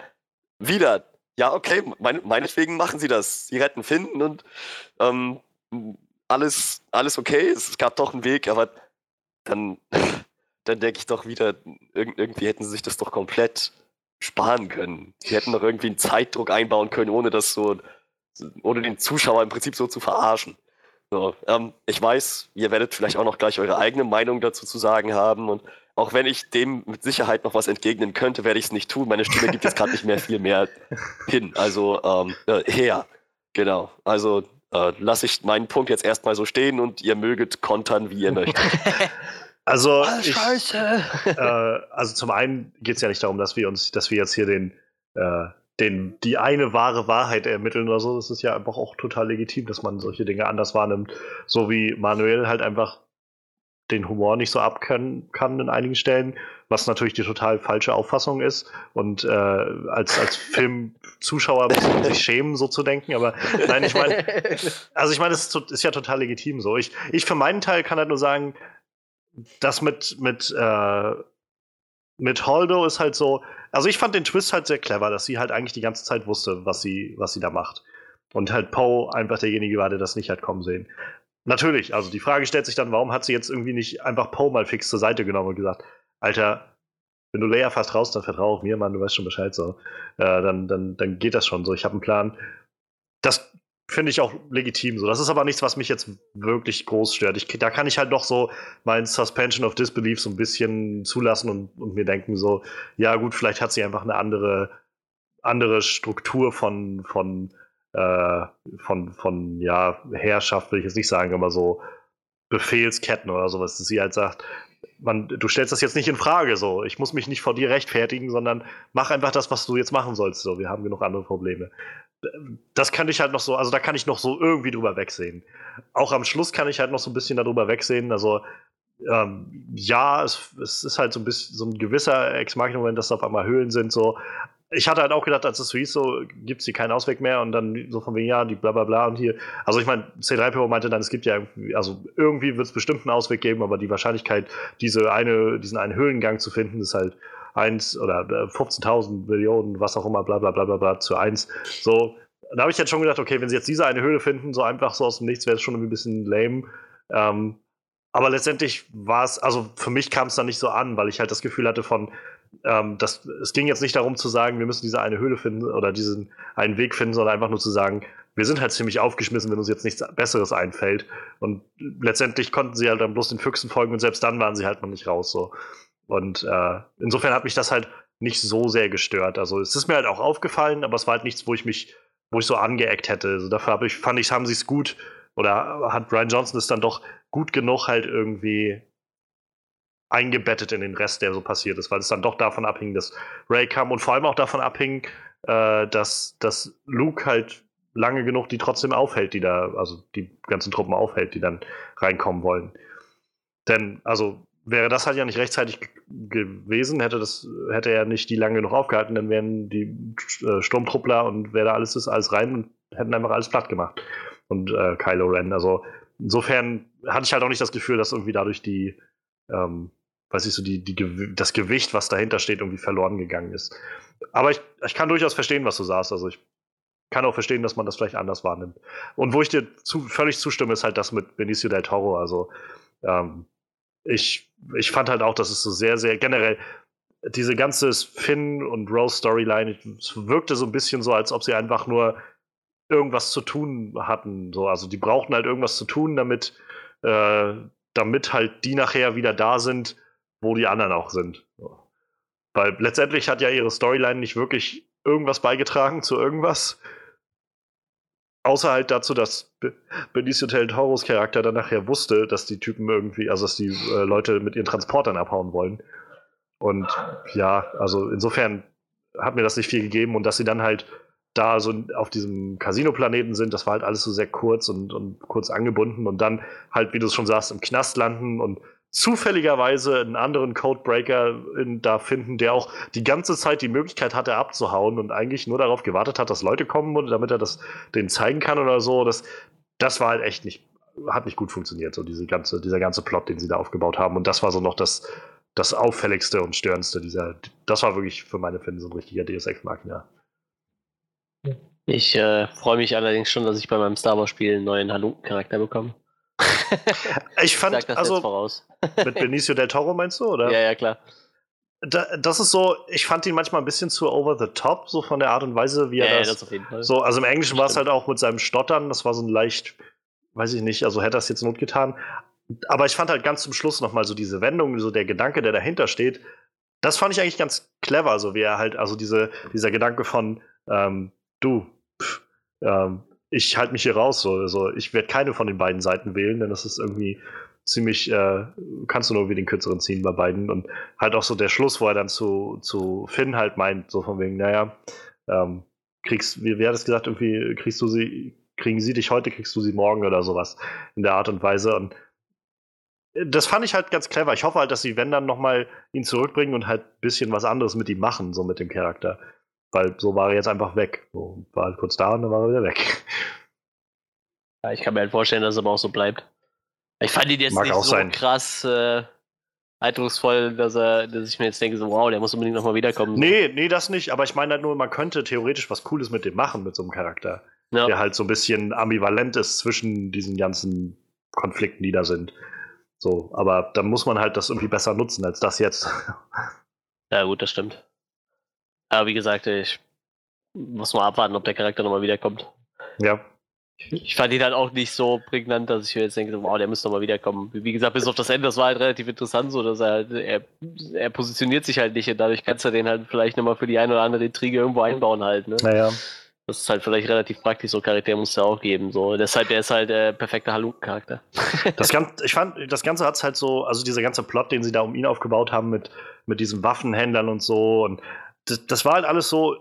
wieder, ja, okay, mein, meinetwegen machen sie das. Sie retten Finn und ähm, alles, alles okay. Es gab doch einen Weg, aber dann, dann denke ich doch wieder, irgendwie hätten sie sich das doch komplett sparen können. Sie hätten doch irgendwie einen Zeitdruck einbauen können, ohne das so, ohne den Zuschauer im Prinzip so zu verarschen. So, ähm, ich weiß, ihr werdet vielleicht auch noch gleich eure eigene Meinung dazu zu sagen haben und auch wenn ich dem mit Sicherheit noch was entgegnen könnte, werde ich es nicht tun. Meine Stimme gibt jetzt gerade nicht mehr viel mehr hin. Also ähm, äh, her. Genau. Also äh, lasse ich meinen Punkt jetzt erstmal so stehen und ihr möget kontern, wie ihr möchtet. Also, oh, ich, äh, also zum einen geht es ja nicht darum, dass wir uns, dass wir jetzt hier den, äh, den, die eine wahre Wahrheit ermitteln oder so. Das ist ja einfach auch total legitim, dass man solche Dinge anders wahrnimmt. So wie Manuel halt einfach den Humor nicht so abkönnen kann in einigen Stellen, was natürlich die total falsche Auffassung ist. Und äh, als, als Filmzuschauer muss man sich schämen, so zu denken. Aber nein, ich meine, also ich meine, es ist, ist, ja total legitim so. Ich, ich für meinen Teil kann halt nur sagen, das mit, mit, äh, mit Holdo ist halt so, also ich fand den Twist halt sehr clever, dass sie halt eigentlich die ganze Zeit wusste, was sie, was sie da macht. Und halt Poe einfach derjenige war, der das nicht hat kommen sehen. Natürlich, also die Frage stellt sich dann, warum hat sie jetzt irgendwie nicht einfach Poe mal fix zur Seite genommen und gesagt, Alter, wenn du Leia fast raus, dann vertraue auf mir, Mann, du weißt schon Bescheid so. Äh, dann, dann, dann geht das schon so. Ich habe einen Plan. Das finde ich auch legitim so. Das ist aber nichts, was mich jetzt wirklich groß stört. Ich, da kann ich halt doch so mein Suspension of Disbelief so ein bisschen zulassen und, und mir denken so, ja gut, vielleicht hat sie einfach eine andere, andere Struktur von, von äh, von, von ja, Herrschaft, will ich jetzt nicht sagen, aber so Befehlsketten oder sowas, dass sie halt sagt, man, du stellst das jetzt nicht in Frage, so. Ich muss mich nicht vor dir rechtfertigen, sondern mach einfach das, was du jetzt machen sollst. So, wir haben genug andere Probleme. Das kann ich halt noch so, also da kann ich noch so irgendwie drüber wegsehen. Auch am Schluss kann ich halt noch so ein bisschen darüber wegsehen. Also, ähm, ja, es, es, ist halt so ein bisschen so ein gewisser Ex-Market-Moment, dass da auf einmal Höhlen sind, so ich hatte halt auch gedacht, als es so hieß, so gibt es hier keinen Ausweg mehr und dann so von wegen, ja, die bla bla bla und hier. Also ich meine, C3PO meinte dann, es gibt ja also irgendwie wird es bestimmt einen Ausweg geben, aber die Wahrscheinlichkeit, diese eine, diesen einen Höhlengang zu finden, ist halt eins oder 15.000 äh, Millionen, was auch immer, bla bla bla bla bla zu eins. So, da habe ich jetzt schon gedacht, okay, wenn sie jetzt diese eine Höhle finden, so einfach so aus dem Nichts, wäre es schon irgendwie ein bisschen lame. Ähm, aber letztendlich war es, also für mich kam es dann nicht so an, weil ich halt das Gefühl hatte von, ähm, das, es ging jetzt nicht darum zu sagen, wir müssen diese eine Höhle finden oder diesen einen Weg finden, sondern einfach nur zu sagen, wir sind halt ziemlich aufgeschmissen, wenn uns jetzt nichts Besseres einfällt. Und letztendlich konnten sie halt dann bloß den Füchsen folgen und selbst dann waren sie halt noch nicht raus. So. Und äh, insofern hat mich das halt nicht so sehr gestört. Also es ist mir halt auch aufgefallen, aber es war halt nichts, wo ich mich, wo ich so angeeckt hätte. Also dafür ich, fand ich, haben sie es gut oder hat Brian Johnson es dann doch gut genug halt irgendwie eingebettet in den Rest, der so passiert ist, weil es dann doch davon abhing, dass Ray kam und vor allem auch davon abhing, äh, dass, dass Luke halt lange genug die trotzdem aufhält, die da, also die ganzen Truppen aufhält, die dann reinkommen wollen. Denn, also, wäre das halt ja nicht rechtzeitig gewesen, hätte das hätte er nicht die lange genug aufgehalten, dann wären die äh, Sturmtruppler und wer da alles ist, alles rein und hätten einfach alles platt gemacht. Und äh, Kylo Ren. Also insofern hatte ich halt auch nicht das Gefühl, dass irgendwie dadurch die, ähm, weiß ich so, die, die, das Gewicht, was dahinter steht, irgendwie verloren gegangen ist. Aber ich, ich kann durchaus verstehen, was du sagst. Also ich kann auch verstehen, dass man das vielleicht anders wahrnimmt. Und wo ich dir zu, völlig zustimme, ist halt das mit Benicio del Toro. Also ähm, ich, ich fand halt auch, dass es so sehr, sehr generell diese ganze Finn und Rose Storyline, wirkte so ein bisschen so, als ob sie einfach nur irgendwas zu tun hatten. So, also die brauchten halt irgendwas zu tun, damit, äh, damit halt die nachher wieder da sind, wo die anderen auch sind. So. Weil letztendlich hat ja ihre Storyline nicht wirklich irgendwas beigetragen zu irgendwas. Außer halt dazu, dass Benicio del Toros Charakter dann nachher wusste, dass die Typen irgendwie, also dass die äh, Leute mit ihren Transportern abhauen wollen. Und ja, also insofern hat mir das nicht viel gegeben und dass sie dann halt da so auf diesem Casino-Planeten sind, das war halt alles so sehr kurz und, und kurz angebunden und dann halt, wie du es schon sagst, im Knast landen und zufälligerweise einen anderen Codebreaker in, da finden, der auch die ganze Zeit die Möglichkeit hatte abzuhauen und eigentlich nur darauf gewartet hat, dass Leute kommen, damit er das denen zeigen kann oder so. Das, das war halt echt nicht, hat nicht gut funktioniert, so diese ganze, dieser ganze Plot, den sie da aufgebaut haben. Und das war so noch das, das auffälligste und störendste dieser, das war wirklich für meine Finde so ein richtiger Deus Ex Machina. Ich äh, freue mich allerdings schon, dass ich bei meinem Star Wars Spiel einen neuen Halunken-Charakter bekomme. Ich fand, das also, mit Benicio del Toro meinst du, oder? Ja, ja, klar. Da, das ist so, ich fand ihn manchmal ein bisschen zu over the top, so von der Art und Weise, wie er ja, das, ja, das auf jeden Fall. So, also im Englischen war es halt auch mit seinem Stottern, das war so ein leicht, weiß ich nicht, also hätte das jetzt Not getan. Aber ich fand halt ganz zum Schluss nochmal so diese Wendung, so der Gedanke, der dahinter steht, das fand ich eigentlich ganz clever, so wie er halt, also diese, dieser Gedanke von, ähm, du, pff, ähm, ich halte mich hier raus. So. Also ich werde keine von den beiden Seiten wählen, denn das ist irgendwie ziemlich, äh, kannst du nur wie den kürzeren ziehen bei beiden. Und halt auch so der Schluss, wo er dann zu, zu Finn halt meint, so von wegen, naja, ähm, kriegst, wie, hat es gesagt, irgendwie kriegst du sie, kriegen sie dich heute, kriegst du sie morgen oder sowas in der Art und Weise. Und das fand ich halt ganz clever. Ich hoffe halt, dass sie, wenn dann nochmal ihn zurückbringen und halt ein bisschen was anderes mit ihm machen, so mit dem Charakter. Weil so war er jetzt einfach weg. So, war halt kurz da und dann war er wieder weg. Ja, ich kann mir halt vorstellen, dass es aber auch so bleibt. Ich fand ihn jetzt Mag nicht so sein. krass äh, eindrucksvoll, dass er, dass ich mir jetzt denke, so, wow, der muss unbedingt nochmal wiederkommen. So. Nee, nee, das nicht. Aber ich meine halt nur, man könnte theoretisch was Cooles mit dem machen, mit so einem Charakter. Ja. Der halt so ein bisschen ambivalent ist zwischen diesen ganzen Konflikten, die da sind. So, aber dann muss man halt das irgendwie besser nutzen als das jetzt. Ja, gut, das stimmt. Aber wie gesagt, ich muss mal abwarten, ob der Charakter nochmal wiederkommt. Ja. Ich fand ihn halt auch nicht so prägnant, dass ich mir jetzt denke, wow, der müsste nochmal wiederkommen. Wie gesagt, bis auf das Ende, das war halt relativ interessant, so dass er halt, er, er positioniert sich halt nicht und dadurch kannst du den halt vielleicht nochmal für die eine oder andere Intrige irgendwo einbauen halt, ne? Naja. Das ist halt vielleicht relativ praktisch, so Charakter muss es ja auch geben. So. Deshalb, der ist halt der perfekte Halunken-Charakter. Das Ganze, ich fand, das Ganze hat es halt so, also dieser ganze Plot, den sie da um ihn aufgebaut haben mit, mit diesen Waffenhändlern und so und das, das war halt alles so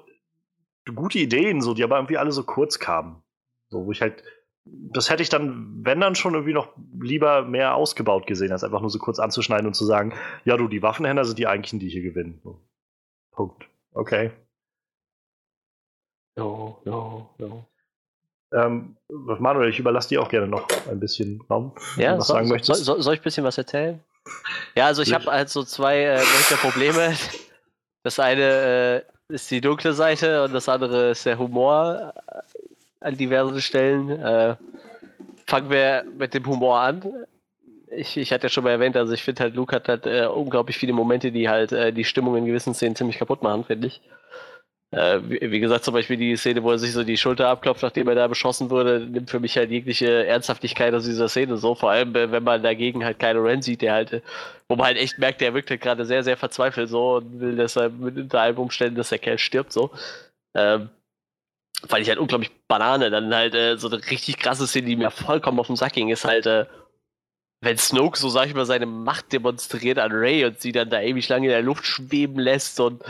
gute Ideen, so, die aber irgendwie alle so kurz kamen. So, wo ich halt, das hätte ich dann, wenn dann schon irgendwie noch lieber mehr ausgebaut gesehen, als einfach nur so kurz anzuschneiden und zu sagen, ja du, die Waffenhändler sind die eigentlichen, die hier gewinnen. So. Punkt. Okay. Jo, jo, jo. Ähm, Manuel, ich überlasse dir auch gerne noch ein bisschen Raum, ja, was so, sagen möchtest. Soll, soll, ich ein bisschen was erzählen? Ja, also ich habe halt so zwei äh, Probleme. Das eine äh, ist die dunkle Seite und das andere ist der Humor äh, an diversen Stellen. Äh, fangen wir mit dem Humor an. Ich, ich hatte ja schon mal erwähnt, also ich finde halt, Luke hat halt äh, unglaublich viele Momente, die halt äh, die Stimmung in gewissen Szenen ziemlich kaputt machen, finde ich. Äh, wie, gesagt, zum Beispiel die Szene, wo er sich so die Schulter abklopft, nachdem er da beschossen wurde, nimmt für mich halt jegliche Ernsthaftigkeit aus dieser Szene so. Vor allem, wenn man dagegen halt Kylo Ren sieht, der halt, wo man halt echt merkt, der wirkt halt gerade sehr, sehr verzweifelt so und will deshalb mit unter allen Umständen, dass der Kerl stirbt so. Ähm, fand ich halt unglaublich Banane. Dann halt äh, so eine richtig krasse Szene, die mir vollkommen auf den Sack ging, ist halt, äh, wenn Snoke so, sag ich mal, seine Macht demonstriert an Ray und sie dann da ewig lange in der Luft schweben lässt und,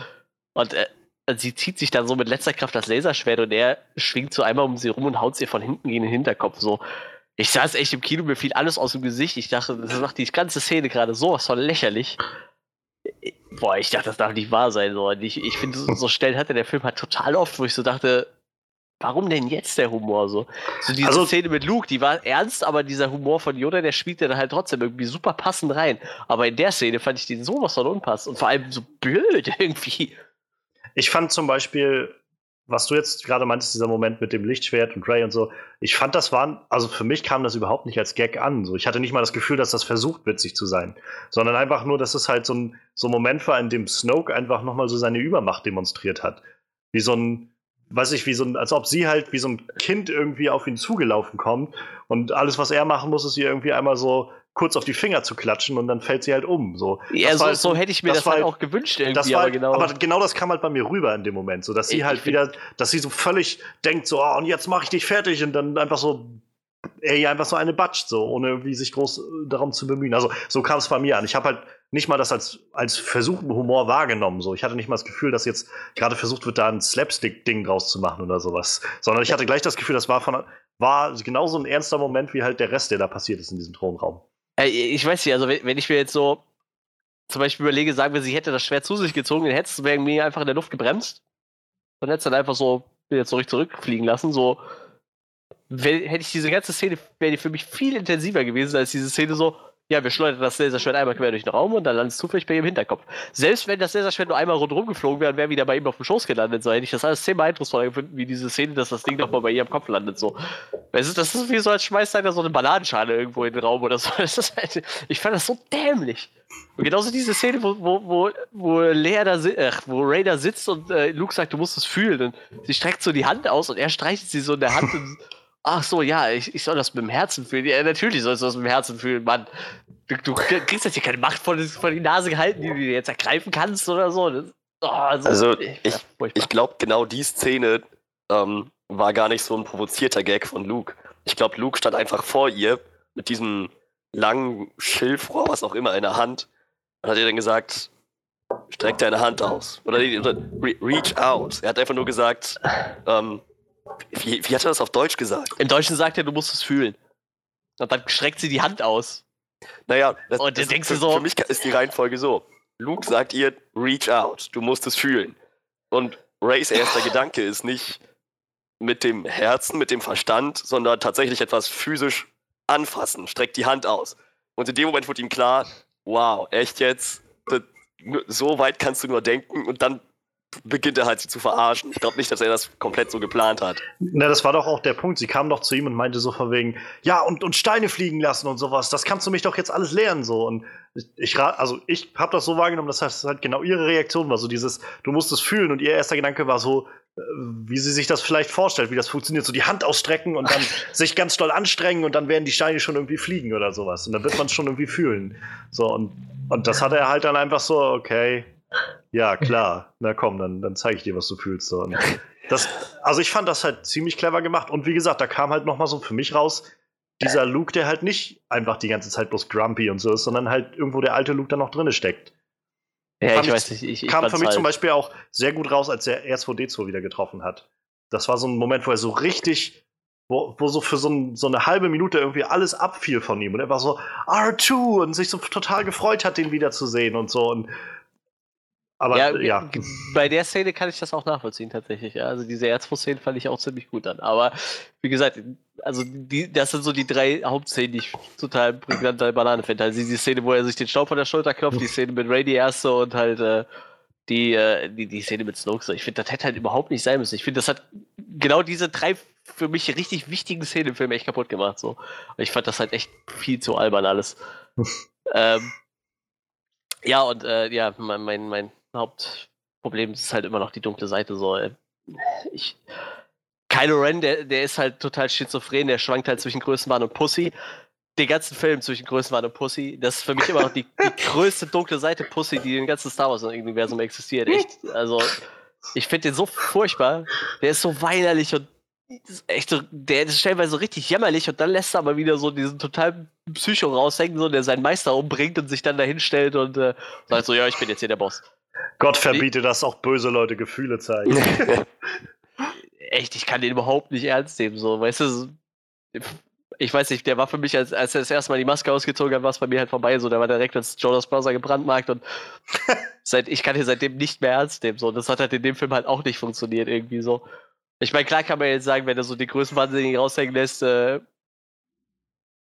und äh, sie zieht sich dann so mit letzter Kraft das Laserschwert und er schwingt so einmal um sie rum und haut sie von hinten gegen den Hinterkopf. So, Ich saß echt im Kino, mir fiel alles aus dem Gesicht. Ich dachte, das macht die ganze Szene gerade sowas von lächerlich. Boah, ich dachte, das darf nicht wahr sein. So. Und ich, ich finde, so, so Stellen hatte der Film halt total oft, wo ich so dachte, warum denn jetzt der Humor so? So diese also, Szene mit Luke, die war ernst, aber dieser Humor von Yoda, der spielt dann halt trotzdem irgendwie super passend rein. Aber in der Szene fand ich den sowas von unpassend und vor allem so blöd irgendwie. Ich fand zum Beispiel, was du jetzt gerade meintest, dieser Moment mit dem Lichtschwert und Ray und so, ich fand, das waren, also für mich kam das überhaupt nicht als Gag an. So, ich hatte nicht mal das Gefühl, dass das versucht, witzig zu sein, sondern einfach nur, dass es halt so ein, so ein Moment war, in dem Snoke einfach nochmal so seine Übermacht demonstriert hat. Wie so ein, weiß ich, wie so ein, als ob sie halt wie so ein Kind irgendwie auf ihn zugelaufen kommt und alles, was er machen muss, ist ihr irgendwie einmal so kurz auf die Finger zu klatschen und dann fällt sie halt um. So, ja, so, halt, so, hätte ich mir das, das halt auch gewünscht irgendwie. Das war, aber, genau. aber genau das kam halt bei mir rüber in dem Moment, so dass sie ich, halt wieder, dass sie so völlig denkt, so, oh, und jetzt mache ich dich fertig und dann einfach so er ihr einfach so eine batscht, so, ohne irgendwie sich groß äh, darum zu bemühen. Also so kam es bei mir an. Ich habe halt nicht mal das als, als versuchten Humor wahrgenommen. So. Ich hatte nicht mal das Gefühl, dass jetzt gerade versucht wird, da ein Slapstick-Ding draus zu machen oder sowas. Sondern ich hatte gleich das Gefühl, das war von war genauso ein ernster Moment wie halt der Rest, der da passiert ist in diesem Thronraum. Ich weiß nicht, also wenn ich mir jetzt so zum Beispiel überlege, sagen wir, sie hätte das Schwert zu sich gezogen, dann hätte es wegen mir einfach in der Luft gebremst. Und hätte es dann einfach so wieder zurück zurückfliegen lassen. So hätte ich diese ganze Szene, wäre die für mich viel intensiver gewesen als diese Szene so, ja, wir schleudern das Laserschwert einmal quer durch den Raum und dann landet es zufällig bei ihm im Hinterkopf. Selbst wenn das Laserschwert nur einmal rundherum geflogen wäre wäre wieder bei ihm auf dem Schoß gelandet, so hätte ich das alles zehnmal eindrucksvoller gefunden, wie diese Szene, dass das Ding nochmal bei ihr am Kopf landet. So. Das ist, das ist wie so, als schmeißt einer so eine Bananenschale irgendwo in den Raum oder so. Halt, ich fand das so dämlich. Und genauso diese Szene, wo, wo, wo, wo, Lea da äh, wo Ray da sitzt und äh, Luke sagt, du musst es fühlen. Und sie streckt so die Hand aus und er streichelt sie so in der Hand und Ach so, ja, ich, ich soll das mit dem Herzen fühlen. Ja, natürlich sollst du das mit dem Herzen fühlen, Mann. Du, du kriegst jetzt hier keine Macht vor, vor die Nase gehalten, die du dir jetzt ergreifen kannst oder so. Das, oh, also, also, ich, ich glaube, genau die Szene ähm, war gar nicht so ein provozierter Gag von Luke. Ich glaube, Luke stand einfach vor ihr mit diesem langen Schilfrohr, was auch immer, in der Hand. Und hat ihr dann gesagt, streck deine Hand aus. Oder, oder reach out. Er hat einfach nur gesagt, ähm, wie, wie hat er das auf Deutsch gesagt? Im Deutschen sagt er, du musst es fühlen. Und dann streckt sie die Hand aus. Naja, das, und das, denkst für, du so. Für mich ist die Reihenfolge so. Luke sagt ihr, reach out, du musst es fühlen. Und Rays erster Gedanke ist nicht mit dem Herzen, mit dem Verstand, sondern tatsächlich etwas physisch anfassen, streckt die Hand aus. Und in dem Moment wird ihm klar, wow, echt jetzt? So weit kannst du nur denken und dann beginnt er halt sie zu verarschen. Ich glaube nicht, dass er das komplett so geplant hat. Na, das war doch auch der Punkt. Sie kam doch zu ihm und meinte so von wegen, ja, und, und Steine fliegen lassen und sowas. Das kannst du mich doch jetzt alles lernen, so. Und ich, also ich habe das so wahrgenommen, dass das halt genau ihre Reaktion war. So dieses, du musst es fühlen und ihr erster Gedanke war so, äh, wie sie sich das vielleicht vorstellt, wie das funktioniert. So die Hand ausstrecken und dann sich ganz doll anstrengen und dann werden die Steine schon irgendwie fliegen oder sowas. Und dann wird man es schon irgendwie fühlen. So, und, und das hat er halt dann einfach so, okay, ja, klar. Na komm, dann, dann zeige ich dir, was du fühlst. So. Das, also ich fand das halt ziemlich clever gemacht. Und wie gesagt, da kam halt noch mal so für mich raus, dieser Luke, der halt nicht einfach die ganze Zeit bloß grumpy und so ist, sondern halt irgendwo der alte Luke da noch drinne steckt. Ja, ich weiß nicht. Ich, ich kam für mich halt. zum Beispiel auch sehr gut raus, als er R2D2 wieder getroffen hat. Das war so ein Moment, wo er so richtig, wo, wo so für so, ein, so eine halbe Minute irgendwie alles abfiel von ihm. Und er war so R2 und sich so total gefreut hat, den wiederzusehen und so. Und aber ja, ja, bei der Szene kann ich das auch nachvollziehen tatsächlich. Ja. Also diese Erzfrust-Szene fand ich auch ziemlich gut an. Aber wie gesagt, also die, das sind so die drei Hauptszenen, die ich total prägnant bei Banane finde. Also die Szene, wo er sich den Staub von der Schulter klopft, die Szene mit Ray die erste und halt äh, die, äh, die, die Szene mit Snoke. Ich finde, das hätte halt überhaupt nicht sein müssen. Ich finde, das hat genau diese drei für mich richtig wichtigen Szenen im Film echt kaputt gemacht. So. Und ich fand das halt echt viel zu albern alles. ähm, ja, und äh, ja, mein, mein, mein Hauptproblem ist halt immer noch die dunkle Seite. So, ich, Kylo Ren, der, der ist halt total schizophren, der schwankt halt zwischen Größenwahn und Pussy. Den ganzen Film zwischen Größenwahn und Pussy, das ist für mich immer noch die, die größte dunkle Seite Pussy, die im ganzen Star Wars-Universum existiert. Echt, also ich finde den so furchtbar. Der ist so weinerlich und echt so, der ist stellenweise so richtig jämmerlich und dann lässt er aber wieder so diesen total Psycho raushängen, so, der seinen Meister umbringt und sich dann dahin stellt und äh, sagt so, ja, ich bin jetzt hier der Boss. Gott verbiete, dass auch böse Leute Gefühle zeigen. Echt, ich kann den überhaupt nicht ernst nehmen, so, weißt du, ich weiß nicht, der war für mich, als, als er das erste Mal die Maske ausgezogen hat, war es bei mir halt vorbei. So, der war direkt als Jonas Brother gebrandmarkt und seit, ich kann ihn seitdem nicht mehr ernst nehmen. So, und das hat halt in dem Film halt auch nicht funktioniert, irgendwie so. Ich meine, klar kann man jetzt sagen, wenn er so die größten Wahnsinnigen raushängen lässt, äh,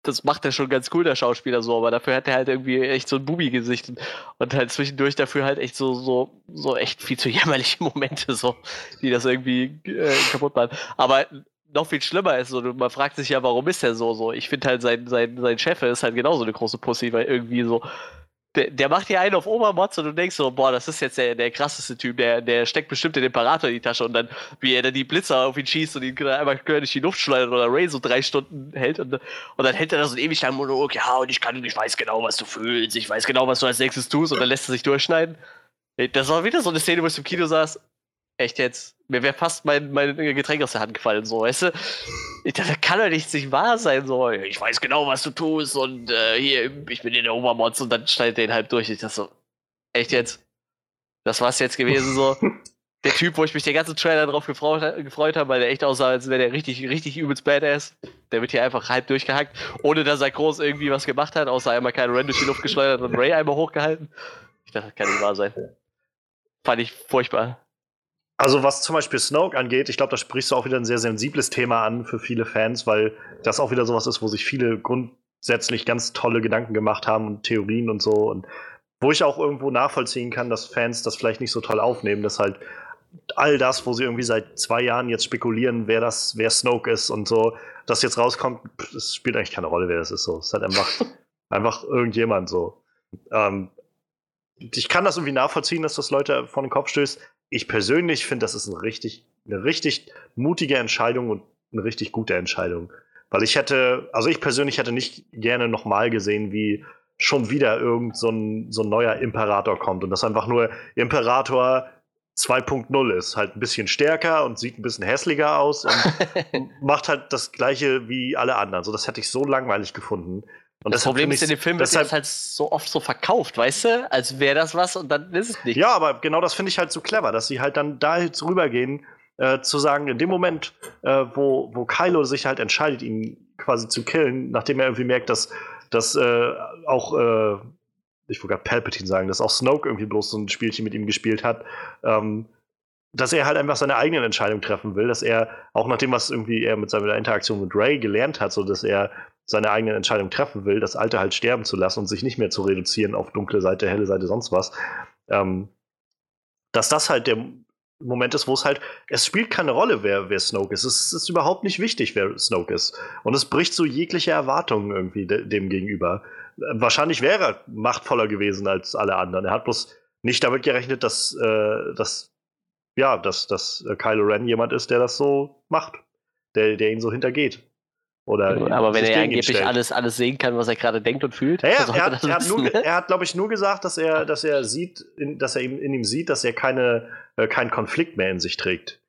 das macht er schon ganz cool, der Schauspieler so, aber dafür hat er halt irgendwie echt so ein Bubi-Gesicht und halt zwischendurch dafür halt echt so, so, so echt viel zu jämmerliche Momente, so, die das irgendwie äh, kaputt machen. Aber noch viel schlimmer ist, so, man fragt sich ja, warum ist er so, so. Ich finde halt, sein, sein, sein Chef ist halt genauso eine große Pussy, weil irgendwie so, der, der, macht hier einen auf Obermods und du denkst so, boah, das ist jetzt der, der krasseste Typ, der, der steckt bestimmt den Imperator in die Tasche und dann, wie er dann die Blitzer auf ihn schießt und ihn einmal durch die Luft schleudert oder Ray so drei Stunden hält und, und dann hält er da so einen ewig langen Monolog, ja, und ich kann, ich weiß genau, was du fühlst, ich weiß genau, was du als nächstes tust und dann lässt er sich durchschneiden. Das war wieder so eine Szene, wo ich im Kino saß, echt jetzt, mir wäre fast mein, mein Getränk aus der Hand gefallen, so, weißt du? Ich dachte, das kann doch nicht, nicht wahr sein, so, ich weiß genau, was du tust und äh, hier, ich bin in der Obermods und dann schneidet er ihn halb durch. Ich dachte so, echt jetzt? Das war's jetzt gewesen, so. Der Typ, wo ich mich den ganzen Trailer drauf gefreut, gefreut habe, weil der echt aussah, als wäre der richtig, richtig übelst badass. Der wird hier einfach halb durchgehackt, ohne dass er groß irgendwie was gemacht hat, außer einmal keinen Ren durch die Luft geschleudert und Ray einmal hochgehalten. Ich dachte, das kann nicht wahr sein. Fand ich furchtbar. Also was zum Beispiel Snoke angeht, ich glaube, da sprichst du auch wieder ein sehr sensibles Thema an für viele Fans, weil das auch wieder sowas ist, wo sich viele grundsätzlich ganz tolle Gedanken gemacht haben und Theorien und so und wo ich auch irgendwo nachvollziehen kann, dass Fans das vielleicht nicht so toll aufnehmen, dass halt all das, wo sie irgendwie seit zwei Jahren jetzt spekulieren, wer das, wer Snoke ist und so, dass jetzt rauskommt, es spielt eigentlich keine Rolle, wer das ist. So, es ist halt einfach, einfach irgendjemand so. Ähm, ich kann das irgendwie nachvollziehen, dass das Leute vor den Kopf stößt ich persönlich finde, das ist ein richtig, eine richtig mutige Entscheidung und eine richtig gute Entscheidung. Weil ich hätte, also ich persönlich hätte nicht gerne nochmal gesehen, wie schon wieder irgend so ein, so ein neuer Imperator kommt und das einfach nur Imperator 2.0 ist. Halt ein bisschen stärker und sieht ein bisschen hässlicher aus und macht halt das gleiche wie alle anderen. So, das hätte ich so langweilig gefunden. Und das Problem ist, in dem Film wird das halt so oft so verkauft, weißt du? Als wäre das was und dann ist es nicht. Ja, aber genau das finde ich halt so clever, dass sie halt dann da jetzt rübergehen, äh, zu sagen, in dem Moment, äh, wo, wo Kylo sich halt entscheidet, ihn quasi zu killen, nachdem er irgendwie merkt, dass, dass äh, auch, äh, ich wollte gerade Palpatine sagen, dass auch Snoke irgendwie bloß so ein Spielchen mit ihm gespielt hat, ähm, dass er halt einfach seine eigenen Entscheidungen treffen will, dass er, auch nachdem was irgendwie er mit seiner Interaktion mit Ray gelernt hat, so dass er seine eigenen Entscheidungen treffen will, das Alte halt sterben zu lassen und sich nicht mehr zu reduzieren auf dunkle Seite, helle Seite, sonst was. Ähm, dass das halt der Moment ist, wo es halt, es spielt keine Rolle, wer, wer Snoke ist. Es ist überhaupt nicht wichtig, wer Snoke ist. Und es bricht so jegliche Erwartungen irgendwie de dem gegenüber. Wahrscheinlich wäre er machtvoller gewesen als alle anderen. Er hat bloß nicht damit gerechnet, dass, äh, dass ja, dass, dass Kylo Ren jemand ist, der das so macht, der, der ihn so hintergeht. Oder aber wenn er angeblich alles, alles sehen kann, was er gerade denkt und fühlt. Ja, ja er, hat, er, hat nur, ne? er hat, glaube ich, nur gesagt, dass er, dass er sieht, in, dass er in, ihm sieht, dass er keine, äh, keinen Konflikt mehr in sich trägt.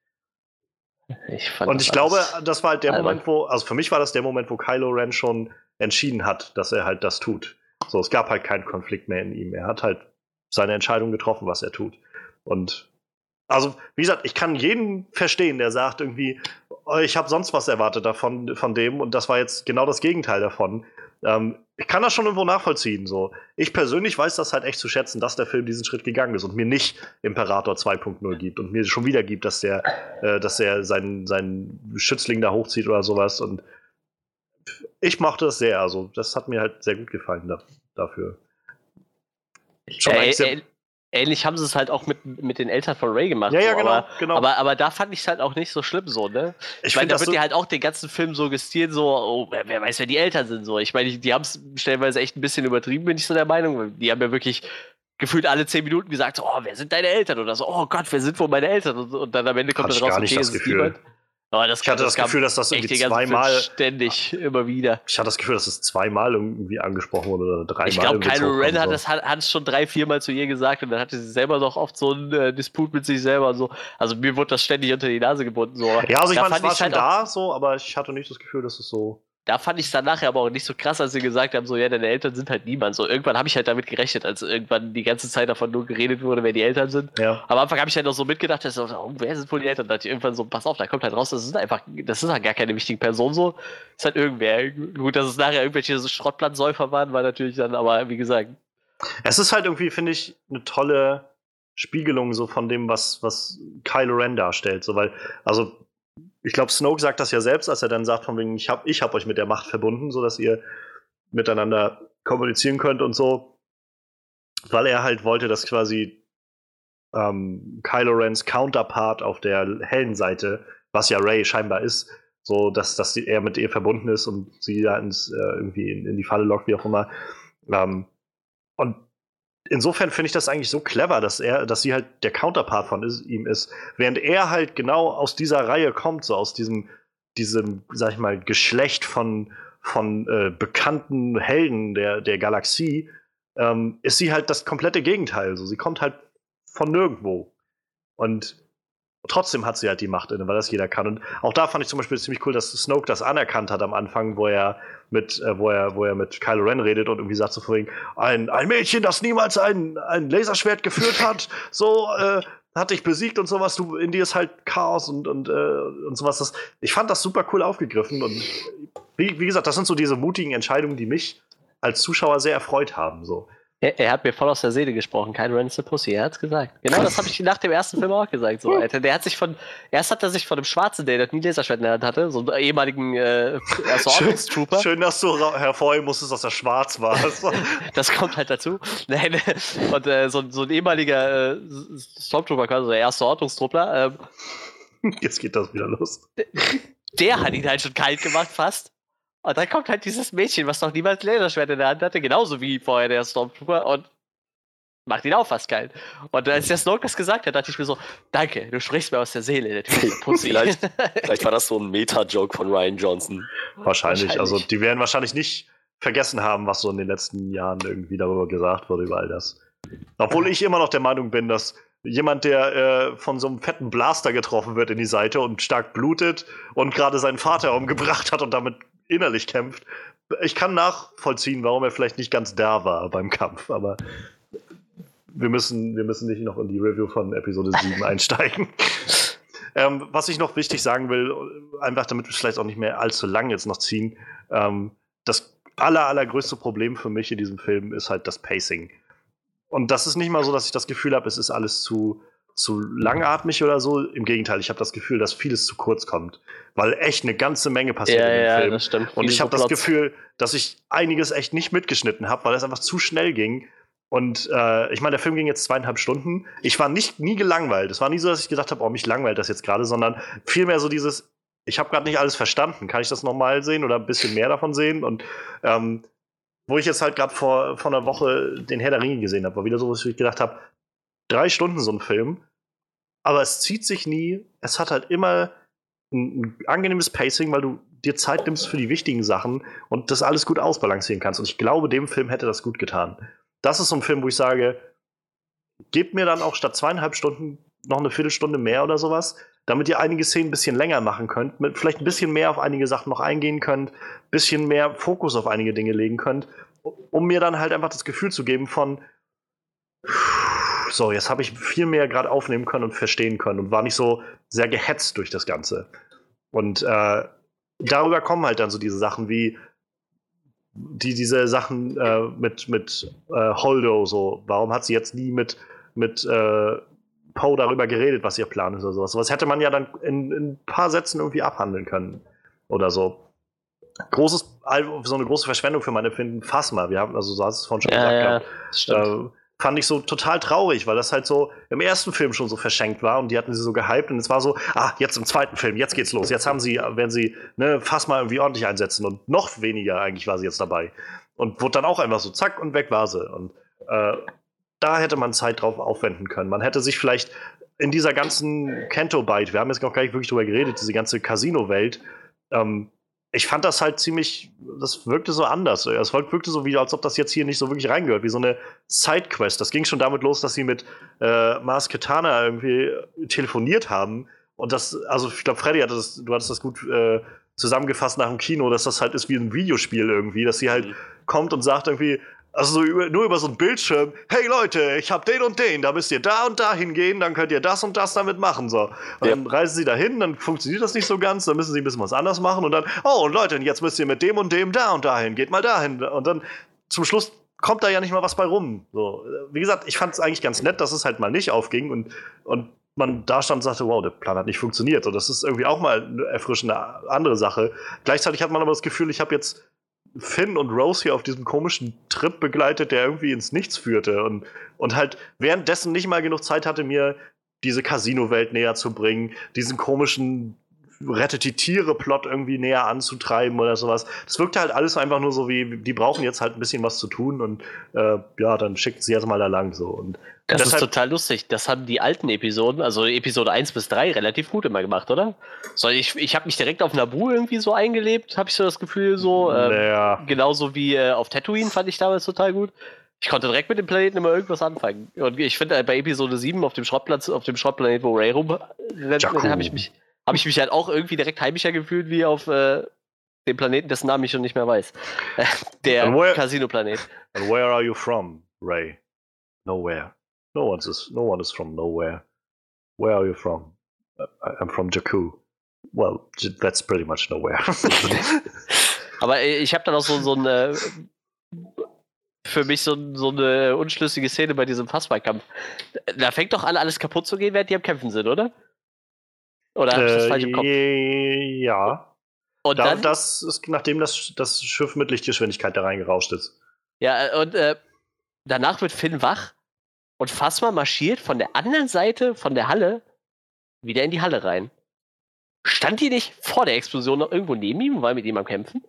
Ich und ich glaube, das war halt der albern. Moment, wo, also für mich war das der Moment, wo Kylo Ren schon entschieden hat, dass er halt das tut. So, es gab halt keinen Konflikt mehr in ihm. Er hat halt seine Entscheidung getroffen, was er tut. Und also, wie gesagt, ich kann jeden verstehen, der sagt irgendwie, ich habe sonst was erwartet davon, von dem und das war jetzt genau das Gegenteil davon. Ähm, ich kann das schon irgendwo nachvollziehen. So. Ich persönlich weiß das halt echt zu schätzen, dass der Film diesen Schritt gegangen ist und mir nicht Imperator 2.0 gibt und mir schon wieder gibt, dass der, äh, dass er seinen, seinen Schützling da hochzieht oder sowas. Und ich mochte das sehr. Also, das hat mir halt sehr gut gefallen da, dafür. Schon äh, äh, ähnlich haben sie es halt auch mit, mit den Eltern von Ray gemacht. Ja, ja, so. genau, aber, genau. Aber, aber da fand ich es halt auch nicht so schlimm so, ne? Ich, ich meine, da wird so dir halt auch den ganzen Film so gestiert, so, oh, wer, wer, weiß, wer die Eltern sind, so. Ich meine, die, die haben es stellenweise echt ein bisschen übertrieben, bin ich so der Meinung. Die haben ja wirklich gefühlt alle zehn Minuten gesagt, so, oh, wer sind deine Eltern? Oder so, oh Gott, wer sind wohl meine Eltern? Und, und dann am Ende kommt dann raus, okay, es ist niemand. Aber das ich hatte das, das Gefühl, dass das irgendwie zweimal ständig immer wieder. Ich hatte das Gefühl, dass es zweimal irgendwie angesprochen wurde oder dreimal. Ich glaube, Kylo Ren hat es hat, hat schon drei, viermal zu ihr gesagt und dann hatte sie selber noch oft so einen äh, Disput mit sich selber so. Also mir wurde das ständig unter die Nase gebunden. So. Ja, also ich meine, es war schon halt da so, aber ich hatte nicht das Gefühl, dass es so da fand ich es dann nachher aber auch nicht so krass, als sie gesagt haben, so, ja, deine Eltern sind halt niemand. So, irgendwann habe ich halt damit gerechnet, als irgendwann die ganze Zeit davon nur geredet wurde, wer die Eltern sind. Ja. Am Anfang habe ich halt noch so mitgedacht, dass, oh, wer sind wohl die Eltern? Da dachte ich irgendwann so, pass auf, da kommt halt raus, das ist einfach, das ist halt gar keine wichtige Person so. ist halt irgendwer. Gut, dass es nachher irgendwelche so Schrottplattensäufer waren, war natürlich dann, aber wie gesagt. Es ist halt irgendwie, finde ich, eine tolle Spiegelung so von dem, was, was Kylo Ren darstellt. So, weil, also ich glaube, Snoke sagt das ja selbst, als er dann sagt, von wegen, ich habe ich hab euch mit der Macht verbunden, sodass ihr miteinander kommunizieren könnt und so. Weil er halt wollte, dass quasi ähm, Kylo Rens Counterpart auf der hellen Seite, was ja Ray scheinbar ist, so dass, dass die, er mit ihr verbunden ist und sie da ins, äh, irgendwie in, in, die Falle lockt, wie auch immer. Ähm, und insofern finde ich das eigentlich so clever, dass er, dass sie halt der Counterpart von is, ihm ist, während er halt genau aus dieser Reihe kommt, so aus diesem, diesem, sag ich mal, Geschlecht von, von äh, bekannten Helden der, der Galaxie, ähm, ist sie halt das komplette Gegenteil. So, sie kommt halt von nirgendwo. Und trotzdem hat sie halt die Macht inne, weil das jeder kann. Und auch da fand ich zum Beispiel ziemlich cool, dass Snoke das anerkannt hat am Anfang, wo er mit, äh, wo er, wo er mit Kylo Ren redet und irgendwie sagt so vorhin, ein, ein Mädchen, das niemals ein, ein Laserschwert geführt hat, so, äh, hat dich besiegt und sowas, du, in dir ist halt Chaos und, und, äh, und sowas. Das, ich fand das super cool aufgegriffen und wie, wie gesagt, das sind so diese mutigen Entscheidungen, die mich als Zuschauer sehr erfreut haben, so. Er, er, hat mir voll aus der Seele gesprochen, kein Ren Pussy, er hat's gesagt. Genau, das habe ich nach dem ersten Film auch gesagt. So, Alter. Der hat sich von, erst hat er sich von dem Schwarzen, der nie Laserschwert in der Hand hatte, so einem ehemaligen äh, Assortungstrooper. Schön, schön, dass du hervorheben musstest, dass er schwarz war. das kommt halt dazu. Nein, und äh, so, so, ein ehemaliger äh, Stormtrooper, quasi der erste Ordnungstruppler. Ähm, Jetzt geht das wieder los. Der hat ihn halt schon kalt gemacht, fast. Und dann kommt halt dieses Mädchen, was noch niemals Laserschwert in der Hand hatte, genauso wie vorher der Stormtrooper und macht ihn auch fast kalt. Und als der Snoke das gesagt hat, dachte ich mir so, danke, du sprichst mir aus der Seele, der Pussy. vielleicht, vielleicht war das so ein Meta-Joke von Ryan Johnson. Wahrscheinlich. wahrscheinlich. Also die werden wahrscheinlich nicht vergessen haben, was so in den letzten Jahren irgendwie darüber gesagt wurde, über all das. Obwohl ich immer noch der Meinung bin, dass jemand, der äh, von so einem fetten Blaster getroffen wird in die Seite und stark blutet und gerade seinen Vater umgebracht hat und damit innerlich kämpft. Ich kann nachvollziehen, warum er vielleicht nicht ganz da war beim Kampf, aber wir müssen, wir müssen nicht noch in die Review von Episode 7 einsteigen. Ähm, was ich noch wichtig sagen will, einfach damit wir vielleicht auch nicht mehr allzu lang jetzt noch ziehen, ähm, das aller, allergrößte Problem für mich in diesem Film ist halt das Pacing. Und das ist nicht mal so, dass ich das Gefühl habe, es ist alles zu, zu langatmig oder so. Im Gegenteil, ich habe das Gefühl, dass vieles zu kurz kommt, weil echt eine ganze Menge passiert ja, in dem ja, Film. Das stimmt. Und ich habe das Gefühl, dass ich einiges echt nicht mitgeschnitten habe, weil es einfach zu schnell ging. Und äh, ich meine, der Film ging jetzt zweieinhalb Stunden. Ich war nicht nie gelangweilt. Es war nie so, dass ich gedacht habe, oh, mich langweilt das jetzt gerade, sondern vielmehr so dieses, ich habe gerade nicht alles verstanden. Kann ich das nochmal sehen oder ein bisschen mehr davon sehen? Und ähm, wo ich jetzt halt gerade vor, vor einer Woche den Herr der Ringe gesehen habe, war wieder so, wo ich gedacht habe, drei Stunden so ein Film aber es zieht sich nie. Es hat halt immer ein, ein, angenehmes Pacing, weil du dir Zeit nimmst für die wichtigen Sachen und das alles gut ausbalancieren kannst. Und ich glaube, dem Film hätte das gut getan. Das ist so ein Film, wo ich sage, gebt mir dann auch statt zweieinhalb Stunden noch eine Viertelstunde mehr oder sowas, damit ihr einige Szenen ein bisschen länger machen könnt, mit vielleicht ein bisschen mehr auf einige Sachen noch eingehen könnt, ein bisschen mehr Fokus auf einige Dinge legen könnt, um mir dann halt einfach das Gefühl zu geben von, so, jetzt habe ich viel mehr gerade aufnehmen können und verstehen können und war nicht so sehr gehetzt durch das Ganze. Und äh, darüber kommen halt dann so diese Sachen wie die, diese Sachen äh, mit, mit äh, Holdo, so, warum hat sie jetzt nie mit, mit äh, Poe darüber geredet, was ihr Plan ist oder sowas. Was hätte man ja dann in, in, ein paar Sätzen irgendwie abhandeln können oder so. Großes, so eine große Verschwendung für meine Finden, Phasma. Wir haben, also so hast es vorhin schon ja, gesagt. Ja, fand ich so total traurig, weil das halt so im ersten Film schon so verschenkt war und die hatten sie so gehypt und es war so, ah, jetzt im zweiten Film, jetzt geht's los. Jetzt haben sie, werden sie, ne, fast mal irgendwie ordentlich einsetzen und noch weniger eigentlich war sie jetzt dabei. Und wurde dann auch einfach so zack und weg war sie. Und äh, da hätte man Zeit drauf aufwenden können. Man hätte sich vielleicht in dieser ganzen Kento-Bite, wir haben jetzt noch gar nicht wirklich drüber geredet, diese ganze Casino-Welt, ähm, ich fand das halt ziemlich, das wirkte so anders. Es wirkte so wie, als ob das jetzt hier nicht so wirklich reingehört, wie so eine Sidequest. Das ging schon damit los, dass sie mit äh, Mars Katana irgendwie telefoniert haben. Und das, also ich glaube, Freddy hatte das, du hattest das gut äh, zusammengefasst nach dem Kino, dass das halt ist wie ein Videospiel irgendwie, dass sie halt mhm. kommt und sagt irgendwie, also so über, nur über so einen Bildschirm, hey Leute, ich hab den und den, da müsst ihr da und da hingehen, dann könnt ihr das und das damit machen. So. Und ja. dann reisen sie dahin, dann funktioniert das nicht so ganz, dann müssen sie ein bisschen was anderes machen und dann, oh und Leute, jetzt müsst ihr mit dem und dem da und dahin, geht mal dahin. Und dann zum Schluss kommt da ja nicht mal was bei rum. So. Wie gesagt, ich fand es eigentlich ganz nett, dass es halt mal nicht aufging und, und man da stand und sagte, wow, der Plan hat nicht funktioniert. Und das ist irgendwie auch mal eine erfrischende andere Sache. Gleichzeitig hat man aber das Gefühl, ich habe jetzt Finn und Rose hier auf diesem komischen Trip begleitet, der irgendwie ins Nichts führte und, und halt währenddessen nicht mal genug Zeit hatte, mir diese Casino-Welt näher zu bringen, diesen komischen rettet die Tiere-Plot irgendwie näher anzutreiben oder sowas. Das wirkte halt alles einfach nur so wie, die brauchen jetzt halt ein bisschen was zu tun und äh, ja, dann schicken sie jetzt mal da lang so. Und das deshalb, ist total lustig. Das haben die alten Episoden, also Episode 1 bis 3, relativ gut immer gemacht, oder? So, ich ich habe mich direkt auf Nabu irgendwie so eingelebt, habe ich so das Gefühl, so. Ähm, naja. Genauso wie äh, auf Tatooine fand ich damals total gut. Ich konnte direkt mit dem Planeten immer irgendwas anfangen. Und ich finde, äh, bei Episode 7 auf dem Schrottplatz, auf dem Schrottplanet, wo Ray rumrennt, habe ich mich habe ich mich halt auch irgendwie direkt heimischer gefühlt wie auf äh, dem Planeten, dessen Namen ich schon nicht mehr weiß. Der Casino-Planet. And where are you from, Ray? Nowhere. No one is no one is from nowhere. Where are you from? I'm from Jakku. Well, that's pretty much nowhere. Aber äh, ich habe dann auch so, so eine für mich so, so eine unschlüssige Szene bei diesem Fassballkampf. Da fängt doch alle alles kaputt zu gehen, während die am Kämpfen sind, oder? Oder habe ich das falsch im Kopf? Äh, ja. Und da, dann, das ist, nachdem das, das Schiff mit Lichtgeschwindigkeit da reingerauscht ist. Ja, äh, und äh, danach wird Finn wach und Phasma marschiert von der anderen Seite von der Halle wieder in die Halle rein. Stand die nicht vor der Explosion noch irgendwo neben ihm und war mit ihm am Kämpfen?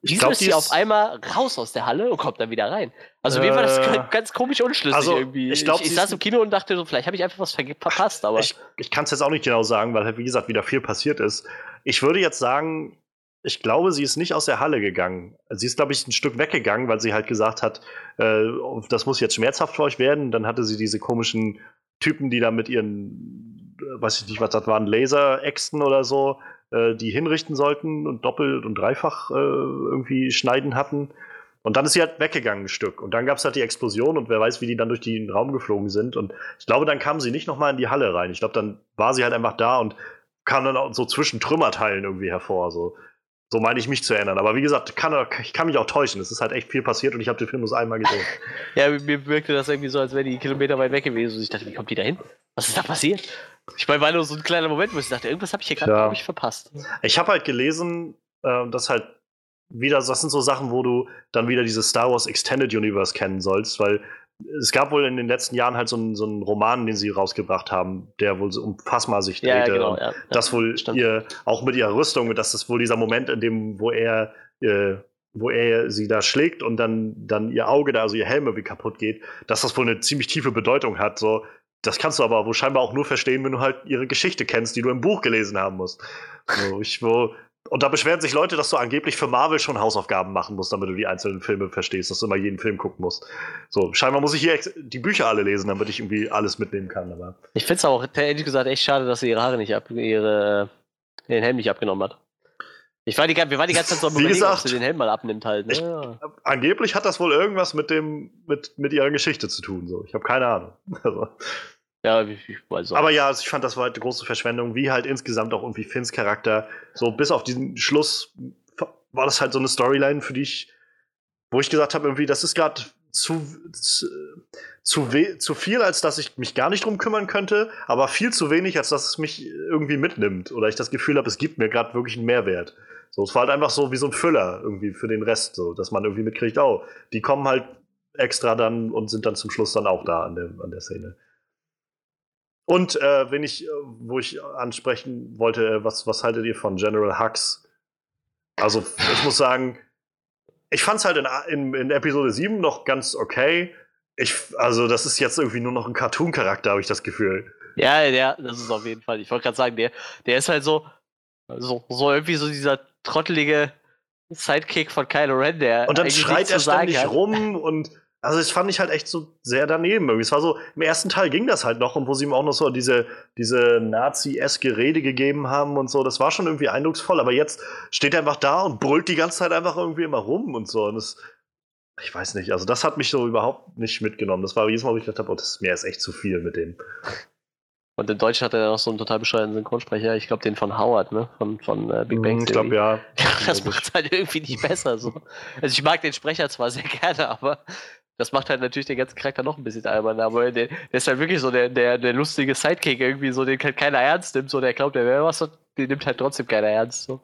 Ich Wieso ist sie auf einmal raus aus der Halle und kommt dann wieder rein? Also mir war das äh, ganz komisch unschlüssig also, irgendwie. Ich, glaub, ich, ich saß im Kino und dachte so, vielleicht habe ich einfach was verpasst, aber. Ich, ich kann es jetzt auch nicht genau sagen, weil halt, wie gesagt, wieder viel passiert ist. Ich würde jetzt sagen, ich glaube, sie ist nicht aus der Halle gegangen. Sie ist, glaube ich, ein Stück weggegangen, weil sie halt gesagt hat, äh, das muss jetzt schmerzhaft für euch werden. Dann hatte sie diese komischen Typen, die da mit ihren, äh, weiß ich nicht, was das waren, Laser-Äxten oder so, äh, die hinrichten sollten und doppelt und dreifach äh, irgendwie schneiden hatten. Und dann ist sie halt weggegangen ein Stück. Und dann gab es halt die Explosion und wer weiß, wie die dann durch den Raum geflogen sind. Und ich glaube, dann kam sie nicht nochmal in die Halle rein. Ich glaube, dann war sie halt einfach da und kam dann auch so zwischen Trümmerteilen irgendwie hervor. So, so meine ich mich zu erinnern. Aber wie gesagt, kann, ich kann mich auch täuschen. Es ist halt echt viel passiert und ich habe den Film nur einmal gesehen. ja, mir wirkte das irgendwie so, als wäre die Kilometer weit weg gewesen. Und ich dachte, wie kommt die da hin? Was ist da passiert? Ich meine, war nur so ein kleiner Moment, wo ich dachte, irgendwas habe ich hier gerade, ja. ich, verpasst. Ich habe halt gelesen, äh, dass halt wieder, das sind so Sachen, wo du dann wieder dieses Star Wars Extended Universe kennen sollst, weil es gab wohl in den letzten Jahren halt so einen, so einen Roman, den sie rausgebracht haben, der wohl so um Phasma sich drehte. Ja, genau, ja, das wohl stimmt. ihr, auch mit ihrer Rüstung, das ist wohl dieser Moment, in dem, wo er, äh, wo er sie da schlägt und dann, dann ihr Auge da, also ihr Helm irgendwie kaputt geht, dass das wohl eine ziemlich tiefe Bedeutung hat. So, das kannst du aber wohl scheinbar auch nur verstehen, wenn du halt ihre Geschichte kennst, die du im Buch gelesen haben musst. So, ich, wo, und da beschweren sich Leute, dass du angeblich für Marvel schon Hausaufgaben machen musst, damit du die einzelnen Filme verstehst, dass du immer jeden Film gucken musst. So, scheinbar muss ich hier die Bücher alle lesen, damit ich irgendwie alles mitnehmen kann. Aber ich finde es auch ehrlich gesagt echt schade, dass sie ihre Haare nicht ab, ihre, den Helm nicht abgenommen hat. Ich war die, wir waren die ganze Zeit so am Überlegen, gesagt, ob sie den Helm mal abnimmt halt. Ne? Ich, ja. Angeblich hat das wohl irgendwas mit dem, mit, mit ihrer Geschichte zu tun. So. Ich habe keine Ahnung. Also. Ja, ich weiß auch. Aber ja, also ich fand, das war halt eine große Verschwendung, wie halt insgesamt auch irgendwie Finns Charakter. So bis auf diesen Schluss war das halt so eine Storyline, für die ich, wo ich gesagt habe, irgendwie, das ist gerade zu, zu, zu, zu, viel, als dass ich mich gar nicht drum kümmern könnte, aber viel zu wenig, als dass es mich irgendwie mitnimmt oder ich das Gefühl habe, es gibt mir gerade wirklich einen Mehrwert. So, es war halt einfach so wie so ein Füller irgendwie für den Rest, so, dass man irgendwie mitkriegt, oh, die kommen halt extra dann und sind dann zum Schluss dann auch da an der, an der Szene. Und äh, wenn ich, äh, wo ich ansprechen wollte, äh, was, was haltet ihr von General Hux? Also, ich muss sagen, ich fand es halt in, in, in, Episode 7 noch ganz okay. Ich, also, das ist jetzt irgendwie nur noch ein Cartoon-Charakter, habe ich das Gefühl. Ja, ja, das ist auf jeden Fall. Ich wollte gerade sagen, der, der ist halt so, so, so irgendwie so dieser trottelige Sidekick von Kylo Ren, der. Und dann schreit er ständig rum und also das fand ich halt echt so sehr daneben. Irgendwie. Es war so, im ersten Teil ging das halt noch und wo sie ihm auch noch so diese, diese Nazi-eske Rede gegeben haben und so, das war schon irgendwie eindrucksvoll, aber jetzt steht er einfach da und brüllt die ganze Zeit einfach irgendwie immer rum und so. Und das, ich weiß nicht, also das hat mich so überhaupt nicht mitgenommen. Das war jedes Mal, wo ich dachte, oh, das ist mir ist echt zu viel mit dem. Und in Deutsch hat er noch so einen total bescheuerten Synchronsprecher, ich glaube den von Howard, ne? Von, von äh, Big Bang Ich glaube, ja. das macht halt irgendwie nicht besser so. Also ich mag den Sprecher zwar sehr gerne, aber das macht halt natürlich den ganzen Charakter noch ein bisschen albern, aber der, der ist halt wirklich so der, der, der lustige Sidekick irgendwie, so den halt keiner ernst nimmt, so der glaubt, der wäre was, den nimmt halt trotzdem keiner ernst. So.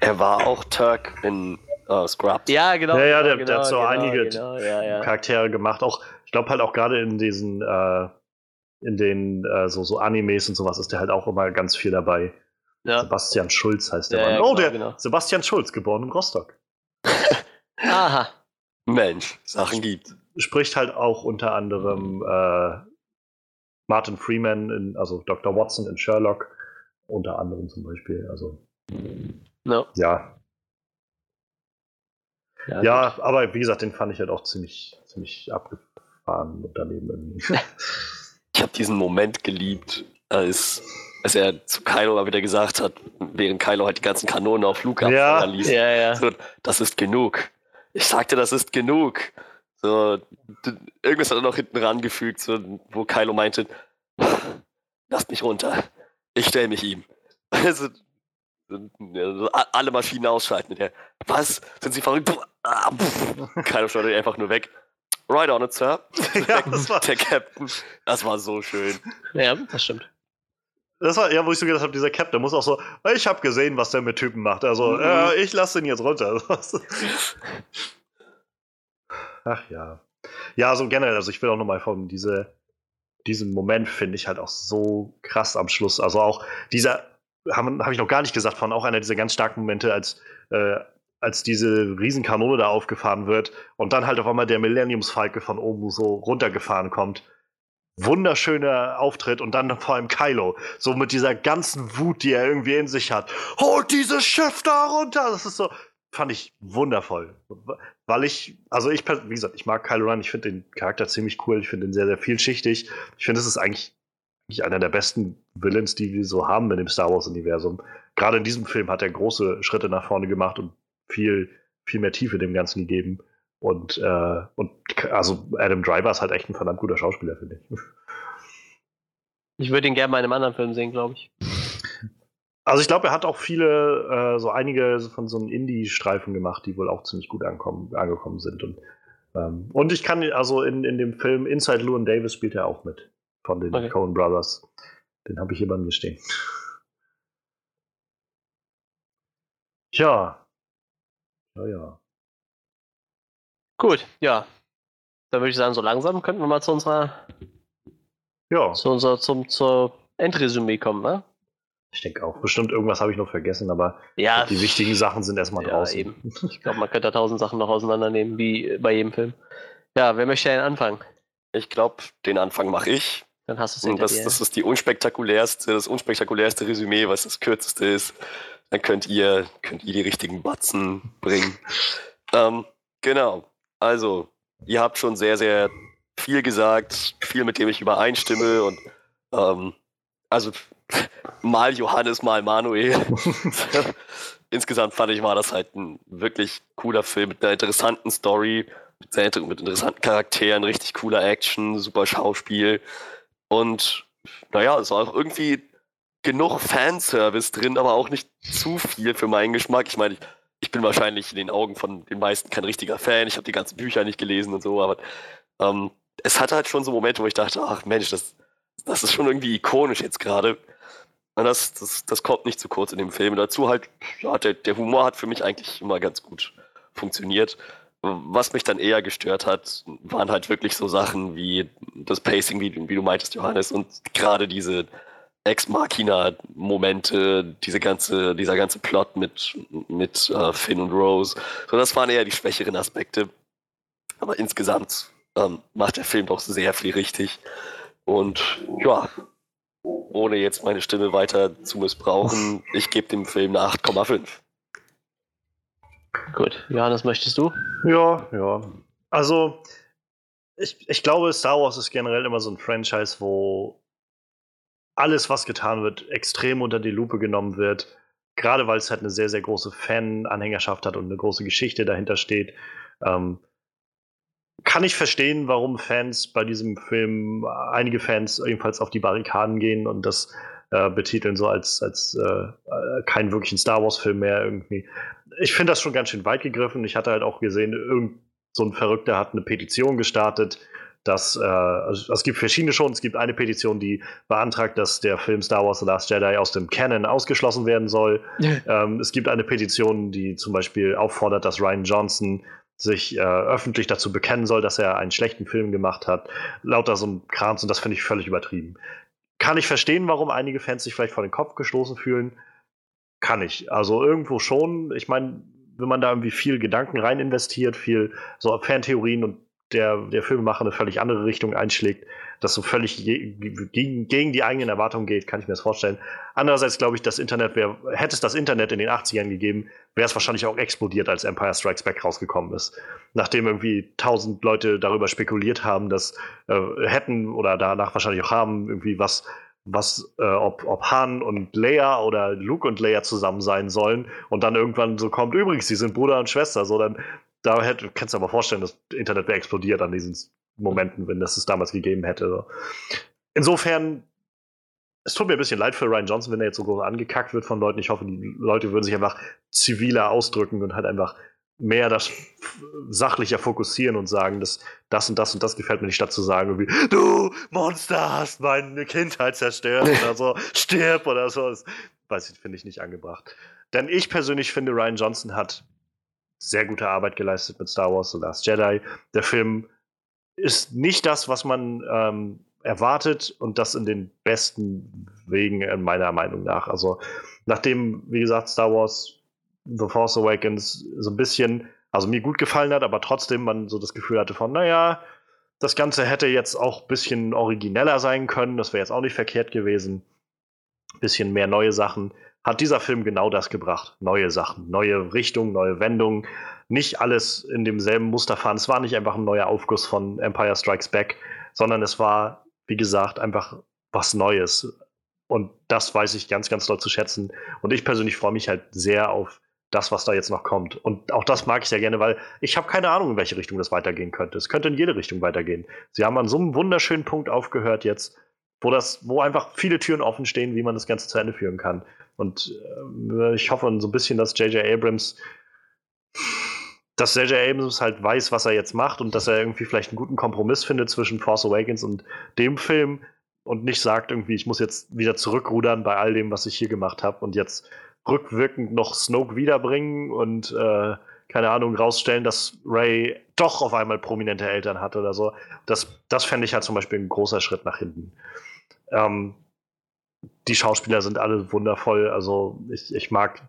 Er war auch Turk in uh, Scrubs. Ja, genau. Ja, ja, der, genau, der hat so genau, einige genau, ja, ja. Charaktere gemacht. Auch, ich glaube halt auch gerade in diesen, äh, in den äh, so, so Animes und sowas ist der halt auch immer ganz viel dabei. Ja. Sebastian Schulz heißt der Ja, Mann. ja, oh, genau, der genau. Sebastian Schulz, geboren in Rostock. Aha. Mensch, Sachen gibt. Spricht halt auch unter anderem äh, Martin Freeman, in, also Dr. Watson in Sherlock, unter anderem zum Beispiel. Also, No. ja. Ja, Ja, aber wie gesagt, den fand ich halt auch ziemlich, ziemlich abgefahren und daneben irgendwie. Ich habe diesen Moment geliebt, als, als er zu Kylo mal wieder gesagt hat, während Kylo halt die ganzen Kanonen auf Luke Ja. ließ. ja, ja. So, das ist genug. Ich sagte, das ist genug. So, irgendwas hat er noch hinten rangefügt, so, wo Kylo meinte, lasst mich runter. Ich stelle mich ihm. Also, alle Maschinen ausschalten. Der, was? Sind sie verrückt? Ah. Kylo schaut einfach nur weg. Right on it, Sir. ja, das war, Der Captain. Das war so schön. ja, das stimmt. das war ja, wo ich so gedacht habe, dieser Cap, der muss auch so, ich habe gesehen, was der mit Typen macht. Also, Mhm. äh, ich lasse ihn jetzt runter. Ach ja. Ja, so generell, also ich will auch nochmal von diese, diesem Moment finde ich halt auch so krass am Schluss. Also auch dieser, habe hab ich noch gar nicht gesagt, von auch einer dieser ganz starken Momente, als, äh, als diese Riesenkanone da aufgefahren wird und dann halt auf einmal der Millenniumsfalke von oben so runtergefahren kommt. Wunderschöner Auftritt und dann vor allem Kylo, so mit dieser ganzen Wut, die er irgendwie in sich hat. Holt dieses Schiff da runter! Das ist so, fand ich wundervoll. Weil ich, also ich, wie gesagt, ich mag Kylo Ren, ich finde den Charakter ziemlich cool, ich finde ihn sehr, sehr vielschichtig. Ich finde, es ist eigentlich, eigentlich einer der besten Villains, die wir so haben in dem Star Wars-Universum. Gerade in diesem Film hat er große Schritte nach vorne gemacht und viel, viel mehr Tiefe dem Ganzen gegeben. Und, äh, und also Adam Driver ist halt echt ein verdammt guter Schauspieler, finde ich. Ich würde ihn gerne mal in einem anderen Film sehen, glaube ich. Also ich glaube, er hat auch viele, äh, so einige von so einem Indie-Streifen gemacht, die wohl auch ziemlich gut ankommen, angekommen sind. Und, ähm, und ich kann, also in, in dem Film Inside Llewyn Davis spielt er auch mit. Von den Okay. Coen Brothers. Den habe ich hier bei mir stehen. Tja. Ja, ja. Gut, ja. Dann würde ich sagen, so langsam könnten wir mal zu unserer, Ja, zu unserer, zum, zur Endresümee kommen, ne? Ich denke auch. Bestimmt irgendwas habe ich noch vergessen, aber Ja, die wichtigen Sachen sind erstmal ja, draußen. eben. Ich glaube, man könnte da tausend Sachen noch auseinandernehmen, wie bei jedem Film. Ja, wer möchte denn anfangen? Ich glaube, den Anfang mache ich. Dann hast du es Und das, das ist die unspektakulärste, das unspektakulärste Resümee, was das kürzeste ist. Dann könnt ihr, könnt ihr die richtigen Batzen bringen. ähm, genau. Also, ihr habt schon sehr, sehr viel gesagt, viel mit dem ich übereinstimme und ähm, also mal Johannes, mal Manuel. Insgesamt fand ich, war das halt ein wirklich cooler Film mit einer interessanten Story, mit, sehr, mit interessanten Charakteren, richtig cooler Action, super Schauspiel. Und naja, es war auch irgendwie genug Fanservice drin, aber auch nicht zu viel für meinen Geschmack. Ich meine, ich, ich bin wahrscheinlich in den Augen von den meisten kein richtiger Fan. Ich habe die ganzen Bücher nicht gelesen und so, aber ähm, es hatte halt schon so Momente, wo ich dachte, ach Mensch, das, das ist schon irgendwie ikonisch jetzt gerade. Das, das, das kommt nicht zu kurz in dem Film. Dazu halt, ja, der, der Humor hat für mich eigentlich immer ganz gut funktioniert. Was mich dann eher gestört hat, waren halt wirklich so Sachen wie das Pacing, wie, wie du meintest, Johannes, und gerade diese Ex-Machina-Momente, diese ganze, dieser ganze Plot mit, mit äh, Finn und Rose. So, das waren eher die schwächeren Aspekte. Aber insgesamt ähm, macht der Film doch sehr viel richtig. Und ja, ohne jetzt meine Stimme weiter zu missbrauchen, ich gebe dem Film eine 8,5. Gut, Johannes, möchtest du? Ja, ja. Also, ich, ich glaube, Star Wars ist generell immer so ein Franchise, wo alles, was getan wird, extrem unter die Lupe genommen wird. Gerade weil es halt eine sehr, sehr große Fan-Anhängerschaft hat und eine große Geschichte dahinter steht. Ähm, kann ich verstehen, warum Fans bei diesem Film, einige Fans ebenfalls auf die Barrikaden gehen und das äh, betiteln so als, als äh, äh keinen wirklichen Star Wars-Film mehr irgendwie. Ich finde das schon ganz schön weit gegriffen. Ich hatte halt auch gesehen, irgend so ein Verrückter hat eine Petition gestartet, dass äh, also es gibt verschiedene schon. Es gibt eine Petition, die beantragt, dass der Film Star Wars The Last Jedi aus dem Canon ausgeschlossen werden soll. ähm, es gibt eine Petition, die zum Beispiel auffordert, dass Ryan Johnson sich äh, öffentlich dazu bekennen soll, dass er einen schlechten Film gemacht hat. Lauter so ein Krams und das finde ich völlig übertrieben. Kann ich verstehen, warum einige Fans sich vielleicht vor den Kopf gestoßen fühlen. Kann ich. Also irgendwo schon. Ich meine, wenn man da irgendwie viel Gedanken rein investiert, viel so Fantheorien und der, der Filmemacher eine völlig andere Richtung einschlägt, das so völlig gegen, gegen die eigenen Erwartungen geht, kann ich mir das vorstellen. Andererseits glaube ich, das Internet wäre, hätte es das Internet in den 80ern gegeben, wäre es wahrscheinlich auch explodiert, als Empire Strikes Back rausgekommen ist. Nachdem irgendwie tausend Leute darüber spekuliert haben, dass äh, hätten oder danach wahrscheinlich auch haben, irgendwie was was, äh, ob, ob Han und Leia oder Luke und Leia zusammen sein sollen und dann irgendwann so kommt, übrigens, sie sind Bruder und Schwester, so dann da hätte, kannst du aber vorstellen, das Internet wäre explodiert an diesen Momenten, wenn das es damals gegeben hätte. Insofern, es tut mir ein bisschen leid für Ryan Johnson, wenn er jetzt so groß angekackt wird von Leuten. Ich hoffe, die Leute würden sich einfach ziviler ausdrücken und halt einfach mehr das sachlicher fokussieren und sagen, dass das und das und das gefällt mir nicht, statt zu sagen, wie, du Monster hast meine Kindheit zerstört oder so, stirb oder so. Das weiß ich, finde ich nicht angebracht. Denn ich persönlich finde, Ryan Johnson hat sehr gute Arbeit geleistet mit Star Wars The Last Jedi. Der Film ist nicht das, was man ähm, erwartet und das in den besten Wegen in meiner Meinung nach. Also nachdem, wie gesagt, Star Wars The Force Awakens so ein bisschen, also mir gut gefallen hat, aber trotzdem man so das Gefühl hatte von, naja, das Ganze hätte jetzt auch ein bisschen origineller sein können, das wäre jetzt auch nicht verkehrt gewesen. Bisschen mehr neue Sachen hat dieser Film genau das gebracht. Neue Sachen, neue Richtungen, neue Wendungen. Nicht alles in demselben Muster fahren. Es war nicht einfach ein neuer Aufguss von Empire Strikes Back, sondern es war, wie gesagt, einfach was Neues. Und das weiß ich ganz, ganz doll zu schätzen. Und ich persönlich freue mich halt sehr auf das, was da jetzt noch kommt. Und auch das mag ich sehr gerne, weil ich habe keine Ahnung, in welche Richtung das weitergehen könnte. Es könnte in jede Richtung weitergehen. Sie haben an so einem wunderschönen Punkt aufgehört jetzt, wo das, wo einfach viele Türen offen stehen, wie man das Ganze zu Ende führen kann. Und äh, ich hoffe so ein bisschen, dass J.J. Abrams dass J.J. Abrams halt weiß, was er jetzt macht und dass er irgendwie vielleicht einen guten Kompromiss findet zwischen Force Awakens und dem Film und nicht sagt irgendwie, ich muss jetzt wieder zurückrudern bei all dem, was ich hier gemacht habe und jetzt rückwirkend noch Snoke wiederbringen und äh, keine Ahnung, rausstellen, dass Ray doch auf einmal prominente Eltern hat oder so. Das, das fände ich halt zum Beispiel ein großer Schritt nach hinten. Ähm, die Schauspieler sind alle wundervoll. Also ich, ich mag,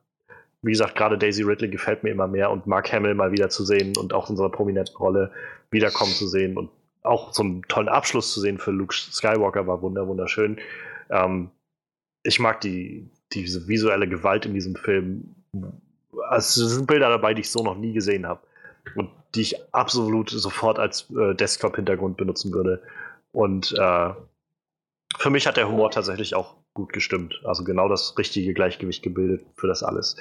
wie gesagt, gerade Daisy Ridley gefällt mir immer mehr und Mark Hamill mal wieder zu sehen und auch in so prominenten Rolle wiederkommen zu sehen und auch einen tollen Abschluss zu sehen für Luke Skywalker war wunder wunderschön. Ähm, ich mag die, diese visuelle Gewalt in diesem Film. Also, es sind Bilder dabei, die ich so noch nie gesehen habe und die ich absolut sofort als äh, Desktop-Hintergrund benutzen würde. Und äh, für mich hat der Humor tatsächlich auch gut gestimmt. Also genau das richtige Gleichgewicht gebildet für das alles.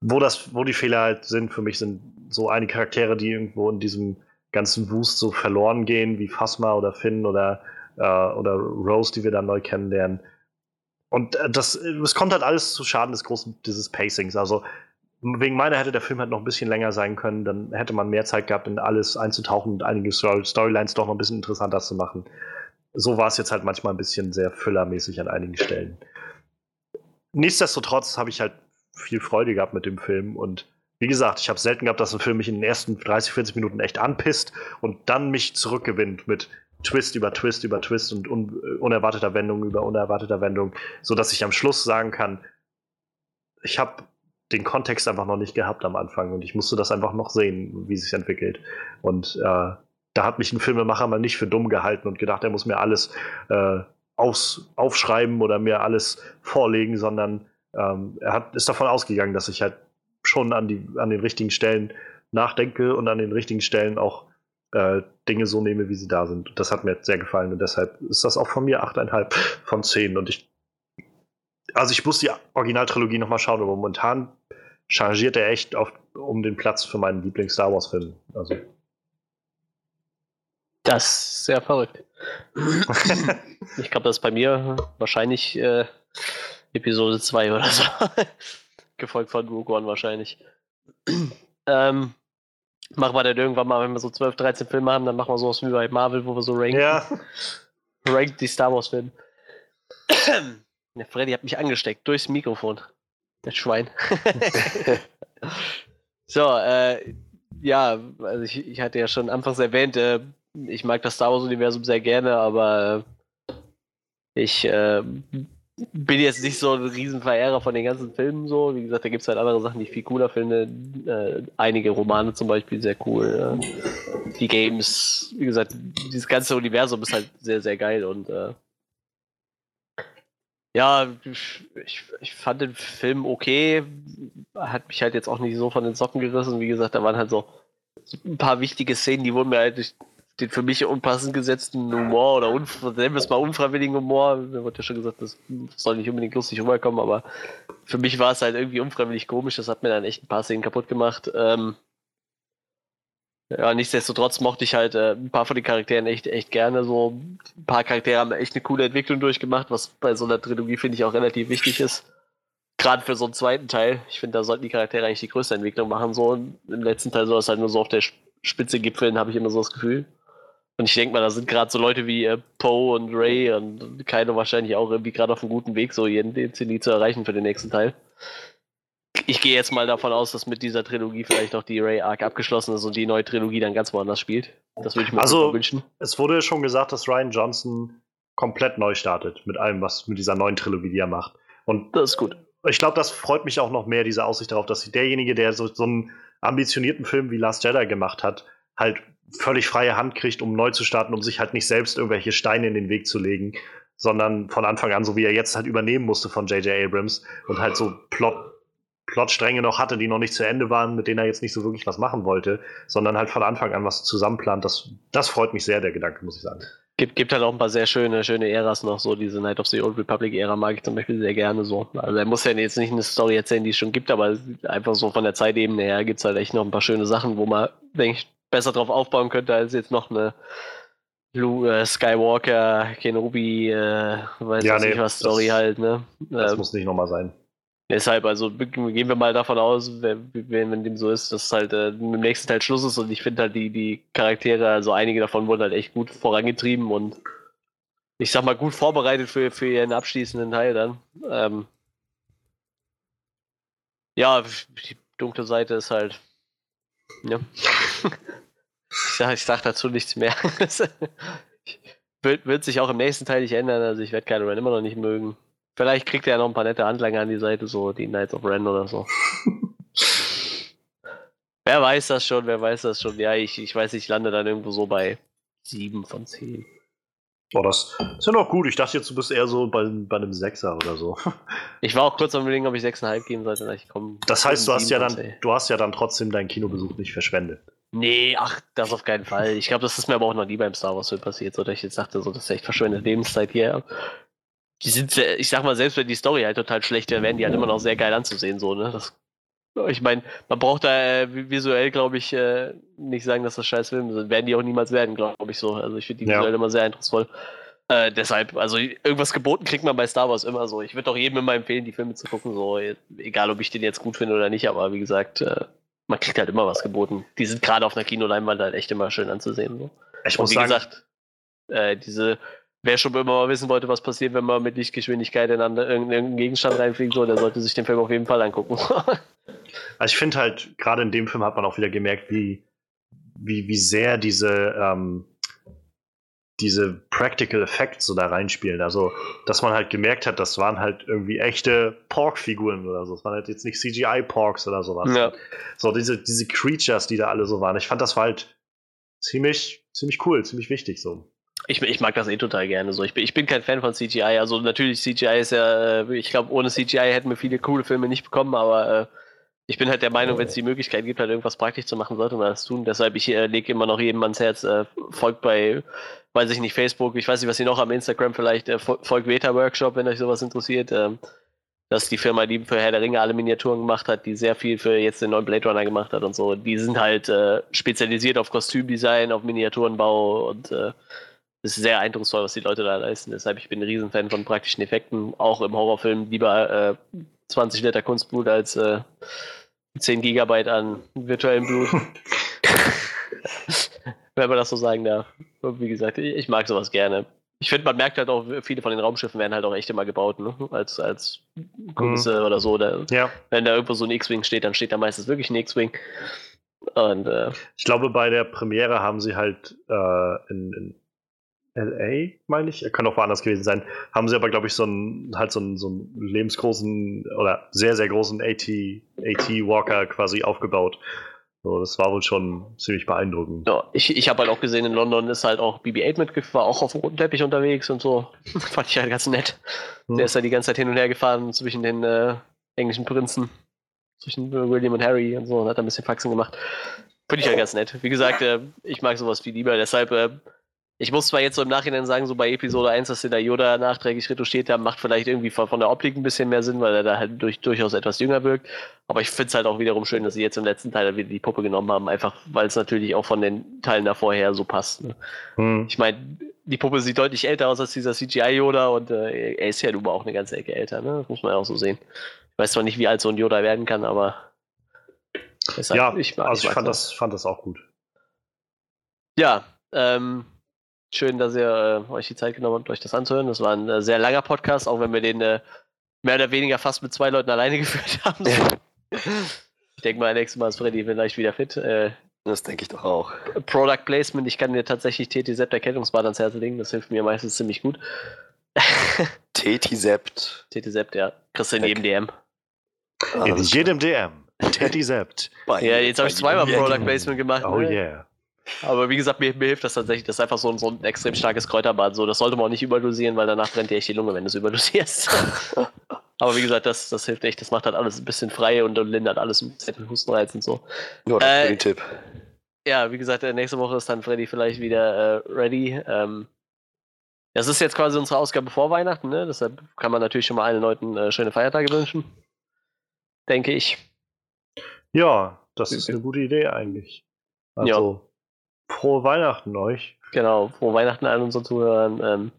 Wo, das, wo die Fehler halt sind, für mich sind so einige Charaktere, die irgendwo in diesem ganzen Wust so verloren gehen, wie Phasma oder Finn oder, äh, oder Rose, die wir dann neu kennenlernen. Und äh, das, es kommt halt alles zu Schaden des großen, dieses Pacings. Also wegen meiner hätte der Film halt noch ein bisschen länger sein können, dann hätte man mehr Zeit gehabt, in alles einzutauchen und einige Storylines doch noch ein bisschen interessanter zu machen so war es jetzt halt manchmal ein bisschen sehr füllermäßig an einigen Stellen. Nichtsdestotrotz habe ich halt viel Freude gehabt mit dem Film und wie gesagt, ich habe selten gehabt, dass ein Film mich in den ersten 30, 40 Minuten echt anpisst und dann mich zurückgewinnt mit Twist über Twist über Twist und un unerwarteter Wendung über unerwarteter Wendung, sodass ich am Schluss sagen kann, ich habe den Kontext einfach noch nicht gehabt am Anfang und ich musste das einfach noch sehen, wie sich entwickelt. Und äh, da hat mich ein Filmemacher mal nicht für dumm gehalten und gedacht, er muss mir alles äh, aus, aufschreiben oder mir alles vorlegen, sondern ähm, er hat, ist davon ausgegangen, dass ich halt schon an, die, an den richtigen Stellen nachdenke und an den richtigen Stellen auch äh, Dinge so nehme, wie sie da sind. Das hat mir sehr gefallen und deshalb ist das auch von mir 8,5 von 10. Und ich, also ich muss die Originaltrilogie nochmal schauen, aber momentan changiert er echt auf, um den Platz für meinen Lieblings-Star Wars-Film. Also. Das ist sehr verrückt. ich glaube, das ist bei mir wahrscheinlich äh, Episode 2 oder so. Gefolgt von Rogue One wahrscheinlich. ähm, machen wir dann irgendwann mal, wenn wir so 12, 13 Filme haben, dann machen wir sowas wie bei Marvel, wo wir so ranken. Ja. Rankt die Star Wars Filme. Der Freddy hat mich angesteckt durchs Mikrofon. Das Schwein. so, äh, ja, also ich, ich hatte ja schon anfangs erwähnt, äh, ich mag das Star Wars-Universum sehr gerne, aber äh, ich äh, bin jetzt nicht so ein Riesenverehrer von den ganzen Filmen so. Wie gesagt, da gibt es halt andere Sachen, die ich viel cooler finde. Äh, einige Romane zum Beispiel sehr cool. Äh, die Games, wie gesagt, dieses ganze Universum ist halt sehr, sehr geil und äh, ja, ich, ich fand den Film okay. Hat mich halt jetzt auch nicht so von den Socken gerissen. Wie gesagt, da waren halt so ein paar wichtige Szenen, die wurden mir halt durch den für mich unpassend gesetzten Humor oder nennen wir es mal unfreiwilligen Humor. Mir wurde ja schon gesagt, das soll nicht unbedingt lustig rüberkommen, aber für mich war es halt irgendwie unfreiwillig komisch. Das hat mir dann echt ein paar Szenen kaputt gemacht. Ähm, ja, nichtsdestotrotz mochte ich halt äh, ein paar von den Charakteren echt, echt gerne. So ein paar Charaktere haben echt eine coole Entwicklung durchgemacht, was bei so einer Trilogie finde ich auch relativ wichtig ist. Gerade für so einen zweiten Teil. Ich finde, da sollten die Charaktere eigentlich die größte Entwicklung machen. So im letzten Teil soll es halt nur so auf der Spitze gipfeln, habe ich immer so das Gefühl. Und ich denke mal, da sind gerade so Leute wie äh, Poe und Ray und Kylo wahrscheinlich auch irgendwie gerade auf einem guten Weg, so jeden den Zenit zu erreichen für den nächsten Teil. Ich gehe jetzt mal davon aus, dass mit dieser Trilogie vielleicht auch die Ray Arc abgeschlossen ist und die neue Trilogie dann ganz woanders spielt. Das würde ich mir also, wünschen. Es wurde schon gesagt, dass Ryan Johnson komplett neu startet mit allem, was mit dieser neuen Trilogie, die er macht. Und das ist gut. Ich glaube, das freut mich auch noch mehr, diese Aussicht darauf, dass derjenige, der so, so einen ambitionierten Film wie Last Jedi gemacht hat, halt völlig freie Hand kriegt, um neu zu starten, um sich halt nicht selbst irgendwelche Steine in den Weg zu legen, sondern von Anfang an, so wie er jetzt halt übernehmen musste von J.J. Abrams und halt so Plot, Plotstränge noch hatte, die noch nicht zu Ende waren, mit denen er jetzt nicht so wirklich was machen wollte, sondern halt von Anfang an was zusammenplant. Das, das freut mich sehr, der Gedanke, muss ich sagen. Gibt, gibt halt auch ein paar sehr schöne, schöne Äras noch, so diese Night of the Old Republic-Ära mag ich zum Beispiel sehr gerne so. Also er muss ja jetzt nicht eine Story erzählen, die es schon gibt, aber einfach so von der Zeitebene her gibt es halt echt noch ein paar schöne Sachen, wo man, denke ich, besser drauf aufbauen könnte, als jetzt noch eine Luke, äh, Skywalker, Kenobi, äh, weiß ja, nee, nicht was Story das, halt, ne? Das ähm, muss nicht nochmal sein. Deshalb, also gehen wir mal davon aus, wenn, wenn dem so ist, dass halt äh, im nächsten Teil Schluss ist und ich finde halt die, die Charaktere, also einige davon wurden halt echt gut vorangetrieben und ich sag mal gut vorbereitet für, für ihren abschließenden Teil dann. Ähm, ja, die dunkle Seite ist halt. Ja. Ich sag, ich sag dazu nichts mehr. wird, wird sich auch im nächsten Teil nicht ändern. Also ich werde Kylo Ren immer noch nicht mögen. Vielleicht kriegt er ja noch ein paar nette Handlanger an die Seite, so die Knights of Ren oder so. wer weiß das schon, wer weiß das schon. Ja, ich, ich weiß, ich lande dann irgendwo so bei 7 von 10. Oh, das ist ja noch gut. Ich dachte jetzt, du bist eher so bei, bei einem Sechser oder so. Ich war auch kurz am überlegen, ob ich 6,5 geben sollte. Ich komm, das heißt, du hast, ja dann, du hast ja dann trotzdem deinen Kinobesuch nicht verschwendet. Nee, ach, das auf keinen Fall. Ich glaube, das ist mir aber auch noch nie beim Star Wars Film passiert, so dass ich jetzt dachte, so, das ist echt verschwendete Lebenszeit hier. Die sind, ich sag mal, selbst wenn die Story halt total schlecht wäre, werden die halt immer noch sehr geil anzusehen, so, ne? Das, ich meine, man braucht da äh, visuell, glaube ich, äh, nicht sagen, dass das scheiß Filme sind. Werden die auch niemals werden, glaube ich so. Also ich finde die ja. visuell immer sehr eindrucksvoll. Äh, deshalb, also irgendwas geboten kriegt man bei Star Wars immer so. Ich würde auch jedem immer empfehlen, die Filme zu gucken, so, egal ob ich den jetzt gut finde oder nicht, aber wie gesagt, äh, man kriegt halt immer was geboten. Die sind gerade auf einer Kinoleinwand halt echt immer schön anzusehen. So. Ich muss Und wie sagen, gesagt, äh, diese, wer schon immer mal wissen wollte, was passiert, wenn man mit Lichtgeschwindigkeit in irgendeinen Gegenstand reinfliegt, so, der sollte sich den Film auf jeden Fall angucken. also ich finde halt, gerade in dem Film hat man auch wieder gemerkt, wie, wie, wie sehr diese ähm, diese Practical Effects so da reinspielen. Also, dass man halt gemerkt hat, das waren halt irgendwie echte Pork-Figuren oder so. Das waren halt jetzt nicht CGI-Porks oder sowas. Ja. So, diese, diese Creatures, die da alle so waren. Ich fand das war halt ziemlich, ziemlich cool, ziemlich wichtig so. Ich, ich mag das eh total gerne so. Ich bin, ich bin kein Fan von CGI. Also natürlich, CGI ist ja, äh, ich glaube, ohne CGI hätten wir viele coole Filme nicht bekommen, aber äh, ich bin halt der Meinung, wenn es die Möglichkeit gibt, halt irgendwas praktisch zu machen, sollte man das tun. Deshalb, ich äh, lege immer noch jedem ans Herz, äh, folgt bei, weiß ich nicht, Facebook, ich weiß nicht, was sie noch am Instagram vielleicht, äh, folgt Beta Workshop, wenn euch sowas interessiert. Ähm, das ist die Firma, die für Herr der Ringe alle Miniaturen gemacht hat, die sehr viel für jetzt den neuen Blade Runner gemacht hat und so. Die sind halt äh, spezialisiert auf Kostümdesign, auf Miniaturenbau und äh, ist sehr eindrucksvoll, was die Leute da leisten. Deshalb, ich bin ein Riesenfan von praktischen Effekten, auch im Horrorfilm lieber äh, 20 Liter Kunstblut als äh, 10 Gigabyte an virtuellem Blut. Wenn man das so sagen darf. Wie gesagt, ich, ich mag sowas gerne. Ich finde, man merkt halt auch, viele von den Raumschiffen werden halt auch echt immer gebaut, ne? Als, als Kulisse mhm. oder so. Da, ja. Wenn da irgendwo so ein X-Wing steht, dann steht da meistens wirklich ein X-Wing. Und, äh, ich glaube, bei der Premiere haben sie halt äh, in, in LA, meine ich, kann auch woanders gewesen sein, haben sie aber, glaube ich, so einen, halt so einen, so einen lebensgroßen oder sehr, sehr großen AT, AT Walker quasi aufgebaut. So, das war wohl schon ziemlich beeindruckend. Ja, ich, ich habe halt auch gesehen, in London ist halt auch BB-8 mit, war auch auf dem roten Teppich unterwegs und so. Fand ich halt ganz nett. Hm. Der ist ja die ganze Zeit hin und her gefahren zwischen den äh, englischen Prinzen, zwischen William und Harry und so und hat ein bisschen Faxen gemacht. Finde ich halt ganz nett. Wie gesagt, äh, ich mag sowas viel lieber, deshalb äh, ich muss zwar jetzt so im Nachhinein sagen, so bei Episode 1, dass sie da Yoda nachträglich retuschiert haben, macht vielleicht irgendwie von, von der Optik ein bisschen mehr Sinn, weil er da halt durch, durchaus etwas jünger wirkt. Aber ich finde es halt auch wiederum schön, dass sie jetzt im letzten Teil wieder die Puppe genommen haben, einfach weil es natürlich auch von den Teilen davor her so passt. Ne? Hm. Ich meine, die Puppe sieht deutlich älter aus als dieser CGI-Yoda und äh, er ist ja nun auch eine ganze Ecke älter, ne? Das muss man ja auch so sehen. Ich weiß zwar nicht, wie alt so ein Yoda werden kann, aber. Halt, ja, ich, also ich fand, das, fand das auch gut. Ja, ähm, Schön, dass ihr äh, euch die Zeit genommen habt, euch das anzuhören. Das war ein äh, sehr langer Podcast, auch wenn wir den äh, mehr oder weniger fast mit zwei Leuten alleine geführt haben. ich denke mal, nächstes Mal ist Freddy vielleicht wieder fit. Äh, das denke ich doch auch. Product Placement, ich kann dir tatsächlich TT-Sept Erkältungsbad ans Herz legen, das hilft mir meistens ziemlich gut. TT-Sept. TT-Sept, ja. Kriegst du in jedem DM. In jedem DM. TT-Sept. Ja, jetzt habe ich zweimal Product Placement gemacht. Oh ne? yeah. Aber wie gesagt, mir, mir, hilft das tatsächlich. Das ist einfach so ein, so ein extrem starkes Kräuterbad. So, das sollte man auch nicht überdosieren, weil danach brennt dir echt die Lunge, wenn du es überdosierst. Aber wie gesagt, das, das hilft echt. Das macht halt alles ein bisschen frei und, lindert alles ein bisschen Hustenreiz und so. Ja, das äh, ist ein Tipp. Ja, wie gesagt, nächste Woche ist dann Freddy vielleicht wieder äh, ready. Ähm, das ist jetzt quasi unsere Ausgabe vor Weihnachten, ne? Deshalb kann man natürlich schon mal allen Leuten äh, schöne Feiertage wünschen. Denke ich. Ja, das ist eine gute Idee eigentlich. Also, ja. Frohe Weihnachten euch. Genau, frohe Weihnachten allen unseren Zuhörern. Ähm,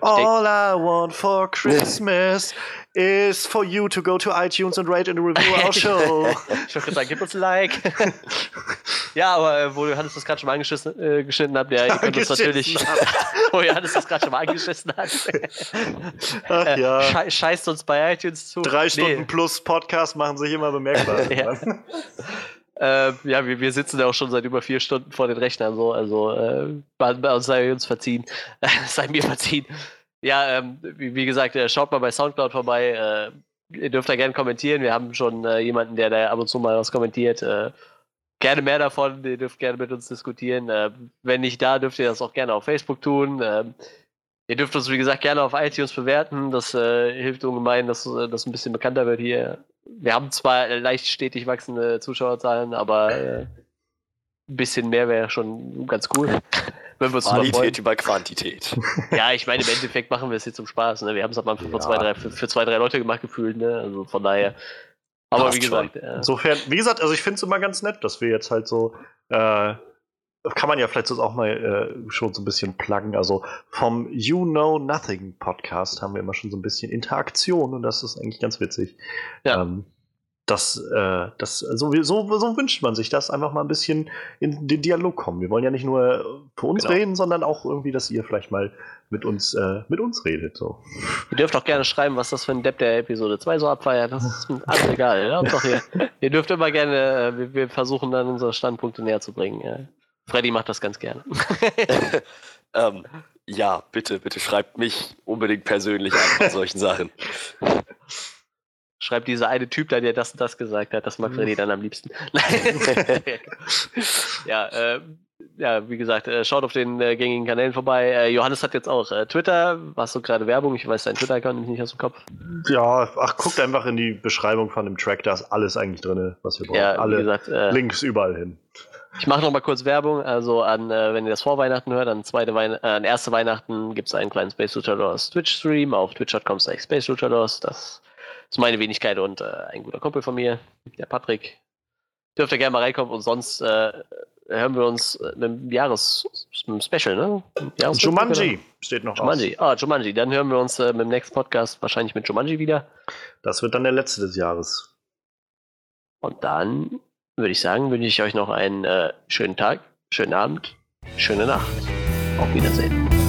All I want for Christmas is for you to go to iTunes and rate and review our show. ich würde sagen, gib uns ein Like. ja, aber äh, wo Johannes das gerade schon mal angeschnitten äh, geschnitten hat, ja, ihr könnt uns natürlich. wo Johannes das gerade schon mal angeschissen hat. Ach, äh, ja. Sche scheißt uns bei iTunes zu. Drei Stunden nee. plus Podcast machen sich immer bemerkbar. ja. Äh, ja, wir, wir sitzen ja auch schon seit über vier Stunden vor den Rechnern, so, also äh, sei uns verziehen, sei mir verziehen. Ja, ähm, wie, wie, gesagt, äh, schaut mal bei Soundcloud vorbei. Äh, ihr dürft da gerne kommentieren. Wir haben schon äh, jemanden, der da ab und zu mal was kommentiert. Äh, gerne mehr davon. Ihr dürft gerne mit uns diskutieren. wenn nicht da, dürft ihr das auch gerne auf Facebook tun. Ähm, ihr dürft uns, wie gesagt, gerne auf iTunes bewerten. Das hilft ungemein, dass das ein bisschen bekannter wird hier wir haben zwar leicht stetig wachsende Zuschauerzahlen, aber äh, ein bisschen mehr wäre schon ganz cool. Wenn Qualität über Quantität. Ja, ich meine, im Endeffekt machen wir es jetzt zum Spaß. Ne? Wir haben es am Anfang ja. für, zwei, drei, für, für, zwei, drei Leute gemacht gefühlt. Ne? Also von daher. Aber Passt wie gesagt. Äh, Insofern, wie gesagt, also ich finde es immer ganz nett, dass wir jetzt halt so äh, kann man ja vielleicht so auch mal äh, schon so ein bisschen pluggen. Also vom You Know Nothing Podcast haben wir immer schon so ein bisschen Interaktion und das ist eigentlich ganz witzig. Ja. Ähm, das, äh, das, so, so, so wünscht man sich das, einfach mal ein bisschen in den Dialog kommen. Wir wollen ja nicht nur für uns genau. reden, sondern auch irgendwie, dass ihr vielleicht mal mit uns, äh, mit uns redet. So. Ihr dürft auch gerne schreiben, was das für ein Depp der Episode 2 so abfeiert. Das ist alles egal. Ihr, ihr dürft immer gerne, äh, wir, wir, versuchen dann unsere Standpunkte näher zu bringen. Ja. Freddy macht das ganz gerne. ähm, ja, bitte, bitte schreibt mich unbedingt persönlich an bei solchen Sachen. Schreibt dieser eine Typ da, der das und das gesagt hat, das mag Freddy dann am liebsten. ja, äh, ja, wie gesagt, äh, schaut auf den äh, gängigen Kanälen vorbei. Äh, Johannes hat jetzt auch äh, Twitter. Was so gerade Werbung? Ich weiß deinen Twitter-Account nicht aus dem Kopf. Ja, ach, guckt einfach in die Beschreibung von dem Track, da ist alles eigentlich drin, was wir brauchen. Ja, Alle gesagt, äh, Links überall hin. Ich mache noch mal kurz Werbung. Also an, äh, wenn ihr das vor Weihnachten hört, an zweite Wein äh, an erste Weihnachten gibt es einen kleinen Space Luchadors Twitch-Stream auf twitch.com Space Luchadors. Das ist meine Wenigkeit und äh, ein guter Kumpel von mir, der Patrick. Dürft ihr gerne mal reinkommen und sonst äh, hören wir uns äh, mit dem Jahres mit dem Special, ne? Jahres Jumanji steht noch Jumanji. Ah, Jumanji. Dann hören wir uns äh, mit dem nächsten Podcast wahrscheinlich mit Jumanji wieder. aus. Das wird dann der letzte des Jahres. Und dann würde ich sagen, wünsche ich euch noch einen äh, schönen Tag, schönen Abend, schöne Nacht. Auf Wiedersehen.